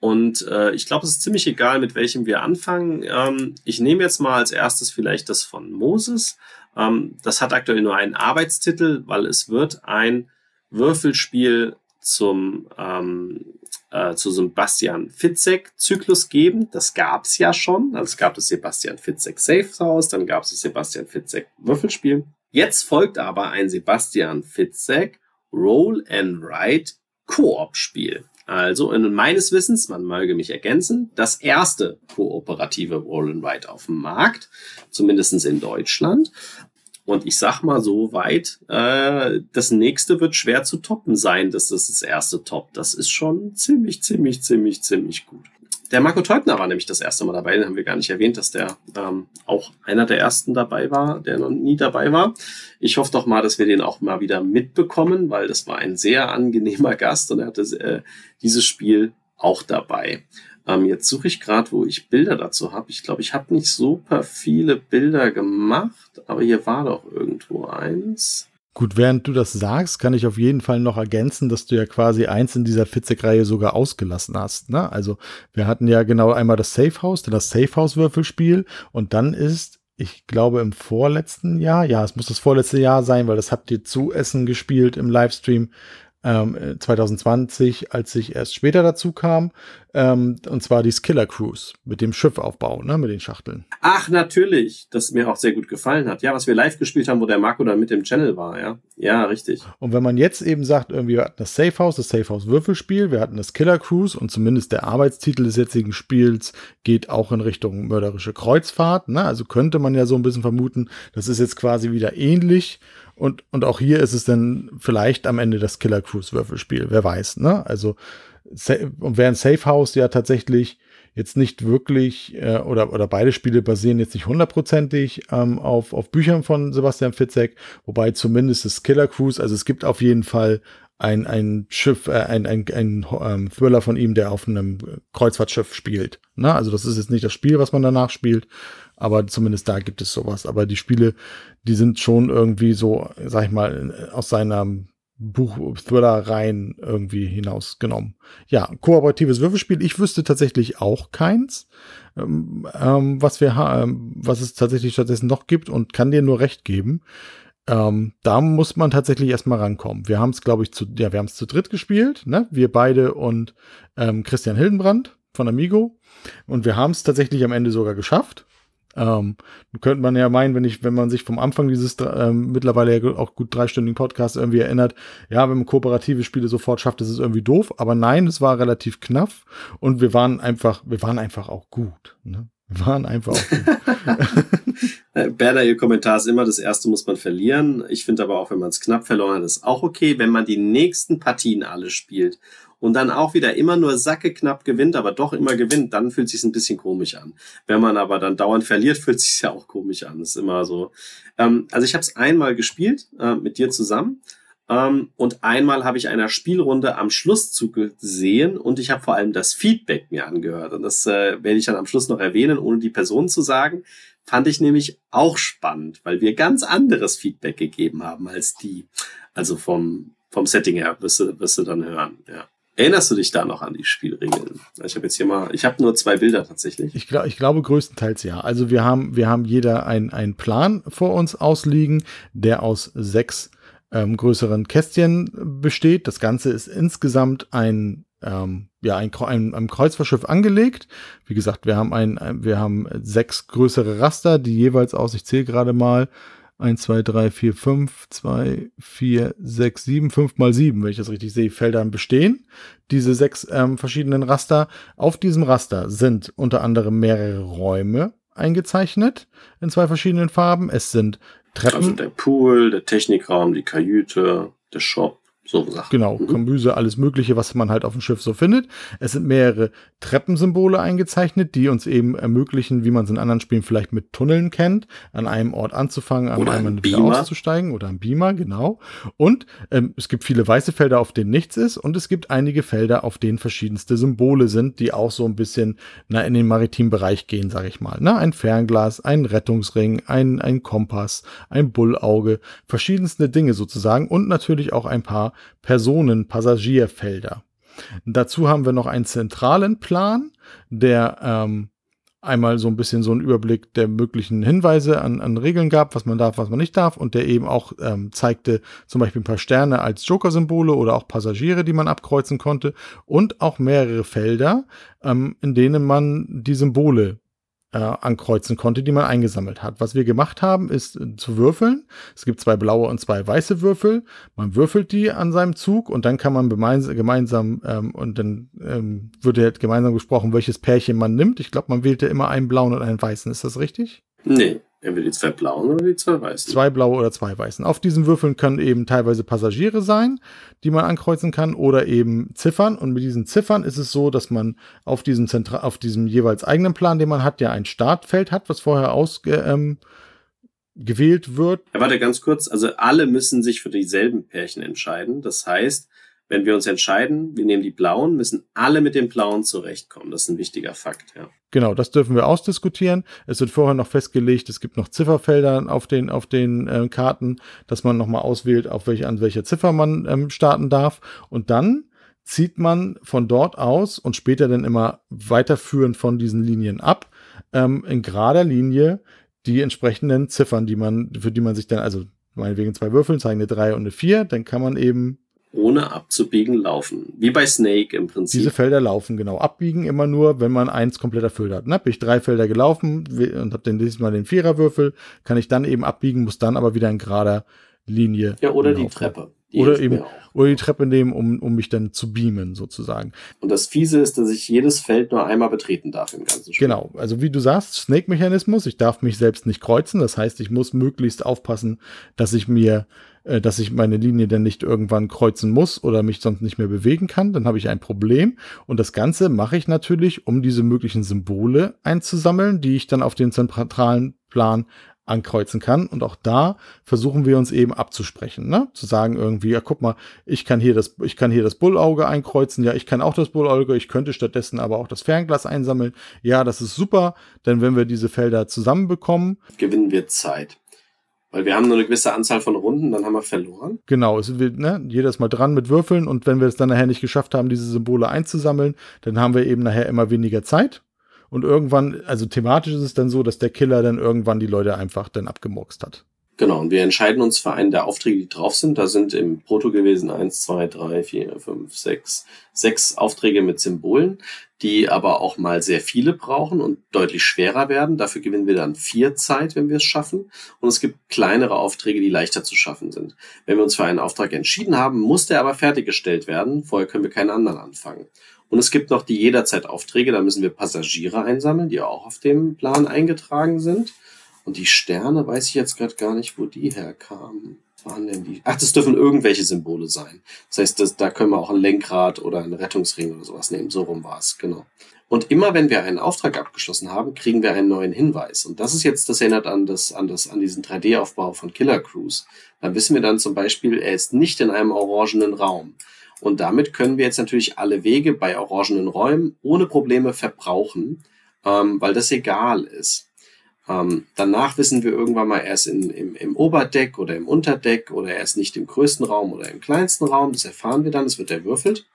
und äh, ich glaube, es ist ziemlich egal, mit welchem wir anfangen. Ähm, ich nehme jetzt mal als erstes vielleicht das von Moses. Ähm, das hat aktuell nur einen Arbeitstitel, weil es wird ein Würfelspiel zum ähm, äh, zu Sebastian Fitzek Zyklus geben. Das gab's ja schon. Also es gab das Sebastian Fitzek Safe House, dann gab es das Sebastian Fitzek Würfelspiel. Jetzt folgt aber ein Sebastian Fitzek Roll and Write Koop-Spiel. Also in meines Wissens, man möge mich ergänzen, das erste kooperative Roll and Write auf dem Markt, zumindestens in Deutschland. Und ich sag mal so weit, äh, das nächste wird schwer zu toppen sein, dass das das erste Top. Das ist schon ziemlich, ziemlich, ziemlich, ziemlich gut. Der Marco Teubner war nämlich das erste Mal dabei, den haben wir gar nicht erwähnt, dass der ähm, auch einer der ersten dabei war, der noch nie dabei war. Ich hoffe doch mal, dass wir den auch mal wieder mitbekommen, weil das war ein sehr angenehmer Gast und er hatte äh, dieses Spiel auch dabei. Ähm, jetzt suche ich gerade, wo ich Bilder dazu habe. Ich glaube, ich habe nicht super viele Bilder gemacht, aber hier war doch irgendwo eins. Gut, während du das sagst, kann ich auf jeden Fall noch ergänzen, dass du ja quasi eins in dieser Fitzek-Reihe sogar ausgelassen hast. Ne? Also wir hatten ja genau einmal das Safe House, das Safe House-Würfelspiel und dann ist, ich glaube im vorletzten Jahr, ja, es muss das vorletzte Jahr sein, weil das habt ihr zu Essen gespielt im Livestream, ähm, 2020, als ich erst später dazu kam, ähm, und zwar die Skiller Cruise mit dem Schiffaufbau, ne, mit den Schachteln. Ach, natürlich, das mir auch sehr gut gefallen hat. Ja, was wir live gespielt haben, wo der Marco dann mit dem Channel war, ja. Ja, richtig. Und wenn man jetzt eben sagt, irgendwie, wir hatten das Safe House, das Safe House Würfelspiel, wir hatten das Killer Cruise und zumindest der Arbeitstitel des jetzigen Spiels geht auch in Richtung mörderische Kreuzfahrt, ne? Also könnte man ja so ein bisschen vermuten, das ist jetzt quasi wieder ähnlich und, und auch hier ist es dann vielleicht am Ende das Killer Cruise Würfelspiel, wer weiß, ne? Also, und während Safe House ja tatsächlich jetzt nicht wirklich, äh, oder, oder beide Spiele basieren jetzt nicht hundertprozentig ähm, auf, auf Büchern von Sebastian Fitzek, wobei zumindest das Killer Cruise, also es gibt auf jeden Fall ein, ein Schiff, äh, ein, ein, ein ähm, Thriller von ihm, der auf einem Kreuzfahrtschiff spielt. Ne? Also das ist jetzt nicht das Spiel, was man danach spielt, aber zumindest da gibt es sowas. Aber die Spiele, die sind schon irgendwie so, sag ich mal, aus seiner Buch-Thriller rein irgendwie hinausgenommen. Ja, kooperatives Würfelspiel. Ich wüsste tatsächlich auch keins, ähm, ähm, was wir ähm, was es tatsächlich stattdessen noch gibt und kann dir nur recht geben. Ähm, da muss man tatsächlich erstmal rankommen. Wir haben es, glaube ich, zu, ja, wir haben es zu dritt gespielt, ne? Wir beide und ähm, Christian Hildenbrand von Amigo. Und wir haben es tatsächlich am Ende sogar geschafft. Ähm, könnte man ja meinen, wenn ich, wenn man sich vom Anfang dieses ähm, mittlerweile ja auch gut dreistündigen Podcast irgendwie erinnert, ja, wenn man kooperative Spiele sofort schafft, ist es irgendwie doof. Aber nein, es war relativ knapp und wir waren einfach, wir waren einfach auch gut. Ne? Wir waren einfach auch gut. Berner, Ihr Kommentar ist immer, das erste muss man verlieren. Ich finde aber auch, wenn man es knapp verloren hat, ist auch okay. Wenn man die nächsten Partien alle spielt und dann auch wieder immer nur Sacke knapp gewinnt, aber doch immer gewinnt, dann fühlt sich ein bisschen komisch an. Wenn man aber dann dauernd verliert, fühlt sich ja auch komisch an. Das ist immer so. Ähm, also ich habe es einmal gespielt äh, mit dir zusammen. Ähm, und einmal habe ich einer Spielrunde am Schluss zugesehen und ich habe vor allem das Feedback mir angehört. Und das äh, werde ich dann am Schluss noch erwähnen, ohne die Person zu sagen. Fand ich nämlich auch spannend, weil wir ganz anderes Feedback gegeben haben als die. Also vom, vom Setting her wirst du, wirst du dann hören, ja. Erinnerst du dich da noch an die Spielregeln? Ich habe jetzt hier mal, ich habe nur zwei Bilder tatsächlich. Ich, glaub, ich glaube größtenteils ja. Also wir haben, wir haben jeder einen Plan vor uns ausliegen, der aus sechs ähm, größeren Kästchen besteht. Das Ganze ist insgesamt ein ähm, ja, ein, ein, ein Kreuzfahrtschiff angelegt. Wie gesagt, wir haben ein, wir haben sechs größere Raster, die jeweils aus, ich zähle gerade mal, 1, 2, 3, 4, 5, 2, 4, 6, 7, 5 mal 7, wenn ich das richtig sehe, Feldern bestehen. Diese sechs ähm, verschiedenen Raster. Auf diesem Raster sind unter anderem mehrere Räume eingezeichnet in zwei verschiedenen Farben. Es sind Treppen. Also der Pool, der Technikraum, die Kajüte, der Shop, so Sachen. Genau, mhm. Kombüse, alles Mögliche, was man halt auf dem Schiff so findet. Es sind mehrere Treppensymbole eingezeichnet, die uns eben ermöglichen, wie man es in anderen Spielen vielleicht mit Tunneln kennt, an einem Ort anzufangen, an einem wieder auszusteigen oder ein Beamer, genau. Und ähm, es gibt viele weiße Felder, auf denen nichts ist und es gibt einige Felder, auf denen verschiedenste Symbole sind, die auch so ein bisschen na, in den maritimen Bereich gehen, sage ich mal. Na, ein Fernglas, ein Rettungsring, ein, ein Kompass, ein Bullauge, verschiedenste Dinge sozusagen und natürlich auch ein paar Personen-Passagierfelder. Dazu haben wir noch einen zentralen Plan, der ähm, einmal so ein bisschen so einen Überblick der möglichen Hinweise an, an Regeln gab, was man darf, was man nicht darf und der eben auch ähm, zeigte zum Beispiel ein paar Sterne als Joker-Symbole oder auch Passagiere, die man abkreuzen konnte und auch mehrere Felder, ähm, in denen man die Symbole äh, ankreuzen konnte, die man eingesammelt hat. Was wir gemacht haben, ist äh, zu würfeln. Es gibt zwei blaue und zwei weiße Würfel. Man würfelt die an seinem Zug und dann kann man gemeinsam ähm, und dann ähm, wird halt gemeinsam gesprochen, welches Pärchen man nimmt. Ich glaube, man wählte immer einen blauen und einen weißen. Ist das richtig? Nee. Entweder die zwei blauen oder die zwei weißen. Zwei blaue oder zwei weißen. Auf diesen Würfeln können eben teilweise Passagiere sein, die man ankreuzen kann, oder eben Ziffern. Und mit diesen Ziffern ist es so, dass man auf diesem, Zentra auf diesem jeweils eigenen Plan, den man hat, ja ein Startfeld hat, was vorher ausgewählt ähm, wird. Ja, warte ganz kurz. Also alle müssen sich für dieselben Pärchen entscheiden. Das heißt, wenn wir uns entscheiden, wir nehmen die blauen, müssen alle mit den blauen zurechtkommen. Das ist ein wichtiger Fakt, ja. Genau, das dürfen wir ausdiskutieren. Es wird vorher noch festgelegt, es gibt noch Zifferfelder auf den, auf den äh, Karten, dass man nochmal auswählt, auf welche, an welcher Ziffer man ähm, starten darf. Und dann zieht man von dort aus und später dann immer weiterführend von diesen Linien ab, ähm, in gerader Linie die entsprechenden Ziffern, die man, für die man sich dann, also meinetwegen zwei Würfeln, zeigen eine 3 und eine 4, dann kann man eben ohne abzubiegen laufen. Wie bei Snake im Prinzip. Diese Felder laufen, genau. Abbiegen immer nur, wenn man eins komplett erfüllt hat. Ne? Bin ich drei Felder gelaufen und habe dann dieses Mal den Viererwürfel, kann ich dann eben abbiegen, muss dann aber wieder in gerader Linie. Ja, oder laufen. die Treppe. Die oder eben, oder die Treppe nehmen, um, um mich dann zu beamen, sozusagen. Und das Fiese ist, dass ich jedes Feld nur einmal betreten darf im ganzen Spiel. Genau. Also wie du sagst, Snake-Mechanismus. Ich darf mich selbst nicht kreuzen. Das heißt, ich muss möglichst aufpassen, dass ich mir äh, dass ich meine Linie dann nicht irgendwann kreuzen muss oder mich sonst nicht mehr bewegen kann, dann habe ich ein Problem. Und das Ganze mache ich natürlich, um diese möglichen Symbole einzusammeln, die ich dann auf den zentralen Plan ankreuzen kann. Und auch da versuchen wir uns eben abzusprechen, ne? Zu sagen irgendwie, ja, guck mal, ich kann hier das, ich kann hier das Bullauge einkreuzen. Ja, ich kann auch das Bullauge. Ich könnte stattdessen aber auch das Fernglas einsammeln. Ja, das ist super. Denn wenn wir diese Felder zusammenbekommen, gewinnen wir Zeit. Weil wir haben nur eine gewisse Anzahl von Runden, dann haben wir verloren. Genau, es wird, ne, jedes Mal dran mit Würfeln und wenn wir es dann nachher nicht geschafft haben, diese Symbole einzusammeln, dann haben wir eben nachher immer weniger Zeit. Und irgendwann, also thematisch ist es dann so, dass der Killer dann irgendwann die Leute einfach dann abgemurkst hat. Genau, und wir entscheiden uns für einen der Aufträge, die drauf sind. Da sind im Proto gewesen eins, zwei, drei, vier, fünf, sechs, sechs Aufträge mit Symbolen, die aber auch mal sehr viele brauchen und deutlich schwerer werden. Dafür gewinnen wir dann vier Zeit, wenn wir es schaffen. Und es gibt kleinere Aufträge, die leichter zu schaffen sind. Wenn wir uns für einen Auftrag entschieden haben, muss der aber fertiggestellt werden. Vorher können wir keinen anderen anfangen. Und es gibt noch die Jederzeit-Aufträge, da müssen wir Passagiere einsammeln, die auch auf dem Plan eingetragen sind. Und die Sterne weiß ich jetzt gerade gar nicht, wo die herkamen. Waren denn die? Ach, das dürfen irgendwelche Symbole sein. Das heißt, das, da können wir auch ein Lenkrad oder einen Rettungsring oder sowas nehmen. So rum war es, genau. Und immer wenn wir einen Auftrag abgeschlossen haben, kriegen wir einen neuen Hinweis. Und das ist jetzt, das erinnert an das, an das, an diesen 3D-Aufbau von Killer Cruise. Da wissen wir dann zum Beispiel, er ist nicht in einem orangenen Raum. Und damit können wir jetzt natürlich alle Wege bei orangenen Räumen ohne Probleme verbrauchen, ähm, weil das egal ist. Ähm, danach wissen wir irgendwann mal, er ist in, im, im Oberdeck oder im Unterdeck oder er ist nicht im größten Raum oder im kleinsten Raum. Das erfahren wir dann, es wird erwürfelt.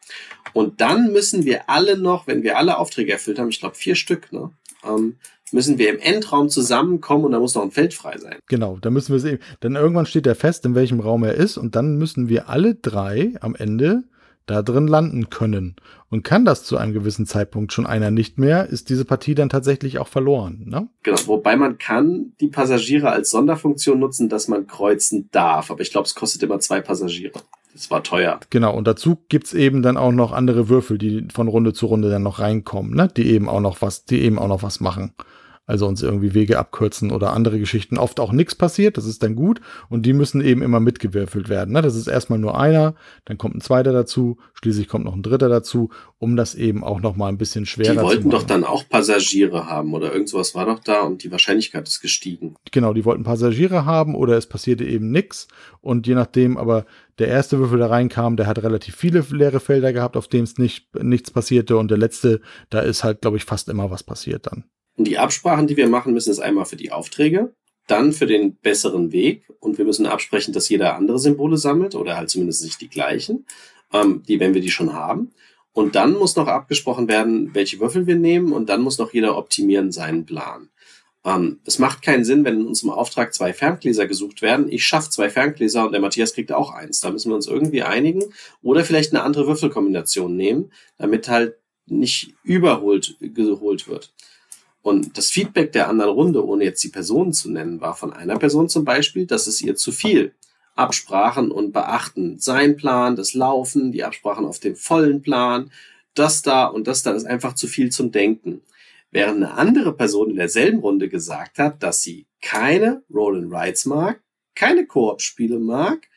Und dann müssen wir alle noch, wenn wir alle Aufträge erfüllt haben, ich glaube vier Stück, ne, ähm, müssen wir im Endraum zusammenkommen und da muss noch ein Feld frei sein. Genau, da müssen wir sehen. Dann irgendwann steht er fest, in welchem Raum er ist und dann müssen wir alle drei am Ende da drin landen können. Und kann das zu einem gewissen Zeitpunkt schon einer nicht mehr, ist diese Partie dann tatsächlich auch verloren. Ne? Genau, wobei man kann die Passagiere als Sonderfunktion nutzen, dass man kreuzen darf. Aber ich glaube, es kostet immer zwei Passagiere. Das war teuer. Genau, und dazu gibt's eben dann auch noch andere Würfel, die von Runde zu Runde dann noch reinkommen, ne? Die eben auch noch was, die eben auch noch was machen also uns irgendwie Wege abkürzen oder andere Geschichten. Oft auch nichts passiert, das ist dann gut und die müssen eben immer mitgewürfelt werden. Ne? Das ist erstmal nur einer, dann kommt ein zweiter dazu, schließlich kommt noch ein dritter dazu, um das eben auch noch mal ein bisschen schwerer zu machen. Die wollten doch dann auch Passagiere haben oder irgend sowas war doch da und die Wahrscheinlichkeit ist gestiegen. Genau, die wollten Passagiere haben oder es passierte eben nichts und je nachdem, aber der erste Würfel, der reinkam, der hat relativ viele leere Felder gehabt, auf denen es nicht, nichts passierte und der letzte, da ist halt, glaube ich, fast immer was passiert dann. Und die Absprachen, die wir machen müssen, ist einmal für die Aufträge, dann für den besseren Weg und wir müssen absprechen, dass jeder andere Symbole sammelt oder halt zumindest nicht die gleichen, ähm, die, wenn wir die schon haben. Und dann muss noch abgesprochen werden, welche Würfel wir nehmen und dann muss noch jeder optimieren seinen Plan. Ähm, es macht keinen Sinn, wenn in unserem Auftrag zwei Ferngläser gesucht werden. Ich schaffe zwei Ferngläser und der Matthias kriegt auch eins. Da müssen wir uns irgendwie einigen oder vielleicht eine andere Würfelkombination nehmen, damit halt nicht überholt geholt wird. Und das Feedback der anderen Runde, ohne jetzt die Personen zu nennen, war von einer Person zum Beispiel, dass es ihr zu viel Absprachen und beachten. Sein Plan, das Laufen, die Absprachen auf dem vollen Plan, das da und das da ist einfach zu viel zum Denken. Während eine andere Person in derselben Runde gesagt hat, dass sie keine Roll and Rides mag, keine Koop-Spiele mag,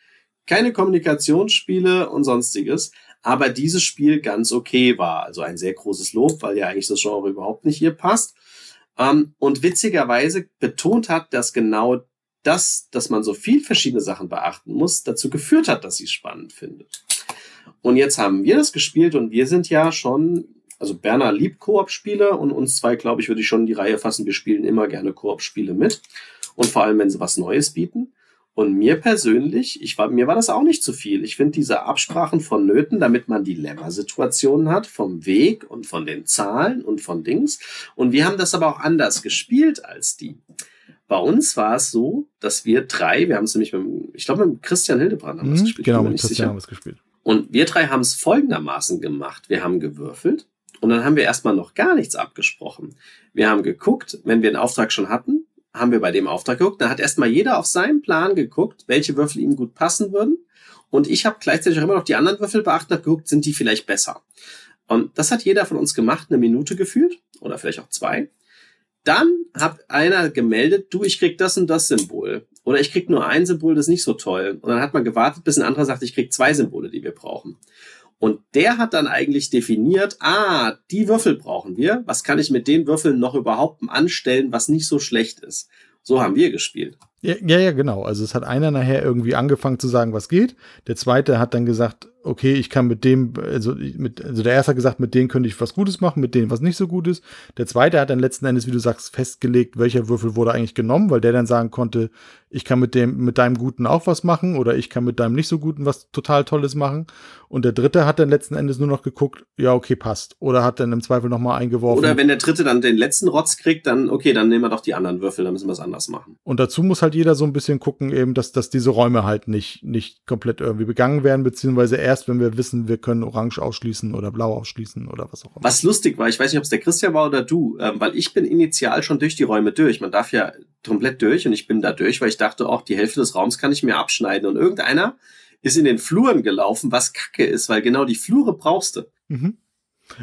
keine Kommunikationsspiele und sonstiges, aber dieses Spiel ganz okay war. Also ein sehr großes Lob, weil ja eigentlich das Genre überhaupt nicht hier passt. Ähm, und witzigerweise betont hat, dass genau das, dass man so viel verschiedene Sachen beachten muss, dazu geführt hat, dass sie es spannend findet. Und jetzt haben wir das gespielt und wir sind ja schon, also Berner liebt Koop-Spiele und uns zwei, glaube ich, würde ich schon in die Reihe fassen. Wir spielen immer gerne Koop-Spiele mit. Und vor allem, wenn sie was Neues bieten. Und mir persönlich, ich war, mir war das auch nicht zu viel. Ich finde diese Absprachen vonnöten, damit man Dilemma-Situationen hat, vom Weg und von den Zahlen und von Dings. Und wir haben das aber auch anders gespielt als die. Bei uns war es so, dass wir drei, wir haben es nämlich mit, ich glaube, mit Christian Hildebrand haben wir es Mhm, gespielt. genau, bin mir mit nicht Christian sicher. haben wir es gespielt. Und wir drei haben es folgendermaßen gemacht. Wir haben gewürfelt und dann haben wir erstmal noch gar nichts abgesprochen. Wir haben geguckt, wenn wir einen Auftrag schon hatten, haben wir bei dem Auftrag geguckt. Dann hat erstmal jeder auf seinen Plan geguckt, welche Würfel ihm gut passen würden. Und ich habe gleichzeitig auch immer noch die anderen Würfel beachtet und geguckt, sind die vielleicht besser. Und das hat jeder von uns gemacht, eine Minute gefühlt oder vielleicht auch zwei. Dann hat einer gemeldet, du, ich krieg das und das Symbol. Oder ich krieg nur ein Symbol, das ist nicht so toll. Und dann hat man gewartet, bis ein anderer sagt, ich krieg zwei Symbole, die wir brauchen. Und der hat dann eigentlich definiert, ah, die Würfel brauchen wir. Was kann ich mit den Würfeln noch überhaupt anstellen, was nicht so schlecht ist? So haben wir gespielt. Ja, ja, ja, genau. Also es hat einer nachher irgendwie angefangen zu sagen, was geht. Der zweite hat dann gesagt, okay, ich kann mit dem, also, mit, also der erste hat gesagt, mit denen könnte ich was Gutes machen, mit denen was nicht so gut ist. Der zweite hat dann letzten Endes, wie du sagst, festgelegt, welcher Würfel wurde eigentlich genommen, weil der dann sagen konnte, ich kann mit dem, mit deinem Guten auch was machen oder ich kann mit deinem nicht so Guten was total Tolles machen. Und der dritte hat dann letzten Endes nur noch geguckt, ja, okay, passt. Oder hat dann im Zweifel nochmal eingeworfen. Oder wenn der dritte dann den letzten Rotz kriegt, dann, okay, dann nehmen wir doch die anderen Würfel, dann müssen wir es anders machen. Und dazu muss halt jeder so ein bisschen gucken, eben, dass, dass diese Räume halt nicht, nicht komplett irgendwie begangen werden, beziehungsweise erst, wenn wir wissen, wir können Orange ausschließen oder Blau ausschließen oder was auch immer. Was lustig war, ich weiß nicht, ob es der Christian war oder du, ähm, weil ich bin initial schon durch die Räume durch. Man darf ja komplett durch und ich bin da durch, weil ich dachte auch, die Hälfte des Raums kann ich mir abschneiden. Und irgendeiner ist in den Fluren gelaufen, was kacke ist, weil genau die Flure brauchst du. Mhm.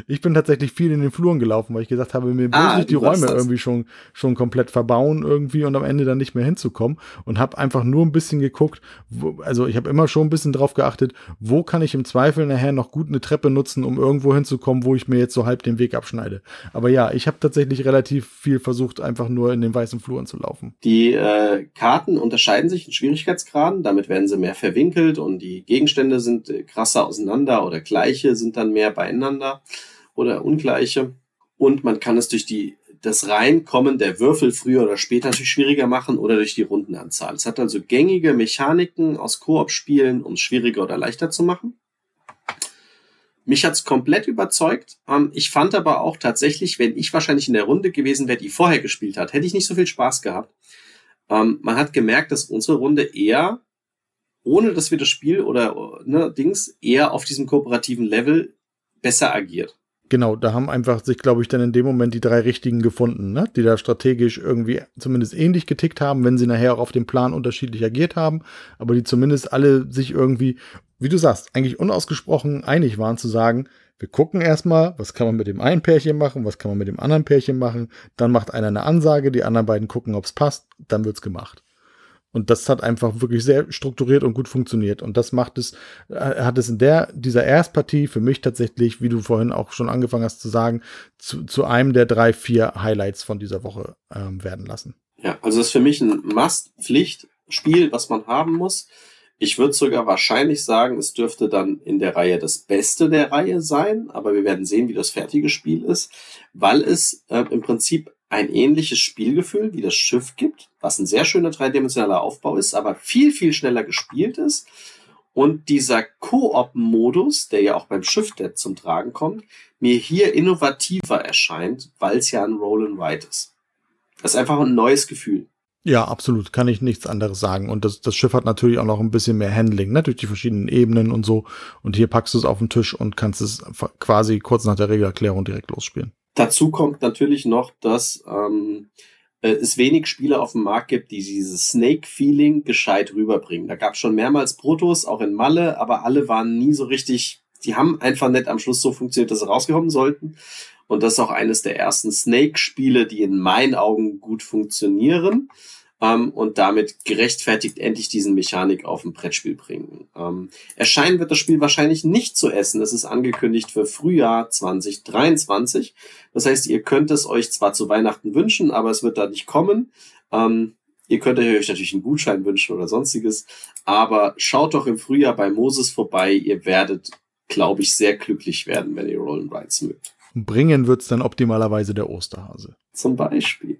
Ich bin tatsächlich viel in den Fluren gelaufen, weil ich gesagt habe, mir Ah, nicht die du warst Räume das. irgendwie schon, schon komplett verbauen irgendwie und am Ende dann nicht mehr hinzukommen und habe einfach nur ein bisschen geguckt, wo, also ich habe immer schon ein bisschen drauf geachtet, wo kann ich im Zweifel nachher noch gut eine Treppe nutzen, um irgendwo hinzukommen, wo ich mir jetzt so halb den Weg abschneide. Aber ja, ich habe tatsächlich relativ viel versucht, einfach nur in den weißen Fluren zu laufen. Die äh, Karten unterscheiden sich in Schwierigkeitsgraden, damit werden sie mehr verwinkelt und die Gegenstände sind äh, krasser auseinander oder gleiche sind dann mehr beieinander oder ungleiche. Und man kann es durch die, das Reinkommen der Würfel früher oder später natürlich schwieriger machen oder durch die Rundenanzahl. Es hat also gängige Mechaniken aus Koop-Spielen, um es schwieriger oder leichter zu machen. Mich hat's komplett überzeugt. Ähm, ich fand aber auch tatsächlich, wenn ich wahrscheinlich in der Runde gewesen wäre, die vorher gespielt hat, hätte ich nicht so viel Spaß gehabt. Ähm, man hat gemerkt, dass unsere Runde eher, ohne dass wir das Spiel oder ne, Dings, eher auf diesem kooperativen Level besser agiert. Genau, da haben einfach sich, glaube ich, dann in dem Moment die drei richtigen gefunden, ne? die da strategisch irgendwie zumindest ähnlich getickt haben, wenn sie nachher auch auf dem Plan unterschiedlich agiert haben, aber die zumindest alle sich irgendwie, wie du sagst, eigentlich unausgesprochen einig waren zu sagen, wir gucken erstmal, was kann man mit dem einen Pärchen machen, was kann man mit dem anderen Pärchen machen, dann macht einer eine Ansage, die anderen beiden gucken, ob es passt, dann wird's gemacht. Und das hat einfach wirklich sehr strukturiert und gut funktioniert. Und das macht es, äh, hat es in der, dieser Erstpartie für mich tatsächlich, wie du vorhin auch schon angefangen hast zu sagen, zu, zu einem der drei, vier Highlights von dieser Woche ähm, werden lassen. Ja, also das ist für mich ein Must-Pflicht-Spiel, was man haben muss. Ich würde sogar wahrscheinlich sagen, es dürfte dann in der Reihe das Beste der Reihe sein, aber wir werden sehen, wie das fertige Spiel ist, weil es äh, im Prinzip ein ähnliches Spielgefühl wie das Schiff gibt, was ein sehr schöner dreidimensionaler Aufbau ist, aber viel, viel schneller gespielt ist und dieser Koop-Modus, der ja auch beim Dead zum Tragen kommt, mir hier innovativer erscheint, weil es ja ein Roll and Ride ist. Das ist einfach ein neues Gefühl. Ja, absolut. Kann ich nichts anderes sagen. Und das, das Schiff hat natürlich auch noch ein bisschen mehr Handling, ne? durch die verschiedenen Ebenen und so. Und hier packst du es auf den Tisch und kannst es quasi kurz nach der Regelerklärung direkt losspielen. Dazu kommt natürlich noch, dass ähm, äh, es wenig Spiele auf dem Markt gibt, die dieses Snake-Feeling gescheit rüberbringen. Da gab es schon mehrmals Protos, auch in Malle, aber alle waren nie so richtig, die haben einfach nicht am Schluss so funktioniert, dass sie rausgekommen sollten. Und das ist auch eines der ersten Snake-Spiele, die in meinen Augen gut funktionieren ähm, und damit gerechtfertigt endlich diesen Mechanik auf ein Brettspiel bringen. Ähm, erscheinen wird das Spiel wahrscheinlich nicht zu essen. Es ist angekündigt für Frühjahr 2023. Das heißt, ihr könnt es euch zwar zu Weihnachten wünschen, aber es wird da nicht kommen. Ähm, Ihr könnt euch natürlich einen Gutschein wünschen oder sonstiges, aber schaut doch im Frühjahr bei Moses vorbei. Ihr werdet, glaube ich, sehr glücklich werden, wenn ihr Roll Rides mögt. Bringen wird's dann optimalerweise der Osterhase. Zum Beispiel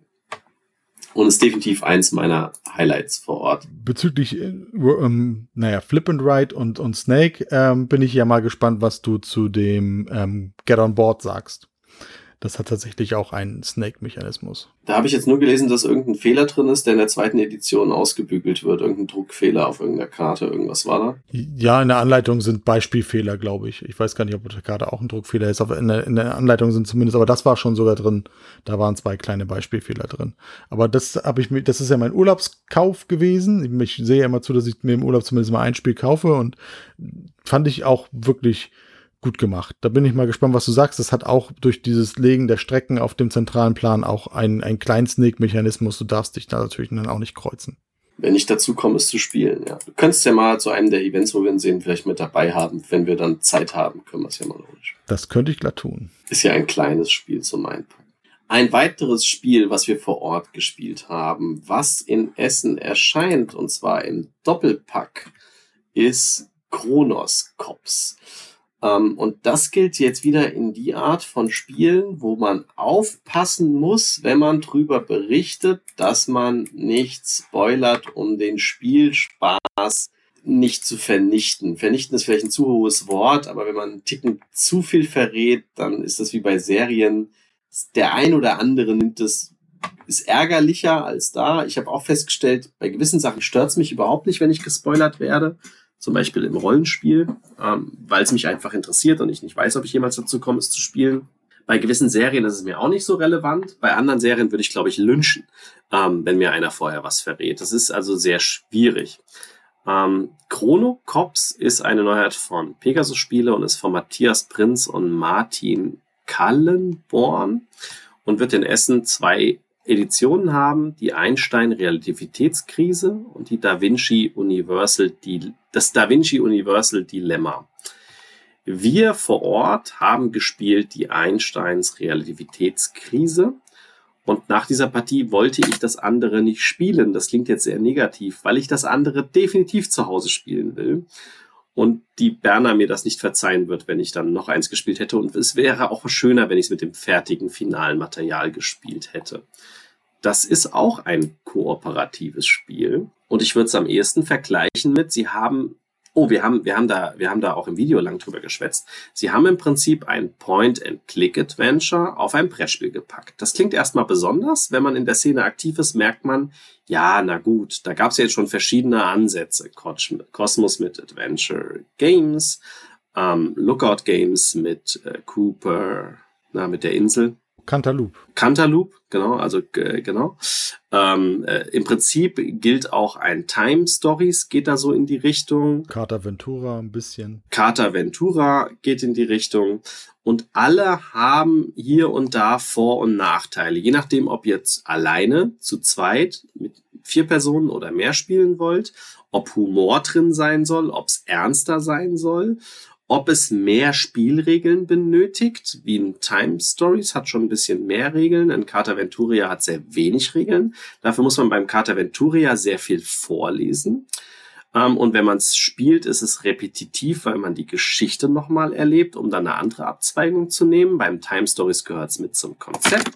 und ist definitiv eins meiner Highlights vor Ort. Bezüglich, äh, ähm, naja, Flip and Ride und, und Snake ähm, bin ich ja mal gespannt, was du zu dem ähm, Get on Board sagst. Das hat tatsächlich auch einen Snake-Mechanismus. Da habe ich jetzt nur gelesen, dass irgendein Fehler drin ist, der in der zweiten Edition ausgebügelt wird. Irgendein Druckfehler auf irgendeiner Karte, irgendwas war da? Ja, in der Anleitung sind Beispielfehler, glaube ich. Ich weiß gar nicht, ob auf der Karte auch ein Druckfehler ist. Aber in der, in der Anleitung sind zumindest, aber das war schon sogar drin. Da waren zwei kleine Beispielfehler drin. Aber das habe ich mir, das ist ja mein Urlaubskauf gewesen. Ich sehe ja immer zu, dass ich mir im Urlaub zumindest mal ein Spiel kaufe und fand ich auch wirklich gut gemacht. Da bin ich mal gespannt, was du sagst. Das hat auch durch dieses Legen der Strecken auf dem zentralen Plan auch einen, einen kleinen Snake-Mechanismus. Du darfst dich da natürlich dann auch nicht kreuzen. Wenn ich dazu komme, es zu spielen, ja. Du könntest ja mal zu einem der Events, wo wir ihn sehen, vielleicht mit dabei haben. Wenn wir dann Zeit haben, können wir es ja mal logisch. Das könnte ich glatt tun. Ist ja ein kleines Spiel zum meinen Ein weiteres Spiel, was wir vor Ort gespielt haben, was in Essen erscheint, und zwar im Doppelpack, ist Kronos Cops. Ähm, und das gilt jetzt wieder in die Art von Spielen, wo man aufpassen muss, wenn man drüber berichtet, dass man nicht spoilert, um den Spielspaß nicht zu vernichten. Vernichten ist vielleicht ein zu hohes Wort, aber wenn man einen Ticken zu viel verrät, dann ist das wie bei Serien. Der ein oder andere nimmt es ist ärgerlicher als da. Ich habe auch festgestellt, bei gewissen Sachen stört es mich überhaupt nicht, wenn ich gespoilert werde zum Beispiel im Rollenspiel, ähm, weil es mich einfach interessiert und ich nicht weiß, ob ich jemals dazu komme, es zu spielen. Bei gewissen Serien ist es mir auch nicht so relevant. Bei anderen Serien würde ich, glaube ich, lynchen, ähm, wenn mir einer vorher was verrät. Das ist also sehr schwierig. Ähm, Chrono Cops ist eine Neuheit von Pegasus Spiele und ist von Matthias Prinz und Martin Kallenborn und wird in Essen zwei Editionen haben, die Einstein-Relativitätskrise und die Da Vinci Universal, das Da Vinci Universal Dilemma. Wir vor Ort haben gespielt die Einsteins Relativitätskrise und nach dieser Partie wollte ich das andere nicht spielen. Das klingt jetzt sehr negativ, weil ich das andere definitiv zu Hause spielen will. Und die Berner mir das nicht verzeihen wird, wenn ich dann noch eins gespielt hätte. Und es wäre auch schöner, wenn ich es mit dem fertigen finalen Material gespielt hätte. Das ist auch ein kooperatives Spiel. Und ich würde es am ehesten vergleichen mit, sie haben, oh, wir haben, wir haben da, wir haben da auch im Video lang drüber geschwätzt. Sie haben im Prinzip ein Point-and-Click-Adventure auf ein Brettspiel gepackt. Das klingt erstmal besonders. Wenn man in der Szene aktiv ist, merkt man, ja, na gut, da gab es ja jetzt schon verschiedene Ansätze. Cosmos mit Adventure Games, ähm, Lookout Games mit äh, Cooper, na, mit der Insel. Cantaloupe. Cantaloupe, genau, also genau. Ähm, äh, Im Prinzip gilt auch ein Time Stories, geht da so in die Richtung. Carta Ventura ein bisschen. Carta Ventura geht in die Richtung. Und alle haben hier und da Vor- und Nachteile. Je nachdem, ob ihr jetzt alleine, zu zweit, mit vier Personen oder mehr spielen wollt, ob Humor drin sein soll, ob es ernster sein soll ob es mehr Spielregeln benötigt, wie ein Time Stories hat schon ein bisschen mehr Regeln. Ein Carta Venturia hat sehr wenig Regeln. Dafür muss man beim Carta Venturia sehr viel vorlesen. Ähm, und wenn man es spielt, ist es repetitiv, weil man die Geschichte nochmal erlebt, um dann eine andere Abzweigung zu nehmen. Beim Time Stories gehört es mit zum Konzept.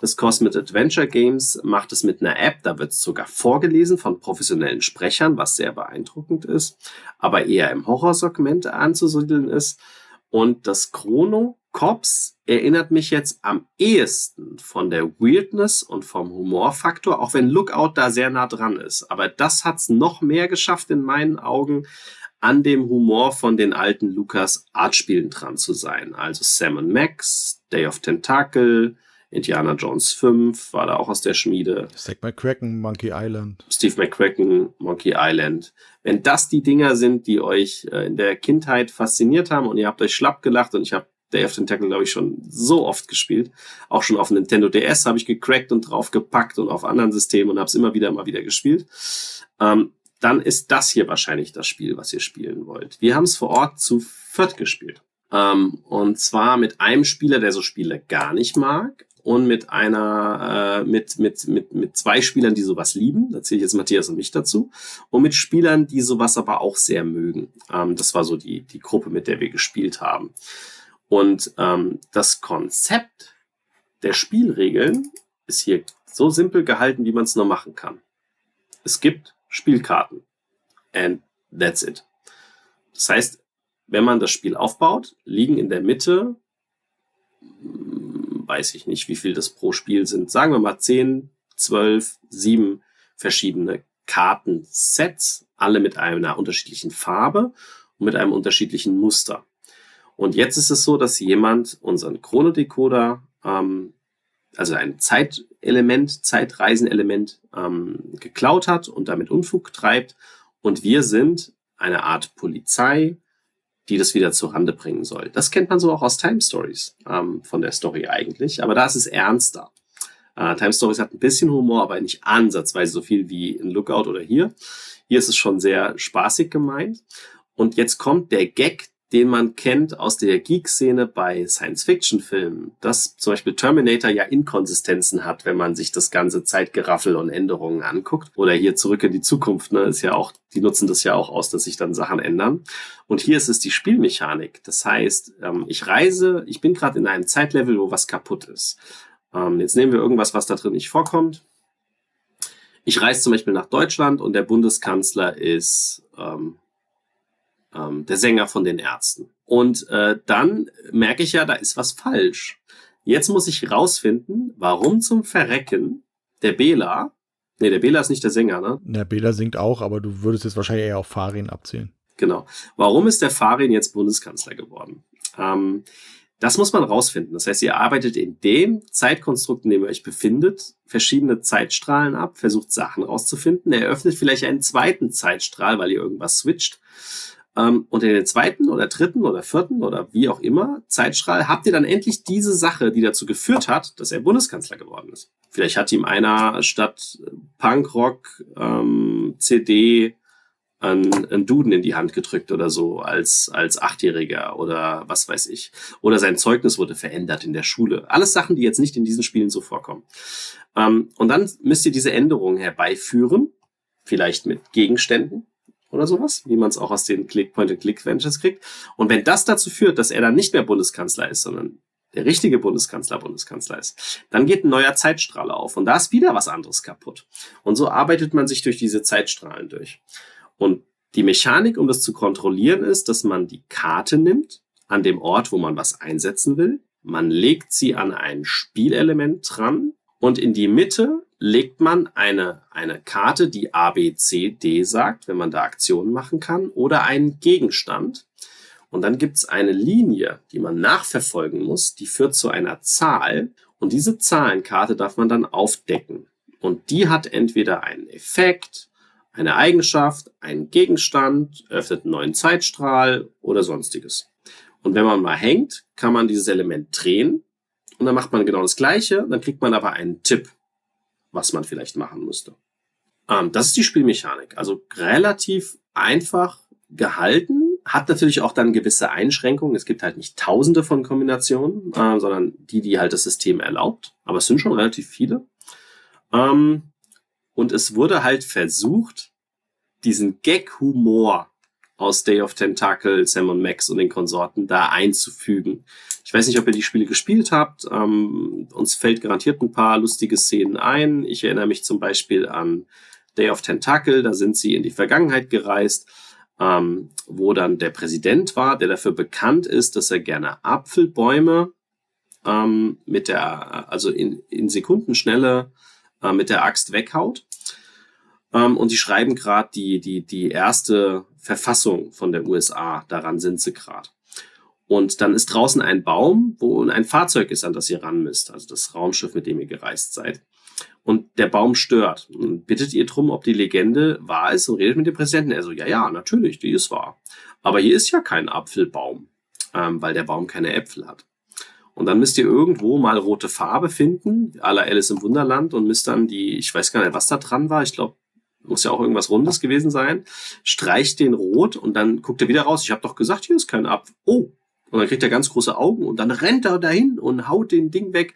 Das Cosmic Adventure Games macht es mit einer App, da wird es sogar vorgelesen von professionellen Sprechern, was sehr beeindruckend ist, aber eher im Horrorsegment anzusiedeln ist. Und das Chrono Cops erinnert mich jetzt am ehesten von der Weirdness und vom Humorfaktor, auch wenn Lookout da sehr nah dran ist. Aber das hat's noch mehr geschafft in meinen Augen, an dem Humor von den alten Lucas Artspielen dran zu sein. Also Sam Max, Day of Tentacle, Indiana Jones 5 war da auch aus der Schmiede. Steve McCracken, Monkey Island. Steve McCracken, Monkey Island. Wenn das die Dinger sind, die euch äh, in der Kindheit fasziniert haben und ihr habt euch schlapp gelacht und ich habe Day of Tentacle, glaube ich, schon so oft gespielt. Auch schon auf Nintendo DS habe ich gecrackt und draufgepackt und auf anderen Systemen und habe es immer wieder, immer wieder gespielt. Ähm, dann ist das hier wahrscheinlich das Spiel, was ihr spielen wollt. Wir haben es vor Ort zu viert gespielt. Ähm, und zwar mit einem Spieler, der so Spiele gar nicht mag und mit einer, äh, mit, mit, mit, mit zwei Spielern, die sowas lieben. Da zähle ich jetzt Matthias und mich dazu. Und mit Spielern, die sowas aber auch sehr mögen. Ähm, das war so die, die Gruppe, mit der wir gespielt haben. Und ähm, das Konzept der Spielregeln ist hier so simpel gehalten, wie man es nur machen kann. Es gibt Spielkarten. And that's it. Das heißt, wenn man das Spiel aufbaut, liegen in der Mitte, hm, weiß ich nicht, wie viel das pro Spiel sind, sagen wir mal 10, 12, 7 verschiedene Kartensets, alle mit einer unterschiedlichen Farbe und mit einem unterschiedlichen Muster. Und jetzt ist es so, dass jemand unseren Chronodecoder, ähm, also ein Zeitelement, Zeitreisenelement ähm, geklaut hat und damit Unfug treibt. Und wir sind eine Art Polizei, die das wieder zur Rande bringen soll. Das kennt man so auch aus Time Stories ähm, von der Story eigentlich, aber da ist es ernster. Äh, Time Stories hat ein bisschen Humor, aber nicht ansatzweise so viel wie in Lookout oder hier. Hier ist es schon sehr spaßig gemeint. Und jetzt kommt der Gag, den man kennt aus der Geek-Szene bei Science-Fiction-Filmen, dass zum Beispiel Terminator ja Inkonsistenzen hat, wenn man sich das ganze Zeitgeraffel und Änderungen anguckt. Oder hier zurück in die Zukunft, ne, ist ja auch, die nutzen das ja auch aus, dass sich dann Sachen ändern. Und hier ist es die Spielmechanik. Das heißt, ähm, ich reise, ich bin gerade in einem Zeitlevel, wo was kaputt ist. Ähm, jetzt nehmen wir irgendwas, was da drin nicht vorkommt. Ich reise zum Beispiel nach Deutschland und der Bundeskanzler ist ähm, ähm, der Sänger von den Ärzten. Und äh, dann merke ich ja, da ist was falsch. Jetzt muss ich rausfinden, warum zum Verrecken der Bela, nee, der Bela ist nicht der Sänger, ne? Der Bela singt auch, aber du würdest jetzt wahrscheinlich eher auf Farin abzählen. Genau. Warum ist der Farin jetzt Bundeskanzler geworden? Ähm, das muss man rausfinden. Das heißt, ihr arbeitet in dem Zeitkonstrukt, in dem ihr euch befindet, verschiedene Zeitstrahlen ab, versucht Sachen rauszufinden, eröffnet vielleicht einen zweiten Zeitstrahl, weil ihr irgendwas switcht ähm, und in den zweiten oder dritten oder vierten oder wie auch immer Zeitstrahl habt ihr dann endlich diese Sache, die dazu geführt hat, dass er Bundeskanzler geworden ist. Vielleicht hat ihm einer statt Punkrock, ähm, CD, ein, ein Duden in die Hand gedrückt oder so als, als Achtjähriger oder was weiß ich. Oder sein Zeugnis wurde verändert in der Schule. Alles Sachen, die jetzt nicht in diesen Spielen so vorkommen. Ähm, und dann müsst ihr diese Änderungen herbeiführen, vielleicht mit Gegenständen, oder sowas, wie man es auch aus den Click Point-and-Click-Ventures kriegt. Und wenn das dazu führt, dass er dann nicht mehr Bundeskanzler ist, sondern der richtige Bundeskanzler Bundeskanzler ist, dann geht ein neuer Zeitstrahl auf und da ist wieder was anderes kaputt. Und so arbeitet man sich durch diese Zeitstrahlen durch. Und die Mechanik, um das zu kontrollieren, ist, dass man die Karte nimmt an dem Ort, wo man was einsetzen will. Man legt sie an ein Spielelement dran und in die Mitte legt man eine, eine Karte, die A, B, C, D sagt, wenn man da Aktionen machen kann, oder einen Gegenstand. Und dann gibt es eine Linie, die man nachverfolgen muss, die führt zu einer Zahl. Und diese Zahlenkarte darf man dann aufdecken. Und die hat entweder einen Effekt, eine Eigenschaft, einen Gegenstand, öffnet einen neuen Zeitstrahl oder sonstiges. Und wenn man mal hängt, kann man dieses Element drehen und dann macht man genau das Gleiche, dann kriegt man aber einen Tipp was man vielleicht machen müsste. Ähm, das ist die Spielmechanik. Also relativ einfach gehalten, hat natürlich auch dann gewisse Einschränkungen. Es gibt halt nicht tausende von Kombinationen, äh, sondern die, die halt das System erlaubt. Aber es sind schon relativ viele. Ähm, und es wurde halt versucht, diesen Gag-Humor aus Day of Tentacle, Sam und Max und den Konsorten da einzufügen. Ich weiß nicht, ob ihr die Spiele gespielt habt. Ähm, uns fällt garantiert ein paar lustige Szenen ein. Ich erinnere mich zum Beispiel an Day of Tentacle. Da sind sie in die Vergangenheit gereist, ähm, wo dann der Präsident war, der dafür bekannt ist, dass er gerne Apfelbäume ähm, mit der, also in, in Sekundenschnelle äh, mit der Axt weghaut. Ähm, und die schreiben gerade die, die, die erste Verfassung von der USA. Daran sind sie gerade. Und dann ist draußen ein Baum, wo ein Fahrzeug ist, an das ihr ran müsst, also das Raumschiff, mit dem ihr gereist seid. Und der Baum stört. Und bittet ihr drum, ob die Legende wahr ist und redet mit dem Präsidenten. Er so, ja, ja, natürlich, die ist wahr. Aber hier ist ja kein Apfelbaum, ähm, weil der Baum keine Äpfel hat. Und dann müsst ihr irgendwo mal rote Farbe finden, à la Alice im Wunderland, und müsst dann die, ich weiß gar nicht, was da dran war, ich glaube, muss ja auch irgendwas Rundes gewesen sein, streicht den rot und dann guckt er wieder raus. Ich habe doch gesagt, hier ist kein Apfel. Oh, und dann kriegt er ganz große Augen und dann rennt er dahin und haut den Ding weg.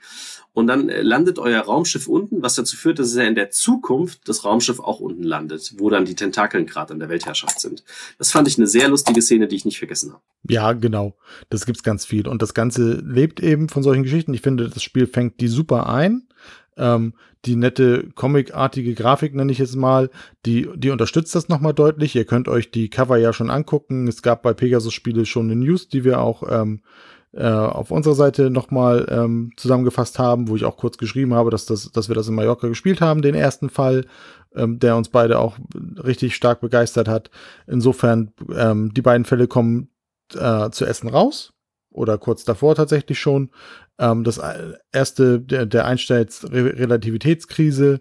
Und dann äh, landet euer Raumschiff unten, was dazu führt, dass er in der Zukunft das Raumschiff auch unten landet, wo dann die Tentakeln gerade an der Weltherrschaft sind. Das fand ich eine sehr lustige Szene, die ich nicht vergessen habe. Ja, genau. Das gibt's ganz viel. Und das Ganze lebt eben von solchen Geschichten. Ich finde, das Spiel fängt die super ein. Ähm, die nette comicartige Grafik nenne ich jetzt mal, die, die unterstützt das nochmal deutlich. Ihr könnt euch die Cover ja schon angucken. Es gab bei Pegasus Spiele schon eine News, die wir auch ähm, äh, auf unserer Seite nochmal ähm, zusammengefasst haben, wo ich auch kurz geschrieben habe, dass, das, dass wir das in Mallorca gespielt haben, den ersten Fall, ähm, der uns beide auch richtig stark begeistert hat. Insofern, ähm, die beiden Fälle kommen äh, zu Essen raus oder kurz davor tatsächlich schon. Ähm, das erste, der, der Einstiegsrelativitätskrise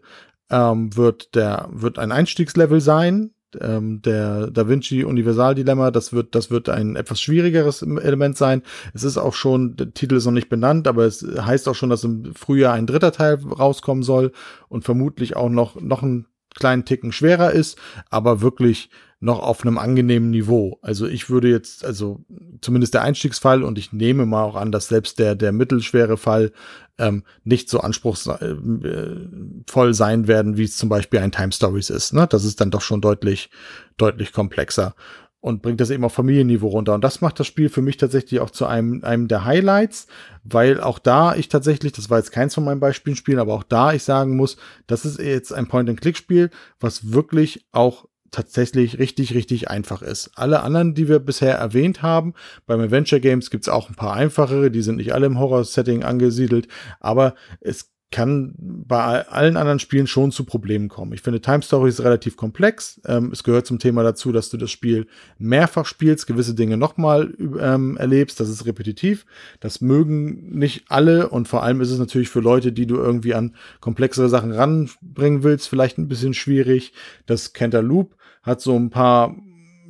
ähm, wird der wird ein Einstiegslevel sein. Ähm, der Da Vinci Universaldilemma, das wird das wird ein etwas schwierigeres Element sein. Es ist auch schon der Titel ist noch nicht benannt, aber es heißt auch schon, dass im Frühjahr ein dritter Teil rauskommen soll und vermutlich auch noch noch ein kleinen Ticken schwerer ist, aber wirklich noch auf einem angenehmen Niveau. Also ich würde jetzt, also zumindest der Einstiegsfall und ich nehme mal auch an, dass selbst der, der mittelschwere Fall ähm, nicht so anspruchsvoll sein werden, wie es zum Beispiel ein Time Stories ist. Ne? Das ist dann doch schon deutlich, deutlich komplexer und bringt das eben auf Familienniveau runter. Und das macht das Spiel für mich tatsächlich auch zu einem, einem der Highlights, weil auch da ich tatsächlich, das war jetzt keins von meinen Beispielen, aber auch da ich sagen muss, das ist jetzt ein Point-and-Click-Spiel, was wirklich auch tatsächlich richtig, richtig einfach ist. Alle anderen, die wir bisher erwähnt haben, beim Adventure Games gibt es auch ein paar einfachere, die sind nicht alle im Horror-Setting angesiedelt, aber es kann bei allen anderen Spielen schon zu Problemen kommen. Ich finde, Time Story ist relativ komplex. Ähm, es gehört zum Thema dazu, dass du das Spiel mehrfach spielst, gewisse Dinge nochmal ähm, erlebst. Das ist repetitiv. Das mögen nicht alle und vor allem ist es natürlich für Leute, die du irgendwie an komplexere Sachen ranbringen willst, vielleicht ein bisschen schwierig. Das Cantaloupe hat so ein paar,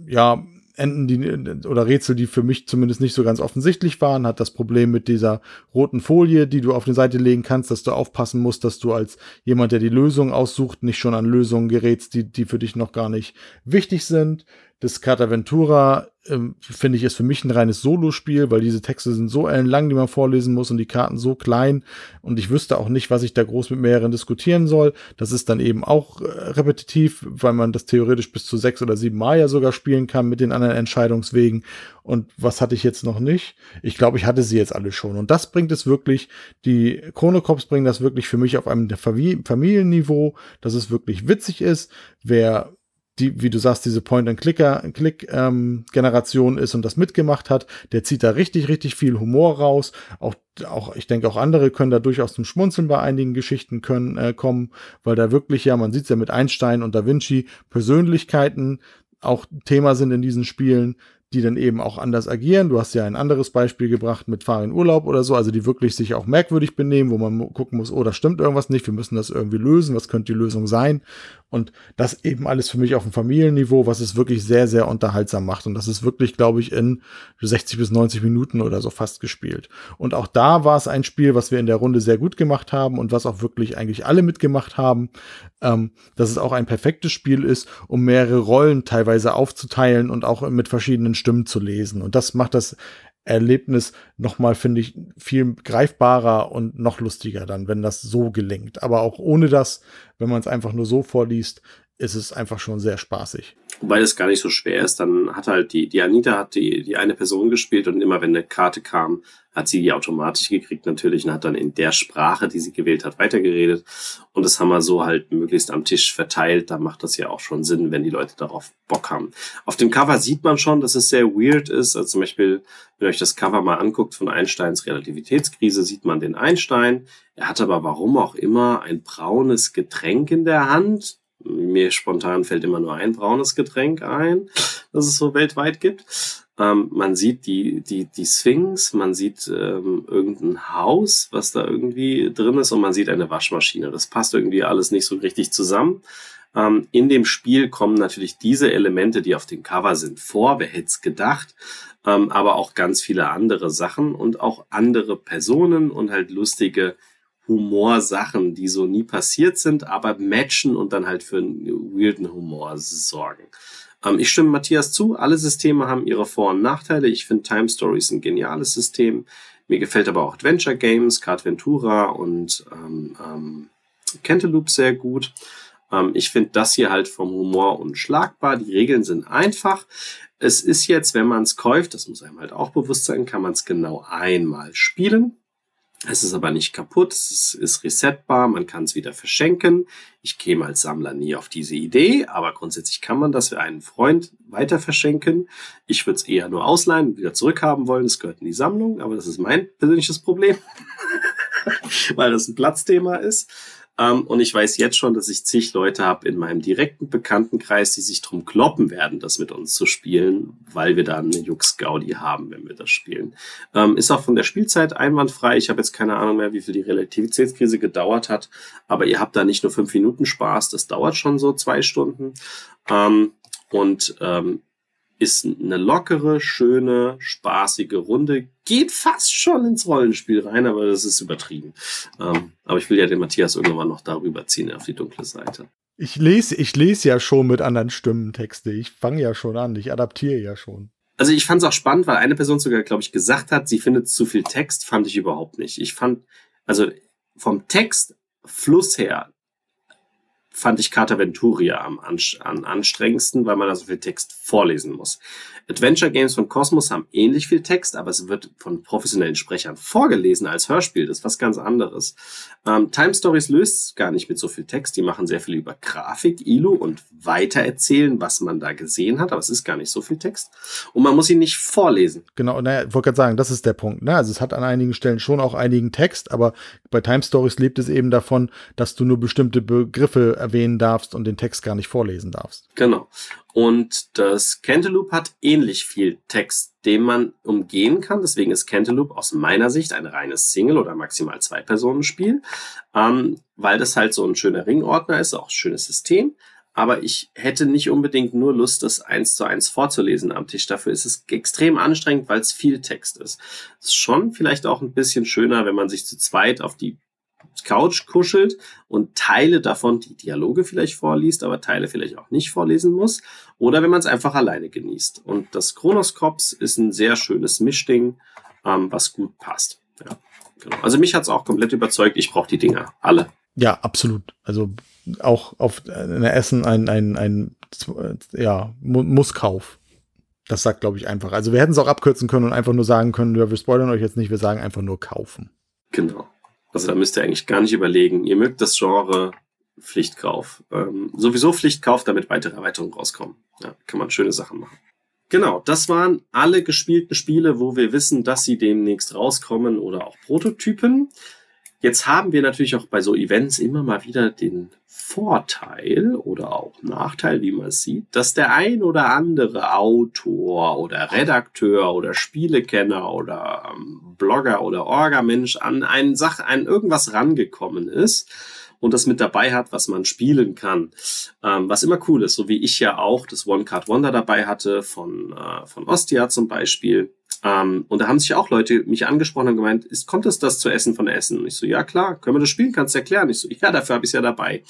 ja, Enden, die, oder Rätsel, die für mich zumindest nicht so ganz offensichtlich waren, hat das Problem mit dieser roten Folie, die du auf die Seite legen kannst, dass du aufpassen musst, dass du als jemand, der die Lösung aussucht, nicht schon an Lösungen gerätst, die, die für dich noch gar nicht wichtig sind. Das Cartaventura, ähm, finde ich, ist für mich ein reines Solospiel, weil diese Texte sind so ellenlang, die man vorlesen muss und die Karten so klein und ich wüsste auch nicht, was ich da groß mit mehreren diskutieren soll. Das ist dann eben auch äh, repetitiv, weil man das theoretisch bis zu sechs oder sieben Mal ja sogar spielen kann mit den anderen Entscheidungswegen. Und was hatte ich jetzt noch nicht? Ich glaube, ich hatte sie jetzt alle schon. Und das bringt es wirklich, die Chronocops bringen das wirklich für mich auf einem Familienniveau, dass es wirklich witzig ist. Wer die, wie du sagst, diese Point-and-Click-Generation ähm, ist und das mitgemacht hat, der zieht da richtig, richtig viel Humor raus. Auch, auch ich denke, auch andere können da durchaus zum Schmunzeln bei einigen Geschichten können, äh, kommen, weil da wirklich, ja, man sieht es ja mit Einstein und Da Vinci, Persönlichkeiten auch Thema sind in diesen Spielen, die dann eben auch anders agieren. Du hast ja ein anderes Beispiel gebracht mit Fahr in Urlaub oder so, also die wirklich sich auch merkwürdig benehmen, wo man gucken muss, oh, da stimmt irgendwas nicht, wir müssen das irgendwie lösen, was könnte die Lösung sein? Und das eben alles für mich auf dem Familienniveau, was es wirklich sehr, sehr unterhaltsam macht. Und das ist wirklich, glaube ich, in 60 bis 90 Minuten oder so fast gespielt. Und auch da war es ein Spiel, was wir in der Runde sehr gut gemacht haben und was auch wirklich eigentlich alle mitgemacht haben. Ähm, dass es auch ein perfektes Spiel ist, um mehrere Rollen teilweise aufzuteilen und auch mit verschiedenen Stimmen zu lesen. Und das macht das Erlebnis nochmal, finde ich, viel greifbarer und noch lustiger dann, wenn das so gelingt. Aber auch ohne das, wenn man es einfach nur so vorliest, ist es einfach schon sehr spaßig. Wobei das gar nicht so schwer ist, dann hat halt die, die Anita hat die, die eine Person gespielt und immer wenn eine Karte kam, hat sie die automatisch gekriegt natürlich und hat dann in der Sprache, die sie gewählt hat, weitergeredet. Und das haben wir so halt möglichst am Tisch verteilt. Da macht das ja auch schon Sinn, wenn die Leute darauf Bock haben. Auf dem Cover sieht man schon, dass es sehr weird ist. Also zum Beispiel, wenn ihr euch das Cover mal anguckt von Einsteins Relativitätskrise, sieht man den Einstein. Er hat aber warum auch immer ein braunes Getränk in der Hand mir spontan fällt immer nur ein braunes Getränk ein, das es so weltweit gibt. Ähm, man sieht die, die, die Sphinx, man sieht ähm, irgendein Haus, was da irgendwie drin ist und man sieht eine Waschmaschine. Das passt irgendwie alles nicht so richtig zusammen. Ähm, in dem Spiel kommen natürlich diese Elemente, die auf dem Cover sind, vor. Wer hätte es gedacht? Ähm, aber auch ganz viele andere Sachen und auch andere Personen und halt lustige Humorsachen, die so nie passiert sind, aber matchen und dann halt für einen weirden Humor sorgen. Ähm, ich stimme Matthias zu, alle Systeme haben ihre Vor- und Nachteile. Ich finde Time Stories ein geniales System. Mir gefällt aber auch Adventure Games, Card Ventura und ähm, ähm, Cantaloupe sehr gut. Ähm, ich finde das hier halt vom Humor unschlagbar. Die Regeln sind einfach. Es ist jetzt, wenn man es kauft, das muss einem halt auch bewusst sein, kann man es genau einmal spielen. Es ist aber nicht kaputt, es ist resetbar, man kann es wieder verschenken. Ich käme als Sammler nie auf diese Idee, aber grundsätzlich kann man das für einen Freund weiter verschenken. Ich würde es eher nur ausleihen wieder zurückhaben wollen. Es gehört in die Sammlung, aber das ist mein persönliches Problem, weil das ein Platzthema ist. Ähm, und ich weiß jetzt schon, dass ich zig Leute habe in meinem direkten Bekanntenkreis, die sich drum kloppen werden, das mit uns zu spielen, weil wir da eine Jux-Gaudi haben, wenn wir das spielen. Ähm, ist auch von der Spielzeit einwandfrei. Ich habe jetzt keine Ahnung mehr, wie viel die Relativitätskrise gedauert hat, aber ihr habt da nicht nur fünf Minuten Spaß, das dauert schon so zwei Stunden. Ähm, und ähm, ist eine lockere, schöne, spaßige Runde. Geht fast schon ins Rollenspiel rein, aber das ist übertrieben. Ähm, aber ich will ja den Matthias irgendwann noch darüber ziehen auf die dunkle Seite. Ich lese, ich lese ja schon mit anderen Stimmen Texte. Ich fange ja schon an. Ich adaptiere ja schon. Also ich fand es auch spannend, weil eine Person sogar, glaube ich, gesagt hat, sie findet zu viel Text. Fand ich überhaupt nicht. Ich fand, also vom Textfluss her fand ich Carta Venturia am, an, anstrengendsten, weil man da so viel Text vorlesen muss. Adventure Games von Cosmos haben ähnlich viel Text, aber es wird von professionellen Sprechern vorgelesen als Hörspiel. Das ist was ganz anderes. Ähm, Time Stories löst gar nicht mit so viel Text. Die machen sehr viel über Grafik, ILU und weitererzählen, was man da gesehen hat, aber es ist gar nicht so viel Text. Und man muss ihn nicht vorlesen. Genau, naja, ich wollte gerade sagen, das ist der Punkt. Ne? Also es hat an einigen Stellen schon auch einigen Text, aber bei Time Stories lebt es eben davon, dass du nur bestimmte Begriffe erwähnen darfst und den Text gar nicht vorlesen darfst. Genau. Und das Cantaloupe hat ähnlich viel Text, den man umgehen kann. Deswegen ist Cantaloupe aus meiner Sicht ein reines Single- oder maximal Zwei-Personen-Spiel, ähm, weil das halt so ein schöner Ringordner ist, auch ein schönes System. Aber ich hätte nicht unbedingt nur Lust, das eins zu eins vorzulesen am Tisch. Dafür ist es extrem anstrengend, weil es viel Text ist. Es ist schon vielleicht auch ein bisschen schöner, wenn man sich zu zweit auf die Couch kuschelt und Teile davon die Dialoge vielleicht vorliest, aber Teile vielleicht auch nicht vorlesen muss. Oder wenn man es einfach alleine genießt. Und das Chronoskops ist ein sehr schönes Mischding, ähm, was gut passt. Ja, genau. Also mich hat es auch komplett überzeugt. Ich brauche die Dinger. Alle. Ja, absolut. Also auch auf eine Essen ein, ein, ein, ja, Musskauf. Das sagt, glaube ich, einfach. Also wir hätten es auch abkürzen können und einfach nur sagen können, ja, wir spoilern euch jetzt nicht, wir sagen einfach nur kaufen. Genau. Also da müsst ihr eigentlich gar nicht überlegen. Ihr mögt das Genre Pflichtkauf. Ähm, sowieso Pflichtkauf, damit weitere Erweiterungen rauskommen. Ja, kann man schöne Sachen machen. Genau, das waren alle gespielten Spiele, wo wir wissen, dass sie demnächst rauskommen oder auch Prototypen. Jetzt haben wir natürlich auch bei so Events immer mal wieder den Vorteil oder auch Nachteil, wie man es sieht, dass der ein oder andere Autor oder Redakteur oder Spielekenner oder ähm, Blogger oder Orga-Mensch an einen Sach, an irgendwas rangekommen ist und das mit dabei hat, was man spielen kann. Ähm, was immer cool ist, so wie ich ja auch das One Card Wonder dabei hatte von, äh, von Ostia zum Beispiel. Ähm, und da haben sich auch Leute mich angesprochen und gemeint, ist, kommt es das zu Essen von Essen? Und ich so, ja klar, können wir das spielen, kannst du erklären? Ich so, ja, dafür habe ich ja dabei.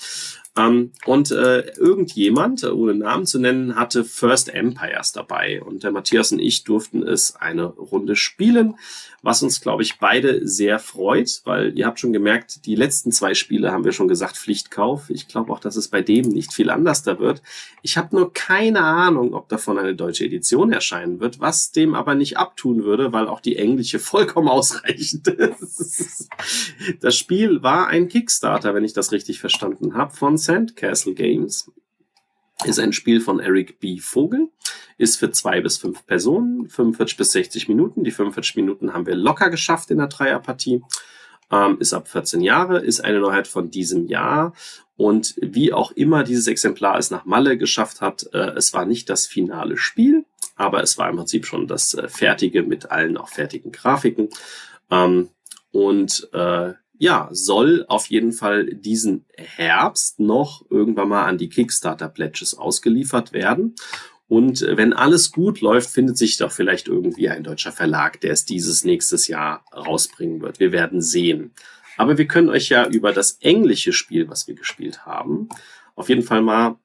Ähm, und äh, irgendjemand, ohne Namen zu nennen, hatte First Empires dabei. Und der Matthias und ich durften es eine Runde spielen, was uns, glaube ich, beide sehr freut, weil ihr habt schon gemerkt, die letzten zwei Spiele haben wir schon gesagt, Pflichtkauf. Ich glaube auch, dass es bei dem nicht viel anders da wird. Ich habe nur keine Ahnung, ob davon eine deutsche Edition erscheinen wird, was dem aber nicht abtun würde, weil auch die englische vollkommen ausreichend ist. Das Spiel war ein Kickstarter, wenn ich das richtig verstanden habe, von Sandcastle Games. Ist ein Spiel von Eric B. Vogel, ist für zwei bis fünf Personen, 45 bis 60 Minuten. Die 45 Minuten haben wir locker geschafft in der Dreierpartie. Ähm, ist ab 14 Jahre, ist eine Neuheit von diesem Jahr. Und wie auch immer dieses Exemplar es nach Malle geschafft hat, äh, es war nicht das finale Spiel, aber es war im Prinzip schon das äh, fertige mit allen auch fertigen Grafiken. Ähm, und äh, ja, soll auf jeden Fall diesen Herbst noch irgendwann mal an die Kickstarter Pledges ausgeliefert werden. Und wenn alles gut läuft, findet sich doch vielleicht irgendwie ein deutscher Verlag, der es dieses nächstes Jahr rausbringen wird. Wir werden sehen. Aber wir können euch ja über das englische Spiel, was wir gespielt haben, auf jeden Fall mal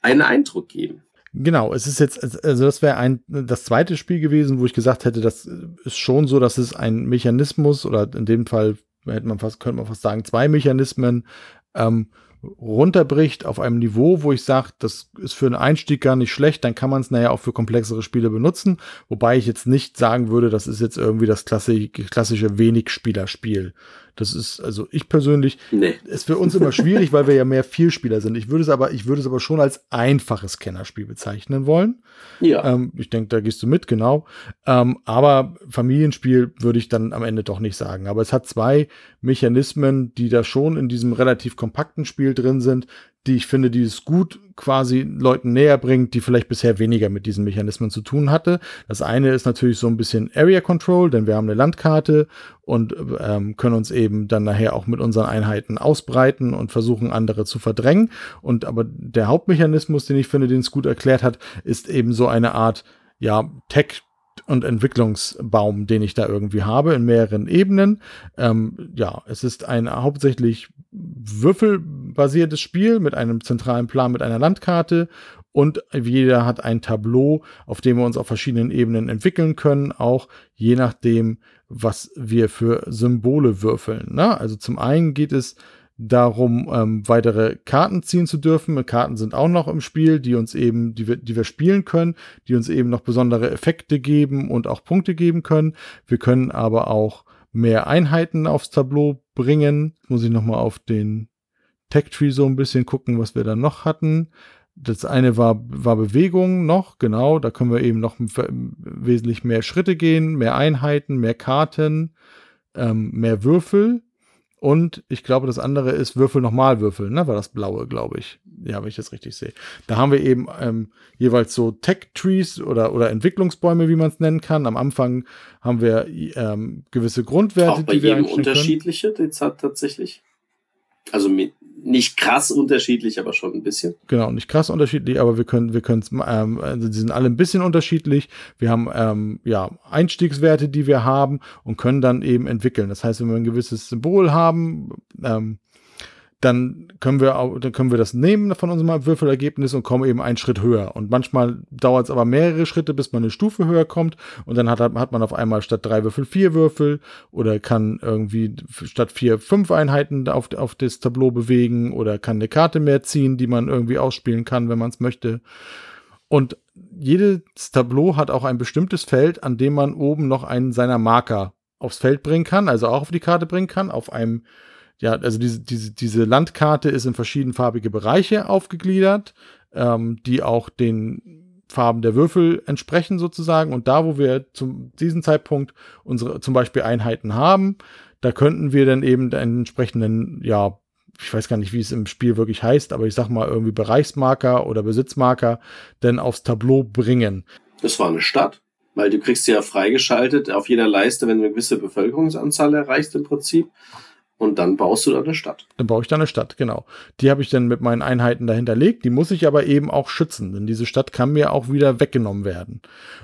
einen Eindruck geben. Genau, es ist jetzt, also das wäre ein das zweite Spiel gewesen, wo ich gesagt hätte, das ist schon so, dass es ein Mechanismus oder in dem Fall hätte man fast, könnte man fast sagen, zwei Mechanismen ähm, runterbricht auf einem Niveau, wo ich sage, das ist für einen Einstieg gar nicht schlecht, dann kann man es naja auch für komplexere Spiele benutzen, wobei ich jetzt nicht sagen würde, das ist jetzt irgendwie das klassische, klassische Wenig-Spieler-Spiel. Das ist, also ich persönlich, nee. ist für uns immer schwierig, weil wir ja mehr Vielspieler sind. Ich würde es aber, ich würde es aber schon als einfaches Kennerspiel bezeichnen wollen. Ja. Ähm, ich denke, da gehst du mit, genau. Ähm, aber Familienspiel würde ich dann am Ende doch nicht sagen. Aber es hat zwei Mechanismen, die da schon in diesem relativ kompakten Spiel drin sind, die ich finde, die es gut quasi Leuten näher bringt, die vielleicht bisher weniger mit diesen Mechanismen zu tun hatte. Das eine ist natürlich so ein bisschen Area Control, denn wir haben eine Landkarte und ähm, können uns eben dann nachher auch mit unseren Einheiten ausbreiten und versuchen, andere zu verdrängen. Und aber der Hauptmechanismus, den ich finde, den es gut erklärt hat, ist eben so eine Art ja, Tech und Entwicklungsbaum, den ich da irgendwie habe, in mehreren Ebenen. Ähm, ja, es ist ein hauptsächlich würfelbasiertes Spiel mit einem zentralen Plan, mit einer Landkarte und jeder hat ein Tableau, auf dem wir uns auf verschiedenen Ebenen entwickeln können, auch je nachdem, was wir für Symbole würfeln. Ne? Also zum einen geht es darum, ähm, weitere Karten ziehen zu dürfen. Karten sind auch noch im Spiel, die uns eben, die wir, die wir spielen können, die uns eben noch besondere Effekte geben und auch Punkte geben können. Wir können aber auch mehr Einheiten aufs Tableau bringen. Jetzt muss ich nochmal auf den Tech Tree so ein bisschen gucken, was wir da noch hatten. Das eine war, war Bewegung noch, genau. Da können wir eben noch wesentlich mehr Schritte gehen, mehr Einheiten, mehr Karten, ähm, mehr Würfel. Und ich glaube, das andere ist Würfel nochmal Würfel, ne? War das blaue, glaube ich. Ja, wenn ich das richtig sehe. Da haben wir eben ähm, jeweils so Tech-Trees oder, oder Entwicklungsbäume, wie man es nennen kann. Am Anfang haben wir ähm, gewisse Grundwerte, Auch bei die wir jedem unterschiedliche, tatsächlich. Also mit, nicht krass unterschiedlich, aber schon ein bisschen. Genau, nicht krass unterschiedlich, aber wir können, wir können, ähm, also die sind alle ein bisschen unterschiedlich. Wir haben ähm, ja Einstiegswerte, die wir haben und können dann eben entwickeln. Das heißt, wenn wir ein gewisses Symbol haben, ähm, dann können wir auch, dann können wir das nehmen von unserem Würfelergebnis und kommen eben einen Schritt höher. Und manchmal dauert es aber mehrere Schritte, bis man eine Stufe höher kommt. Und dann hat, hat man auf einmal statt drei Würfel vier Würfel oder kann irgendwie statt vier fünf Einheiten auf, auf das Tableau bewegen oder kann eine Karte mehr ziehen, die man irgendwie ausspielen kann, wenn man es möchte. Und jedes Tableau hat auch ein bestimmtes Feld, an dem man oben noch einen seiner Marker aufs Feld bringen kann, also auch auf die Karte bringen kann, auf einem ja, also diese, diese, diese Landkarte ist in verschiedenfarbige Bereiche aufgegliedert, ähm, die auch den Farben der Würfel entsprechen sozusagen. Und da, wo wir zu diesem Zeitpunkt unsere zum Beispiel Einheiten haben, da könnten wir dann eben einen entsprechenden, ja, ich weiß gar nicht, wie es im Spiel wirklich heißt, aber ich sag mal irgendwie Bereichsmarker oder Besitzmarker denn aufs Tableau bringen. Das war eine Stadt, weil du kriegst sie ja freigeschaltet auf jeder Leiste, wenn du eine gewisse Bevölkerungsanzahl erreichst im Prinzip und dann baust du da eine Stadt. Dann baue ich da eine Stadt, genau. Die habe ich dann mit meinen Einheiten dahinterlegt. Die muss ich aber eben auch schützen, denn diese Stadt kann mir auch wieder weggenommen werden.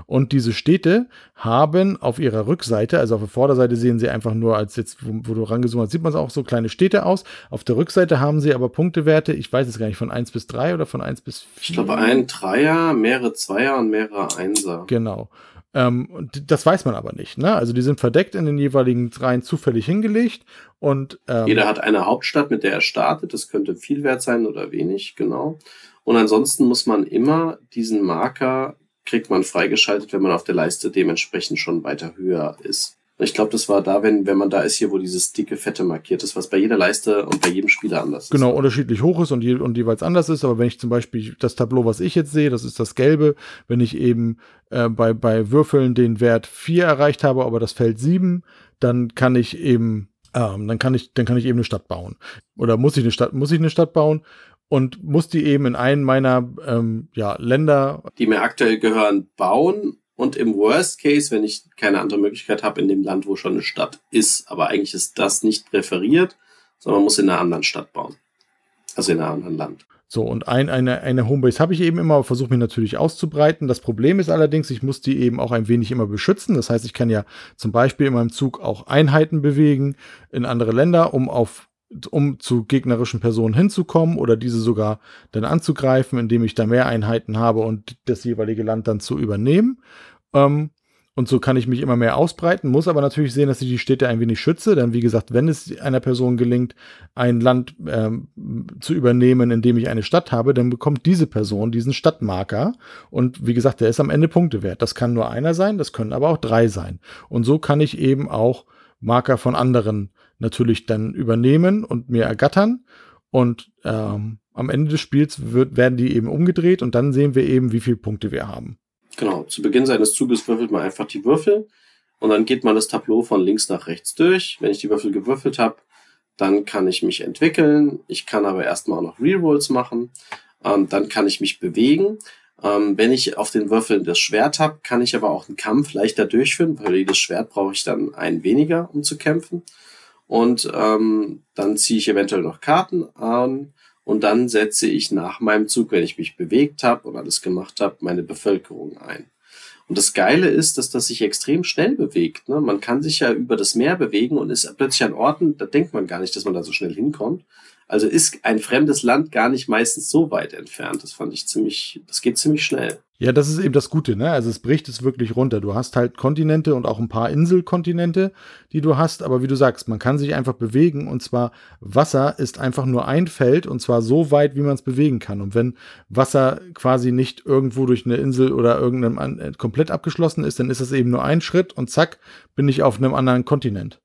Und diese Städte haben auf ihrer Rückseite, also auf der Vorderseite sehen sie einfach nur als jetzt, wo, wo du rangezoomt hast, sieht man es auch so kleine Städte aus. Auf der Rückseite haben sie aber Punktewerte, ich weiß es gar nicht, von 1 bis 3 oder von 1 bis 4. Ich glaube, ein Dreier, mehrere Zweier und mehrere Einser. Genau. Ähm, das weiß man aber nicht. Ne? Also die sind verdeckt in den jeweiligen Reihen zufällig hingelegt und ähm, jeder hat eine Hauptstadt, mit der er startet. Das könnte viel wert sein oder wenig, genau. Und ansonsten muss man immer diesen Marker kriegt man freigeschaltet, wenn man auf der Leiste dementsprechend schon weiter höher ist. Ich glaube, das war da, wenn, wenn man da ist, hier, wo dieses dicke Fette markiert ist, was bei jeder Leiste und bei jedem Spieler anders genau, ist. Genau, unterschiedlich hoch ist und, je, und jeweils anders ist. Aber wenn ich zum Beispiel das Tableau, was ich jetzt sehe, das ist das Gelbe, wenn ich eben äh, bei, bei Würfeln den Wert 4 erreicht habe, aber das Feld 7, dann kann ich eben, ähm, dann kann ich, dann kann ich eben eine Stadt bauen. Oder muss ich eine Stadt, muss ich eine Stadt bauen? Und muss die eben in einen meiner ähm, ja, Länder, die mir aktuell gehören, bauen und im Worst Case, wenn ich keine andere Möglichkeit habe, in dem Land, wo schon eine Stadt ist, aber eigentlich ist das nicht präferiert, sondern man muss in einer anderen Stadt bauen. Also in einem anderen Land. So, und ein, eine, eine Homebase habe ich eben immer, versuche mich natürlich auszubreiten. Das Problem ist allerdings, ich muss die eben auch ein wenig immer beschützen. Das heißt, ich kann ja zum Beispiel in meinem Zug auch Einheiten bewegen in andere Länder, um auf um zu gegnerischen Personen hinzukommen oder diese sogar dann anzugreifen, indem ich da mehr Einheiten habe und das jeweilige Land dann zu übernehmen. Ähm, und so kann ich mich immer mehr ausbreiten, muss aber natürlich sehen, dass ich die Städte ein wenig schütze. Denn wie gesagt, wenn es einer Person gelingt, ein Land ähm, zu übernehmen, in dem ich eine Stadt habe, dann bekommt diese Person diesen Stadtmarker. Und wie gesagt, der ist am Ende Punkte wert. Das kann nur einer sein, das können aber auch drei sein. Und so kann ich eben auch Marker von anderen natürlich dann übernehmen und mir ergattern. Und ähm, am Ende des Spiels wird, werden die eben umgedreht und dann sehen wir eben, wie viele Punkte wir haben. Genau, zu Beginn seines Zuges würfelt man einfach die Würfel und dann geht man das Tableau von links nach rechts durch. Wenn ich die Würfel gewürfelt habe, dann kann ich mich entwickeln. Ich kann aber erstmal auch noch Rerolls machen. Ähm, dann kann ich mich bewegen. Ähm, wenn ich auf den Würfeln das Schwert habe, kann ich aber auch einen Kampf leichter durchführen, weil jedes Schwert brauche ich dann ein weniger, um zu kämpfen. Und ähm, dann ziehe ich eventuell noch Karten an und dann setze ich nach meinem Zug, wenn ich mich bewegt habe und alles gemacht habe, meine Bevölkerung ein. Und das Geile ist, dass das sich extrem schnell bewegt. Ne? Man kann sich ja über das Meer bewegen und ist plötzlich an Orten, da denkt man gar nicht, dass man da so schnell hinkommt. Also ist ein fremdes Land gar nicht meistens so weit entfernt. Das fand ich ziemlich, das geht ziemlich schnell. Ja, das ist eben das Gute, ne? Also es bricht es wirklich runter. Du hast halt Kontinente und auch ein paar Inselkontinente, die du hast, aber wie du sagst, man kann sich einfach bewegen und zwar Wasser ist einfach nur ein Feld und zwar so weit, wie man es bewegen kann. Und wenn Wasser quasi nicht irgendwo durch eine Insel oder irgendeinem äh, komplett abgeschlossen ist, dann ist es eben nur ein Schritt und zack, bin ich auf einem anderen Kontinent.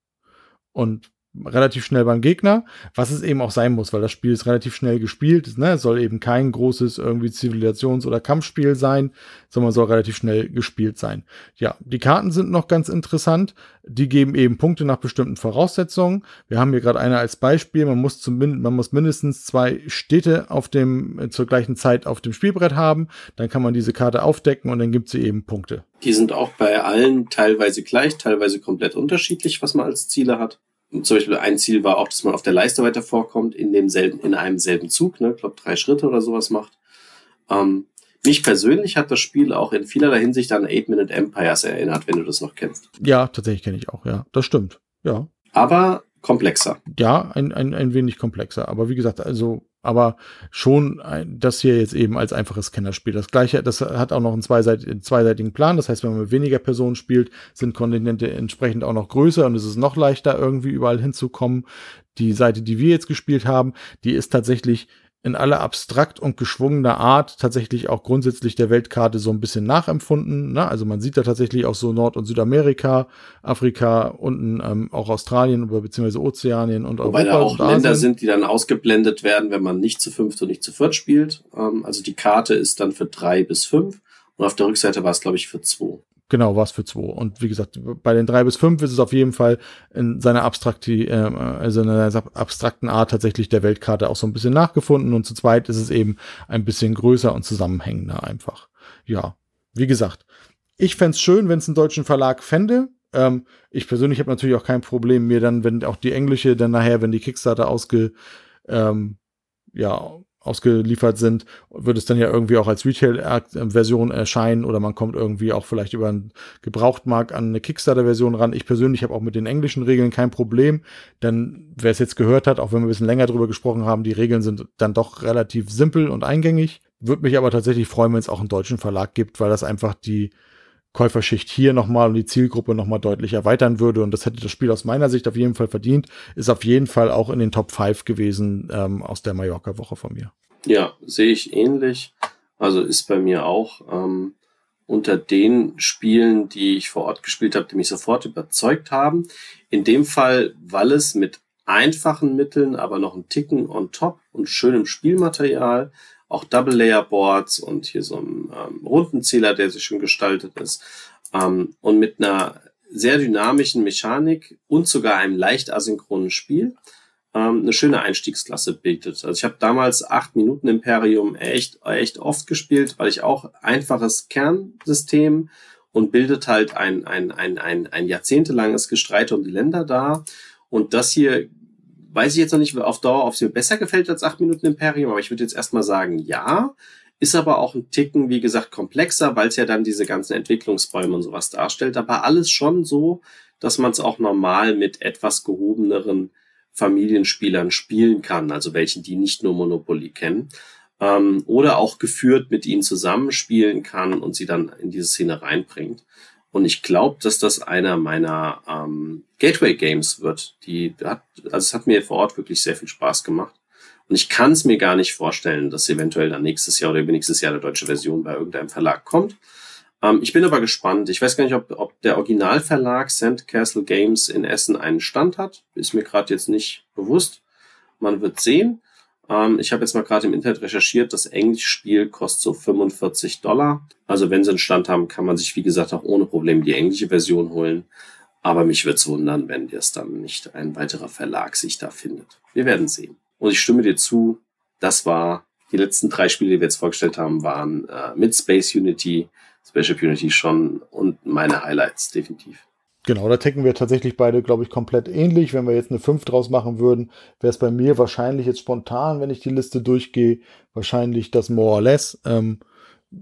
Und relativ schnell beim Gegner, was es eben auch sein muss, weil das Spiel ist relativ schnell gespielt. Ne? Es soll eben kein großes irgendwie Zivilisations- oder Kampfspiel sein, sondern soll relativ schnell gespielt sein. Ja, die Karten sind noch ganz interessant. Die geben eben Punkte nach bestimmten Voraussetzungen. Wir haben hier gerade eine als Beispiel. Man muss, zumindest, man muss mindestens zwei Städte auf dem, äh, zur gleichen Zeit auf dem Spielbrett haben. Dann kann man diese Karte aufdecken und dann gibt sie eben Punkte. Die sind auch bei allen teilweise gleich, teilweise komplett unterschiedlich, was man als Ziele hat zum Beispiel ein Ziel war auch, dass man auf der Leiste weiter vorkommt, in demselben, in einem selben Zug, ne, ich glaube drei Schritte oder sowas macht. Ähm, mich persönlich hat das Spiel auch in vielerlei Hinsicht an Eight Minute Empires erinnert, wenn du das noch kennst. Ja, tatsächlich kenne ich auch, ja. Das stimmt. Ja. Aber komplexer. Ja, ein, ein, ein wenig komplexer. Aber wie gesagt, also aber schon das hier jetzt eben als einfaches Kennerspiel. Das gleiche, das hat auch noch einen, zweiseit, zweiseitigen Plan. Das heißt, wenn man mit weniger Personen spielt, sind Kontinente entsprechend auch noch größer und es ist noch leichter, irgendwie überall hinzukommen. Die Seite, die wir jetzt gespielt haben, die ist tatsächlich in aller abstrakt und geschwungener Art tatsächlich auch grundsätzlich der Weltkarte so ein bisschen nachempfunden. Ne? Also man sieht da tatsächlich auch so Nord- und Südamerika, Afrika, unten ähm, auch Australien oder beziehungsweise Ozeanien und Wobei Europa. Wobei da auch Länder sind, die dann ausgeblendet werden, wenn man nicht zu fünft und nicht zu viert spielt. Ähm, also die Karte ist dann für drei bis fünf und auf der Rückseite war es, glaube ich, für zwei. Genau, was für zwei. Und wie gesagt, bei den drei bis fünf ist es auf jeden Fall in seiner Abstrakti, äh, also in einer abstrakten Art tatsächlich der Weltkarte auch so ein bisschen nachgefunden. Und zu zweit ist es eben ein bisschen größer und zusammenhängender einfach. Ja, wie gesagt, ich fände schön, wenn es einen deutschen Verlag fände. Ähm, ich persönlich habe natürlich auch kein Problem, mir dann, wenn auch die englische, dann nachher, wenn die Kickstarter ausge, ähm, ja, ausgeliefert sind, wird es dann ja irgendwie auch als Retail-Version erscheinen oder man kommt irgendwie auch vielleicht über einen Gebrauchtmarkt an eine Kickstarter-Version ran. Ich persönlich habe auch mit den englischen Regeln kein Problem, denn wer es jetzt gehört hat, auch wenn wir ein bisschen länger drüber gesprochen haben, die Regeln sind dann doch relativ simpel und eingängig. Würde mich aber tatsächlich freuen, wenn es auch einen deutschen Verlag gibt, weil das einfach die Käuferschicht hier nochmal und die Zielgruppe nochmal deutlich erweitern würde. Und das hätte das Spiel aus meiner Sicht auf jeden Fall verdient. Ist auf jeden Fall auch in den Top 5 gewesen ähm, aus der Mallorca-Woche von mir. Ja, sehe ich ähnlich. Also ist bei mir auch ähm, unter den Spielen, die ich vor Ort gespielt habe, die mich sofort überzeugt haben. In dem Fall, weil es mit einfachen Mitteln, aber noch ein Ticken on top und schönem Spielmaterial auch Double Layer Boards und hier so ein ähm, Rundenzähler, der sich schon gestaltet ist. Ähm, und mit einer sehr dynamischen Mechanik und sogar einem leicht asynchronen Spiel ähm, eine schöne Einstiegsklasse bietet. Also ich habe damals acht Minuten Imperium echt, echt oft gespielt, weil ich auch einfaches Kernsystem und bildet halt ein, ein, ein, ein, ein jahrzehntelanges Gestreite um die Länder da. Und das hier weiß ich jetzt noch nicht auf Dauer, ob es mir besser gefällt als 8 Minuten Imperium, aber ich würde jetzt erstmal sagen, ja. Ist aber auch ein Ticken, wie gesagt, komplexer, weil es ja dann diese ganzen Entwicklungsbäume und sowas darstellt. Aber alles schon so, dass man es auch normal mit etwas gehobeneren Familienspielern spielen kann, also welchen, die nicht nur Monopoly kennen. Ähm, oder auch geführt mit ihnen zusammenspielen kann und sie dann in diese Szene reinbringt. Und ich glaube, dass das einer meiner ähm, Gateway Games wird. Die hat, also es hat mir vor Ort wirklich sehr viel Spaß gemacht. Und ich kann es mir gar nicht vorstellen, dass eventuell dann nächstes Jahr oder nächstes Jahr eine deutsche Version bei irgendeinem Verlag kommt. Ähm, ich bin aber gespannt. Ich weiß gar nicht, ob, ob der Originalverlag Sandcastle Games in Essen einen Stand hat. Ist mir gerade jetzt nicht bewusst. Man wird sehen. Ähm, ich habe jetzt mal gerade im Internet recherchiert, das Englischspiel kostet so 45 Dollar. Also wenn sie einen Stand haben, kann man sich, wie gesagt, auch ohne Probleme die englische Version holen. Aber mich würde es wundern, wenn es dann nicht ein weiterer Verlag sich da findet. Wir werden sehen. Und ich stimme dir zu, das war, die letzten drei Spiele, die wir jetzt vorgestellt haben, waren äh, mit Space Unity, Spaceship Unity schon und meine Highlights definitiv. Genau, da ticken wir tatsächlich beide, glaube ich, komplett ähnlich. Wenn wir jetzt eine 5 draus machen würden, wäre es bei mir wahrscheinlich jetzt spontan, wenn ich die Liste durchgehe, wahrscheinlich das More or Less. Ähm,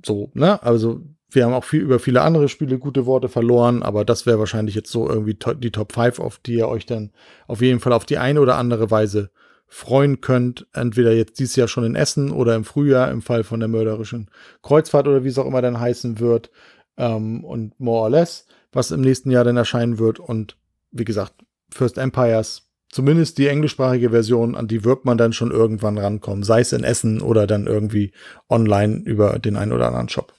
so, ne? Also wir haben auch viel über viele andere Spiele gute Worte verloren, aber das wäre wahrscheinlich jetzt so irgendwie to die Top 5, auf die ihr euch dann auf jeden Fall auf die eine oder andere Weise freuen könnt. Entweder jetzt dieses Jahr schon in Essen oder im Frühjahr im Fall von der mörderischen Kreuzfahrt oder wie es auch immer dann heißen wird. Ähm, und More or Less was im nächsten Jahr dann erscheinen wird. Und wie gesagt, First Empires, zumindest die englischsprachige Version, an die wird man dann schon irgendwann rankommen, sei es in Essen oder dann irgendwie online über den einen oder anderen Shop.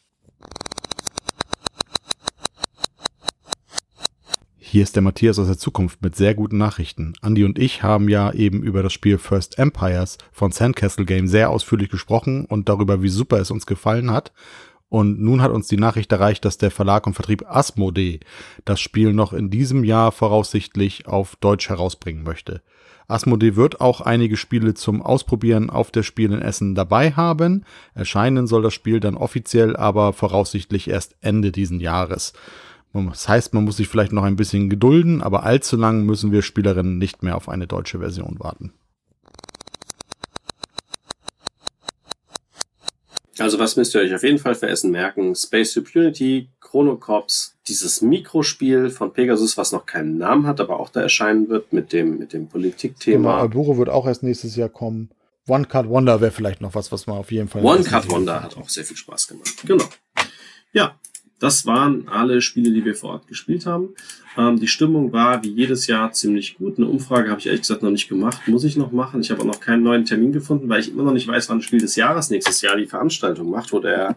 Hier ist der Matthias aus der Zukunft mit sehr guten Nachrichten. Andy und ich haben ja eben über das Spiel First Empires von Sandcastle Game sehr ausführlich gesprochen und darüber, wie super es uns gefallen hat. Und nun hat uns die Nachricht erreicht, dass der Verlag und Vertrieb Asmodee das Spiel noch in diesem Jahr voraussichtlich auf Deutsch herausbringen möchte. Asmodee wird auch einige Spiele zum Ausprobieren auf der Spiel in Essen dabei haben. Erscheinen soll das Spiel dann offiziell aber voraussichtlich erst Ende diesen Jahres. Das heißt, man muss sich vielleicht noch ein bisschen gedulden, aber allzu lang müssen wir Spielerinnen nicht mehr auf eine deutsche Version warten. Also was müsst ihr euch auf jeden Fall für Essen merken? Space Unity, Chrono Cops, dieses Mikrospiel von Pegasus, was noch keinen Namen hat, aber auch da erscheinen wird mit dem, mit dem Politikthema. Genau, Alburo wird auch erst nächstes Jahr kommen. One Card Wonder wäre vielleicht noch was, was man auf jeden Fall. One Card Wonder hat auch sehr viel Spaß gemacht. Genau. Ja, das waren alle Spiele, die wir vor Ort gespielt haben. Ähm, die Stimmung war wie jedes Jahr ziemlich gut. Eine Umfrage habe ich ehrlich gesagt noch nicht gemacht. Muss ich noch machen. Ich habe auch noch keinen neuen Termin gefunden, weil ich immer noch nicht weiß, wann Spiel des Jahres nächstes Jahr die Veranstaltung macht, wo der,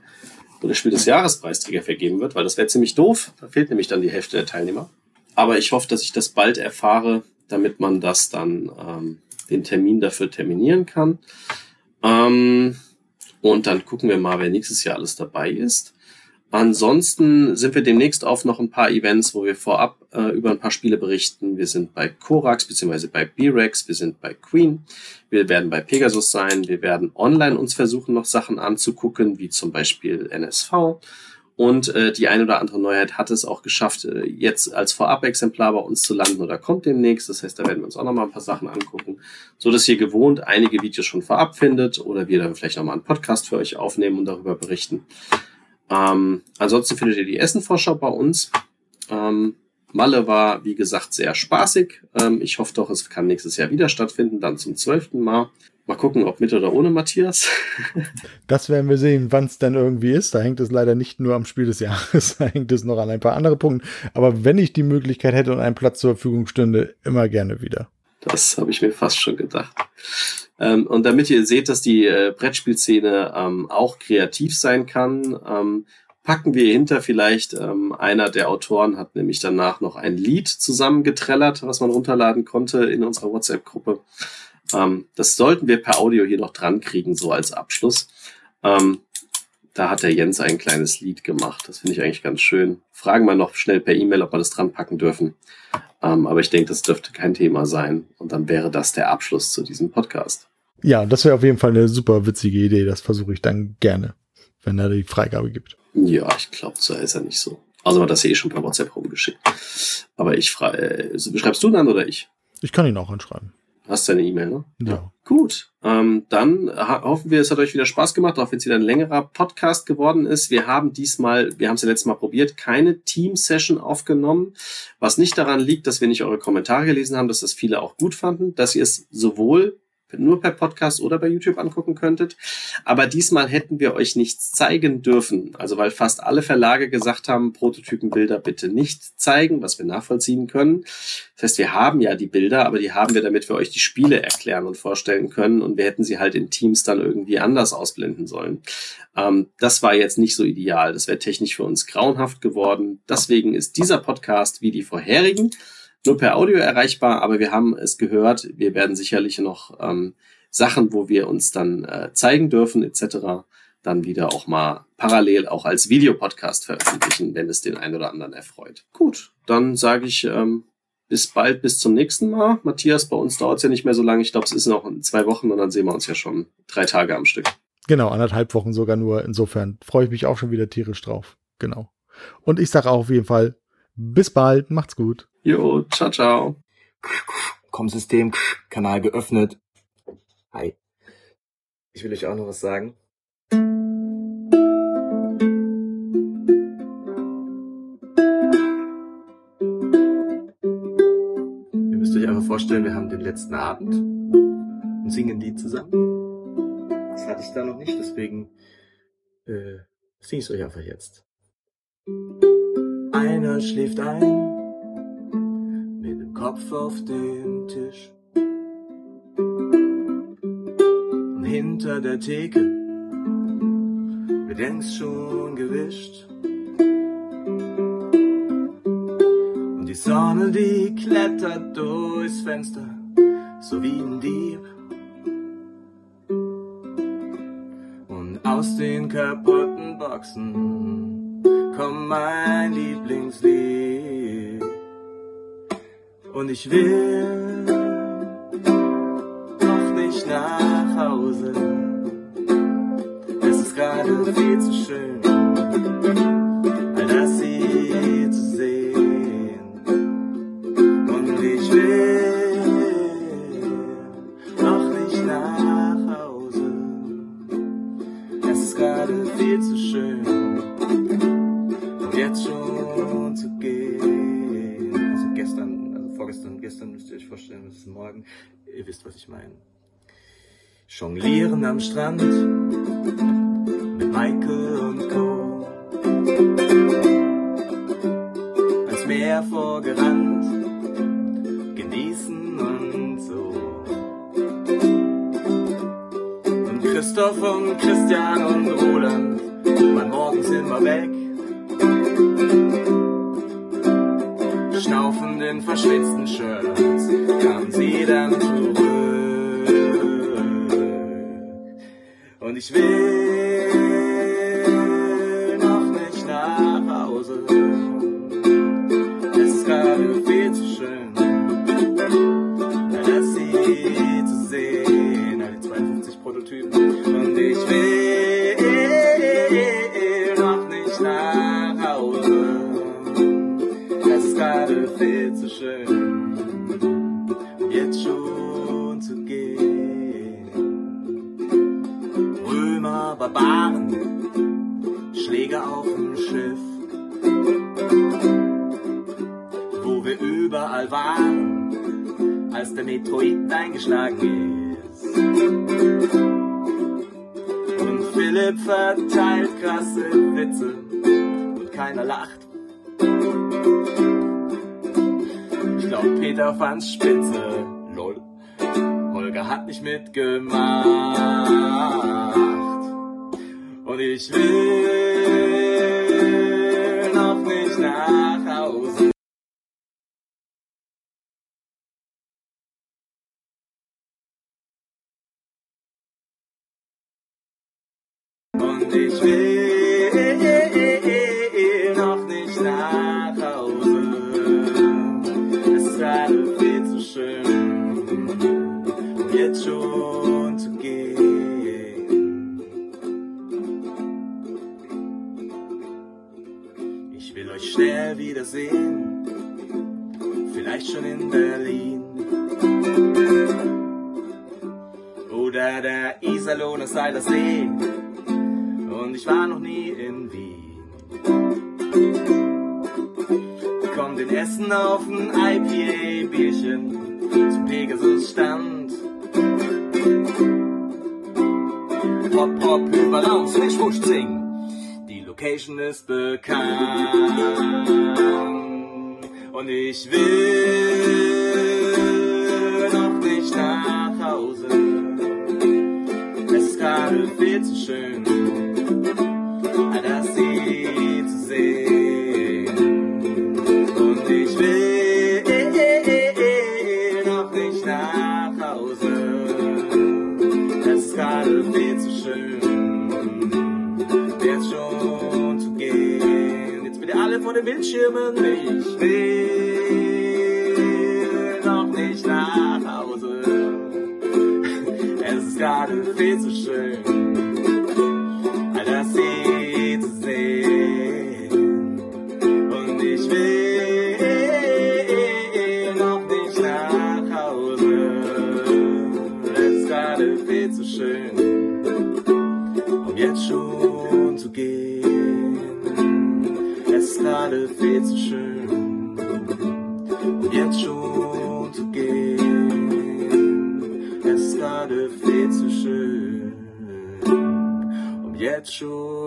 wo der Spiel des Jahrespreisträger vergeben wird, weil das wäre ziemlich doof. Da fehlt nämlich dann die Hälfte der Teilnehmer. Aber ich hoffe, dass ich das bald erfahre, damit man das dann ähm, den Termin dafür terminieren kann. Ähm, und dann gucken wir mal, wer nächstes Jahr alles dabei ist. Ansonsten sind wir demnächst auf noch ein paar Events, wo wir vorab äh, über ein paar Spiele berichten. Wir sind bei Korax bzw. bei B-Rex, wir sind bei Queen, wir werden bei Pegasus sein, wir werden online uns versuchen, noch Sachen anzugucken, wie zum Beispiel NSV. Und äh, die eine oder andere Neuheit hat es auch geschafft, äh, jetzt als Vorab-Exemplar bei uns zu landen oder kommt demnächst. Das heißt, da werden wir uns auch noch mal ein paar Sachen angucken, so dass ihr gewohnt einige Videos schon vorab findet oder wir dann vielleicht noch mal einen Podcast für euch aufnehmen und darüber berichten. Ähm, ansonsten findet ihr die Essenvorschau bei uns. Ähm, Malle war, wie gesagt, sehr spaßig. Ähm, ich hoffe doch, es kann nächstes Jahr wieder stattfinden, dann zum zwölften Mal. Mal gucken, ob mit oder ohne Matthias. das werden wir sehen, wann es denn irgendwie ist. Da hängt es leider nicht nur am Spiel des Jahres, da hängt es noch an ein paar andere Punkten. Aber wenn ich die Möglichkeit hätte und einen Platz zur Verfügung stünde, immer gerne wieder. Das habe ich mir fast schon gedacht. Ähm, und damit ihr seht, dass die äh, Brettspielszene ähm, auch kreativ sein kann, ähm, packen wir hinter vielleicht, ähm, einer der Autoren hat nämlich danach noch ein Lied zusammengetrellert, was man runterladen konnte in unserer WhatsApp-Gruppe. Ähm, das sollten wir per Audio hier noch dran kriegen, so als Abschluss. Ähm, da hat der Jens ein kleines Lied gemacht. Das finde ich eigentlich ganz schön. Fragen wir noch schnell per E-Mail, ob wir das dran packen dürfen. Ähm, aber ich denke, das dürfte kein Thema sein. Und dann wäre das der Abschluss zu diesem Podcast. Ja, das wäre auf jeden Fall eine super witzige Idee. Das versuche ich dann gerne, wenn er die Freigabe gibt. Ja, ich glaube, so ist er nicht so. Also man hat das eh schon per WhatsApp rumgeschickt. Aber ich frage, äh, schreibst du dann oder ich? Ich kann ihn auch anschreiben. Hast deine E-Mail, ne? Ja. Gut. Ähm, dann hoffen wir, es hat euch wieder Spaß gemacht, auch wenn es wieder ein längerer Podcast geworden ist. Wir haben diesmal, wir haben es ja letztes Mal probiert, keine Team-Session aufgenommen, was nicht daran liegt, dass wir nicht eure Kommentare gelesen haben, dass das viele auch gut fanden, dass ihr es sowohl nur per Podcast oder bei YouTube angucken könntet. Aber diesmal hätten wir euch nichts zeigen dürfen. Also weil fast alle Verlage gesagt haben, Prototypenbilder bitte nicht zeigen, was wir nachvollziehen können. Das heißt, wir haben ja die Bilder, aber die haben wir, damit wir euch die Spiele erklären und vorstellen können. Und wir hätten sie halt in Teams dann irgendwie anders ausblenden sollen. Ähm, das war jetzt nicht so ideal. Das wäre technisch für uns grauenhaft geworden. Deswegen ist dieser Podcast wie die vorherigen nur per Audio erreichbar, aber wir haben es gehört, wir werden sicherlich noch ähm, Sachen, wo wir uns dann äh, zeigen dürfen etc., dann wieder auch mal parallel auch als Videopodcast veröffentlichen, wenn es den einen oder anderen erfreut. Gut, dann sage ich ähm, bis bald, bis zum nächsten Mal. Matthias, bei uns dauert es ja nicht mehr so lange. Ich glaube, es ist noch in zwei Wochen und dann sehen wir uns ja schon drei Tage am Stück. Genau, anderthalb Wochen sogar nur. Insofern freue ich mich auch schon wieder tierisch drauf. Genau. Und ich sage auch auf jeden Fall, bis bald, macht's gut. Jo, ciao, ciao. Komm-System, Kanal geöffnet. Hi. Ich will euch auch noch was sagen. Ihr müsst euch einfach vorstellen, wir haben den letzten Abend und singen die zusammen. Das hatte ich da noch nicht, deswegen äh, singe ich es euch einfach jetzt. Einer schläft ein Kopf auf dem Tisch. Und hinter der Theke wird längst schon gewischt. Und die Sonne, die klettert durchs Fenster, so wie ein Dieb. Und aus den kaputten Boxen kommt mein Lieblingslied. Und ich will noch nicht nach Hause. Es ist gerade viel zu schön, all das meine. Jonglieren am Strand mit Michael und Co. Ans Meer vorgerannt, genießen und so. Und Christoph und Christian und Roland waren morgens immer weg schnaufenden, verschwitzten Shirts kam sie dann zurück. Und ich der Metroid eingeschlagen ist. Und Philipp verteilt krasse Witze und keiner lacht. Ich glaub, Peter fand's spitze. Lol. Holger hat nicht mitgemacht. Und ich will noch nicht nach Iserlohner Seiler See und ich war noch nie in Wien. Kommt in Essen auf ein IPA-Bierchen zum Pegasus-Stand. Hop, hop, Hyperlauf, swish, wusch, zing. Die Location ist bekannt. Und ich will Gerade viel zu schön, das See zu sehen. Und ich will noch nicht nach Hause. Es ist gerade viel zu schön, jetzt schon zu gehen. Jetzt bitte alle vor den Bildschirmen. Ich will noch nicht nach Hause. Gerade viel zu schön, gerade